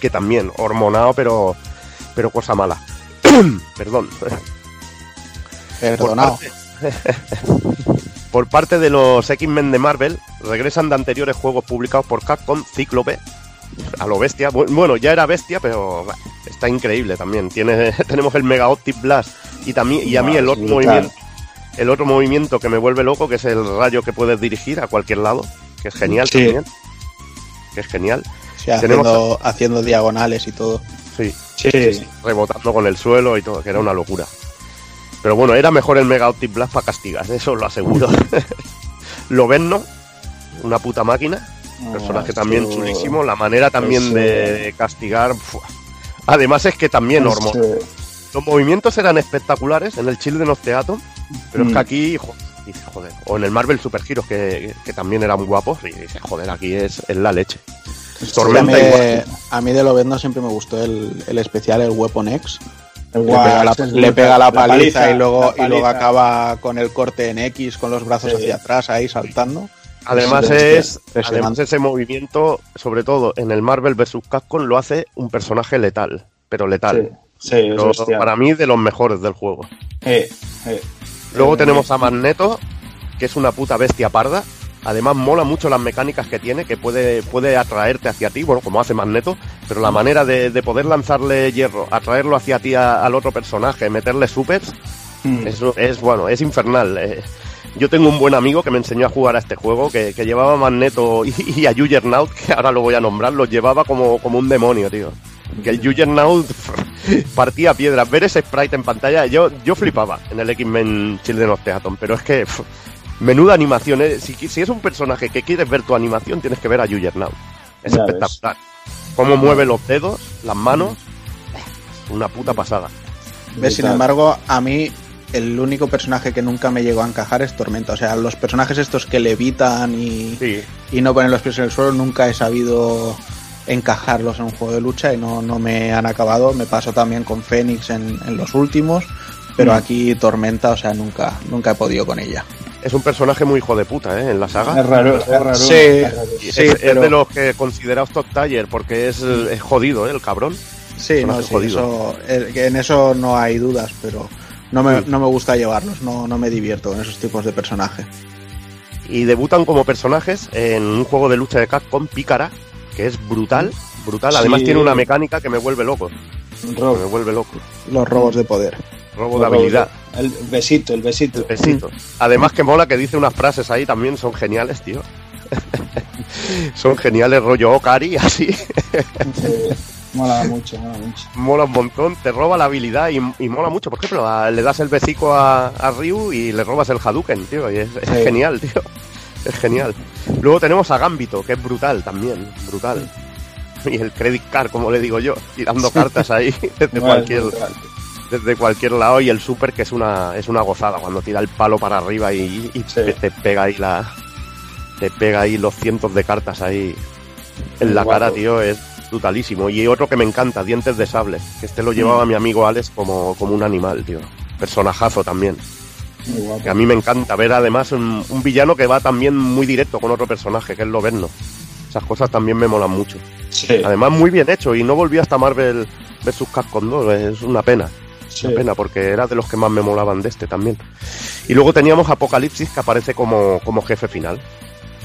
Que también, hormonado, pero, pero cosa mala. Perdón. Perdonado. Por parte, por parte de los X-Men de Marvel, regresan de anteriores juegos publicados por Capcom, Cíclope, a lo bestia. Bu- Bueno, ya era bestia, pero está increíble también. Tiene, tenemos el Mega Optic Blast y, también, y a mí el otro brutal. movimiento. El otro movimiento que me vuelve loco, que es el rayo que puedes dirigir a cualquier lado, que es genial Sí. también. Que es genial. Sí, Tenemos- haciendo, haciendo diagonales y todo. Sí, sí, sí. rebotando con el suelo y todo, que era una locura. Pero bueno, era mejor el Mega Optic Blast para castigas, eso lo aseguro. Lobenno, una puta máquina, personaje Ah, también esto- chulísimo, la manera también de castigar. Además es que también hormo- los movimientos eran espectaculares en el Children of Theater, pero es Mm. que aquí, jo- dices, joder, o en el Marvel Super Heroes que, que también eran guapos, y dices, joder, aquí es, es la leche. Sí, a, Tormenta mí, igual. a mí de siempre me gustó el, el especial, el Weapon X. Le pega, la, es le brutal. pega la paliza, y, luego, y luego acaba con el corte en X, con los brazos Sí. hacia atrás, ahí saltando. Además Sí, es, además ese movimiento, sobre todo en el Marvel vs. Capcom, lo hace un personaje letal, pero letal. Sí, sí, es Pero para mí de los mejores del juego. Eh, eh. Luego Eh, tenemos a Magneto, que es una puta bestia parda. Además mola mucho las mecánicas que tiene, que puede, puede atraerte hacia ti, bueno, como hace Magneto, pero la manera de, de poder lanzarle hierro, atraerlo hacia ti a- al otro personaje, meterle supers, mm, eso es bueno, es infernal. eh. Yo tengo un buen amigo que me enseñó a jugar a este juego, que, que llevaba a Magneto y, y a Juggernaut, que ahora lo voy a nombrar, los llevaba como, como un demonio, tío. Que el Juggernaut partía piedras. Ver ese sprite en pantalla, yo, yo flipaba en el X-Men Children of Theaton, pero es que menuda animación. eh. Si, si es un personaje que quieres ver tu animación, tienes que ver a Juggernaut. Es Ya ves. espectacular. Cómo mueve los dedos, las manos, una puta pasada. ¿Ves? Sin embargo, a mí el único personaje que nunca me llegó a encajar es Tormenta. O sea, los personajes estos que levitan y, Sí, y no ponen los pies en el suelo, nunca he sabido encajarlos en un juego de lucha y no, no me han acabado. Me pasó también con Fénix en, en los últimos, pero Mm. aquí Tormenta, o sea, nunca, nunca he podido con ella. Es un personaje muy hijo de puta, ¿eh? En la saga. Es raro, es raro. Sí. es raro. Y Sí, es, es pero- de los que considerados top tier porque es, es jodido, ¿eh? El cabrón. Sí, no, sí, jodido. eso, eh, en eso no hay dudas, pero no me, no me gusta llevarlos, no, no me divierto con esos tipos de personaje. Y debutan como personajes en un juego de lucha de Capcom, Pícara, que es brutal, brutal. Además Sí. tiene una mecánica que me vuelve loco, me vuelve loco. Los robos de poder. Robo de habilidad, El besito, el besito. el besito. Además que mola que dice unas frases ahí también, son geniales, tío. son geniales, rollo Okari, así. Sí, mola mucho, mola mucho. mola un montón, te roba la habilidad y, y mola mucho. Por ejemplo, a- le das el besico a, a Ryu y le robas el Hadouken, tío. Y es, genial, tío. Es genial. Luego tenemos a Gambito, que es brutal también, brutal. Y el credit card, como le digo yo, tirando cartas ahí desde cualquier. Desde cualquier lado. Y el super, que es una, es una gozada, cuando tira el palo para arriba y, y Sí. te, te pega ahí la. Te pega ahí los cientos de cartas ahí en la cara, tío, es brutalísimo. Y otro que me encanta, Dientes de Sable, que este lo llevaba Mm. mi amigo Alex como, como un animal, tío. Personajazo también. Que a mí me encanta ver además un, un villano que va también muy directo con otro personaje, que es Loberno. Esas cosas también me molan mucho. Sí, Además, muy bien hecho y no volví hasta Marvel vs. Capcom 2, es una pena. Sí. Una pena, porque era de los que más me molaban de este también. Y luego teníamos Apocalipsis, que aparece como, como jefe final.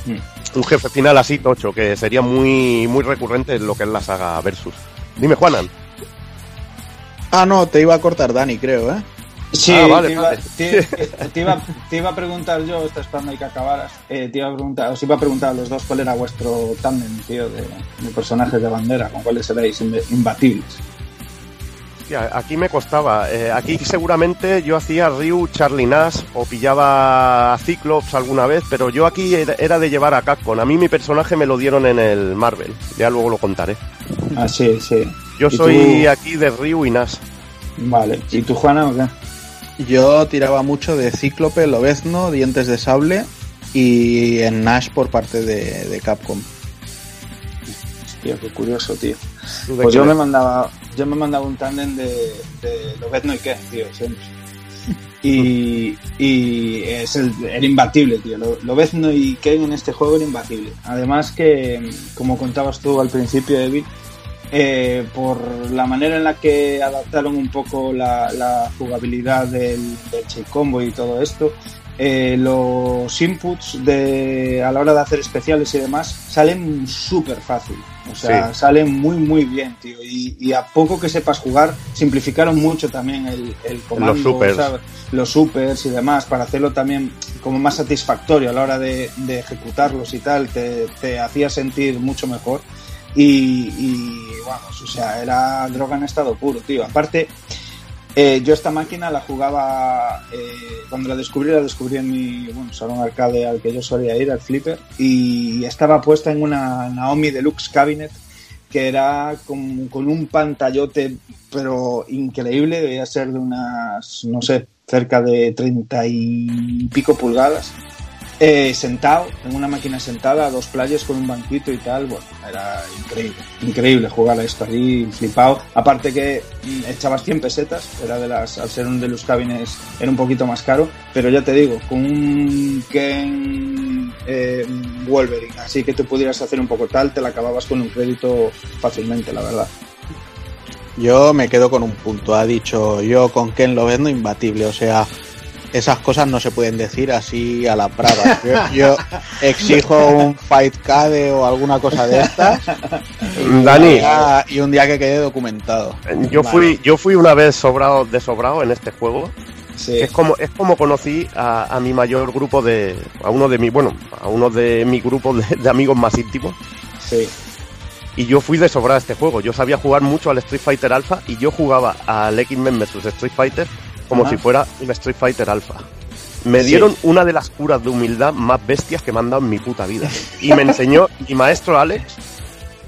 Mm. Un jefe final así tocho, que sería muy, muy recurrente en lo que es la saga Versus. Dime, Juanan. Ah, no, te iba a cortar Dani, creo, ¿eh? Sí, Ah, vale, te, iba, vale. te- te iba, te iba a preguntar yo, está esperando ahí que acabaras, eh, te iba a preguntar, os iba a preguntar a los dos cuál era vuestro tándem, tío, de, de personajes de bandera, con cuáles seréis imbatibles. Hostia, aquí me costaba. Eh, aquí seguramente yo hacía Ryu, Charlie Nash o pillaba a Cyclops alguna vez, pero yo aquí era de llevar a Capcom. A mí mi personaje me lo dieron en el Marvel. Ya luego lo contaré. Ah, sí, sí. Yo ¿Y soy tú? aquí de Ryu y Nash. Vale. ¿Y tú, Juana, o qué? Yo tiraba mucho de Cíclope, Lobezno, Dientes de Sable y en Nash por parte de, de Capcom. Hostia, qué curioso, tío. ¿Tú de Pues yo me mandaba, yo me mandaba un tándem de, de Lobezno y qué, tío, siempre. Y, y es el, era imbatible, tío. Lo, Lobezno y Ken en este juego era imbatible. Además que, como contabas tú al principio, David, eh, por la manera en la que adaptaron un poco la, jugabilidad del, del Combo y todo esto, eh, los inputs de, a la hora de hacer especiales y demás salen súper fácil. O sea, Sí. salen muy, muy bien, tío. Y, y a poco que sepas jugar, simplificaron mucho también el, el comando, Los supers. ¿sabes? los supers y demás, para hacerlo también como más satisfactorio a la hora de, de ejecutarlos y tal, te, te hacía sentir mucho mejor. Y, y, vamos, o sea, era droga en estado puro, tío. Aparte, eh, yo esta máquina la jugaba, eh, cuando la descubrí, la descubrí en mi bueno, salón arcade al que yo solía ir, al Flipper, y estaba puesta en una Naomi Deluxe Cabinet que era con, con un pantallote, pero increíble, debía ser de unas, no sé, cerca de treinta y pico pulgadas. Eh, sentado, en una máquina sentada, a dos playas con un banquito y tal, bueno, era increíble, increíble jugar a esto ahí, flipado. Aparte que mm, echabas 100 pesetas, era de las, al ser un de los cabines, era un poquito más caro, pero ya te digo, con un Ken eh, Wolverine, así que te pudieras hacer un poco tal, te la acababas con un crédito fácilmente, la verdad. Yo me quedo con un punto. Ha dicho yo con Ken Lobezno imbatible. O sea, esas cosas no se pueden decir así a la brava. Yo, yo exijo un Fight Cade o alguna cosa de estas. Y Dani. un día- y un día que quede documentado. Yo fui, yo fui una vez sobrado, de sobrado en este juego. Sí, Es como, es como conocí a, a mi mayor grupo de, a uno de mi, bueno, a uno de mi grupo de, de amigos más íntimos. sí. Y yo fui de sobrado a este juego. Yo sabía jugar mucho al Street Fighter Alpha y yo jugaba al X-Men vs Street Fighter como Ajá. si fuera un Street Fighter Alpha. Me Sí. dieron una de las curas de humildad más bestias que me han dado en mi puta vida. Y me enseñó mi maestro Alex,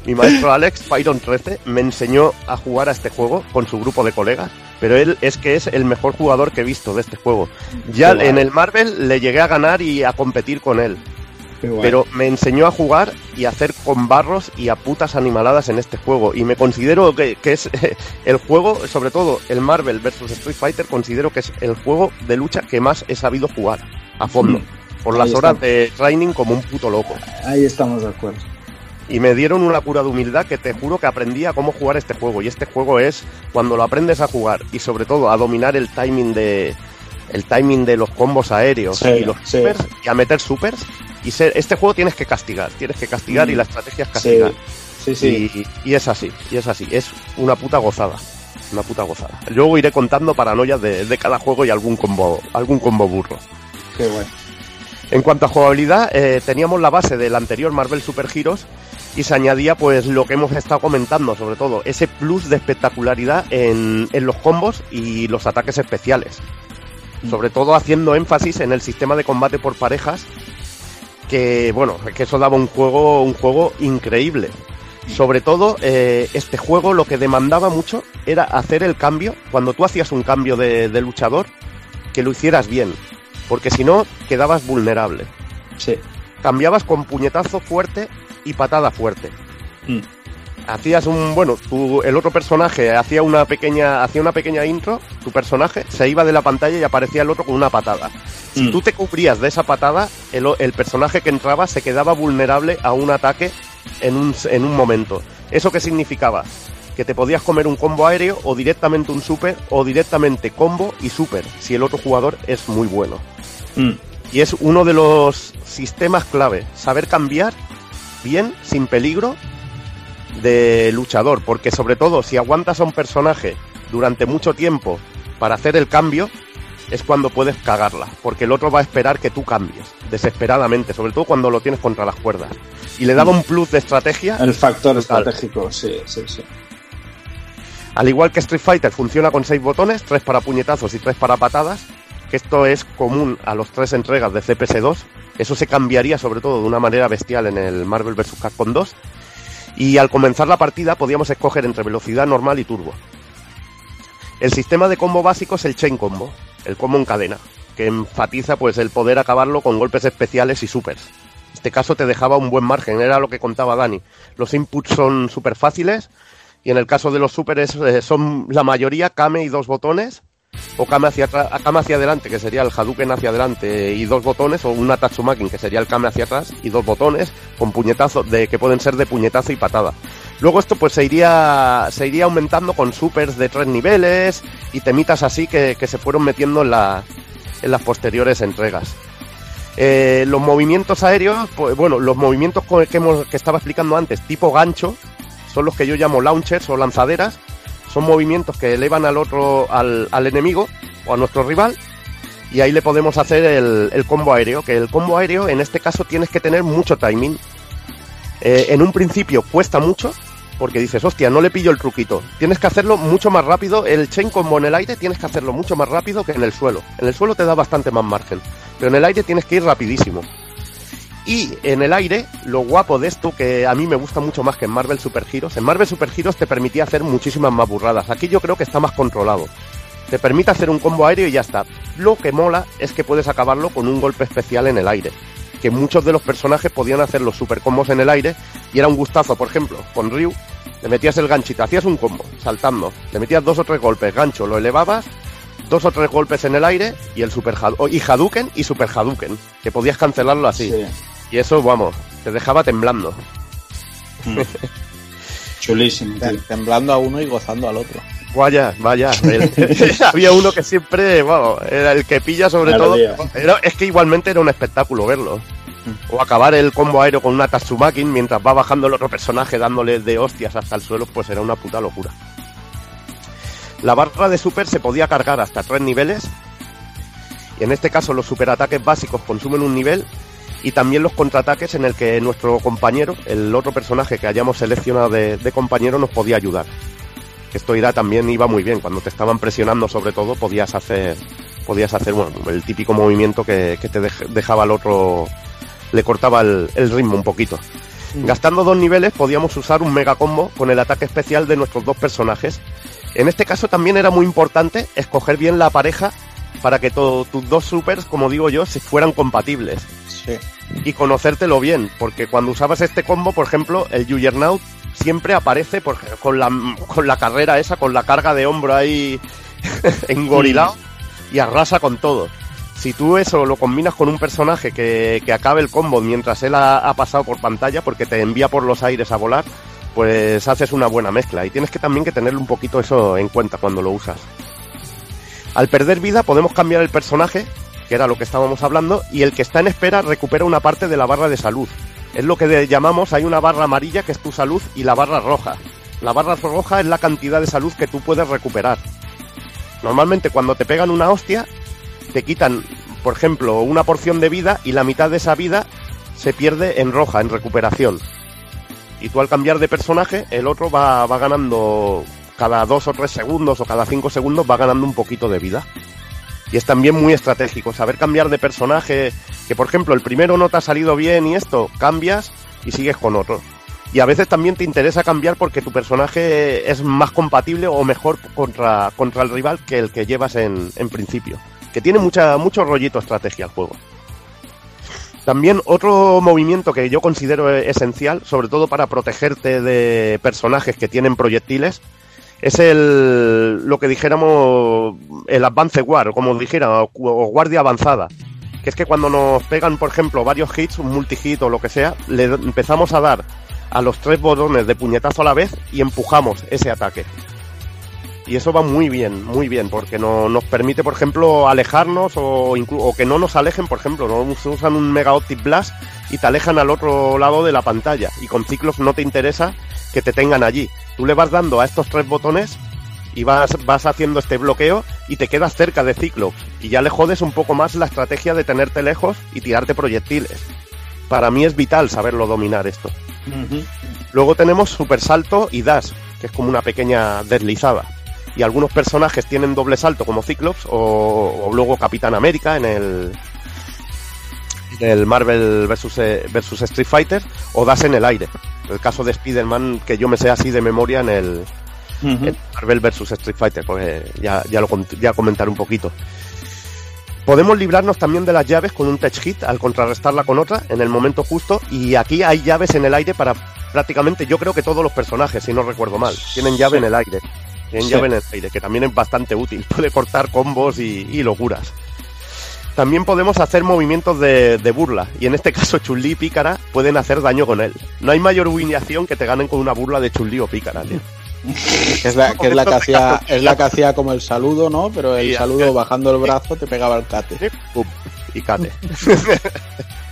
mi maestro Alex, Pyron 13, me enseñó a jugar a este juego con su grupo de colegas. Pero él es que es el mejor jugador que he visto de este juego. Ya en el Marvel le llegué a ganar y a competir con él. Pero me enseñó a jugar y a hacer con barros y a putas animaladas en este juego. Y me considero que, que es el juego, sobre todo el Marvel vs Street Fighter, considero que es el juego de lucha que más he sabido jugar a fondo. Por las horas de training como un puto loco. Ahí estamos de acuerdo. Y me dieron una cura de humildad que te juro que aprendí a cómo jugar este juego. Y este juego es cuando lo aprendes a jugar y sobre todo a dominar el timing de el timing de los combos aéreos Sí, y los sí. supers y a meter supers. Y ser, este juego tienes que castigar, tienes que castigar Mm. y la estrategia es castigar. sí, sí. Y, y es así, y es así, es una puta gozada. Una puta gozada. Luego iré contando paranoias de, de cada juego y algún combo, algún combo burro. Qué guay. En cuanto a jugabilidad, eh, teníamos la base del anterior Marvel Super Heroes y se añadía pues lo que hemos estado comentando, sobre todo ese plus de espectacularidad en, en los combos y los ataques especiales. Sobre todo haciendo énfasis en el sistema de combate por parejas, que bueno, que eso daba un juego, un juego increíble. Sobre todo, eh, este juego lo que demandaba mucho era hacer el cambio, cuando tú hacías un cambio de, de luchador, que lo hicieras bien, porque si no, quedabas vulnerable. Sí. Cambiabas con puñetazo fuerte y patada fuerte. Mm. Hacías un, bueno, tu, el otro personaje hacía una pequeña, hacía una pequeña intro, tu personaje se iba de la pantalla y aparecía el otro con una patada. Si Mm. tú te cubrías de esa patada, el, el personaje que entraba se quedaba vulnerable a un ataque en un, en un momento. ¿Eso qué significaba? Que te podías comer un combo aéreo o directamente un super o directamente combo y super si el otro jugador es muy bueno. Mm. Y es uno de los sistemas clave, saber cambiar bien, sin peligro, de luchador, porque sobre todo si aguantas a un personaje durante mucho tiempo para hacer el cambio, es cuando puedes cagarla, porque el otro va a esperar que tú cambies, desesperadamente, sobre todo cuando lo tienes contra las cuerdas. Y le daba un plus de estrategia El factor Total. estratégico, sí, sí, sí. Al igual que Street Fighter funciona con seis botones, tres para puñetazos y tres para patadas, que esto es común a los tres entregas de CPS2. Eso se cambiaría sobre todo de una manera bestial en el Marvel vs. Capcom 2. Y al comenzar la partida podíamos escoger entre velocidad normal y turbo. El sistema de combo básico es el chain combo, el combo en cadena, que enfatiza pues el poder acabarlo con golpes especiales y supers. Este caso te dejaba un buen margen, era lo que contaba Dani. Los inputs son súper fáciles y en el caso de los supers eh, son la mayoría Kame y dos botones o Kame hacia, atrás, hacia adelante, que sería el Hadouken hacia adelante y dos botones, o una Tatsumakin, que sería el Kame hacia atrás y dos botones, con puñetazos de, que pueden ser de puñetazo y patada. Luego esto pues se iría, se iría aumentando con supers de tres niveles y temitas así que, que se fueron metiendo en, la, en las posteriores entregas. Eh, los movimientos aéreos, pues, bueno, los movimientos que, hemos, que estaba explicando antes, tipo gancho, son los que yo llamo launchers o lanzaderas, son movimientos que elevan al otro, al, al enemigo o a nuestro rival y ahí le podemos hacer el, el, combo aéreo, que el combo aéreo en este caso tienes que tener mucho timing. Eh, en un principio cuesta mucho, porque dices, hostia, no le pillo el truquito. Tienes que hacerlo mucho más rápido, el chain combo en el aire tienes que hacerlo mucho más rápido que en el suelo. En el suelo te da bastante más margen, pero en el aire tienes que ir rapidísimo. Y en el aire, lo guapo de esto, que a mí me gusta mucho más que en Marvel Super Heroes, en Marvel Super Heroes te permitía hacer muchísimas más burradas. Aquí yo creo que está más controlado. Te permite hacer un combo aéreo y ya está. Lo que mola es que puedes acabarlo con un golpe especial en el aire. Que muchos de los personajes podían hacer los super combos en el aire y era un gustazo, por ejemplo, con Ryu, le metías el ganchito, hacías un combo, saltando, le metías dos o tres golpes, gancho, lo elevabas, dos o tres golpes en el aire y el super y Hadouken y super Hadouken, que podías cancelarlo así. Sí. Y eso, vamos, te dejaba temblando. Mm. Chulísimo. Tío. Temblando a uno y gozando al otro. Vaya, vaya. Había uno que siempre, vamos, era el que pilla sobre todo. Era, es que igualmente era un espectáculo verlo. O acabar el combo aéreo con una Tatsumakin mientras va bajando el otro personaje dándole de hostias hasta el suelo, pues era una puta locura. La barra de super se podía cargar hasta tres niveles. Y en este caso los superataques básicos consumen un nivel y también los contraataques en el que nuestro compañero, el otro personaje que hayamos seleccionado de, de compañero, nos podía ayudar. Esto irá también iba muy bien. Cuando te estaban presionando, sobre todo, podías hacer, podías hacer bueno, el típico movimiento que, que te dejaba al otro, le cortaba el, el ritmo un poquito. Mm. Gastando dos niveles podíamos usar un mega combo con el ataque especial de nuestros dos personajes. En este caso también era muy importante escoger bien la pareja para que tus dos supers, como digo yo, se fueran compatibles. Sí. Y conocértelo bien, porque cuando usabas este combo, por ejemplo, el Juggernaut siempre aparece por, con, la, con la carrera esa, con la carga de hombro ahí engorilado mm. y arrasa con todo. Si tú eso lo combinas con un personaje que, que acabe el combo mientras él ha, ha, pasado por pantalla, porque te envía por los aires a volar, pues haces una buena mezcla. Y tienes que también que tener un poquito eso en cuenta cuando lo usas. Al perder vida podemos cambiar el personaje, que era lo que estábamos hablando, y el que está en espera recupera una parte de la barra de salud. Es lo que llamamos, hay una barra amarilla que es tu salud y la barra roja. La barra roja es la cantidad de salud que tú puedes recuperar. Normalmente cuando te pegan una hostia, te quitan, por ejemplo, una porción de vida y la mitad de esa vida se pierde en roja, en recuperación. Y tú al cambiar de personaje, el otro va, va ganando cada dos o tres segundos o cada cinco segundos va ganando un poquito de vida. Y es también muy estratégico saber cambiar de personaje, que por ejemplo el primero no te ha salido bien y esto, cambias y sigues con otro. Y a veces también te interesa cambiar porque tu personaje es más compatible o mejor contra, contra el rival que el que llevas en, en principio. Que tiene mucha, mucho rollito estrategia el juego. También otro movimiento que yo considero esencial, sobre todo para protegerte de personajes que tienen proyectiles, es el lo que dijéramos el advance war, como dijera, o, guardia avanzada. Que es que cuando nos pegan, por ejemplo, varios hits, un multi-hit o lo que sea, le empezamos a dar a los tres botones de puñetazo a la vez y empujamos ese ataque. Y eso va muy bien, muy bien, porque no, nos permite, por ejemplo, alejarnos o, o que no nos alejen, por ejemplo, no usan un Mega Optic Blast y te alejan al otro lado de la pantalla. Y con ciclos no te interesa que te tengan allí. Tú le vas dando a estos tres botones y vas, vas haciendo este bloqueo y te quedas cerca de Ciclops. Y ya le jodes un poco más la estrategia de tenerte lejos y tirarte proyectiles. Para mí es vital saberlo dominar esto. Uh -huh. Luego tenemos Super Salto y Dash, que es como una pequeña deslizada. Y algunos personajes tienen doble salto como Ciclops o, o luego Capitán América en el, el Marvel versus, eh, versus Street Fighter, o das en el aire. El caso de Spider-Man, que yo me sé así de memoria en el, en Marvel versus Street Fighter, pues ya, ya lo ya comentaré un poquito. Podemos librarnos también de las llaves con un tech hit al contrarrestarla con otra en el momento justo. Y aquí hay llaves en el aire para prácticamente, yo creo que todos los personajes, si no recuerdo mal, tienen llave en el aire. Tienen Sí. llave en el aire, que también es bastante útil. Puede cortar combos y, y locuras. También podemos hacer movimientos de, de burla. Y en este caso, Chun-Li y Pícara pueden hacer daño con él. No hay mayor humillación que te ganen con una burla de Chun-Li o Pícara, tío. Es la que, es la que hacía es la que hacía como el saludo, ¿no? Pero el saludo bajando el brazo te pegaba el cate. Y cate.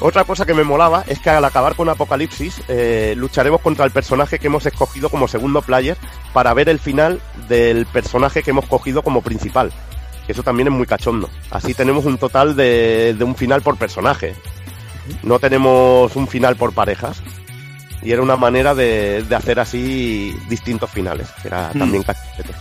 Otra cosa que me molaba es que al acabar con Apocalipsis eh, lucharemos contra el personaje que hemos escogido como segundo player para ver el final del personaje que hemos cogido como principal. Eso también es muy cachondo. Así tenemos un total de, de un final por personaje. No tenemos un final por parejas. Y era una manera de, de hacer así distintos finales. Era también cachete.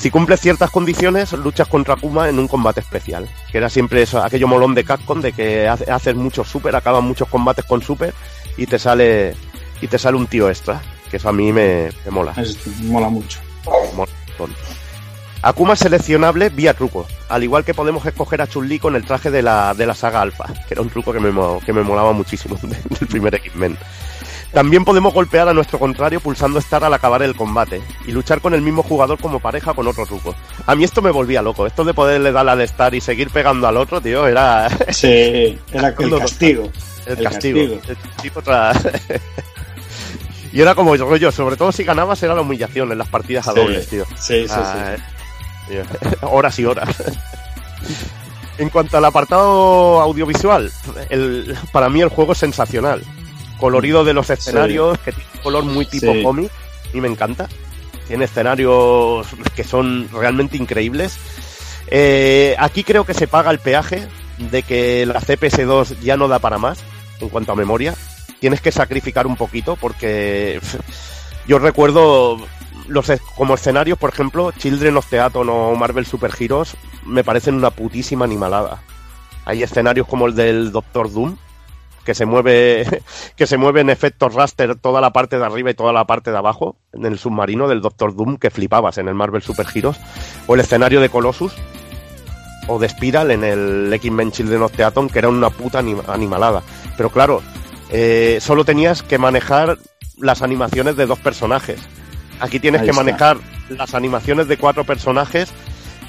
Si cumples ciertas condiciones, luchas contra Kuma en un combate especial. Que era siempre eso, aquello molón de Capcom de que hace- haces muchos super, acabas muchos combates con super y te sale y te sale un tío extra. Que eso a mí me, me mola. Es- mola mucho. mola. Akuma es seleccionable vía truco, al igual que podemos escoger a Chun-Li con el traje de la, de la saga Alpha, que era un truco que me, que me molaba muchísimo del primer X-Men. También podemos golpear a nuestro contrario pulsando Star al acabar el combate y luchar con el mismo jugador como pareja con otro truco. A mí esto me volvía loco, esto de poderle dar al Star y seguir pegando al otro, tío, era Sí, era el castigo. el, El castigo. castigo. El y era como rollo, sobre todo si ganabas era la humillación en las partidas a Sí. dobles, tío. Sí, sí, Ah, sí. eh, horas y horas. En cuanto al apartado audiovisual, el, para mí el juego es sensacional. Colorido de los escenarios, que tiene un color muy tipo Sí. cómic, y me encanta. Tiene escenarios que son realmente increíbles. Eh, aquí creo que se paga el peaje de que la CPS2 ya no da para más en cuanto a memoria. Tienes que sacrificar un poquito porque yo recuerdo los como escenarios, por ejemplo, Children of the Atom o Marvel Super Heroes me parecen una putísima animalada. Hay escenarios como el del Doctor Doom que se mueve que se mueve en efecto raster toda la parte de arriba y toda la parte de abajo en el submarino del Doctor Doom que flipabas en el Marvel Super Heroes o el escenario de Colossus o de Spiral en el X-Men Children of the Atom que era una puta anim- animalada. Pero claro, eh, solo tenías que manejar las animaciones de dos personajes. Aquí tienes Ahí que está. manejar las animaciones de cuatro personajes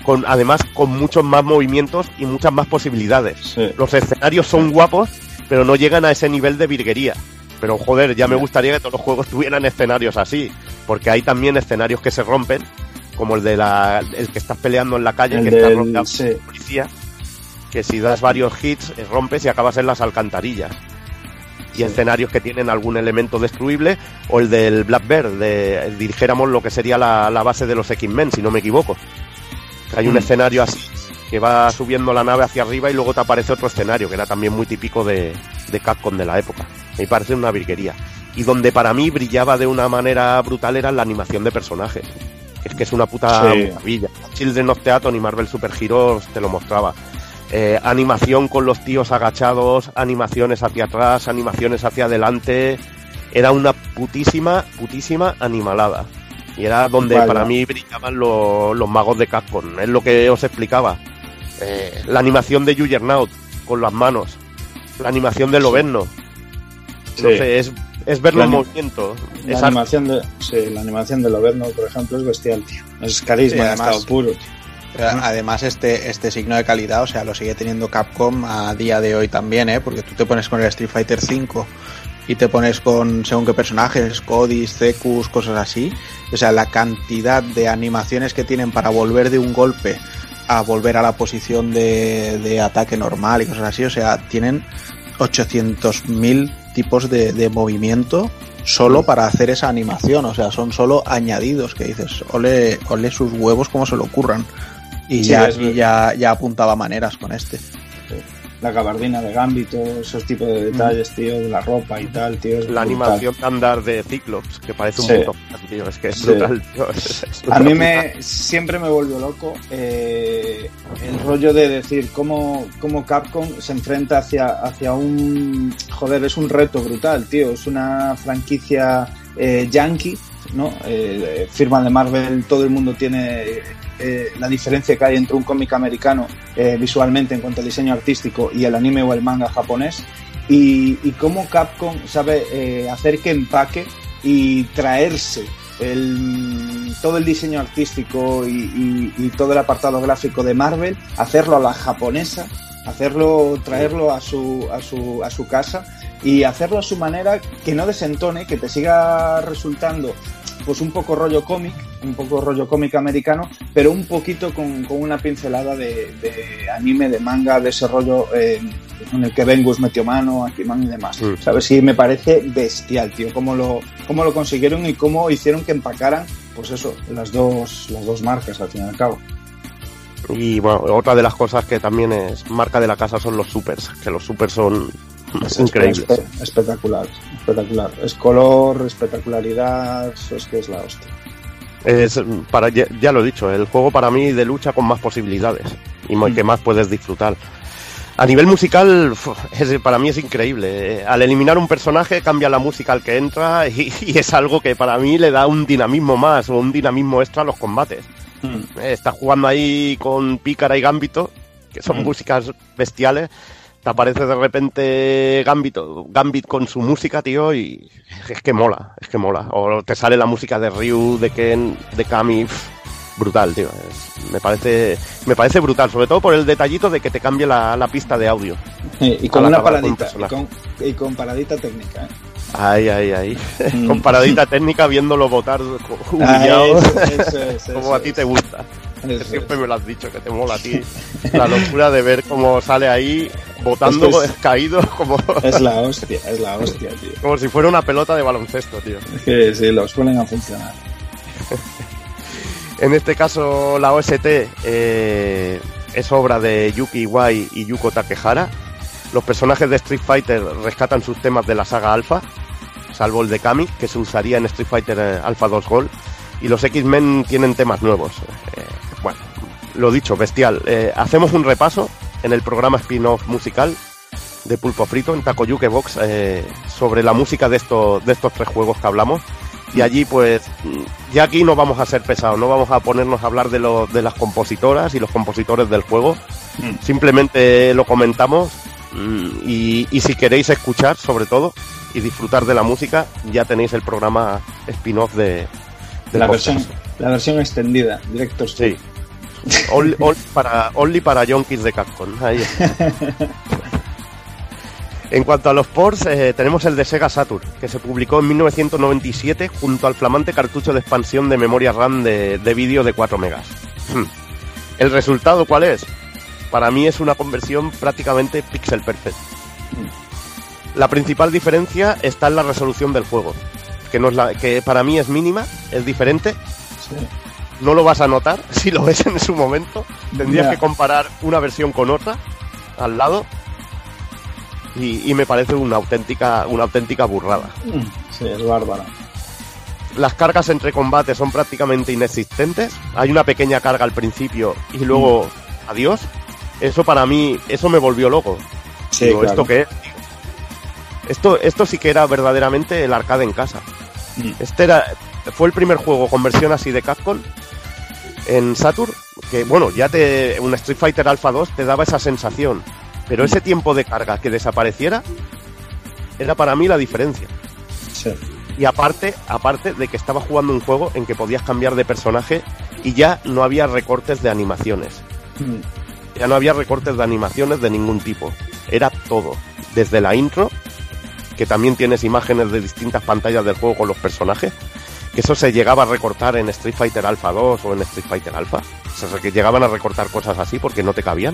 con además con muchos más movimientos y muchas más posibilidades. Sí. Los escenarios son guapos, pero no llegan a ese nivel de virguería. Pero joder, ya me gustaría que todos los juegos tuvieran escenarios así, porque hay también escenarios que se rompen, como el de la el que estás peleando en la calle, El que está sí. policía, que si das varios hits eh, rompes y acabas en las alcantarillas. Y escenarios que tienen algún elemento destruible, o el del Black Bear, de dijéramos lo que sería la, la base de los X-Men, si no me equivoco. Hay un Mm. escenario así que va subiendo la nave hacia arriba y luego te aparece otro escenario, que era también muy típico de, de Capcom de la época. Me parece una virguería. Y donde para mí brillaba de una manera brutal era la animación de personajes. Es que es una puta Sí. maravilla. Children of the Atom y Marvel Super Heroes te lo mostraba. Eh, animación con los tíos agachados, animaciones hacia atrás, animaciones hacia adelante. Era una putísima, putísima animalada. Y era donde Vaya. para mí brillaban lo- los magos de Capcom. Es lo que os explicaba. Eh, la animación de Juggernaut con las manos. La animación de Loberno. No sé, es, es verlo en movimiento. La Es animación de, sí, la animación de Lobezno, por ejemplo, es bestial, tío. Es carisma Sí, además- estado puro. tío. Pero Además, este, este signo de calidad, o sea, lo sigue teniendo Capcom a día de hoy también, ¿eh? Porque tú te pones con el Street Fighter V y te pones con según qué personajes, Codis, Zekus, cosas así. O sea, la cantidad de animaciones que tienen para volver de un golpe a volver a la posición de, de ataque normal y cosas así. O sea, tienen 800.000 tipos de, de movimiento solo para hacer esa animación. O sea, son solo añadidos que dices, ole, ole sus huevos como se lo ocurran. Y, Sí, ya, es y ya, ya apuntaba maneras con este. La gabardina de Gambito, esos tipos de detalles, tío, de la ropa y tal, tío. es La brutal. animación andar de Cyclops, que parece un Sí. puto tío, es que es Sí. brutal, tío, es- es A mí me siempre me volvió loco eh, el rollo de decir cómo, cómo Capcom se enfrenta hacia, hacia un joder, es un reto brutal, tío, es una franquicia eh, yankee, ¿no? Eh, firma de Marvel, todo el mundo tiene eh, la diferencia que hay entre un cómic americano eh, visualmente en cuanto al diseño artístico y el anime o el manga japonés y, cómo Capcom sabe eh, hacer que empaque y traerse el, todo el diseño artístico y todo el apartado gráfico de Marvel, hacerlo a la japonesa, hacerlo, traerlo a su, a su, a su casa y hacerlo a su manera que no desentone, que te siga resultando pues un poco rollo cómic, un poco rollo cómic americano, pero un poquito con, con una pincelada de, de anime, de manga, de ese rollo eh, en el que Vengus metió mano, Akiman y demás. Mm. ¿Sabes? Y me parece bestial, tío, cómo lo, cómo lo consiguieron y cómo hicieron que empacaran, pues eso, las dos, las dos marcas al fin y al cabo. Y bueno, otra de las cosas que también es marca de la casa son los supers, que los supers son Es increíbles. espe- espectacular, espectacular. Es color, espectacularidad, eso es que es la hostia. Es para ya, ya lo he dicho, el juego para mí de lucha con más posibilidades y Mm. que más puedes disfrutar. A nivel musical, es- para mí es increíble. Eh, Al eliminar un personaje cambia la música al que entra y, y es algo que para mí le da un dinamismo más o un dinamismo extra a los combates. Eh, Estás jugando ahí con Pícara y Gambito, que son Mm. músicas bestiales. Te aparece de repente Gambito, Gambit con su música, tío, y es que mola, es que mola. O te sale la música de Ryu, de Ken, de Kami, brutal, tío. Es- me parece, me parece brutal, sobre todo por el detallito de que te cambie la, la pista de audio. Y con una con paradita, y con, y con paradita técnica. ¿eh? Ahí, ahí, ahí. Mm. Con paradita técnica viéndolo votar Ah, humillado, eso, eso es, como a ti te gusta. Siempre me lo has dicho, que te mola a ti. La locura de ver cómo sale ahí botando Esto es- caído como, Es la hostia, es la hostia, tío. como si fuera una pelota de baloncesto, tío. Es que sí, los ponen a funcionar. En este caso, la OST eh, es obra de Yuki Iwai y Yuko Takehara. Los personajes de Street Fighter rescatan sus temas de la saga Alpha, salvo el de Kami, que se usaría en Street Fighter eh, Alpha 2 Gold. Y los X-Men tienen temas nuevos. Eh, bueno, lo dicho, bestial. Eh, hacemos un repaso en el programa spin-off musical de Pulpo Frito en Takoyuke Box eh, sobre la música de estos, de estos tres juegos que hablamos. Y allí, pues, ya aquí no vamos a ser pesados, no vamos a ponernos a hablar de, lo, de las compositoras y los compositores del juego. Mm. Simplemente lo comentamos y, y si queréis escuchar, sobre todo, y disfrutar de la música, ya tenéis el programa spin-off de, de La podcast. versión, la versión extendida, Director Sí. Only, only para, only para yonkis de Capcom. Ahí está. En cuanto a los ports, eh, tenemos el de Sega Saturn, que se publicó en 1997 junto al flamante cartucho de expansión de memoria RAM de, de vídeo de 4 megas. ¿El resultado cuál es? Para mí es una conversión prácticamente pixel perfect. La principal diferencia está en la resolución del juego, que, no es la, que para mí es mínima, es diferente, Sí. no lo vas a notar si lo ves en su momento. Tendrías que comparar una versión con otra al lado. Y, y me parece una auténtica, una auténtica burrada. Mm, Sí, es bárbara. Las cargas entre combates son prácticamente inexistentes. Hay una pequeña carga al principio y luego adiós. Eso para mí, eso me volvió loco. Sí, Digo, claro. ¿esto qué es? Esto, esto sí que era verdaderamente el arcade en casa. Mm. Este era, fue el primer juego con versión así de Capcom en Saturn, que bueno, ya te, un Street Fighter Alpha 2 te daba esa sensación, pero ese tiempo de carga que desapareciera era para mí la diferencia. Sí. Y aparte, aparte de que estaba jugando un juego en que podías cambiar de personaje y ya no había recortes de animaciones. Mm, Ya no había recortes de animaciones de ningún tipo. Era todo. Desde la intro, que también tienes imágenes de distintas pantallas del juego con los personajes, que eso se llegaba a recortar en Street Fighter Alpha 2 o en Street Fighter Alpha. O sea, que llegaban a recortar cosas así porque no te cabían.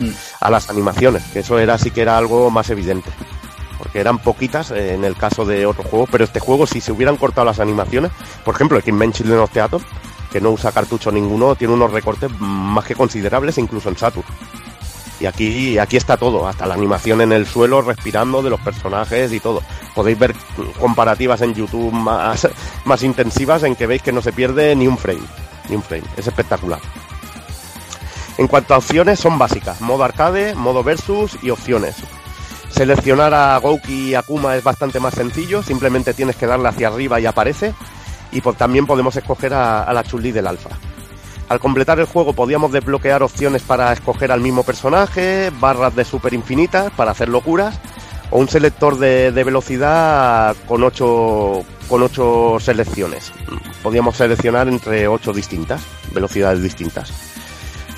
Mm. A las animaciones, que eso era sí que era algo más evidente. Porque eran poquitas eh, en el caso de otros juegos, pero este juego si se hubieran cortado las animaciones, por ejemplo, el Kingman Children of Theater, que no usa cartucho ninguno, tiene unos recortes más que considerables incluso en Saturn. Y aquí, aquí está todo, hasta la animación en el suelo, respirando de los personajes y todo. Podéis ver comparativas en YouTube más, más intensivas en que veis que no se pierde ni un frame. Ni un frame. Es espectacular. En cuanto a opciones, son básicas. Modo arcade, modo versus y opciones. Seleccionar a Gouki y Akuma es bastante más sencillo, simplemente tienes que darle hacia arriba y aparece. Y pues también podemos escoger a, la Chun-Li del alfa. Al completar el juego podíamos desbloquear opciones para escoger al mismo personaje, barras de super infinitas para hacer locuras, o un selector de, velocidad con ocho, con ocho selecciones. Podíamos seleccionar entre ocho distintas, velocidades distintas.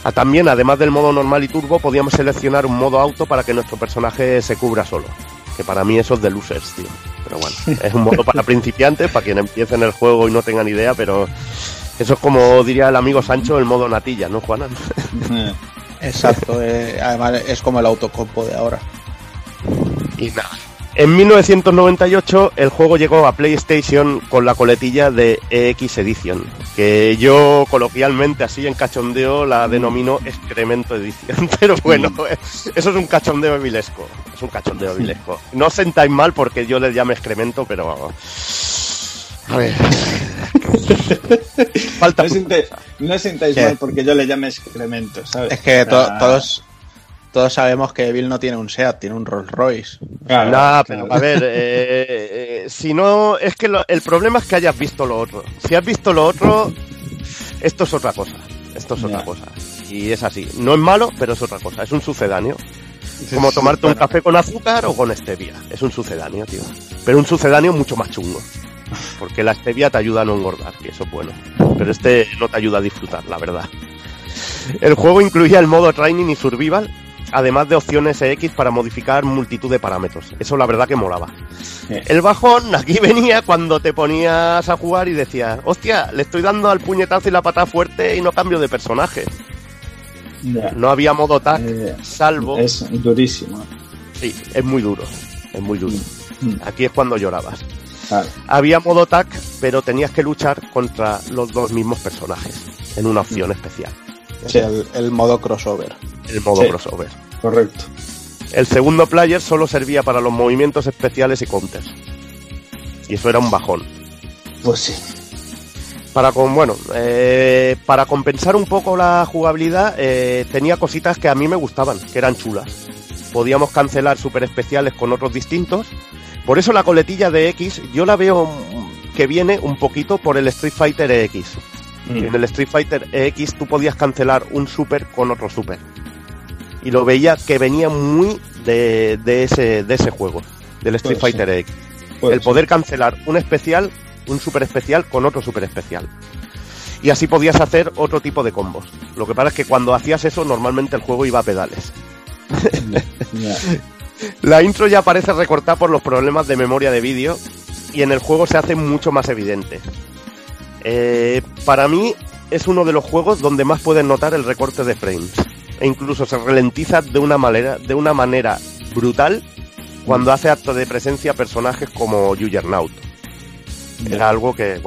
Ah, También, además del modo normal y turbo, podíamos seleccionar un modo auto para que nuestro personaje se cubra solo. Que para mí eso es de losers, tío. Pero bueno, es un modo para principiantes, para quien empiece en el juego y no tengan idea, pero eso es como diría el amigo Sancho, el modo natilla, ¿no, Juana? Eh, Exacto, eh, además es como el autocompo de ahora. Y nada. En 1998 el juego llegó a PlayStation con la coletilla de EX Edition, que yo coloquialmente así en cachondeo la denomino excremento edición, pero bueno, eso es un cachondeo vilesco, es un cachondeo vilesco. No os sentáis mal porque yo les llamo excremento, pero... A ver... Falta... No, ¿Qué? mal porque yo le llame excremento, ¿sabes? Es que to- todos todos sabemos que Bill no tiene un SEAT, tiene un Rolls Royce. claro, Nah, claro. pero a ver, eh, eh, si no, es que lo- el problema es que hayas visto lo otro. Si has visto lo otro, esto es otra cosa. Esto es otra cosa. Y es así. No es malo, pero es otra cosa. Es un sucedáneo. Sí, Como sí, tomarte un café con azúcar o con stevia. Es un sucedáneo, tío. Pero un sucedáneo mucho más chungo. Porque la stevia te ayuda a no engordar, y eso es bueno. Pero este no te ayuda a disfrutar, la verdad. El juego incluía el modo Training y Survival, además de opciones EX para modificar multitud de parámetros. Eso la verdad que molaba. Sí. El bajón aquí venía cuando te ponías a jugar y decías, hostia, le estoy dando al puñetazo y la patada fuerte y no cambio de personaje. No había modo tag, Eh, salvo... es durísimo. Sí, es muy duro. Es muy duro. Mm, Aquí es cuando llorabas. Había modo tag, pero tenías que luchar contra los dos mismos personajes en una opción especial. Es Sí. el, el modo crossover. El modo Sí. crossover. Correcto. El segundo player solo servía para los movimientos especiales y counters. Y eso era un bajón. Pues sí. Para con, bueno, eh, para compensar un poco la jugabilidad, eh, tenía cositas que a mí me gustaban, que eran chulas. Podíamos cancelar super especiales con otros distintos. Por eso la coletilla de X, yo la veo que viene un poquito por el Street Fighter EX. Mm. En el Street Fighter EX tú podías cancelar un super con otro super. Y lo veía que venía muy de, de ese, de ese juego, del Street Puede Fighter. Pues el poder cancelar un especial, un super especial con otro super especial. Y así podías hacer otro tipo de combos. Lo que pasa es que cuando hacías eso, normalmente el juego iba a pedales. La intro ya parece recortada por los problemas de memoria de vídeo y en el juego se hace mucho más evidente. Eh, para mí es uno de los juegos donde más puedes notar el recorte de frames e incluso se ralentiza de una manera, de una manera brutal cuando hace acto de presencia personajes como Juggernaut. Era algo que.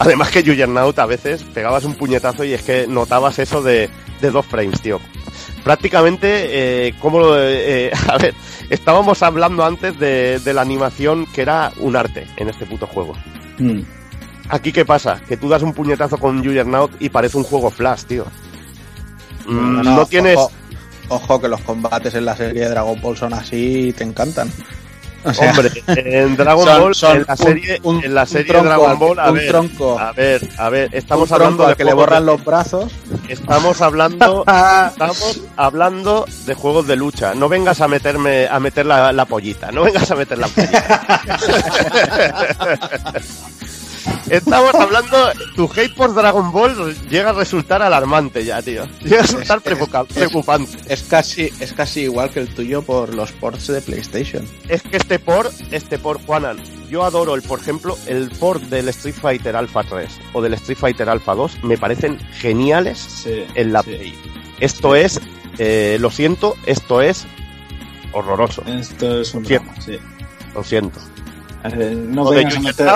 Además que Juggernaut a veces pegabas un puñetazo y es que notabas eso de, de dos frames, tío. Prácticamente, eh, como, eh, a ver, estábamos hablando antes de, de la animación que era un arte en este puto juego. Mm. Aquí, ¿qué pasa? Que tú das un puñetazo con Juggernaut y parece un juego Flash, tío. Mm, no, tienes... Ojo, ojo que los combates en la serie de Dragon Ball son así y te encantan. O sea, Hombre, en Dragon son- Ball, son en la serie, un- en la serie tronco de Dragon al- Ball, a un ver, tronco. a ver, a ver, estamos hablando de que le borran de- los brazos. Estamos hablando, estamos hablando de juegos de lucha. No vengas a meterme, a meter la, la pollita. No vengas a meter la pollita. Estamos hablando, tu hate por Dragon Ball llega a resultar alarmante ya, tío. Llega a resultar Es- es- preocupa- es- preocupante. Es casi, es casi igual que el tuyo por los ports de PlayStation. Es que este por, este por, Juanan, yo adoro el, por ejemplo, el port del Street Fighter Alpha 3 o del Street Fighter Alpha 2, me parecen geniales Sí, en la sí. Play. Esto es, eh, lo siento, esto es horroroso. Esto es un Sí. drama, sí. Lo siento. Eh, no, vengas a meter,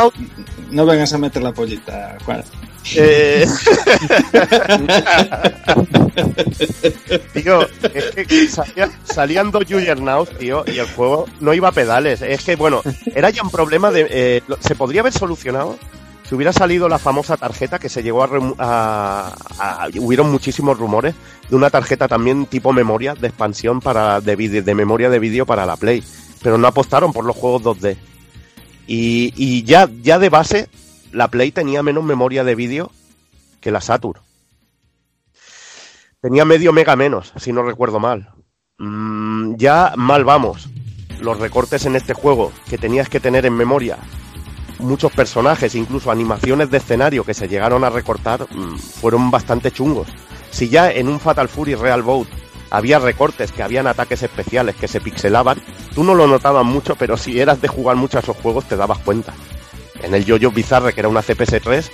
no vengas a meter la pollita, Juan. Eh, Tío, es que salía- salían dos Juggernauts, tío, y el juego no iba a pedales. Es que, bueno, era ya un problema de... eh, se podría haber solucionado si hubiera salido la famosa tarjeta que se llegó a, a- a- hubieron muchísimos rumores de una tarjeta también tipo memoria de expansión para de, vídeo- de memoria de vídeo para la Play, pero no apostaron por los juegos 2D. Y, y ya, ya de base, la Play tenía menos memoria de vídeo que la Saturn. Tenía medio mega menos, si no recuerdo mal. Mm, ya mal vamos. Los recortes en este juego que tenías que tener en memoria, muchos personajes, incluso animaciones de escenario que se llegaron a recortar, mm, fueron bastante chungos. Si ya en un Fatal Fury Real Boat había recortes, que habían ataques especiales que se pixelaban, tú no lo notabas mucho, pero si eras de jugar mucho a esos juegos te dabas cuenta. En el Jojo Bizarre, que era una CPS3,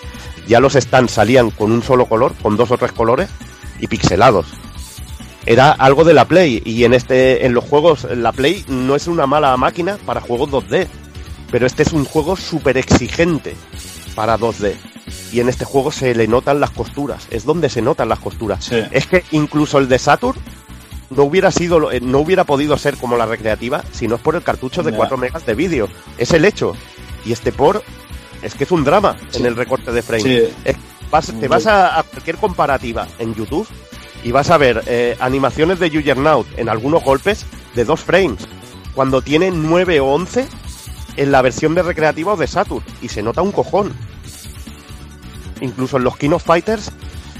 ya los stands salían con un solo color, con dos o tres colores y pixelados. Era algo de la Play y en este en los juegos la Play no es una mala máquina para juegos 2D, pero este es un juego súper exigente para 2D. Y en este juego se le notan las costuras, es donde se notan las costuras. Sí. Es que incluso el de Saturn no hubiera sido eh, no hubiera podido ser como la recreativa si no es por el cartucho de Ya. 4 megas de vídeo. Es el hecho. Y este por es que es un drama Sí. en el recorte de frame. Sí. Es- vas- te vas a, a cualquier comparativa en YouTube y vas a ver eh, animaciones de Juggernaut en algunos golpes de dos frames, cuando tiene 9 o 11 en la versión de recreativa o de Saturn, y se nota un cojón. Incluso en los King of Fighters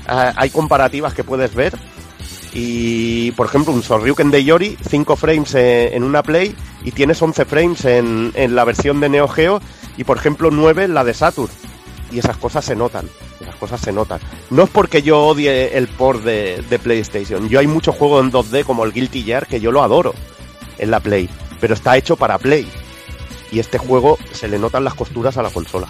ah, hay comparativas que puedes ver. Y, por ejemplo, un Sorryuken de Yori, 5 frames eh, en una Play y tienes 11 frames en, en la versión de Neo Geo y, por ejemplo, 9 en la de Saturn. Y esas cosas se notan, esas cosas se notan. No es porque yo odie el port de, de PlayStation. Yo hay muchos juegos en 2D como el Guilty Gear que yo lo adoro en la Play, pero está hecho para Play. Y este juego se le notan las costuras a la consola.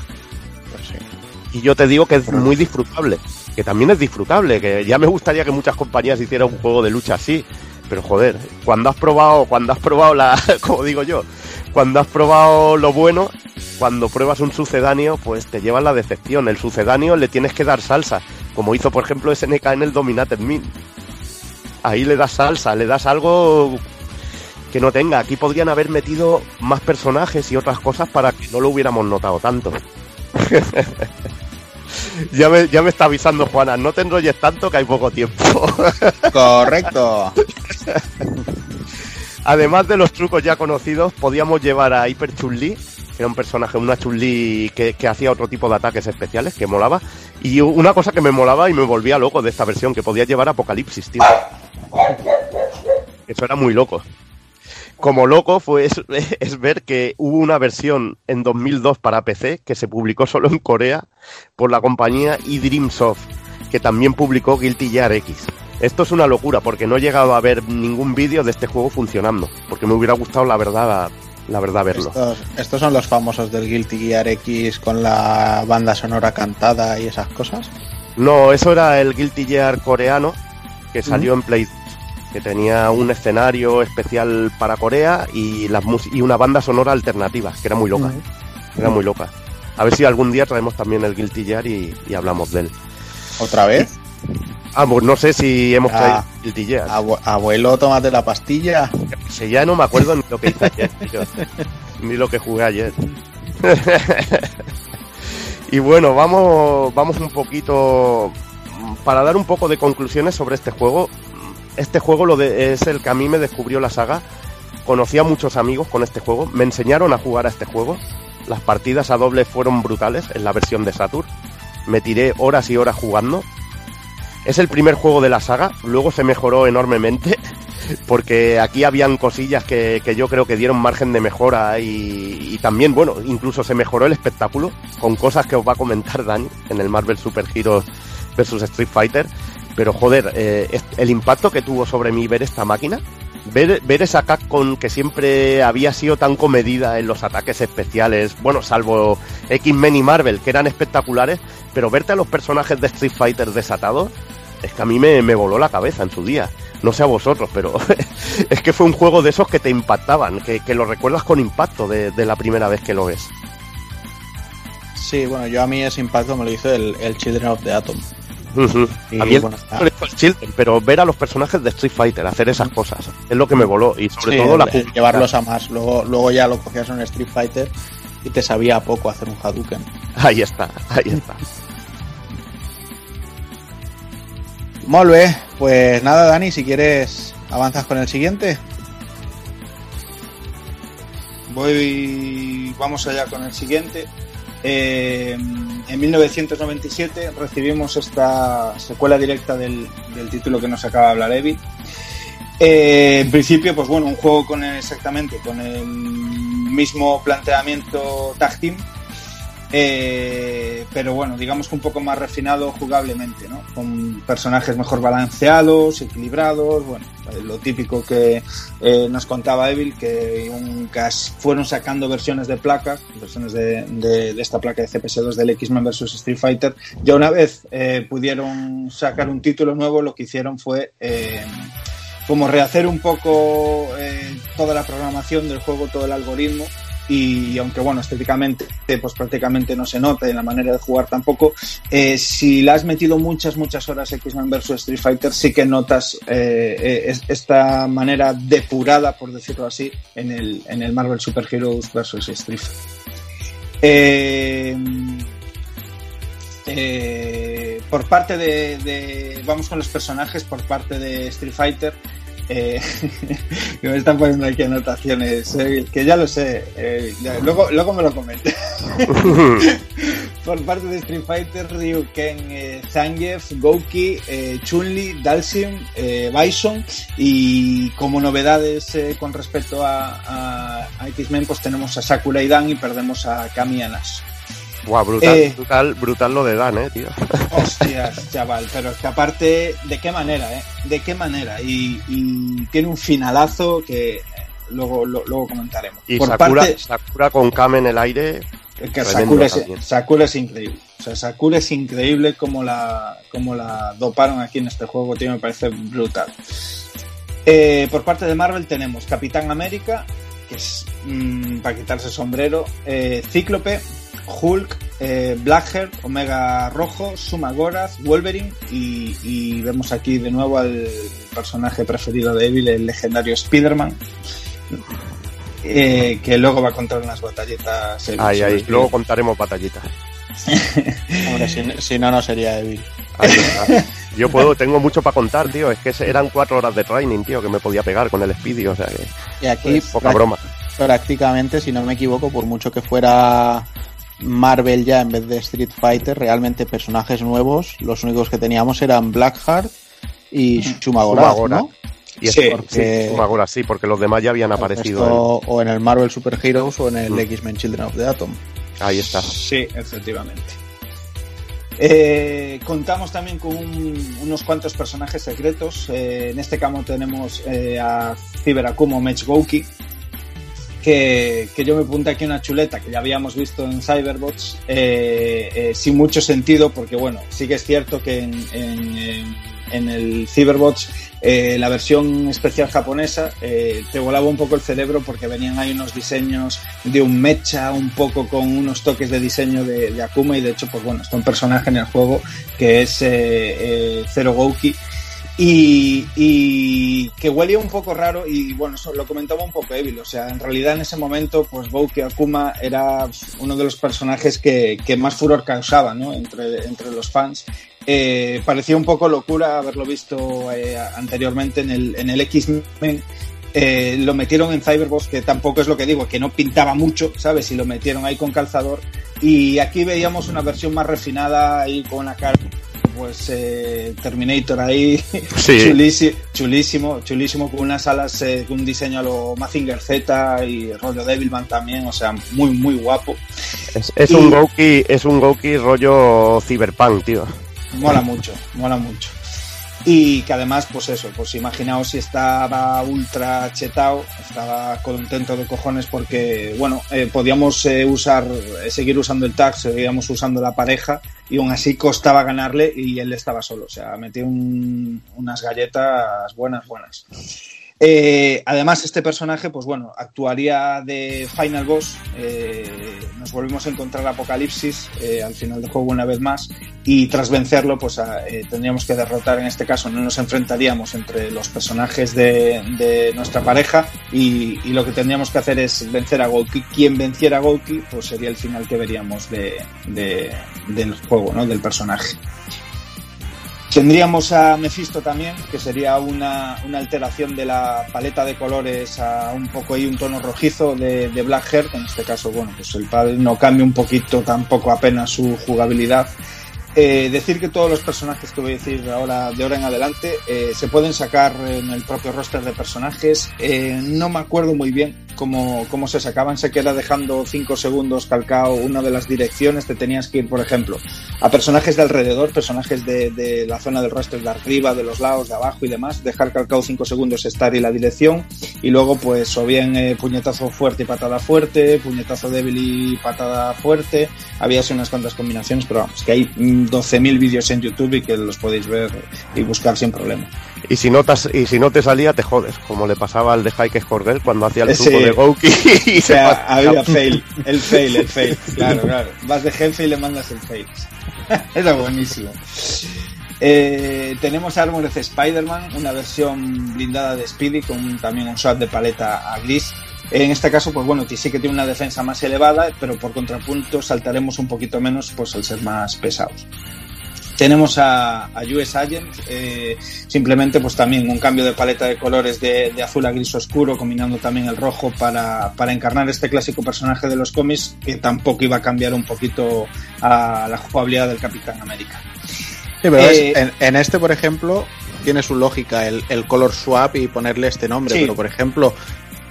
Y yo te digo que es muy disfrutable, que también es disfrutable, que ya me gustaría que muchas compañías hicieran un juego de lucha así. Pero joder, cuando has probado, cuando has probado la, como digo yo, cuando has probado lo bueno, cuando pruebas un sucedáneo, pues te llevas la decepción. El sucedáneo le tienes que dar salsa, como hizo por ejemplo SNK en el Dominated Min. Ahí le das salsa, le das algo que no tenga. Aquí podrían haber metido más personajes y otras cosas para que no lo hubiéramos notado tanto. ya, me, ya me está avisando Juana, no te enrolles tanto que hay poco tiempo. Correcto. Además de los trucos ya conocidos, podíamos llevar a Hyper Chun-Li, que era un personaje, una Chun-Li que, que hacía otro tipo de ataques especiales, que molaba. Y una cosa que me molaba y me volvía loco de esta versión, que podía llevar Apocalipsis, tío. Eso era muy loco. Como loco fue es, es ver que hubo una versión en 2002 para PC que se publicó solo en Corea por la compañía eDreamsoft, que también publicó Guilty Gear X. Esto es una locura porque no he llegado a ver ningún vídeo de este juego funcionando, porque me hubiera gustado la verdad, la verdad verlo. Estos, estos son los famosos del Guilty Gear X con la banda sonora cantada y esas cosas. No, eso era el Guilty Gear coreano que salió en Play 2, que tenía un escenario especial para Corea y, las mus- y una banda sonora alternativa, que era muy loca, era muy loca. A ver si algún día traemos también el Guilty Gear y, y hablamos de él. ¿Otra vez? Ah, pues no sé si hemos Ah. traído el Guilty Gear. Abu- abuelo, tómate la pastilla. Si ya no me acuerdo ni lo que hice ayer, tío. ni lo que jugué ayer. y bueno, vamos, vamos un poquito para dar un poco de conclusiones sobre este juego. Este juego es el que a mí me descubrió la saga. Conocí a muchos amigos con este juego. Me enseñaron a jugar a este juego. Las partidas a doble fueron brutales en la versión de Saturn. Me tiré horas y horas jugando. Es el primer juego de la saga. Luego se mejoró enormemente porque aquí habían cosillas que, que yo creo que dieron margen de mejora y, y también, bueno, incluso se mejoró el espectáculo con cosas que os va a comentar Dani en el Marvel Super Heroes vs Street Fighter. Pero joder, eh, el impacto que tuvo sobre mí ver esta máquina, ver, ver esa Capcom que siempre había sido tan comedida en los ataques especiales, bueno, salvo X-Men y Marvel, que eran espectaculares, pero verte a los personajes de Street Fighter desatados, es que a mí me, me voló la cabeza en su día. No sé a vosotros, pero es que fue un juego de esos que te impactaban, que, que lo recuerdas con impacto de, de la primera vez que lo ves. Sí, bueno, yo a mí ese impacto me lo hizo el, el Children of the Atom. Y, a mí bueno, ah, Children, pero ver a los personajes de Street Fighter hacer esas cosas es lo que me voló y sobre sí, todo la el- llevarlos a más. Luego, luego ya lo cogías en Street Fighter y te sabía poco hacer un Hadouken. Ahí está, ahí está. Molt bé, pues nada, Dani, si quieres avanzas con el siguiente. Voy, vamos allá con el siguiente. Eh, en 1997 recibimos esta secuela directa del, título que nos acaba de hablar Evi. Eh, en principio, pues bueno, un juego con exactamente con el mismo planteamiento team, eh, pero bueno, digamos que un poco más refinado jugablemente, ¿no? Con personajes mejor balanceados, equilibrados, bueno, eh, lo típico que eh, nos contaba Evil, que un fueron sacando versiones de placas, versiones de, esta placa de CPS2 del X-Men vs Street Fighter. Ya una vez pudieron sacar un título nuevo, lo que hicieron fue como rehacer un poco toda la programación del juego, todo el algoritmo. Y aunque bueno, estéticamente pues prácticamente no se nota en la manera de jugar tampoco, eh, si le has metido muchas, muchas horas X-Men vs Street Fighter, sí que notas eh, eh, es- esta manera depurada, por decirlo así, en el, en el Marvel Super Heroes vs Street. Eh, por parte de- Vamos con los personajes, por parte de Street Fighter. Eh, me están poniendo aquí anotaciones, eh, que ya lo sé, eh, ya- luego, luego me lo comenté. Por parte de Street Fighter, Ryu, Ken, eh, Zangief, Gouki, eh, Chun-Li, Dalsim, eh, Bison y como novedades eh, con respecto a, a- a X-Men pues tenemos a Sakura y Dan y perdemos a Kami y Guau, brutal, Eh. brutal, brutal lo de Dan, eh, tío. Hostias, chaval, pero es que aparte, ¿de qué manera, eh? ¿De qué manera? Y, y tiene un finalazo que eh, luego, lo- luego comentaremos. Y Por Sakura, parte, Sakura con Kame en el aire, que Sakura es. Sakura es increíble. O sea, Sakura es increíble como la, como la doparon aquí en este juego, tío, me parece brutal. Eh, por parte de Marvel tenemos Capitán América, que es mm, para quitarse el sombrero, eh, Cíclope, Hulk, eh, Blackheart, Omega Rojo, Suma Gorath, Wolverine y, y vemos aquí de nuevo al personaje preferido de Evil, el legendario Spider-Man. eh, que luego va a contar unas sobre ahí. Spider-Man. Luego contaremos batallitas. Hombre, si, si no, no sería Evil. Ahí está. Yo puedo, tengo mucho para contar, tío. Es que eran cuatro horas de training, tío, que me podía pegar con el Speedy, o sea que Y aquí, poca broma. prácticamente, si no me equivoco, por mucho que fuera Marvel ya en vez de Street Fighter, realmente personajes nuevos, los únicos que teníamos eran Blackheart y Shumagorath, Shumagorath. ¿no? Y Sí, porque- sí, ahora sí, porque los demás ya habían aparecido. Esto o en el Marvel Super Heroes o en el Mm. X-Men Children of the Atom. Ahí está. Sí, efectivamente. Eh, contamos también con un- unos cuantos personajes secretos. Eh, en este caso tenemos eh, a Cyberakumo Mech Gouki, que, yo me apunté aquí una chuleta que ya habíamos visto en Cyberbots, eh, eh, sin mucho sentido, porque bueno, sí que es cierto que en, en- en el Cyberbots eh, la versión especial japonesa eh, te volaba un poco el cerebro porque venían ahí unos diseños de un mecha, un poco con unos toques de diseño de, Akuma y de hecho, pues bueno, está un personaje en el juego que es eh, eh, Zero Gouki y, y que huele un poco raro y bueno, lo comentaba un poco Evil, o sea, en realidad en ese momento pues Gouki Akuma era uno de los personajes que, más furor causaba ¿no? entre, entre los fans. Eh, parecía un poco locura haberlo visto eh, anteriormente en el, en el X-Men. Eh, lo metieron en Cyberbox, que tampoco es lo que digo, que no pintaba mucho, ¿sabes? Y lo metieron ahí con calzador. Y aquí veíamos una versión más refinada ahí con la cara, pues eh, Terminator ahí, Sí. chulísimo, chulísimo, chulísimo, con unas alas, eh, con un diseño a lo Mazinger Z y rollo Devilman también, o sea, muy, muy guapo. Es, es Y- un Gouki, es un Gouki rollo Cyberpunk, tío. Mola mucho, mola mucho. Y que además, pues eso, pues imaginaos si estaba ultra chetado, estaba contento de cojones porque, bueno, eh, podíamos eh, usar, eh, seguir usando el tag, seguíamos usando la pareja y aún así costaba ganarle y él estaba solo, o sea, metió un- unas galletas buenas, buenas. Eh, además, este personaje, pues bueno, actuaría de Final Boss, eh, nos volvemos a encontrar Apocalipsis eh, al final del juego una vez más y tras vencerlo pues a- eh, tendríamos que derrotar en este caso no nos enfrentaríamos entre los personajes de, nuestra pareja y, lo que tendríamos que hacer es vencer a Gouki quien venciera a Gouki pues sería el final que veríamos de- del juego ¿no? del personaje Tendríamos a Mephisto también, que sería una, una alteración de la paleta de colores a un poco ahí un tono rojizo de, de Black. En este caso, bueno, pues el pad no cambia un poquito tampoco apenas su jugabilidad. Eh, decir que todos los personajes que voy a decir ahora de ahora en adelante eh, se pueden sacar en el propio roster de personajes. Eh, no me acuerdo muy bien cómo, cómo se sacaban. Sé que era dejando 5 segundos calcado una de las direcciones. Te tenías que ir, por ejemplo, a personajes de alrededor, personajes de, de la zona del roster de arriba, de los lados, de abajo y demás. Dejar calcado 5 segundos estar y la dirección. Y luego, pues, o bien eh, puñetazo fuerte y patada fuerte, puñetazo débil y patada fuerte. Había unas cuantas combinaciones, pero vamos, que hay mm, 12.000 vídeos en YouTube y que los podéis ver y buscar sin problema. Y si, no te, y si no te salía, te jodes, como le pasaba al de Heike Skorgel cuando hacía el Sí. truco de Gouki y O se sea, había fail, el fail, el fail. Claro, claro. Vas de jefe y le mandas el fail. Era buenísimo. Eh, tenemos Armored Spider-Man, una versión blindada de Speedy con también un swap de paleta a gris. En este caso, pues bueno, sí que tiene una defensa más elevada, pero por contrapunto saltaremos un poquito menos pues al ser más pesados. Tenemos a, a US Agent, eh, simplemente pues también un cambio de paleta de colores de, de azul a gris oscuro, combinando también el rojo para, para encarnar este clásico personaje de los cómics que tampoco iba a cambiar un poquito a la jugabilidad del Capitán América. Sí, pero Eh, en, en este, por ejemplo, tiene su lógica el, el color swap y ponerle este nombre, Sí. pero por ejemplo,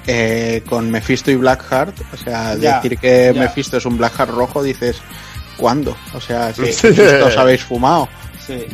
eh, con Mephisto y Blackheart, o sea, Ya, decir que ya. Mephisto es un Blackheart rojo, dices, ¿cuándo? O sea, si Sí. os habéis fumado. Sí.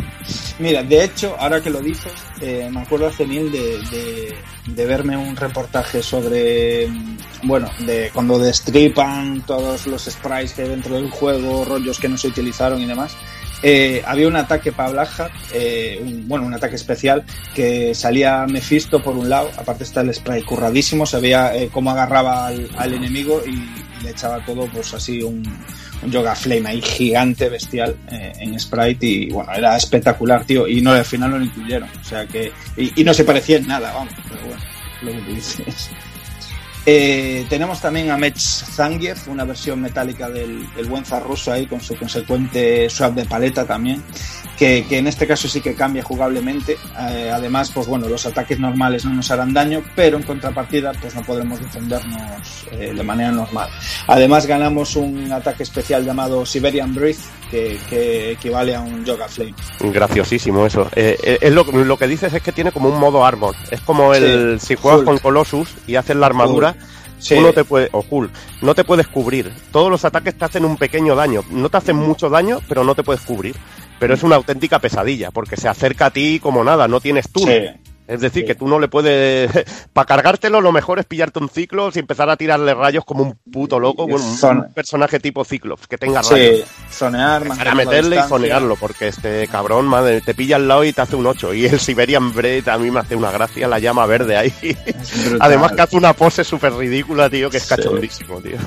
Mira, de hecho, ahora que lo dices, eh, me acuerdo hace mil de, de, de verme un reportaje sobre, mm, bueno, de cuando destripan todos los sprites que hay dentro del juego, rollos que no se utilizaron y demás. Eh, había un ataque para Blackheart, eh, un- bueno, un ataque especial que salía Mephisto por un lado, aparte está el spray curradísimo, se veía eh, cómo agarraba al, al enemigo y, y le echaba todo, pues así un Yoga Flame ahí gigante, bestial, eh, en Sprite y bueno, era espectacular, tío, y no al final no lo incluyeron, o sea que, y, no se parecía en nada, vamos, pero bueno, lo que dices. Eh, tenemos también a Mech Zangief, una versión metálica del, del buen ruso ahí con su consecuente swap de paleta también, que, que en este caso sí que cambia jugablemente. Eh, además, pues bueno, los ataques normales no nos harán daño, pero en contrapartida pues no podremos defendernos eh, de manera normal. Además ganamos un ataque especial llamado Siberian Breath, que, que equivale a un Yoga Flame. Graciosísimo eso. Eh, es lo, lo que dices es que tiene como un modo armor. Es como el si juegas Hulk. con Colossus y haces la armadura, Sí, tú no te puedes, o Hulk, no te puedes cubrir. Todos los ataques te hacen un pequeño daño. No te hacen mucho daño, pero no te puedes cubrir. Pero es una auténtica pesadilla, porque se acerca a ti como nada, no tienes turno. sí. Es decir, Sí. que tú no le puedes. Para cargártelo, lo mejor es pillarte un Ciclops y empezar a tirarle rayos como un puto loco. Bueno, un, personaje tipo Ciclops que tenga rayos. Sí, zonear, Para meterle y zonearlo, porque este cabrón, madre, te pilla al lado y te hace un 8. Y el Siberian Bread a mí me hace una gracia, la llama verde ahí. Además que hace una pose súper ridícula, tío, que es Sí. cachondísimo, tío.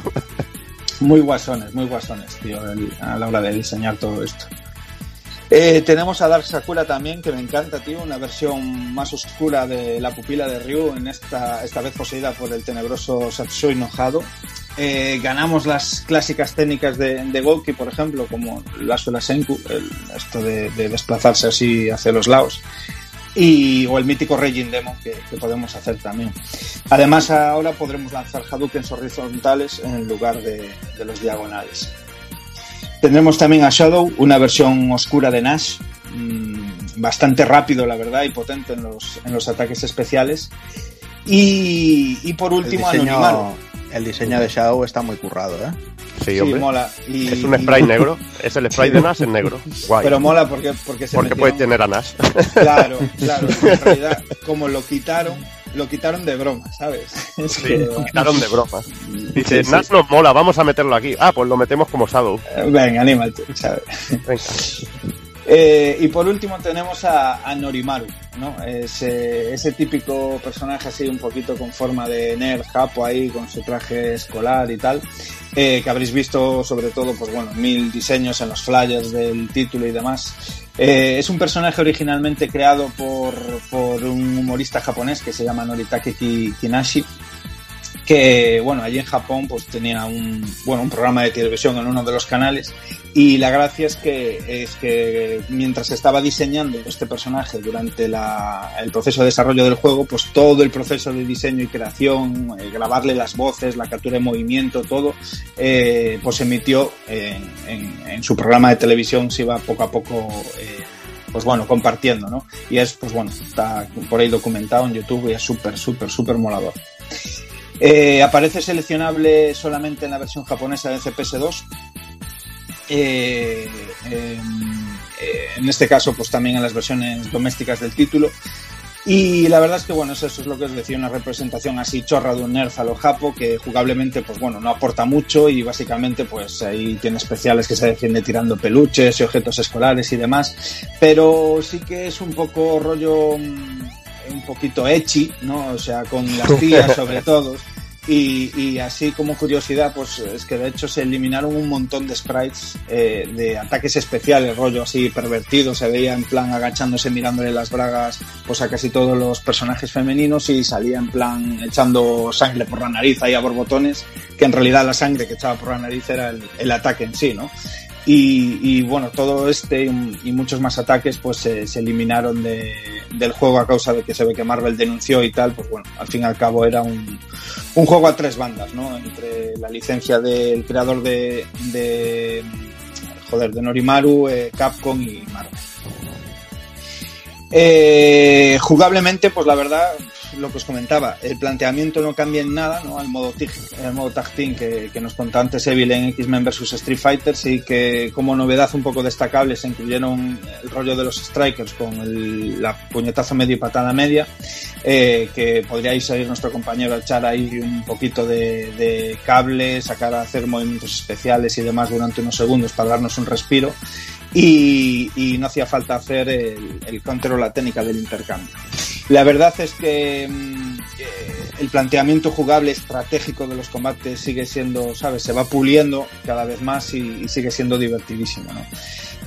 Muy guasones, muy guasones, tío, a la hora de diseñar todo esto. Eh, tenemos a Dark Sakura también, que me encanta, tío, una versión más oscura de la pupila de Ryu, en esta, esta vez poseída por el tenebroso Satsui enojado. Eh, ganamos las clásicas técnicas de, de Gouki, por ejemplo, como Senku, esto de, de desplazarse así hacia los lados, y, o el mítico Raging Demo que, que podemos hacer también. Además, ahora podremos lanzar Hadoukens horizontales en lugar de, de los diagonales. Tendremos también a Shadow, una versión oscura de Nash, mm, bastante rápido, la verdad, y potente en los, en los ataques especiales. Y, y por último, Anonimaru. Diseño, el diseño de Shadow está muy currado, ¿eh? Sí, Sí, hombre. mola. Y- Es un spray negro. Es el spray de Nash en negro. Guay. Pero mola porque, porque se porque metieron- puede tener a Nash. Claro, claro. En realidad, como lo quitaron, lo quitaron de broma, ¿sabes? Es Sí, que, lo quitaron de broma. Dice, Sí, sí. Nash nos mola, vamos a meterlo aquí. Ah, pues lo metemos como Shadow. Venga, anímate, ¿sabes? Venga. Eh, y por último tenemos a, a Norimaru, ¿no? Ese, ese típico personaje así un poquito con forma de nerd japo ahí, con su traje escolar y tal, eh, que habréis visto sobre todo, pues bueno, mil diseños en los flyers del título y demás. Eh, es un personaje originalmente creado por, por un humorista japonés que se llama Noritake Ki- Kinashi, que bueno, allí en Japón pues tenía un, bueno, un programa de televisión en uno de los canales y la gracia es que, es que mientras estaba diseñando este personaje durante la- el proceso de desarrollo del juego, pues todo el proceso de diseño y creación, eh, grabarle las voces, la captura de movimiento, todo, eh, pues se emitió en, en- en su programa de televisión, se iba poco a poco, eh, pues bueno, compartiendo, ¿no? Y es, pues bueno, está por ahí documentado en YouTube y es súper, súper, súper molador. Eh, aparece seleccionable solamente en la versión japonesa de CPS2. Eh, eh, en este caso, pues también en las versiones domésticas del título. Y la verdad es que, bueno, eso es lo que os decía, una representación así chorra de un nerf a lo japo, que jugablemente, pues bueno, no aporta mucho y básicamente, pues ahí tiene especiales que se defiende tirando peluches y objetos escolares y demás, pero sí que es un poco rollo, mm, un poquito echi, ¿no? O sea, con las tías sobre todo. Y, y así como curiosidad, pues es que de hecho se eliminaron un montón de sprites eh, de ataques especiales, rollo así pervertido, se veía en plan agachándose mirándole las bragas pues a casi todos los personajes femeninos y salía en plan echando sangre por la nariz ahí a borbotones, que en realidad la sangre que echaba por la nariz era el, el ataque en sí, ¿no? Y, y, bueno, todo este y, muchos más ataques pues se, se eliminaron de, del juego a causa de que se ve que Marvel denunció y tal, pues bueno, al fin y al cabo era un, un juego a tres bandas, ¿no? Entre la licencia del creador de, de joder, de Norimaru, eh, Capcom y Marvel. Eh, jugablemente, pues la verdad, lo que os comentaba, el planteamiento no cambia en nada, ¿no? Al modo, tig, el modo tag team que, nos contó antes Evil en X-Men vs Street Fighter, sí que como novedad un poco destacable se incluyeron el rollo de los strikers con el, la puñetazo medio y patada media, eh, que podríais salir nuestro compañero a echar ahí un poquito de, cable, sacar a hacer movimientos especiales y demás durante unos segundos para darnos un respiro. Y, y, no hacía falta hacer el, el counter o la técnica del intercambio. La verdad es que mmm, eh, el planteamiento jugable estratégico de los combates sigue siendo, ¿sabes? Se va puliendo cada vez más y, y sigue siendo divertidísimo, ¿no?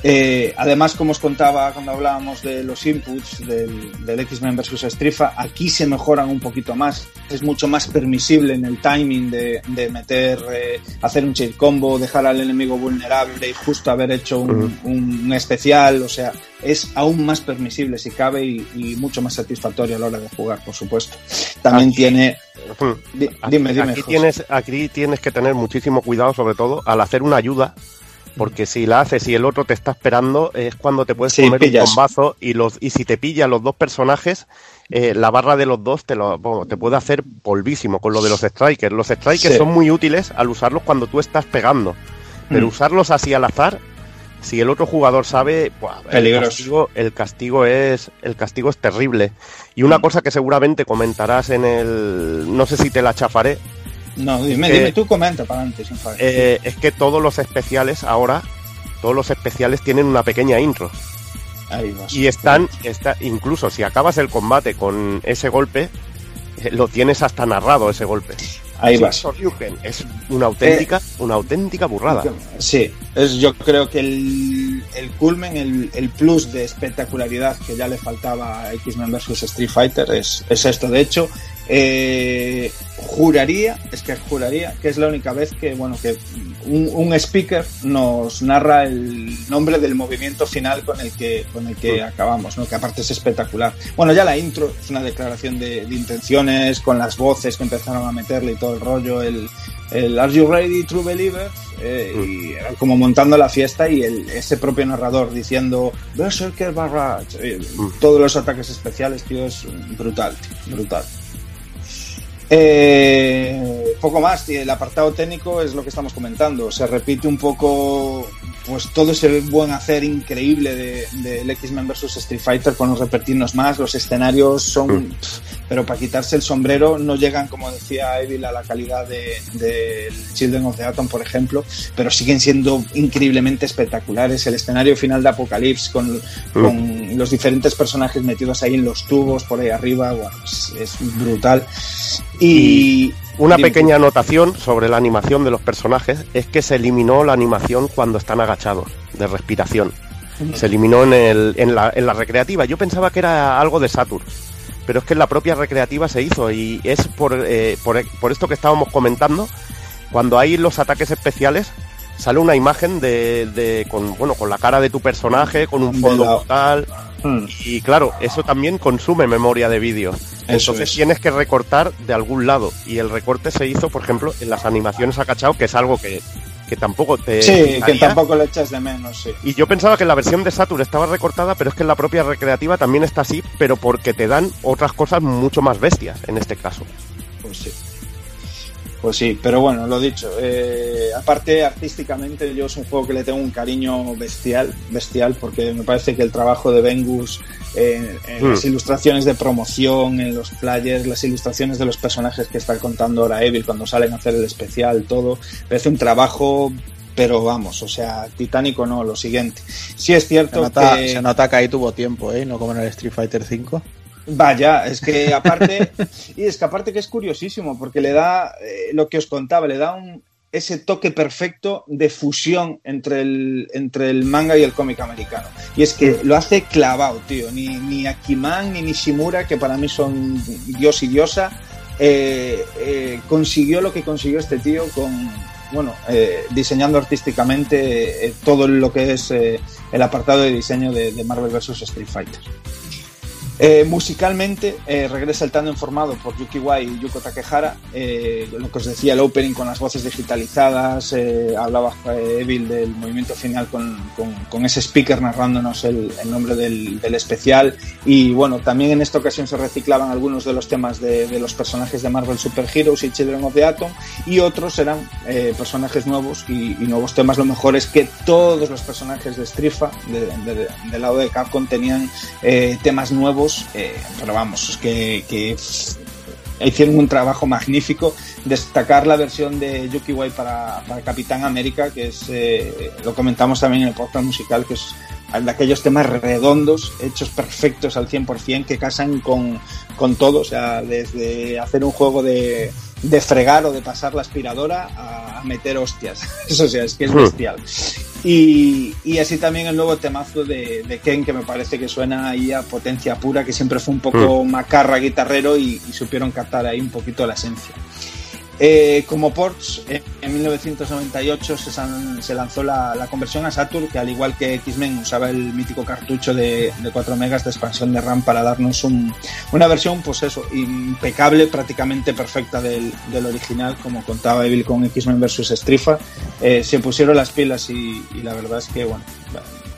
Eh, además, como os contaba cuando hablábamos de los inputs del, del X-Men vs Strifa, aquí se mejoran un poquito más. Es mucho más permisible en el timing de, de meter, eh, hacer un cheat combo, dejar al enemigo vulnerable y justo haber hecho un, uh -huh. un, un especial. O sea, es aún más permisible si cabe y, y, mucho más satisfactorio a la hora de jugar, por supuesto. También aquí, tiene. Dime, dime. Aquí José. tienes, aquí tienes que tener muchísimo cuidado, sobre todo al hacer una ayuda porque si la haces y el otro te está esperando es cuando te puedes sí, comer pillas. un bombazo y los y si te pillan los dos personajes eh, la barra de los dos te lo bueno, te puede hacer polvísimo con lo de los strikers los strikers sí. son muy útiles al usarlos cuando tú estás pegando pero mm. usarlos así al azar si el otro jugador sabe buah, el, castigo, el castigo es el castigo es terrible y una mm. cosa que seguramente comentarás en el no sé si te la chafaré no, dime, dime tú comenta para antes. Eh, es que todos los especiales ahora, todos los especiales tienen una pequeña intro. Ahí vas. Y están, está, incluso si acabas el combate con ese golpe, eh, lo tienes hasta narrado ese golpe. Ahí sí, vas. Es una auténtica, eh, una auténtica burrada. Sí, es yo creo que el, el culmen, el, el, plus de espectacularidad que ya le faltaba a X-Men vs Street Fighter es, es esto. De hecho, eh, juraría, es que juraría que es la única vez que, bueno, que un, un, speaker nos narra el nombre del movimiento final con el que, con el que acabamos, ¿no? Que aparte es espectacular. Bueno, ya la intro es una declaración de, de intenciones con las voces que empezaron a meterle y todo el rollo, el, el Are You Ready, True Believer? Eh, y era como montando la fiesta y el, ese propio narrador diciendo Berserker Barrage, eh, todos los ataques especiales, tío, es brutal, tío, brutal. Eh, poco más, y el apartado técnico es lo que estamos comentando. Se repite un poco pues todo ese buen hacer increíble del de, de X-Men vs Street Fighter por no repetirnos más. Los escenarios son, pff, pero para quitarse el sombrero, no llegan, como decía Evil, a la calidad de, Children of the Atom, por ejemplo, pero siguen siendo increíblemente espectaculares. El escenario final de Apocalypse con, con los diferentes personajes metidos ahí en los tubos, por ahí arriba, bueno, es, es brutal. Y, una pequeña anotación sobre la animación de los personajes es que se eliminó la animación cuando están agachados, de respiración. Se eliminó en, el, en, la, en la recreativa. Yo pensaba que era algo de Saturn, pero es que en la propia recreativa se hizo y es por, eh, por, por esto que estábamos comentando. Cuando hay los ataques especiales, sale una imagen de, de, con bueno con la cara de tu personaje con un fondo total hmm. y claro eso también consume memoria de vídeo entonces es. tienes que recortar de algún lado y el recorte se hizo por ejemplo en las animaciones acachado que es algo que que tampoco te sí que tampoco le echas de menos sí. y yo pensaba que en la versión de Saturn estaba recortada pero es que en la propia recreativa también está así pero porque te dan otras cosas mucho más bestias en este caso pues sí pues sí, pero bueno, lo dicho. Eh, aparte, artísticamente, yo es un juego que le tengo un cariño bestial, bestial, porque me parece que el trabajo de Vengus en, en mm. las ilustraciones de promoción, en los flyers, las ilustraciones de los personajes que está contando ahora Evil cuando salen a hacer el especial, todo, parece un trabajo pero vamos, o sea, titánico no, lo siguiente. Sí es cierto se nota, que... Se nota que ahí tuvo tiempo, ¿eh? No como en el Street Fighter 5. Vaya, es que aparte, y es que aparte que es curiosísimo, porque le da, eh, lo que os contaba, le da un, ese toque perfecto de fusión entre el, entre el manga y el cómic americano. Y es que lo hace clavado, tío. Ni, ni Akiman ni Nishimura, que para mí son dios y diosa, eh, eh, consiguió lo que consiguió este tío con, bueno, eh, diseñando artísticamente todo lo que es el apartado de diseño de Marvel vs. Street Fighter. Eh, musicalmente eh, regresa el tándem formado por Yuki Wai y Yuko Takehara, eh, lo que os decía el opening con las voces digitalizadas, hablaba Evil del movimiento final con, con, ese speaker narrándonos el, nombre del, especial. Y bueno, también en esta ocasión se reciclaban algunos de los temas de, los personajes de Marvel Super Heroes y Children of the Atom y otros eran personajes nuevos y, nuevos temas, lo mejor es que todos los personajes de Strifa de, de, del lado de Capcom tenían temas nuevos eh, pero vamos, es que, que, hicieron un trabajo magnífico. Destacar la versión de Yuki Wai para, para Capitán América, que es, eh, lo comentamos también en el podcast musical, que es de aquellos temas redondos, hechos perfectos al 100%, que casan con, con todo, o sea, desde hacer un juego de, de fregar o de pasar la aspiradora a, a meter hostias. Eso o sea, es que es bestial. Y, y, así también el nuevo temazo de, de, Ken, que me parece que suena ahí a potencia pura, que siempre fue un poco mm. macarra guitarrero y, y, supieron captar ahí un poquito la esencia. Eh, como ports, eh, en 1998 se, se lanzó la, conversión a Saturn, que al igual que X-Men usaba el mítico cartucho de, de, 4 megas de expansión de RAM para darnos un, una versión, pues eso, impecable, prácticamente perfecta del, del original, como contaba Evil con X-Men vs. Strifa. Eh, se pusieron las pilas y, y, la verdad es que, bueno,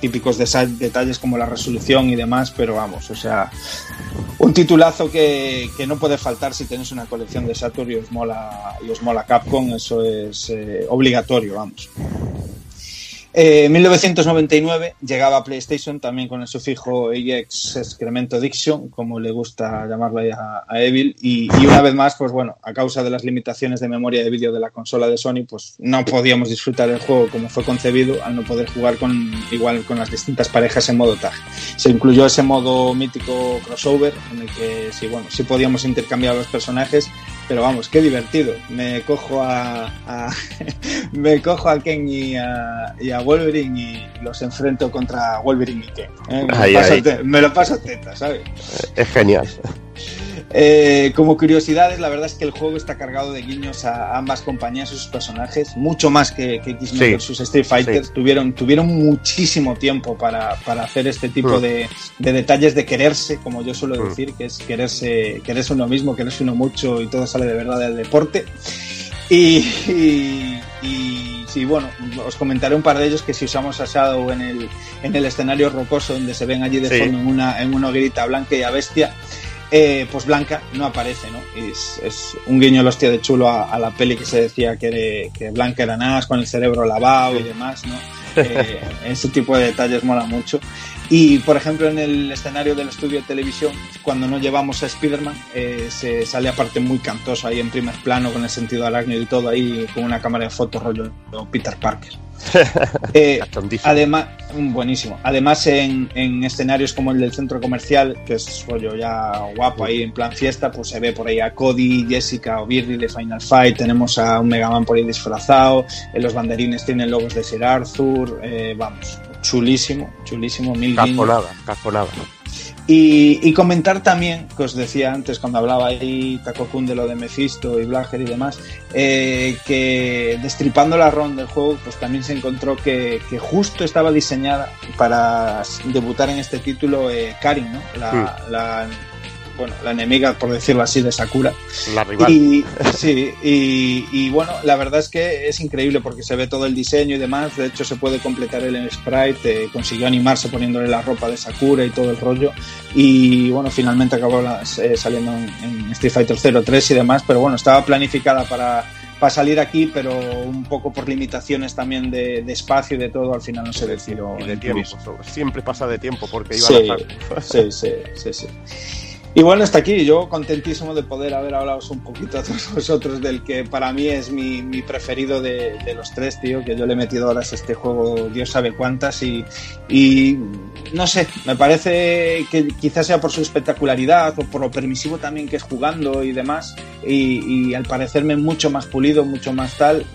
típicos detalles como la resolución y demás, pero vamos, o sea, un titulazo que, que no puede faltar si tenéis una colección de Saturn y os mola, y os mola Capcom, eso es eh, obligatorio, vamos. Eh, 1999 llegaba a PlayStation también con el sufijo EX Excremento Diction, como le gusta llamarlo a, Evil, y, una vez más, pues bueno, a causa de las limitaciones de memoria de vídeo de la consola de Sony, pues no podíamos disfrutar el juego como fue concebido al no poder jugar con igual con las distintas parejas en modo tag. Se incluyó ese modo mítico crossover en el que sí, bueno, sí podíamos intercambiar los personajes, pero vamos, qué divertido. Me cojo a, a me cojo a Ken y a, y a, Wolverine y los enfrento contra Wolverine y Ken. ¿eh? Me, lo. Te, me, lo paso teta, ¿sabes? Es genial. Eh, como curiosidades, la verdad es que el juego está cargado de guiños a ambas compañías y sus personajes, mucho más que, que X-Men sí, Street Fighter. Sí. Tuvieron, tuvieron muchísimo tiempo para, para hacer este tipo mm. de, de, detalles de quererse, como yo suelo mm. decir, que es quererse, quererse uno mismo, quererse uno mucho y todo sale de verdad del deporte. Y, y, y sí, bueno, os comentaré un par de ellos que si usamos a Shadow en el, en el escenario rocoso donde se ven allí de sí. fondo en una, en una hoguerita blanca y a bestia, eh, pues Blanca no aparece, ¿no? Es, es un guiño hostia de chulo a, a la peli que se decía que, de- que Blanca era Nas con el cerebro lavado y demás, ¿no? Eh, ese tipo de detalles mola mucho. Y, por ejemplo, en el escenario del estudio de televisión, cuando no llevamos a Spider-Man, eh, se sale aparte muy cantoso ahí en primer plano, con el sentido arácnido y todo, ahí con una cámara de fotos rollo Peter Parker. Eh. Además, mm, buenísimo. Además, en, en escenarios como el del centro comercial, que es rollo ya guapo ahí en plan fiesta, pues se ve por ahí a Cody, Jessica o Birdy de Final Fight. Tenemos a un Mega Man por ahí disfrazado. En los banderines tienen logos de Sir Arthur. eh, vamos, chulísimo, chulísimo. Mil guiños. Casconada, casconada. Y, y comentar también, que os decía antes cuando hablaba ahí Takokun de lo de Mephisto y Blager y demás, eh, que destripando la ROM del juego, pues también se encontró que, que justo estaba diseñada para debutar en este título eh, Karin, ¿no? La, la- bueno, la enemiga, por decirlo así, de Sakura. La rival. Y, sí, y, y bueno, la verdad es que es increíble porque se ve todo el diseño y demás. De hecho, se puede completar el sprite. eh, consiguió animarse poniéndole la ropa de Sakura y todo el rollo. Y bueno, finalmente acabó eh, saliendo en, en Street Fighter 03 y demás. Pero bueno, estaba planificada para, para salir aquí, pero un poco por limitaciones también de, de espacio y de todo, al final no se decidió. Y de tiempo. Siempre pasa de tiempo porque iban Sí, a estar. sí, sí, sí, sí. Y bueno, hasta aquí. Yo contentísimo de poder haber hablado un poquito a todos vosotros del que para mí es mi, mi preferido de, de los tres, tío. Que yo le he metido horas a este juego, Dios sabe cuántas. Y, y no sé, me parece que quizás sea por su espectacularidad o por lo permisivo también que es jugando y demás. Y, y al parecerme mucho más pulido, mucho más tal.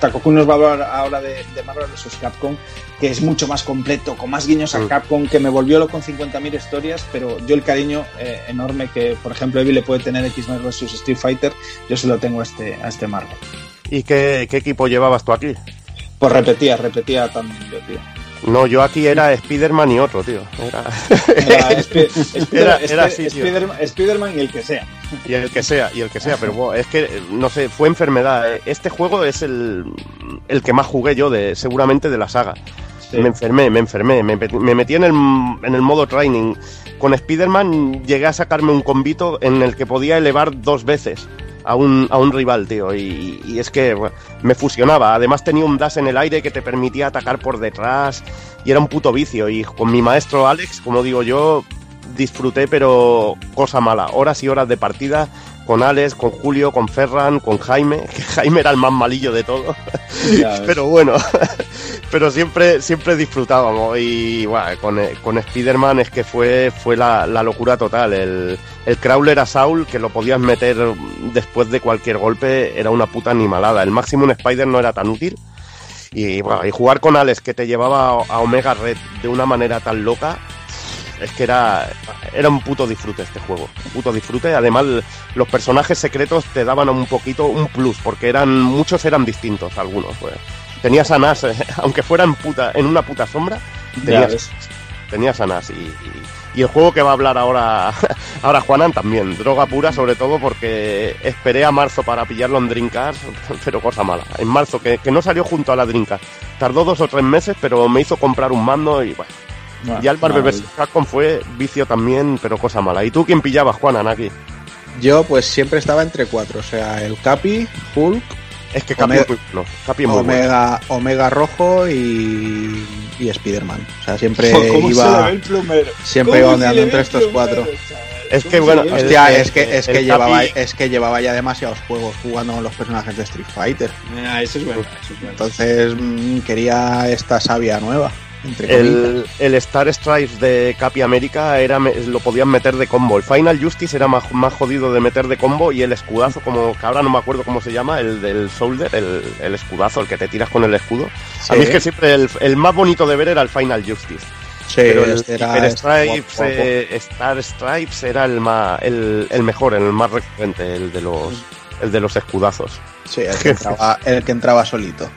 Takokun nos va a hablar ahora de, de Marvel vs. Capcom, que es mucho más completo, con más guiños a Mm. Capcom, que me volvió loco con 50.000 historias, pero yo el cariño eh, enorme que, por ejemplo, Evi le puede tener X-Men vs. Street Fighter, yo se lo tengo a este, a este Marvel. ¿Y qué, qué equipo llevabas tú aquí? Pues repetía, repetía también yo, tío. No, yo aquí era Spider-Man y otro, tío. Era... Era así, tío. Spider- Spider-Man y el que sea. Y el que sea, y el que sea, pero bueno, es que, no sé, fue enfermedad. eh. Este juego es el, el que más jugué yo, de seguramente de la saga. Sí. Me enfermé, me enfermé, me metí en el, en el modo training. Con Spider-Man llegué a sacarme un combito en el que podía elevar dos veces a un, a un rival, tío. Y, y es que me fusionaba. Además tenía un dash en el aire que te permitía atacar por detrás. Y era un puto vicio. Y con mi maestro Alex, como digo yo, disfruté, pero cosa mala. Horas y horas de partida con Alex, con Julio, con Ferran, con Jaime, que Jaime era el más malillo de todo. Pero bueno, pero siempre, siempre disfrutábamos. Y bueno, con, con Spider-Man es que fue, fue la, la locura total. El, el crawler a Saul, que lo podías meter después de cualquier golpe, era una puta animalada. El Maximum Spider no era tan útil. Y, bueno, y jugar con Alex, que te llevaba a Omega Red de una manera tan loca, es que era, era un puto disfrute este juego. Un puto disfrute. Además, los personajes secretos te daban un poquito un plus, porque eran muchos eran distintos, algunos. Pues. Tenías a Nas, aunque fueran puta, en una puta sombra, tenías, tenías a Nas. Y, y- y el juego que va a hablar ahora, ahora Juanan también, droga pura, sobre todo porque esperé a marzo para pillarlo en Dreamcast, pero cosa mala. En marzo, que, que no salió junto a la Dreamcast. Tardó dos o tres meses, pero me hizo comprar un mando y bueno. Bueno, Ya el Marvel vs. Capcom fue vicio también, pero cosa mala. ¿Y tú quién pillabas, Juanan, aquí? Yo pues siempre estaba entre cuatro, o sea, el Capi, Hulk, Es que Capi Omega- es muy bueno. Capi es muy bueno. Omega, Omega Rojo y, y Spider-Man. O sea, siempre ¿Cómo se iba el plumero? siempre ¿Cómo iba se ve entre estos plumero, cuatro. chaval? Es ¿Cómo que, se bueno, el- Hostia, el- es que es que llevaba Capi- es que llevaba ya demasiados juegos jugando con los personajes de Street Fighter. Ah, eso es bueno, eso es bueno. Entonces mm, quería esta savia nueva. El, el Star Stripes de Capi América era, lo podían meter de combo. El Final Justice era más, más jodido de meter de combo y el escudazo, como que ahora no me acuerdo cómo se llama, el del Shoulder, el, el escudazo, el que te tiras con el escudo. A mí es que siempre el, el más bonito de ver era el Final Justice. Sí, pero el era- Hyper este Stripes, eh, Star Stripes era el, más, el, el mejor, el más recurrente, el de los, el de los escudazos. Sí, el que entraba, el que entraba solito.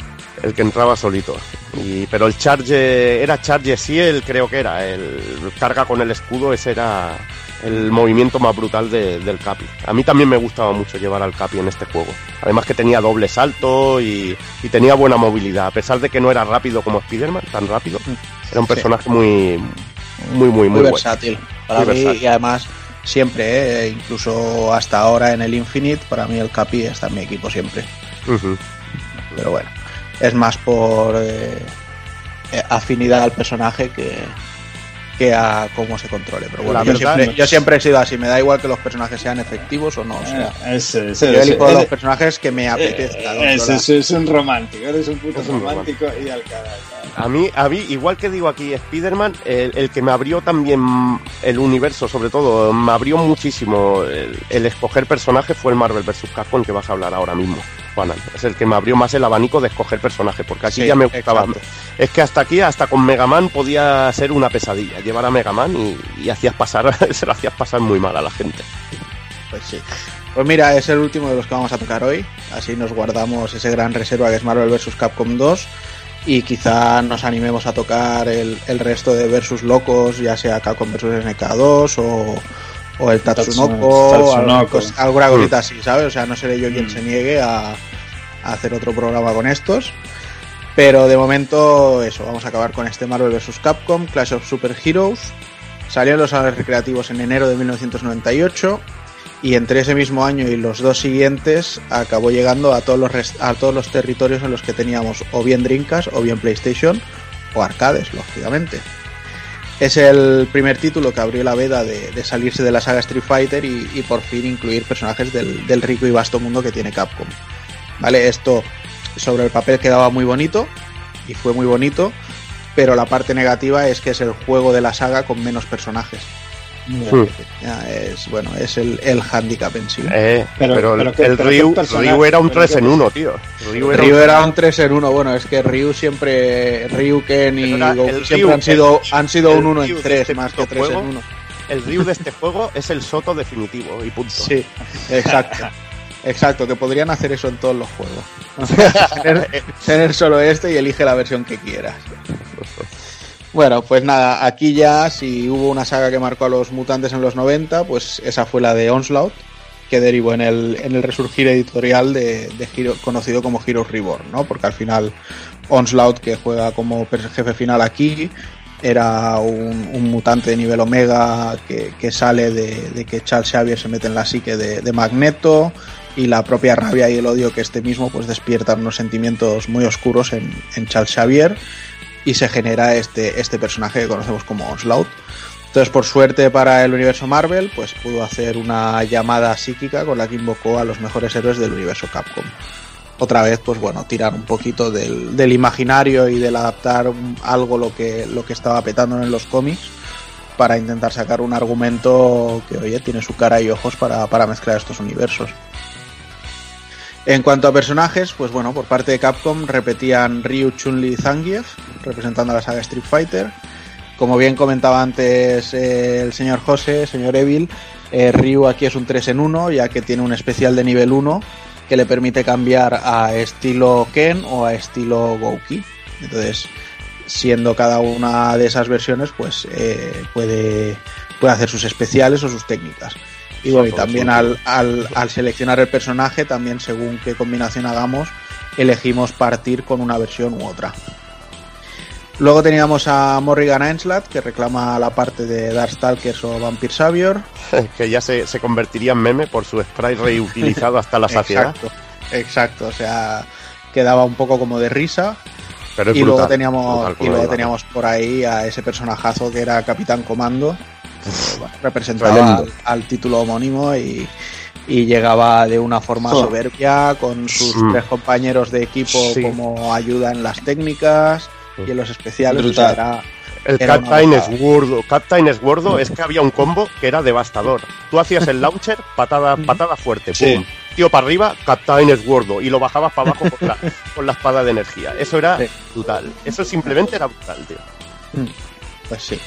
El que entraba solito. Y, pero el charge era charge sí, el creo que era. El carga con el escudo, ese era el movimiento más brutal de- del Capi. A mí también me gustaba mucho llevar al Capi en este juego. Además que tenía doble salto y, y tenía buena movilidad. A pesar de que no era rápido como Spider-Man, tan rápido. Era un Sí. personaje muy, muy, muy, muy, Muy, bueno. versátil. Para Muy mí, versátil. y además siempre, ¿eh? incluso hasta ahora en el Infinite, para mí el Capi está en mi equipo siempre. Pero bueno, es más por eh, eh, afinidad al personaje que, que a cómo se controle. Pero bueno, La yo siempre, yo siempre he sido así, me da igual que los personajes sean efectivos o no. O sea, Eh, ese, ese, yo ese, elijo los personajes que me apetezca. eh, ese es un romántico, eres un puto Es un romántico y al carajo. A mí, a mí, igual que digo aquí, Spider-Man, el, el que me abrió también el universo, sobre todo, me abrió muchísimo el, el escoger personajes fue el Marvel vs. Capcom que vas a hablar ahora mismo, Juanan. Es el que me abrió más el abanico de escoger personajes, porque aquí Sí, ya me gustaba. exacto. Es que hasta aquí, hasta con Mega Man podía ser una pesadilla, llevar a Mega Man y, y hacías pasar, se lo hacías pasar muy mal a la gente. Pues sí. Pues mira, es el último de los que vamos a tocar hoy. Así nos guardamos ese gran reserva que es Marvel vs. Capcom 2. Y quizá nos animemos a tocar el, el resto de versus locos, ya sea Capcom vs. SNK2 o, o el Tatsunoko, Tatsu- o alguna, Tatsunoko. alguna cosita así, ¿sabes? O sea, no seré yo quien Mm. se niegue a, a hacer otro programa con estos. Pero de momento, eso, vamos a acabar con este Marvel vs. Capcom, Clash of Super Heroes. Salió en los salones recreativos en enero de 1998 y entre ese mismo año y los dos siguientes acabó llegando a todos los a todos los territorios en los que teníamos o bien Dreamcast o bien PlayStation o arcades, lógicamente. Es el primer título que abrió la veda de, salirse de la saga Street Fighter y, y por fin incluir personajes del, del rico y vasto mundo que tiene Capcom. Vale, esto sobre el papel quedaba muy bonito y fue muy bonito, pero la parte negativa es que es el juego de la saga con menos personajes. Ya es bueno, es el, el handicap en sí. Eh, Pero- pero, pero el, qué- el pero Ryu, Ryu era un pero 3 qué- en 1, tío. Ryu era Ryu un- era un 3 en 1, bueno, es que Ryu siempre, Ryu, Ken y Goku siempre Ryu, han sido, el- han sido un 1 Ryu en de 3 este más que puto 3 en juego. 1. El Ryu de este juego es el Soto definitivo y punto. Sí, exacto. Exacto, que podrían hacer eso en todos los juegos. tener, tener solo este y elige la versión que quieras. Bueno, pues nada, aquí ya si hubo una saga que marcó a los mutantes en los 90, pues esa fue la de Onslaught, que derivó en el, en el resurgir editorial de, de conocido como Heroes Reborn, ¿no? Porque al final Onslaught, que juega como jefe final aquí, era un, mutante de nivel Omega que, que sale de, de que Charles Xavier se mete en la psique de, de Magneto y la propia rabia y el odio que este mismo pues despiertan unos sentimientos muy oscuros en, en Charles Xavier y se genera este, este personaje que conocemos como Onslaught. Entonces, por suerte para el universo Marvel, pues pudo hacer una llamada psíquica con la que invocó a los mejores héroes del universo Capcom. Otra vez, pues bueno, tirar un poquito del, del imaginario y del adaptar algo lo que, lo que estaba petando en los cómics para intentar sacar un argumento que, oye, tiene su cara y ojos para, para mezclar estos universos. En cuanto a personajes, pues bueno, por parte de Capcom repetían Ryu, Chun-Li y Zangief, representando a la saga Street Fighter. Como bien comentaba antes eh, el señor José, señor Evil, eh, Ryu aquí es un 3 en 1, ya que tiene un especial de nivel 1 que le permite cambiar a estilo Ken o a estilo Gouki. Entonces, siendo cada una de esas versiones, pues eh, puede, puede hacer sus especiales o sus técnicas. Y bueno, y también al, al, al seleccionar el personaje, también según qué combinación hagamos, elegimos partir con una versión u otra. Luego teníamos a Morrigan Ainslat, que reclama la parte de Darkstalkers o Vampire Savior. que ya se, se convertiría en meme por su sprite reutilizado hasta la saciedad. Exacto, exacto, o sea, quedaba un poco como de risa. Pero y brutal, luego teníamos brutal y luego teníamos por ahí a ese personajazo que era Capitán Comando bueno, representaba al, al título homónimo y, y llegaba de una forma soberbia con sus Mm. tres compañeros de equipo Sí. como ayuda en las técnicas y en los especiales o Brutal. sea, era- El Era Captain es gordo. Captain es gordo es que había un combo que era devastador. Tú hacías el launcher, patada, patada fuerte, Sí. pum. Tío para arriba, Captain es gordo. Y lo bajabas para abajo con la, con la espada de energía. Eso era Sí. brutal. Eso simplemente era brutal, tío. pues sí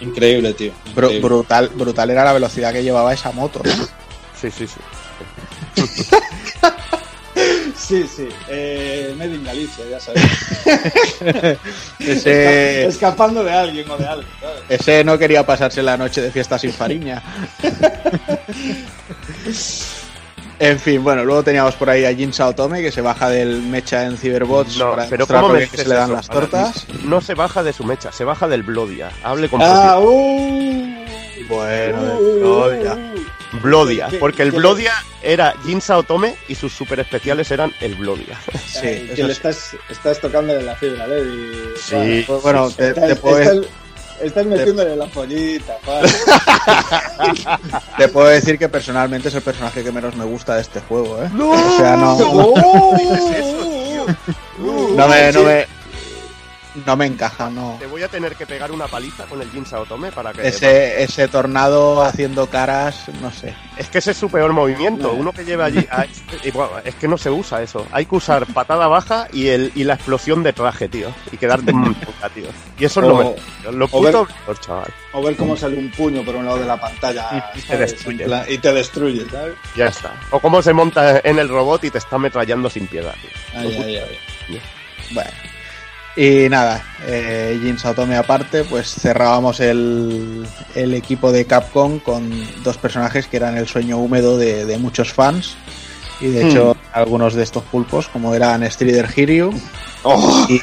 Increíble, tío. Brutal brutal era la velocidad que llevaba esa moto ¿no? Sí, sí, sí. Sí, sí. Eh, Made in Galicia, ya sabes. ese Escapando de alguien o de algo. ¿sabes? ese no quería pasarse la noche de fiesta sin fariña En fin, bueno, luego teníamos por ahí a Jin Saotome que se baja del mecha en Cyberbots No, para pero ¿cómo me que se le dan eso? las tortas. No se baja de su mecha, se baja del Blodia. Hable con Ah, uh. Bueno, Uh, Blodia. Blodia, ¿Qué- porque el qué- Blodia era Jin Saotome y sus super especiales eran el Blodia. Sí, que le estás, estás tocándole la fibra, ¿eh? Y- Sí. Pues bueno, te, Estás, te puedo, estás, estás metiéndole la pollita, te puedo decir que personalmente es el personaje que menos me gusta de este juego, ¿eh? O sea, no, no. Me, no me, no me encaja, no. Te voy a tener que pegar una paliza con el Jin Saotome para que... Ese, ese tornado haciendo caras, no sé. Es que ese es su peor movimiento. No. Uno que lleva allí. a- y bueno, es que no se usa eso. Hay que usar patada baja y el y la explosión de traje, tío. Y quedarte en puta, tío. Y eso es lo mejor. Lo o ver- puto mejor, chaval. O ver cómo sale un puño por un lado de la pantalla Y te destruye. Plan, y te destruye, ¿sabes? Ya está. O cómo se monta en el robot y te está ametrallando sin piedad, tío. Ay, ay, ay. Bueno. Y nada, eh, Jin Saotome aparte, pues cerrábamos el, el equipo de Capcom con dos personajes que eran el sueño húmedo de, de muchos fans. Y de hecho, algunos de estos pulpos, como eran Strider Hiryu y,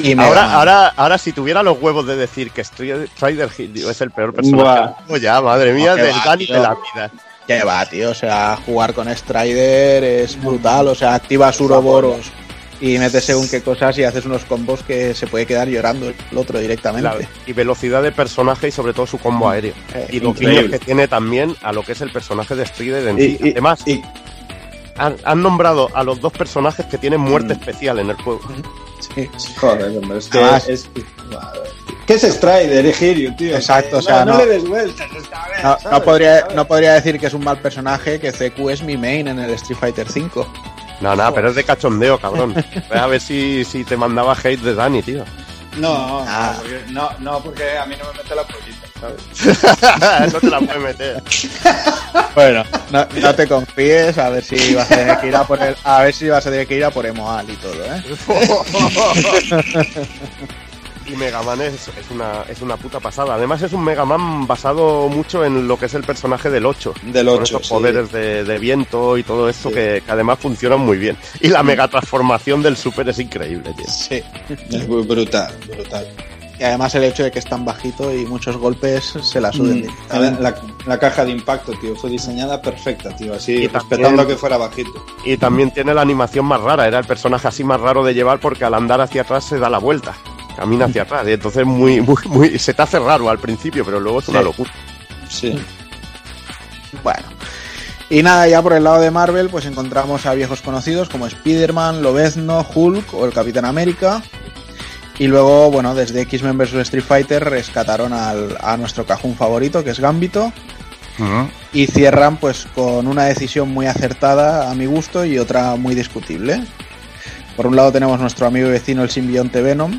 y, Ahora, ahora, ahora, si tuviera los huevos de decir que Strider tío, es el peor personaje, ya, madre mía, No, del va, Dani tío. de la vida. Que va, tío, o sea, jugar con Strider es brutal, o sea, activas Uroboros y metes según qué cosas y haces unos combos que se puede quedar llorando el otro directamente. La- y velocidad de personaje y sobre todo su combo aéreo. Eh, Y los increíble. guiños que tiene también a lo que es el personaje de Strider en Y- sí. y- Además, y- han, han nombrado a los dos personajes que tienen muerte Mm. especial en el juego. sí. Joder, hombre, es que Además- es. ¿Qué es Strider, Egirio, tío? Exacto, o sea, no, no- le des vueltas. es No, podría, ¿sabes? no podría decir que es un mal personaje, que CQ es mi main en el Street Fighter V. No, nada, pero es de cachondeo, cabrón. Ve a ver si, si te mandaba hate de Dani, tío. No, Ah. no, porque, no, no, porque a mí no me mete la pollita, ¿sabes? no te la puedes meter. Bueno, no, no te confíes, a ver si vas a tener que ir a por el, a ver si vas a tener que ir a por Emoal y todo, ¿eh? Y Mega Man es, es una, es una puta pasada. Además es un Mega Man basado mucho en lo que es el personaje del 8. Del con 8, esos sí. poderes de, de viento y todo esto Sí. que, que además funcionan muy bien. Y la mega transformación del Super es increíble, tío. Sí. Es brutal, brutal. Y además el hecho de que es tan bajito y muchos golpes se la suden. Mm, a ver, la, la caja de impacto, tío, fue diseñada perfecta, tío, así Y respetando también- que fuera bajito. Y también tiene la animación más rara. Era el personaje así más raro de llevar porque al andar hacia atrás se da la vuelta. Camina hacia atrás. Y entonces muy, muy, muy, se te hace raro al principio, pero luego es una Sí. locura. Sí. Bueno. Y nada, ya por el lado de Marvel, pues encontramos a viejos conocidos como Spider-Man, Lobezno, Hulk o el Capitán América. Y luego, bueno, desde X-Men vs Street Fighter rescataron al- a nuestro cajón favorito, que es Gambito. Y cierran pues con una decisión muy acertada a mi gusto y otra muy discutible. Por un lado tenemos nuestro amigo y vecino el simbionte Venom.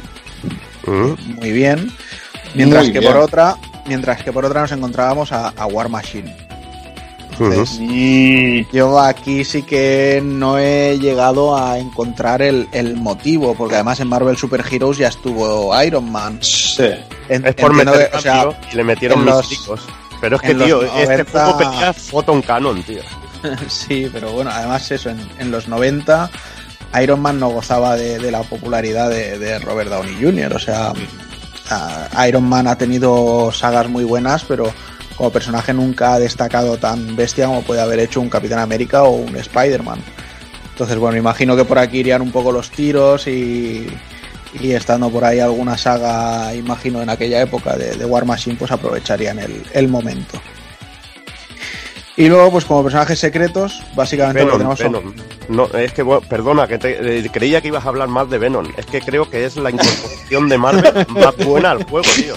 Muy bien. Mientras Muy que bien. por otra, mientras que por otra nos encontrábamos a, a War Machine. Entonces, yo aquí sí que no he llegado a encontrar el, el motivo, porque además en Marvel Super Heroes ya estuvo Iron Man. Sí. En- Es por meter que, o sea, cambio y le metieron los- místicos. Pero es que, tío, este 90 juego pedía Photon Canon, tío. sí, pero bueno, además eso, en, en los 90 Iron Man no gozaba de, de la popularidad de, de Robert Downey Jr., o sea, a- Iron Man ha tenido sagas muy buenas, pero como personaje nunca ha destacado tan bestia como puede haber hecho un Capitán América o un Spider-Man. Entonces, bueno, imagino que por aquí irían un poco los tiros y, y estando por ahí alguna saga, imagino en aquella época de, de War Machine, pues aprovecharían el, el momento. Y luego, pues como personajes secretos, básicamente lo que tenemos son- Venom. No, es que, bueno, perdona, que te- eh, creía que ibas a hablar más de Venom. Es que creo que es la incorporación de Marvel más buena al juego, tío.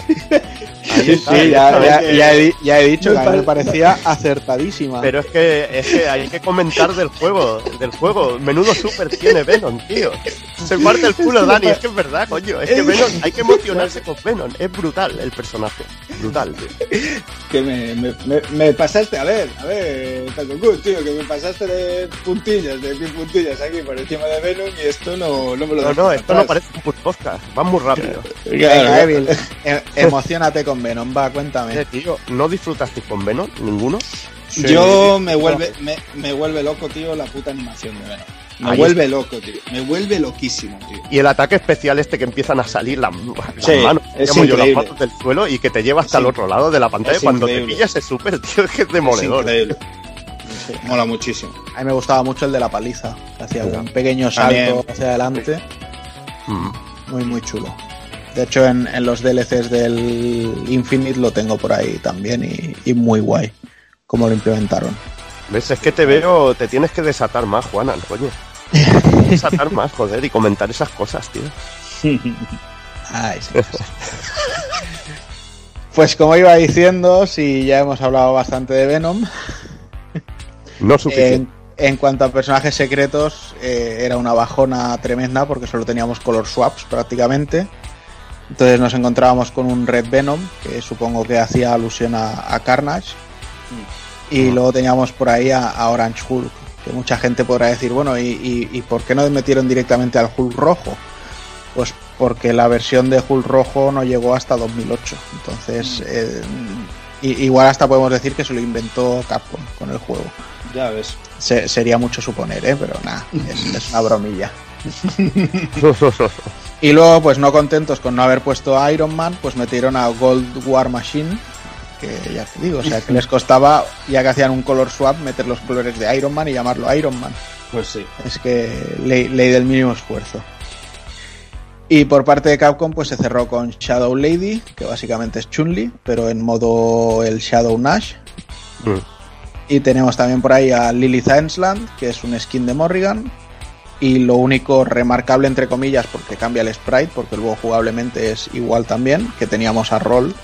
Sí, está, sí, ahí ya, ya- ya he, di- ya he dicho Me que a mí me parecía acertadísima. Pero es que, es que hay que comentar del juego, del juego. Menudo super tiene Venom, tío. Se parte el culo, Dani, es que es verdad, coño. Es que Venom, hay que emocionarse con Venom. Es brutal el personaje. Brutal, tío. Que me, me, me, me pasaste, a ver, a ver, tío, que me pasaste de puntillas, de mil puntillas aquí por encima de Venom y esto no, no me lo No, dejas no, esto no parece un podcast. Va muy rápido. Venga, Evil, e- emocionate con Venom, va, cuéntame. Eh, tío, ¿no disfrutasteis con Venom? ¿Ninguno? Yo me vuelve, me, me vuelve loco, tío, la puta animación de Venom. Me Ahí vuelve loco, tío. Me vuelve loquísimo, tío. Y el ataque especial este que empiezan a salir las, las Sí, manos, es digamos yo, las manos del suelo y que te lleva hasta Sí. el otro lado de la pantalla. Es Cuando increíble. te pillas ese super, tío, es que es Es demoledor. increíble. Sí, mola muchísimo. A mí me gustaba mucho el de la paliza, que hacía un pequeño También. salto hacia adelante, Mm. muy muy chulo. De hecho, en, en los DLCs del Infinite lo tengo por ahí también y, y muy guay cómo lo implementaron. ¿Ves? Es que te veo, te tienes que desatar más, Juana, coño. Desatar más, joder, y comentar esas cosas, tío. Ay, sí. Pues como iba diciendo, si ya hemos hablado bastante de Venom, No suficiente. en, en cuanto a personajes secretos, eh, era una bajona tremenda porque solo teníamos color swaps prácticamente. Entonces nos encontrábamos con un Red Venom, que supongo que hacía alusión a, a Carnage. Y luego teníamos por ahí a, a Orange Hulk, que mucha gente podrá decir, bueno, ¿y, y, y por qué no metieron directamente al Hulk rojo? Pues porque la versión de Hulk rojo no llegó hasta 2008. Entonces, eh, i- igual hasta podemos decir que se lo inventó Capcom con el juego. ya ves. Se- sería mucho suponer, ¿eh? pero nada, es, es una bromilla. Y luego, pues no contentos con no haber puesto a Iron Man, pues metieron a Gold War Machine, que ya te digo, o sea, que les costaba, ya que hacían un color swap, meter los colores de Iron Man y llamarlo Iron Man. Pues sí. Es que ley, ley del mínimo esfuerzo. Y por parte de Capcom, pues se cerró con Shadow Lady, que básicamente es Chun-Li, pero en modo el Shadow Nash. Mm. Y tenemos también por ahí a Lily Ensland, que es un skin de Morrigan. Y lo único remarcable, entre comillas, porque cambia el sprite, porque luego jugablemente es igual también, que teníamos a Roll,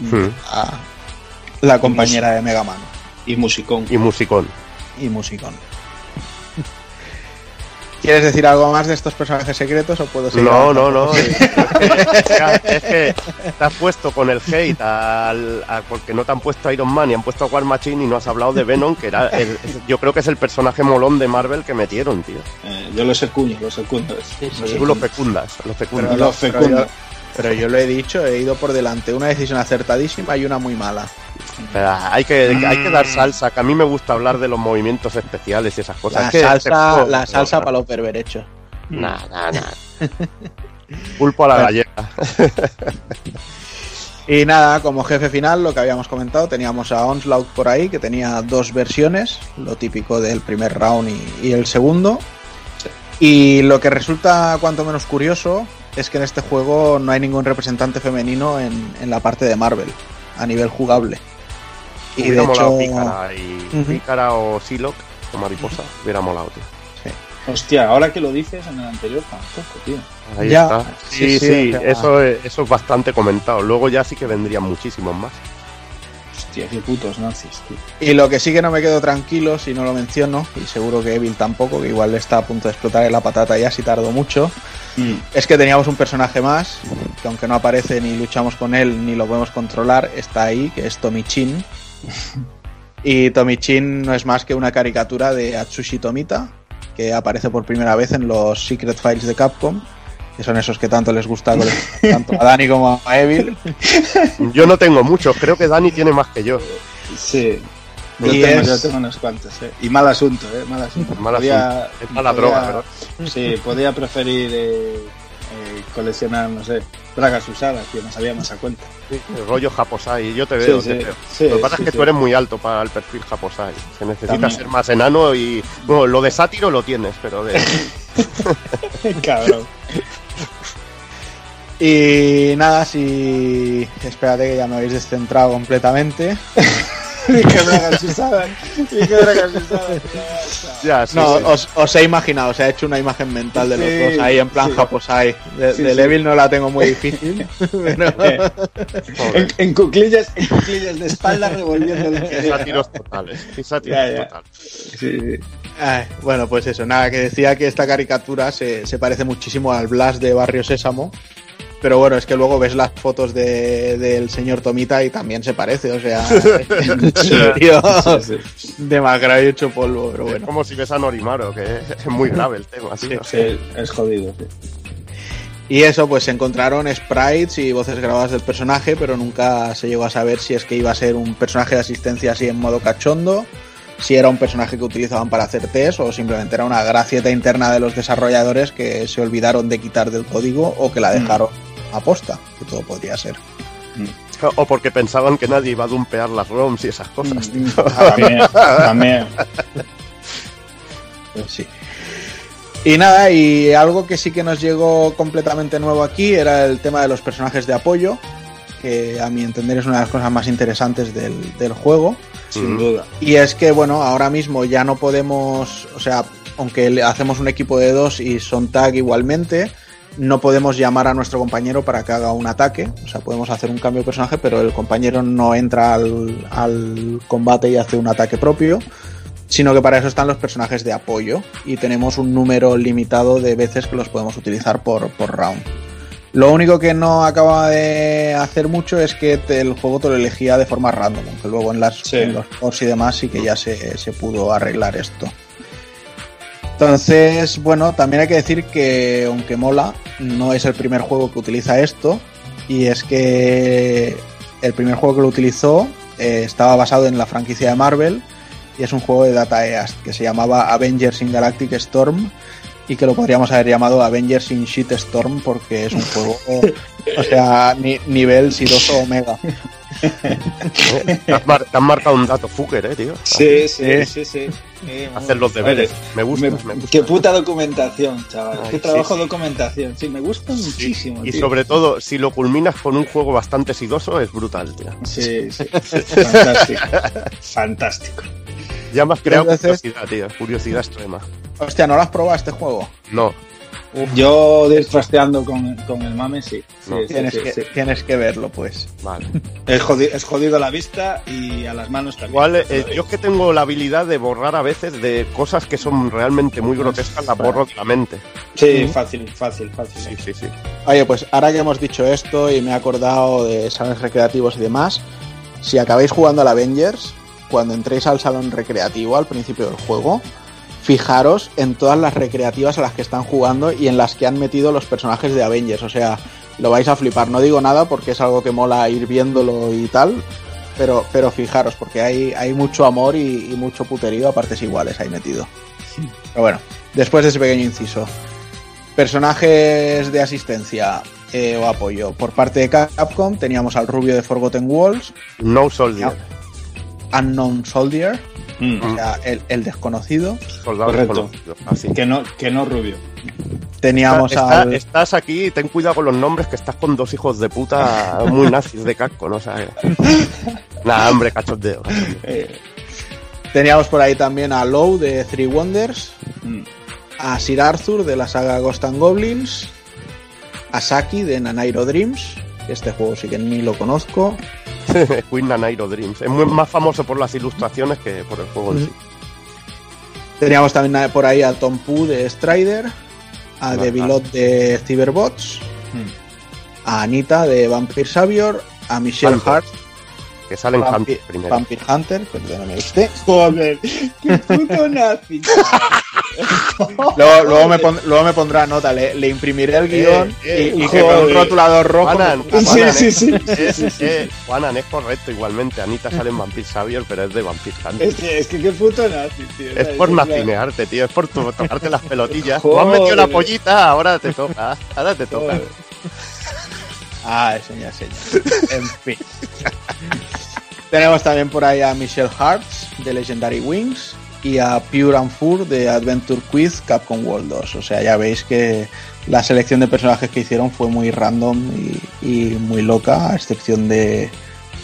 Mm. a la compañera de Mega Man Y musicón. y musicón. y Musicón. ¿Quieres decir algo más de estos personajes secretos o puedo seguir? No, no, no. Es que, te has puesto con el hate al, a- porque no te han puesto a Iron Man y han puesto a War Machine y no has hablado de Venom, que era el- yo creo que es el personaje molón de Marvel que metieron, tío. Eh, yo lo secuño, lo secundo. Lo Tú lo secundo. fecundas, lo Pero, fecundas. lo lo- fecundo. Pero yo, lo he dicho, he ido por delante. Una decisión acertadísima y una muy mala. Pero hay que, hay que dar salsa, que a mí me gusta hablar de los movimientos especiales y esas cosas. La Es que salsa, este la salsa para los perverechos. Nah, nah, nah. Pulpo a la gallega. Y nada, como jefe final, lo que habíamos comentado, teníamos a Onslaught por ahí, que tenía dos versiones, lo típico del primer round y, y el segundo. Y lo que resulta cuanto menos curioso es que en este juego no hay ningún representante femenino en, en la parte de Marvel, a nivel jugable. Y de Hubiera molado hecho, Pícara, y. Pícara o Silok o Mariposa. Hubiera molado, tío. Hostia, ahora que lo dices en el anterior tampoco, tío. Ahí Ya, está. sí, Sí, eso, es, eso es bastante comentado. Luego ya sí que vendrían muchísimos más. Hostia, qué putos nazis, tío. Y lo que sí que no me quedo tranquilo si no lo menciono, y seguro que Evil tampoco, que igual está a punto de explotar en la patata ya si tardo mucho, Mm. es que teníamos un personaje más, que aunque no aparece ni luchamos con él ni lo podemos controlar, está ahí, que es Tommy Chin. Y Tommy Chin no es más que una caricatura de Atsushi Tomita, que aparece por primera vez en los Secret Files de Capcom, que son esos que tanto les gusta tanto a Dani como a Evil. Yo no tengo muchos, creo que Dani tiene más que yo. Sí. Yo Y tengo, es- yo tengo unos cuantos, eh. Y mal asunto, eh. Mal asunto. Mal Podía- asunto. Es mala podía- droga, ¿verdad? Sí, podía preferir eh, eh, coleccionar, no sé, bragas usadas, que me salía más a cuenta. Sí, el rollo Japosai, yo te veo. Sí, te sí, veo. sí, Lo que pasa es que tú eres muy alto para el perfil Japosai. Se necesita También. ser más enano y. Bueno, lo de sátiro lo tienes, pero de. Cabrón. Y nada, si... Espérate que ya me habéis descentrado completamente. Dije bragas usadas. Dije bragas usadas. ya, sí, No, sí. Os, os he imaginado, os he hecho una imagen mental de los Sí, dos ahí en plan sí. Japosai. De, Sí, de sí. Levil no la tengo muy difícil, pero... Eh, en, en cuclillas, en cuclillas de espalda revolviendo el Sátiros totales. Totales. Sí, sí. Ay, bueno, pues eso, nada, que decía que esta caricatura se, se parece muchísimo al Blast de Barrio Sésamo. Pero bueno, es que luego ves las fotos de- del señor Tomita y también se parece, o sea, tío, Sí, sí. demacrado y hecho polvo, pero Es bueno. como si ves a Norimaro, que es muy grave el tema. Sí, es jodido. sí. Y eso, pues se encontraron sprites y voces grabadas del personaje, pero nunca se llegó a saber si es que iba a ser un personaje de asistencia así en modo cachondo, si era un personaje que utilizaban para hacer test o simplemente era una gracieta interna de los desarrolladores que se olvidaron de quitar del código o que la dejaron a posta, que todo podría ser. O porque pensaban que nadie iba a dumpear las ROMs y esas cosas. tío. También, también. Pues sí. Y nada, y algo que sí que nos llegó completamente nuevo aquí era el tema de los personajes de apoyo, que a mi entender es una de las cosas más interesantes del, del juego. Sin duda. Y es que, bueno, ahora mismo ya no podemos, o sea, aunque le hacemos un equipo de dos y son tag igualmente, no podemos llamar a nuestro compañero para que haga un ataque. O sea, podemos hacer un cambio de personaje, pero el compañero no entra al, al combate y hace un ataque propio, sino que para eso están los personajes de apoyo y tenemos un número limitado de veces que los podemos utilizar por, por round. Lo único que no acaba de hacer mucho es que te- el juego te lo elegía de forma random, aunque luego en, las, Sí. en los pods y demás sí que ya se, se pudo arreglar esto. Entonces, bueno, también hay que decir que aunque mola, no es el primer juego que utiliza esto. Y es que el primer juego que lo utilizó eh, estaba basado en la franquicia de Marvel y es un juego de Data East que se llamaba Avengers in Galactic Storm y que lo podríamos haber llamado Avengers in Shit Storm porque es un juego, o sea, ni- nivel sidoso omega. Te has, mar- te has marcado un dato fucker, eh, tío. Sí, sí, Sí. sí, sí. Hacer los deberes. Me gusta, Me- me gusta. Qué puta documentación, chaval. Ay, Qué sí, trabajo sí. documentación. Sí, me gusta muchísimo. Y tío. sobre todo, si lo culminas con un juego bastante sidoso, es brutal, tío. Sí, sí. Fantástico. Fantástico. Ya me has creado Entonces- curiosidad, tío. Curiosidad extrema. Hostia, ¿no lo has probado este juego? No, Yo trasteando con, con el mame, sí. Sí, No. sí, Tienes, sí, que, sí. tienes que verlo, pues. vale. Es, jodido, es jodido a la vista y a las manos también. Igual, eh, yo es que tengo la habilidad de borrar a veces de cosas que son realmente muy grotescas, las borro de la mente. Sí, fácil, fácil, fácil. Sí, sí, sí. Oye, pues ahora que hemos dicho esto y me he acordado de salones recreativos y demás, si acabáis jugando al Avengers, cuando entréis al salón recreativo al principio del juego, fijaros en todas las recreativas a las que están jugando y en las que han metido los personajes de Avengers. O sea, lo vais a flipar. No digo nada porque es algo que mola ir viéndolo y tal. Pero, pero fijaros, porque hay, hay mucho amor y, y mucho puterío a partes iguales ahí metido. Pero bueno, después de ese pequeño inciso. Personajes de asistencia eh, o apoyo. Por parte de Capcom teníamos al rubio de Forgotten Walls, No Soldier. Unknown Soldier, Mm. o sea, el, el desconocido. Soldado Correcto. desconocido. Así. Que no, que no rubio. Teníamos Está- al... Estás aquí, ten cuidado con los nombres, que estás con dos hijos de puta muy nazis de casco, ¿no? O sea, Nah, hombre, cachondeo. cachondeo. Eh, Teníamos por ahí también a Low de Three Wonders, mm. a Sir Arthur de la saga Ghost and Goblins, a Saki de Nanairo Dreams, que este juego sí que ni lo conozco, Queen Nanairo Dreams. Es muy más famoso por las ilustraciones que por el juego en sí. Teníamos también por ahí a Tom Poo de Strider, a Vale, Devilot de Cyberbots, a Anita de Vampire Savior, a Michelle. Hart, Que salen Vampi- Hunter primero. Vampire Hunter, perdóname usted. Joder, qué puto nazi. Luego, luego me, pon- luego me pondrá nota, le, le imprimiré el guion eh, y, y que con un rotulador rojo. Juanan, me ponga- Sí, Juanan, sí, eh. sí. Es, eh, Juanan, es correcto igualmente. Anita sale en Vampire Savior, pero es de Vampire Hunter. Es que, es que qué puto nazi, tío. Es por En nacinearte, tío. Es por tu- tocarte las pelotillas. Tú has metido la pollita, ahora te toca. Ahora te toca. Ah, señor, señor. En fin. Tenemos también por ahí a Michelle Hartz de Legendary Wings y a Pure and Fur de Adventure Quiz Capcom World 2. O sea, ya veis que la selección de personajes que hicieron fue muy random y, y muy loca, a excepción de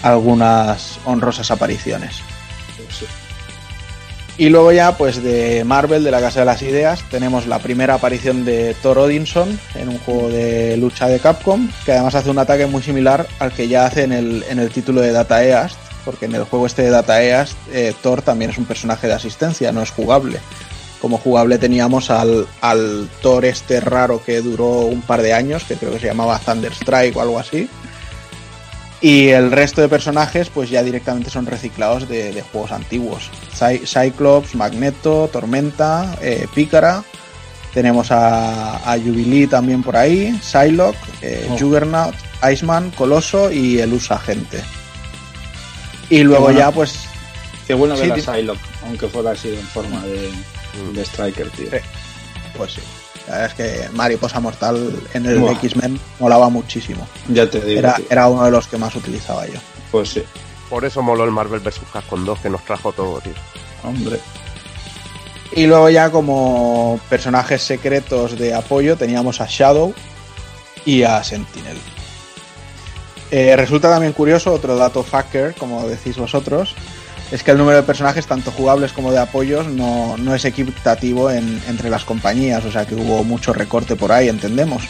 algunas honrosas apariciones. Y luego ya, pues de Marvel, de la Casa de las Ideas, tenemos la primera aparición de Thor Odinson en un juego de lucha de Capcom, que además hace un ataque muy similar al que ya hace en el, en el título de Data East, porque en el juego este de Data East, eh, Thor también es un personaje de asistencia, no es jugable. Como jugable teníamos al, al Thor este raro que duró un par de años, que creo que se llamaba Thunderstrike o algo así. Y el resto de personajes, pues ya directamente son reciclados de, de juegos antiguos. Cy- Cyclops, Magneto, Tormenta, eh, Pícara. Tenemos a, a Jubilee también por ahí, Psylocke, eh, Oh. Juggernaut, Iceman, Coloso y el USA Agente. Y luego bueno. ya, pues, Qué bueno Sí, ver a Psylocke, aunque fuera así en forma de, de Striker, tío. Sí. Pues sí. La verdad es que Mariposa Mortal en el. X-Men molaba muchísimo. Ya te digo, Era, tío. era uno de los que más utilizaba yo. Pues sí, Por eso moló el Marvel vs. Capcom 2 que nos trajo todo, tío. hombre. Y luego ya como personajes secretos de apoyo teníamos a Shadow y a Sentinel. Eh, resulta también curioso, otro dato fucker, como decís vosotros, es que el número de personajes, tanto jugables como de apoyos, no, no es equitativo en- entre las compañías, o sea que hubo mucho recorte por ahí, entendemos.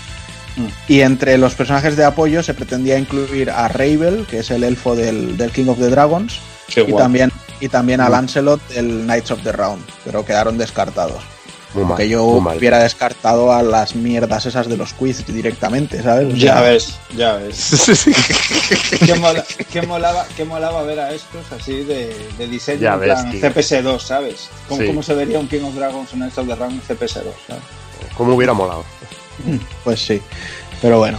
Mm. Y entre los personajes de apoyo se pretendía incluir a Ravel, que es el elfo del, del King of the Dragons, Qué y guapo. también, y también a Mm. Lancelot del Knights of the Round, pero quedaron descartados. Mal. que yo hubiera descartado a las mierdas esas de los quiz directamente, ¿sabes? O Ya ves, ya ves. qué, mola- qué molaba, qué molaba ver a estos así de, de diseño Ya en ves, plan tío. CPS2, ¿sabes? ¿Cómo, Sí. cómo se vería un King of Dragons en Knights of the Round en CPS2, ¿sabes? ¿Cómo hubiera molado? Pues sí, pero bueno.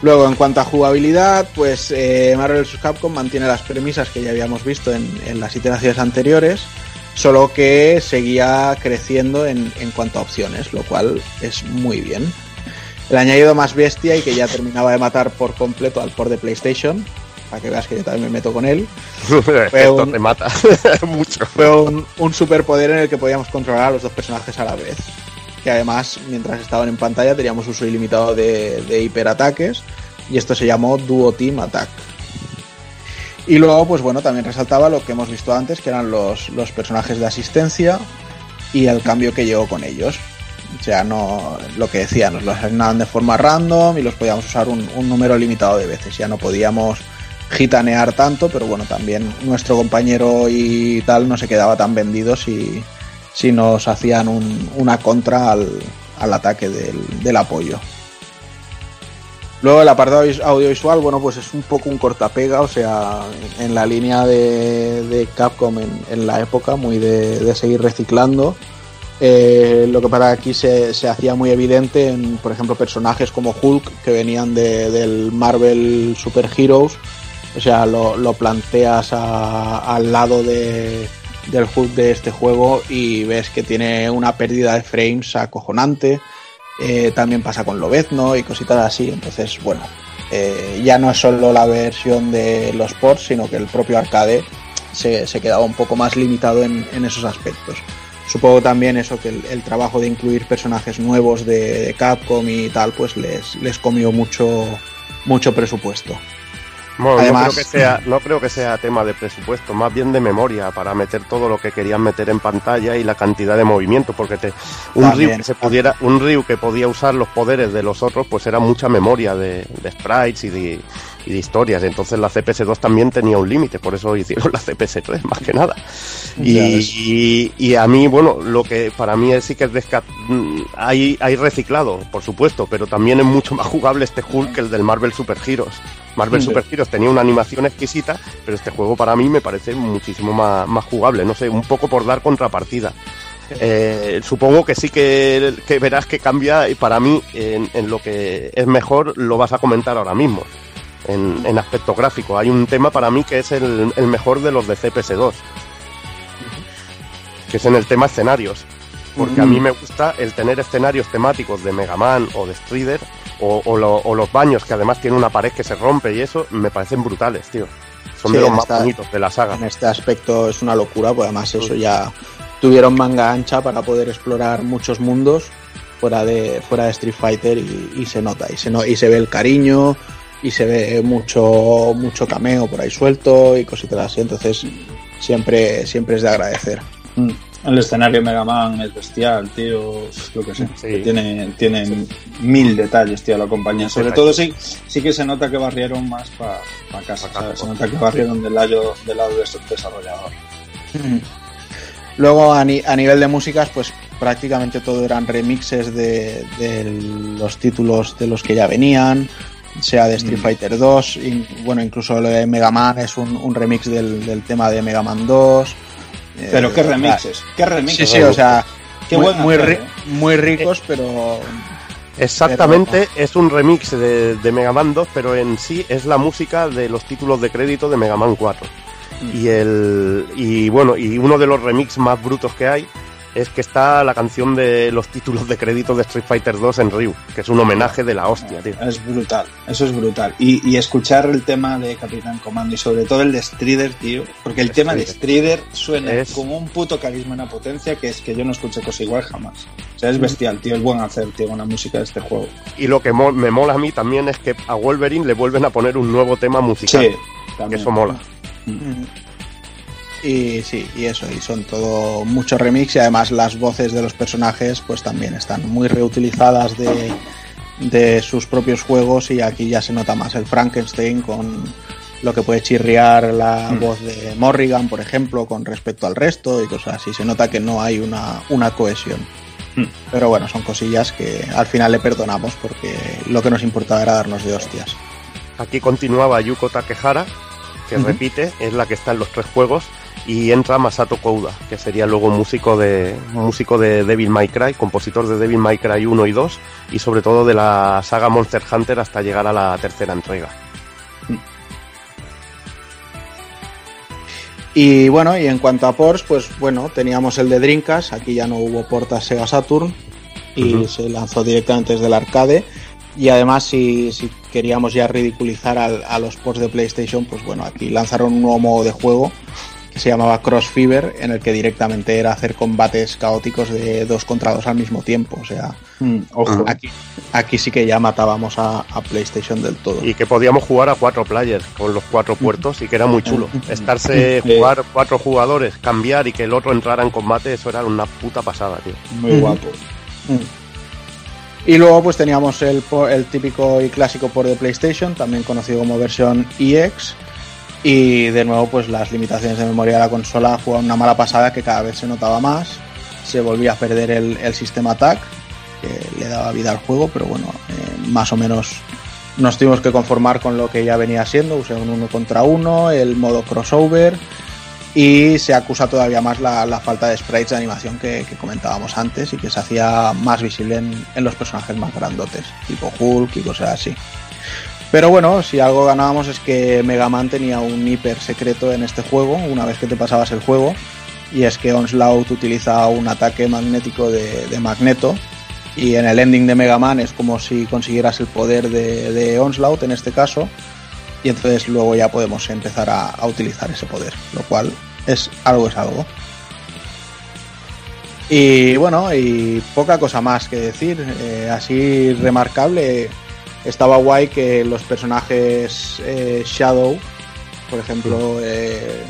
Luego, en cuanto a jugabilidad, pues eh, Marvel vs. Capcom mantiene las premisas que ya habíamos visto en, en las iteraciones anteriores, solo que seguía creciendo en, en cuanto a opciones, lo cual es muy bien. El añadido más bestia y que ya terminaba de matar por completo al port de PlayStation, para que veas que yo también me meto con él, un- te mata mucho. fue un, un superpoder en el que podíamos controlar a los dos personajes a la vez. Que además, mientras estaban en pantalla, teníamos uso ilimitado de, de hiperataques. Y esto se llamó Duo Team Attack. Y luego, pues bueno, también resaltaba lo que hemos visto antes, que eran los, los personajes de asistencia y el cambio que llegó con ellos. O sea, no lo que decía, nos los asignaban de forma random y los podíamos usar un, un número limitado de veces. Ya no podíamos gitanear tanto, pero bueno, también nuestro compañero y tal no se quedaba tan vendido si, si nos hacían un- una contra al, al ataque del, del apoyo. Luego el apartado vis- audiovisual, bueno, pues es un poco un cortapega, o sea, en la línea de, Capcom en, la época, muy de, seguir reciclando. Eh, lo que para aquí se, hacía muy evidente en, por ejemplo, personajes como Hulk que venían de- del Marvel Super Heroes. O sea, lo, planteas al lado de, del Hulk de este juego y ves que tiene una pérdida de frames acojonante. Eh, también pasa con Lobezno y cositas así. Entonces, bueno, eh, ya no es solo la versión de los ports, sino que el propio arcade se, se quedaba un poco más limitado en, en esos aspectos. Supongo también eso que el, trabajo de incluir personajes nuevos de, de Capcom y tal, pues les, les comió mucho, mucho presupuesto. Bueno, Además- no, creo que sea, no creo que sea tema de presupuesto, más bien de memoria para meter todo lo que querían meter en pantalla y la cantidad de movimiento, porque te, un También. Ryu que se pudiera, un Ryu que podía usar los poderes de los otros, pues era mucha memoria de, de sprites y de, y de historias. Entonces la CPS2 también tenía un límite, por eso hicieron la CPS3 más que nada. Y, y, y a mí, bueno, lo que para mí es, sí que es desca- mm, hay, hay reciclado, por supuesto, pero también es mucho más jugable este Hulk que el del Marvel Super Heroes. Marvel Sí. Super Heroes tenía una animación exquisita, pero este juego para mí me parece muchísimo más, más jugable, no sé, un poco por dar contrapartida. Eh, supongo que sí que, que verás que cambia y para mí en, en lo que es mejor lo vas a comentar ahora mismo. En, en aspecto gráfico. Hay un tema para mí que es el, el mejor de los de CPS2 que es en el tema escenarios. Porque a mí me gusta el tener escenarios temáticos de Mega Man o de Strider o, o lo- o los baños que además tiene una pared que se rompe y eso me parecen brutales, tío. Son Sí, de los más bonitos de la saga. En este aspecto es una locura, pues además eso ya tuvieron manga ancha para poder explorar muchos mundos fuera de fuera de Street Fighter y, y se nota y se no, y se ve el cariño y se ve mucho mucho cameo por ahí suelto y cositas así, entonces siempre siempre es de agradecer. Mm. El escenario Mega Man es bestial, tío. Lo que sé. Sí. Tiene, tiene mil detalles, tío, la compañía. Sobre todo sí, sí que se nota que barrieron más para casa. Pa' casa. Se nota que barrieron del lado, del lado de estos desarrolladores. Luego a, ni- a nivel de músicas, pues prácticamente todo eran remixes de, de los títulos de los que ya venían, sea de Street Mm. Fighter 2, y, bueno, incluso lo de Mega Man es un, un remix del, del tema de Mega Man 2. eh, Pero qué ah, remixes, qué remixes. Sí, sí, o sea, qué muy, muy, ri- ¿eh? muy ricos, pero Exactamente, es un remix de, de Mega Man 2, pero en sí es la música de los títulos de crédito de Mega Man 4. Y el y bueno, y uno de los remix más brutos que hay es que está la canción de los títulos de crédito de Street Fighter 2 en Ryu, que es un homenaje de la hostia, tío. Es brutal, eso es brutal. Y, y escuchar el tema de Capitán Comando y sobre todo el de Strider, tío, porque el tema de Strider suena Es- como un puto carisma, una potencia que es que yo no escuché cosa igual jamás. O sea, es bestial, tío, es buen hacer, tío, con la música de este juego. Y lo que mo- me mola a mí también es que a Wolverine le vuelven a poner un nuevo tema musical. Sí, que también. eso mola. Y sí, y eso, y son todo mucho remix y además las voces de los personajes pues también están muy reutilizadas de, de sus propios juegos y aquí ya se nota más el Frankenstein con lo que puede chirriar la Mm. voz de Morrigan, por ejemplo, con respecto al resto y cosas así. Se nota que no hay una, una cohesión. Mm. Pero bueno, son cosillas que al final le perdonamos porque lo que nos importaba era darnos de hostias. Aquí continuaba Yuko Takehara, que repite, es la que está en los tres juegos, y entra Masato Kouda, que sería luego músico de músico de Devil May Cry, compositor de Devil May Cry 1 y 2, y sobre todo de la saga Monster Hunter hasta llegar a la tercera entrega. Y bueno, y en cuanto a ports, pues bueno, teníamos el de Dreamcast, aquí ya no hubo port a Sega Saturn y se lanzó directamente desde el arcade. Y además, si, si queríamos ya ridiculizar al- a los ports de PlayStation, pues bueno, aquí lanzaron un nuevo modo de juego que se llamaba Cross Fever, en el que directamente era hacer combates caóticos de dos contra dos al mismo tiempo. O sea, Mm, ojo. aquí, aquí sí que ya matábamos a, a PlayStation del todo. Y que podíamos jugar a cuatro players con los cuatro puertos y que era muy chulo. Estarse, jugar cuatro jugadores, cambiar y que el otro entrara en combate, eso era una puta pasada, tío. Muy guapo. Y luego pues teníamos el, el típico y clásico por de PlayStation, también conocido como versión EX. Y de nuevo pues las limitaciones de memoria de la consola jugaban una mala pasada que cada vez se notaba más. Se volvía a perder el, el sistema TAC, que le daba vida al juego, pero bueno, eh, más o menos nos tuvimos que conformar con lo que ya venía siendo, usé un uno contra uno, el modo crossover y se acusa todavía más la, la falta de sprites de animación que, comentábamos antes y que se hacía más visible en, en los personajes más grandotes, tipo Hulk y cosas así. Pero bueno, si algo ganábamos es que Mega Man tenía un hiper secreto en este juego, una vez que te pasabas el juego, y es que Onslaught utiliza un ataque magnético de, de Magneto, y en el ending de Mega Man es como si consiguieras el poder de, de Onslaught en este caso, y entonces luego ya podemos empezar a, a utilizar ese poder, lo cual es algo es algo. Y bueno, y poca cosa más que decir, eh, así remarcable, estaba guay que los personajes eh, Shadow, por ejemplo, eh,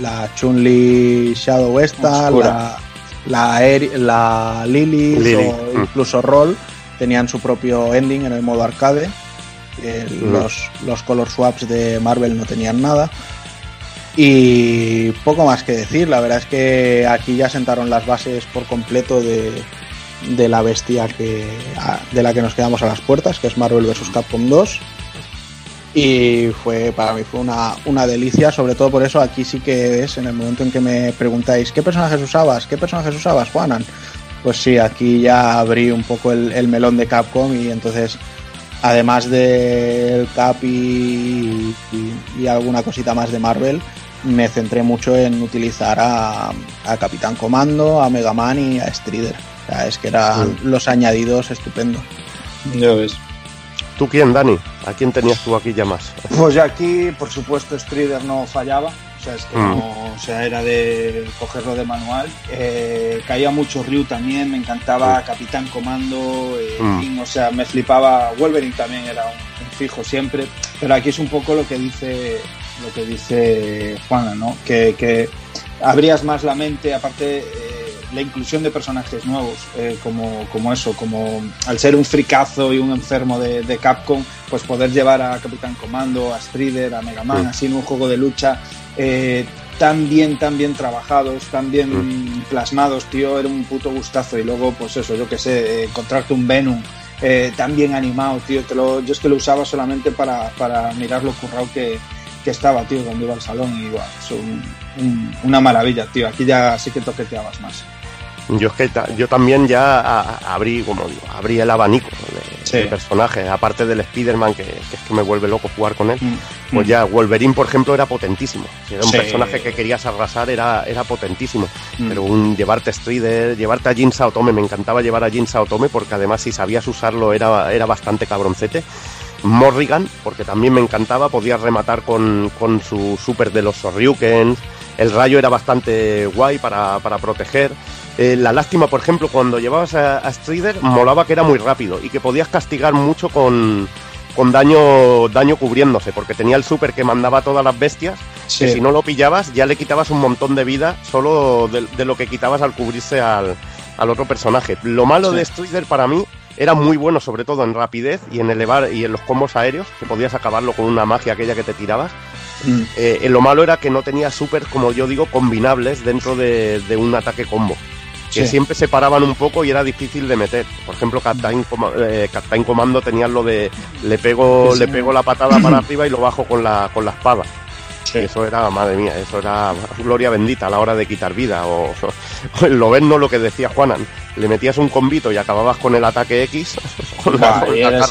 la Chun-Li Shadow esta, Oscura. la, la, Eri- la Lily, Lily, o mm. incluso Roll, tenían su propio ending en el modo arcade. Eh, Mm. los, los color swaps de Marvel no tenían nada. Y poco más que decir, la verdad es que aquí ya sentaron las bases por completo de, de la bestia que, de la que nos quedamos a las puertas, que es Marvel vs. Capcom 2. Y fue para mí fue una, una delicia, sobre todo por eso aquí sí que es en el momento en que me preguntáis ¿qué personajes usabas? ¿Qué personajes usabas, Juanan? Pues sí, aquí ya abrí un poco el, el melón de Capcom y entonces además del Cap y, y- y alguna cosita más de Marvel, me centré mucho en utilizar a, a Capitán Comando, a Mega Man y a Strider. O sea, es que eran los añadidos estupendos. Ya ves. ¿Tú quién, Dani? ¿A quién tenías tú aquí ya más? Pues ya aquí, por supuesto, Strider no fallaba. O sea, es que Mm. no, o sea, era de cogerlo de manual. Eh, caía mucho Ryu también, me encantaba Capitán Comando, eh, Mm. King, o sea, me flipaba. Wolverine también era un, un fijo siempre. Pero aquí es un poco lo que dice lo que dice Juana, ¿no? Que, que abrías más la mente, aparte eh, la inclusión de personajes nuevos, eh, como, como eso, como al ser un fricazo y un enfermo de, de Capcom, pues poder llevar a Capitán Comando, a Strider, a Mega Man, Mm. así en un juego de lucha eh, tan bien, tan bien trabajados, tan bien plasmados, tío, era un puto gustazo. Y luego, pues eso, yo que sé, eh, encontrarte un Venom eh, tan bien animado, tío, te lo, yo es que lo usaba solamente para, para mirar lo currado que, que estaba, tío, cuando iba al salón y igual, es un- un- una maravilla, tío. Aquí ya sí que toqueteabas más. Yo es que ta- yo también ya a- a- abrí, como digo, abrí el abanico Sí. de personajes, aparte del Spider-Man, que, que es que me vuelve loco jugar con él. Mm, Pues mm. ya, Wolverine, por ejemplo, era potentísimo. Si era un Sí. personaje que querías arrasar, era, era potentísimo. Mm. Pero un llevarte Strider, llevarte a Jin Saotome, me encantaba llevar a Jin Saotome porque además si sabías usarlo era, era bastante cabroncete. Morrigan, porque también me encantaba, podías rematar con, con su super de los Sorryukens. El rayo era bastante guay para, para proteger. Eh, la lástima, por ejemplo, cuando llevabas a, a Strider, molaba que era muy rápido y que podías castigar mucho con, con daño, daño cubriéndose, porque tenía el super que mandaba a todas las bestias, Sí. que si no lo pillabas ya le quitabas un montón de vida solo de, de lo que quitabas al cubrirse al, al otro personaje. Lo malo Sí. de Strider para mí era muy bueno, sobre todo en rapidez y en elevar y en los combos aéreos, que podías acabarlo con una magia aquella que te tirabas. Mm. Eh, eh, lo malo era que no tenía super, como yo digo, combinables dentro de, de un ataque combo. Que Sí. siempre se paraban un poco y era difícil de meter. Por ejemplo, Captain, Coma- eh, Captain Commando tenía lo de le pego, Sí. le pego la patada para arriba y lo bajo con la, con la espada. Sí. Eso era, madre mía, eso era gloria bendita a la hora de quitar vida. O, o el Loberno, lo que decía Juanan, le metías un combito y acababas con el ataque X, con la, con el.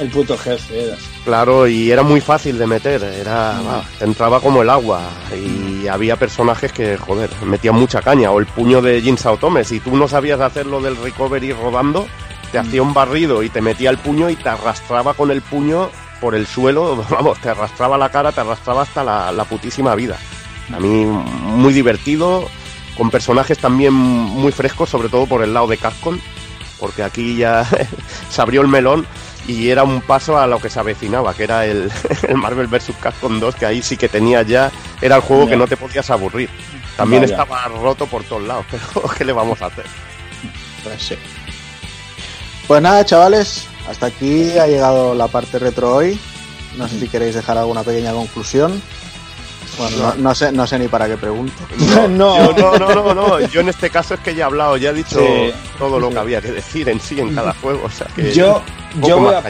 El, puto jefe. eras. Claro, y era muy fácil de meter, era Mm. entraba como el agua y había personajes que, joder, metían mucha caña, o el puño de Jin Saotome, si tú no sabías hacerlo del recovery rodando, te Mm. hacía un barrido y te metía el puño y te arrastraba con el puño por el suelo, vamos, te arrastraba la cara, te arrastraba hasta la, la putísima vida. A mí muy divertido, con personajes también muy frescos, sobre todo por el lado de Capcom, porque aquí ya se abrió el melón y era un paso a lo que se avecinaba, que era el, el Marvel vs. Capcom 2, que ahí sí que tenía ya, era el juego que no te podías aburrir. También Vaya. estaba roto por todos lados, pero ¿qué le vamos a hacer? Pues sí. Pues nada, chavales, hasta aquí ha llegado la parte retro hoy. No sé si queréis dejar alguna pequeña conclusión. Bueno, no, no sé, no sé ni para qué pregunto. no, Yo, no, no, no, no, yo en este caso es que ya he hablado, ya he dicho Sí. todo lo que había que decir en sí, en cada juego, o sea que yo, yo, voy a,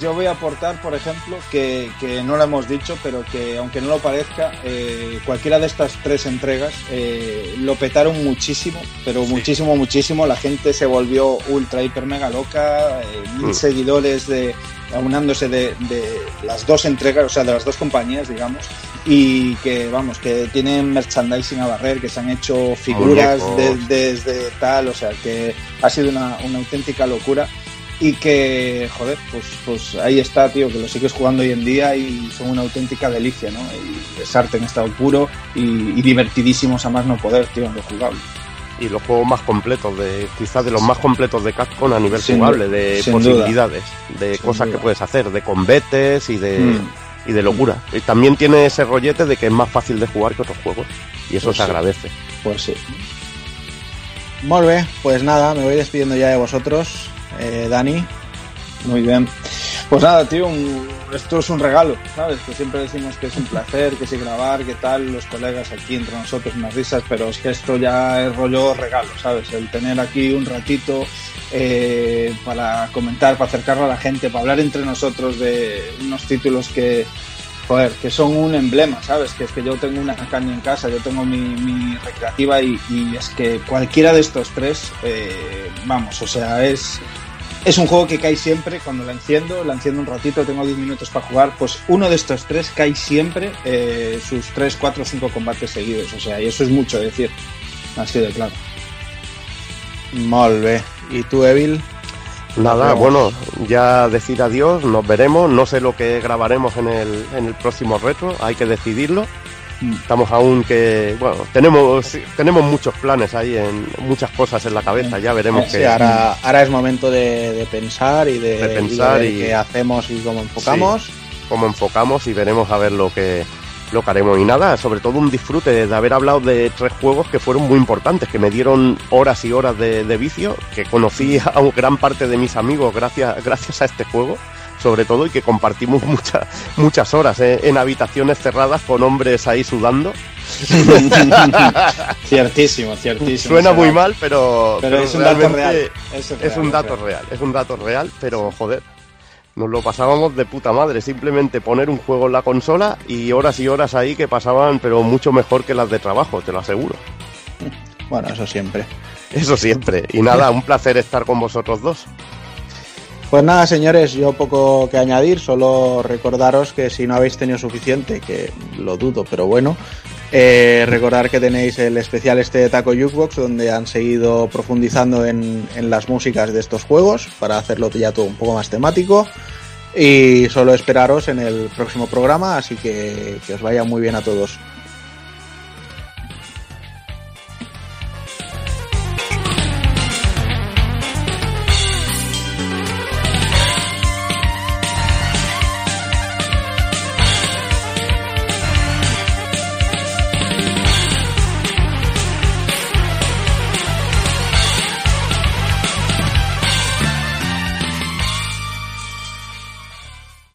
yo voy a aportar, por ejemplo, que, que no lo hemos dicho, pero que aunque no lo parezca, eh, cualquiera de estas tres entregas eh, lo petaron muchísimo, pero muchísimo, muchísimo. La gente se volvió ultra, hiper, mega loca, eh, mil Mm. seguidores de aunándose de, de las dos entregas, o sea, de las dos compañías, digamos, y que, vamos, que tienen merchandising a barrer, que se han hecho figuras de- desde tal, o sea, que ha sido una, una auténtica locura y que, joder, pues, pues ahí está, tío, que lo sigues jugando hoy en día y son una auténtica delicia, ¿no? Y es arte en estado puro y, y divertidísimos a más no poder, tío, en lo jugable. Y los juegos más completos, de quizás de los más completos de Capcom a nivel Sin jugable, de posibilidades, de cosas duda. que puedes hacer, de combates y de, Mm. Y de locura. Y también tiene ese rollete de que es más fácil de jugar que otros juegos. Y eso Pues se sí. agradece. Pues sí. Muy bien, pues nada, me voy despidiendo ya de vosotros. Eh, Dani, Muy bien. Pues nada, tío, un- esto es un regalo, ¿sabes? Que siempre decimos que es un placer, que sí grabar, que tal, los colegas aquí entre nosotros, unas risas, pero es que esto ya es rollo regalo, ¿sabes? El tener aquí un ratito eh, para comentar, para acercarlo a la gente, para hablar entre nosotros de unos títulos que, joder, que son un emblema, ¿sabes? Que es que yo tengo una caña en casa, yo tengo mi, recreativa y, es que cualquiera de estos tres, eh, vamos, o sea, es es un juego que cae siempre cuando la enciendo, la enciendo un ratito, tengo 10 minutos para jugar, pues uno de estos tres cae siempre eh, sus 3, 4, 5 combates seguidos. O sea, y eso es mucho decir. Así de claro. muy bien. ¿Y tú, Evil? Nada, bueno, ya decir adiós, nos veremos, no sé lo que grabaremos en el, en el próximo retro, hay que decidirlo. Mm. Estamos aún que, bueno, tenemos tenemos muchos planes ahí, en muchas cosas en la cabeza, ya veremos Sí, que... Sí, ahora, ahora es momento de, de pensar y de, De pensar y de qué hacemos y cómo enfocamos. cómo enfocamos y veremos a ver lo que lo que haremos y nada, sobre todo un disfrute de haber hablado de tres juegos que fueron muy importantes, que me dieron horas y horas de, de vicio, que conocí a gran parte de mis amigos gracias gracias a este juego, sobre todo y que compartimos muchas muchas horas eh, en habitaciones cerradas con hombres ahí sudando. ciertísimo, ciertísimo. Suena O sea, muy mal, pero, Pero es un dato real. Es, un dato real. real, es un dato real, pero joder, nos lo pasábamos de puta madre. Simplemente poner un juego en la consola y horas y horas ahí que pasaban, pero mucho mejor que las de trabajo, te lo aseguro. Bueno, eso siempre. Eso siempre. Y nada, un placer estar con vosotros dos. Pues nada, señores, yo poco que añadir, solo recordaros que si no habéis tenido suficiente, que lo dudo, pero bueno, eh, recordar que tenéis el especial este de Taco Jukebox, donde han seguido profundizando en, en las músicas de estos juegos, para hacerlo ya todo un poco más temático. Y solo esperaros en el próximo programa, así que que os vaya muy bien a todos.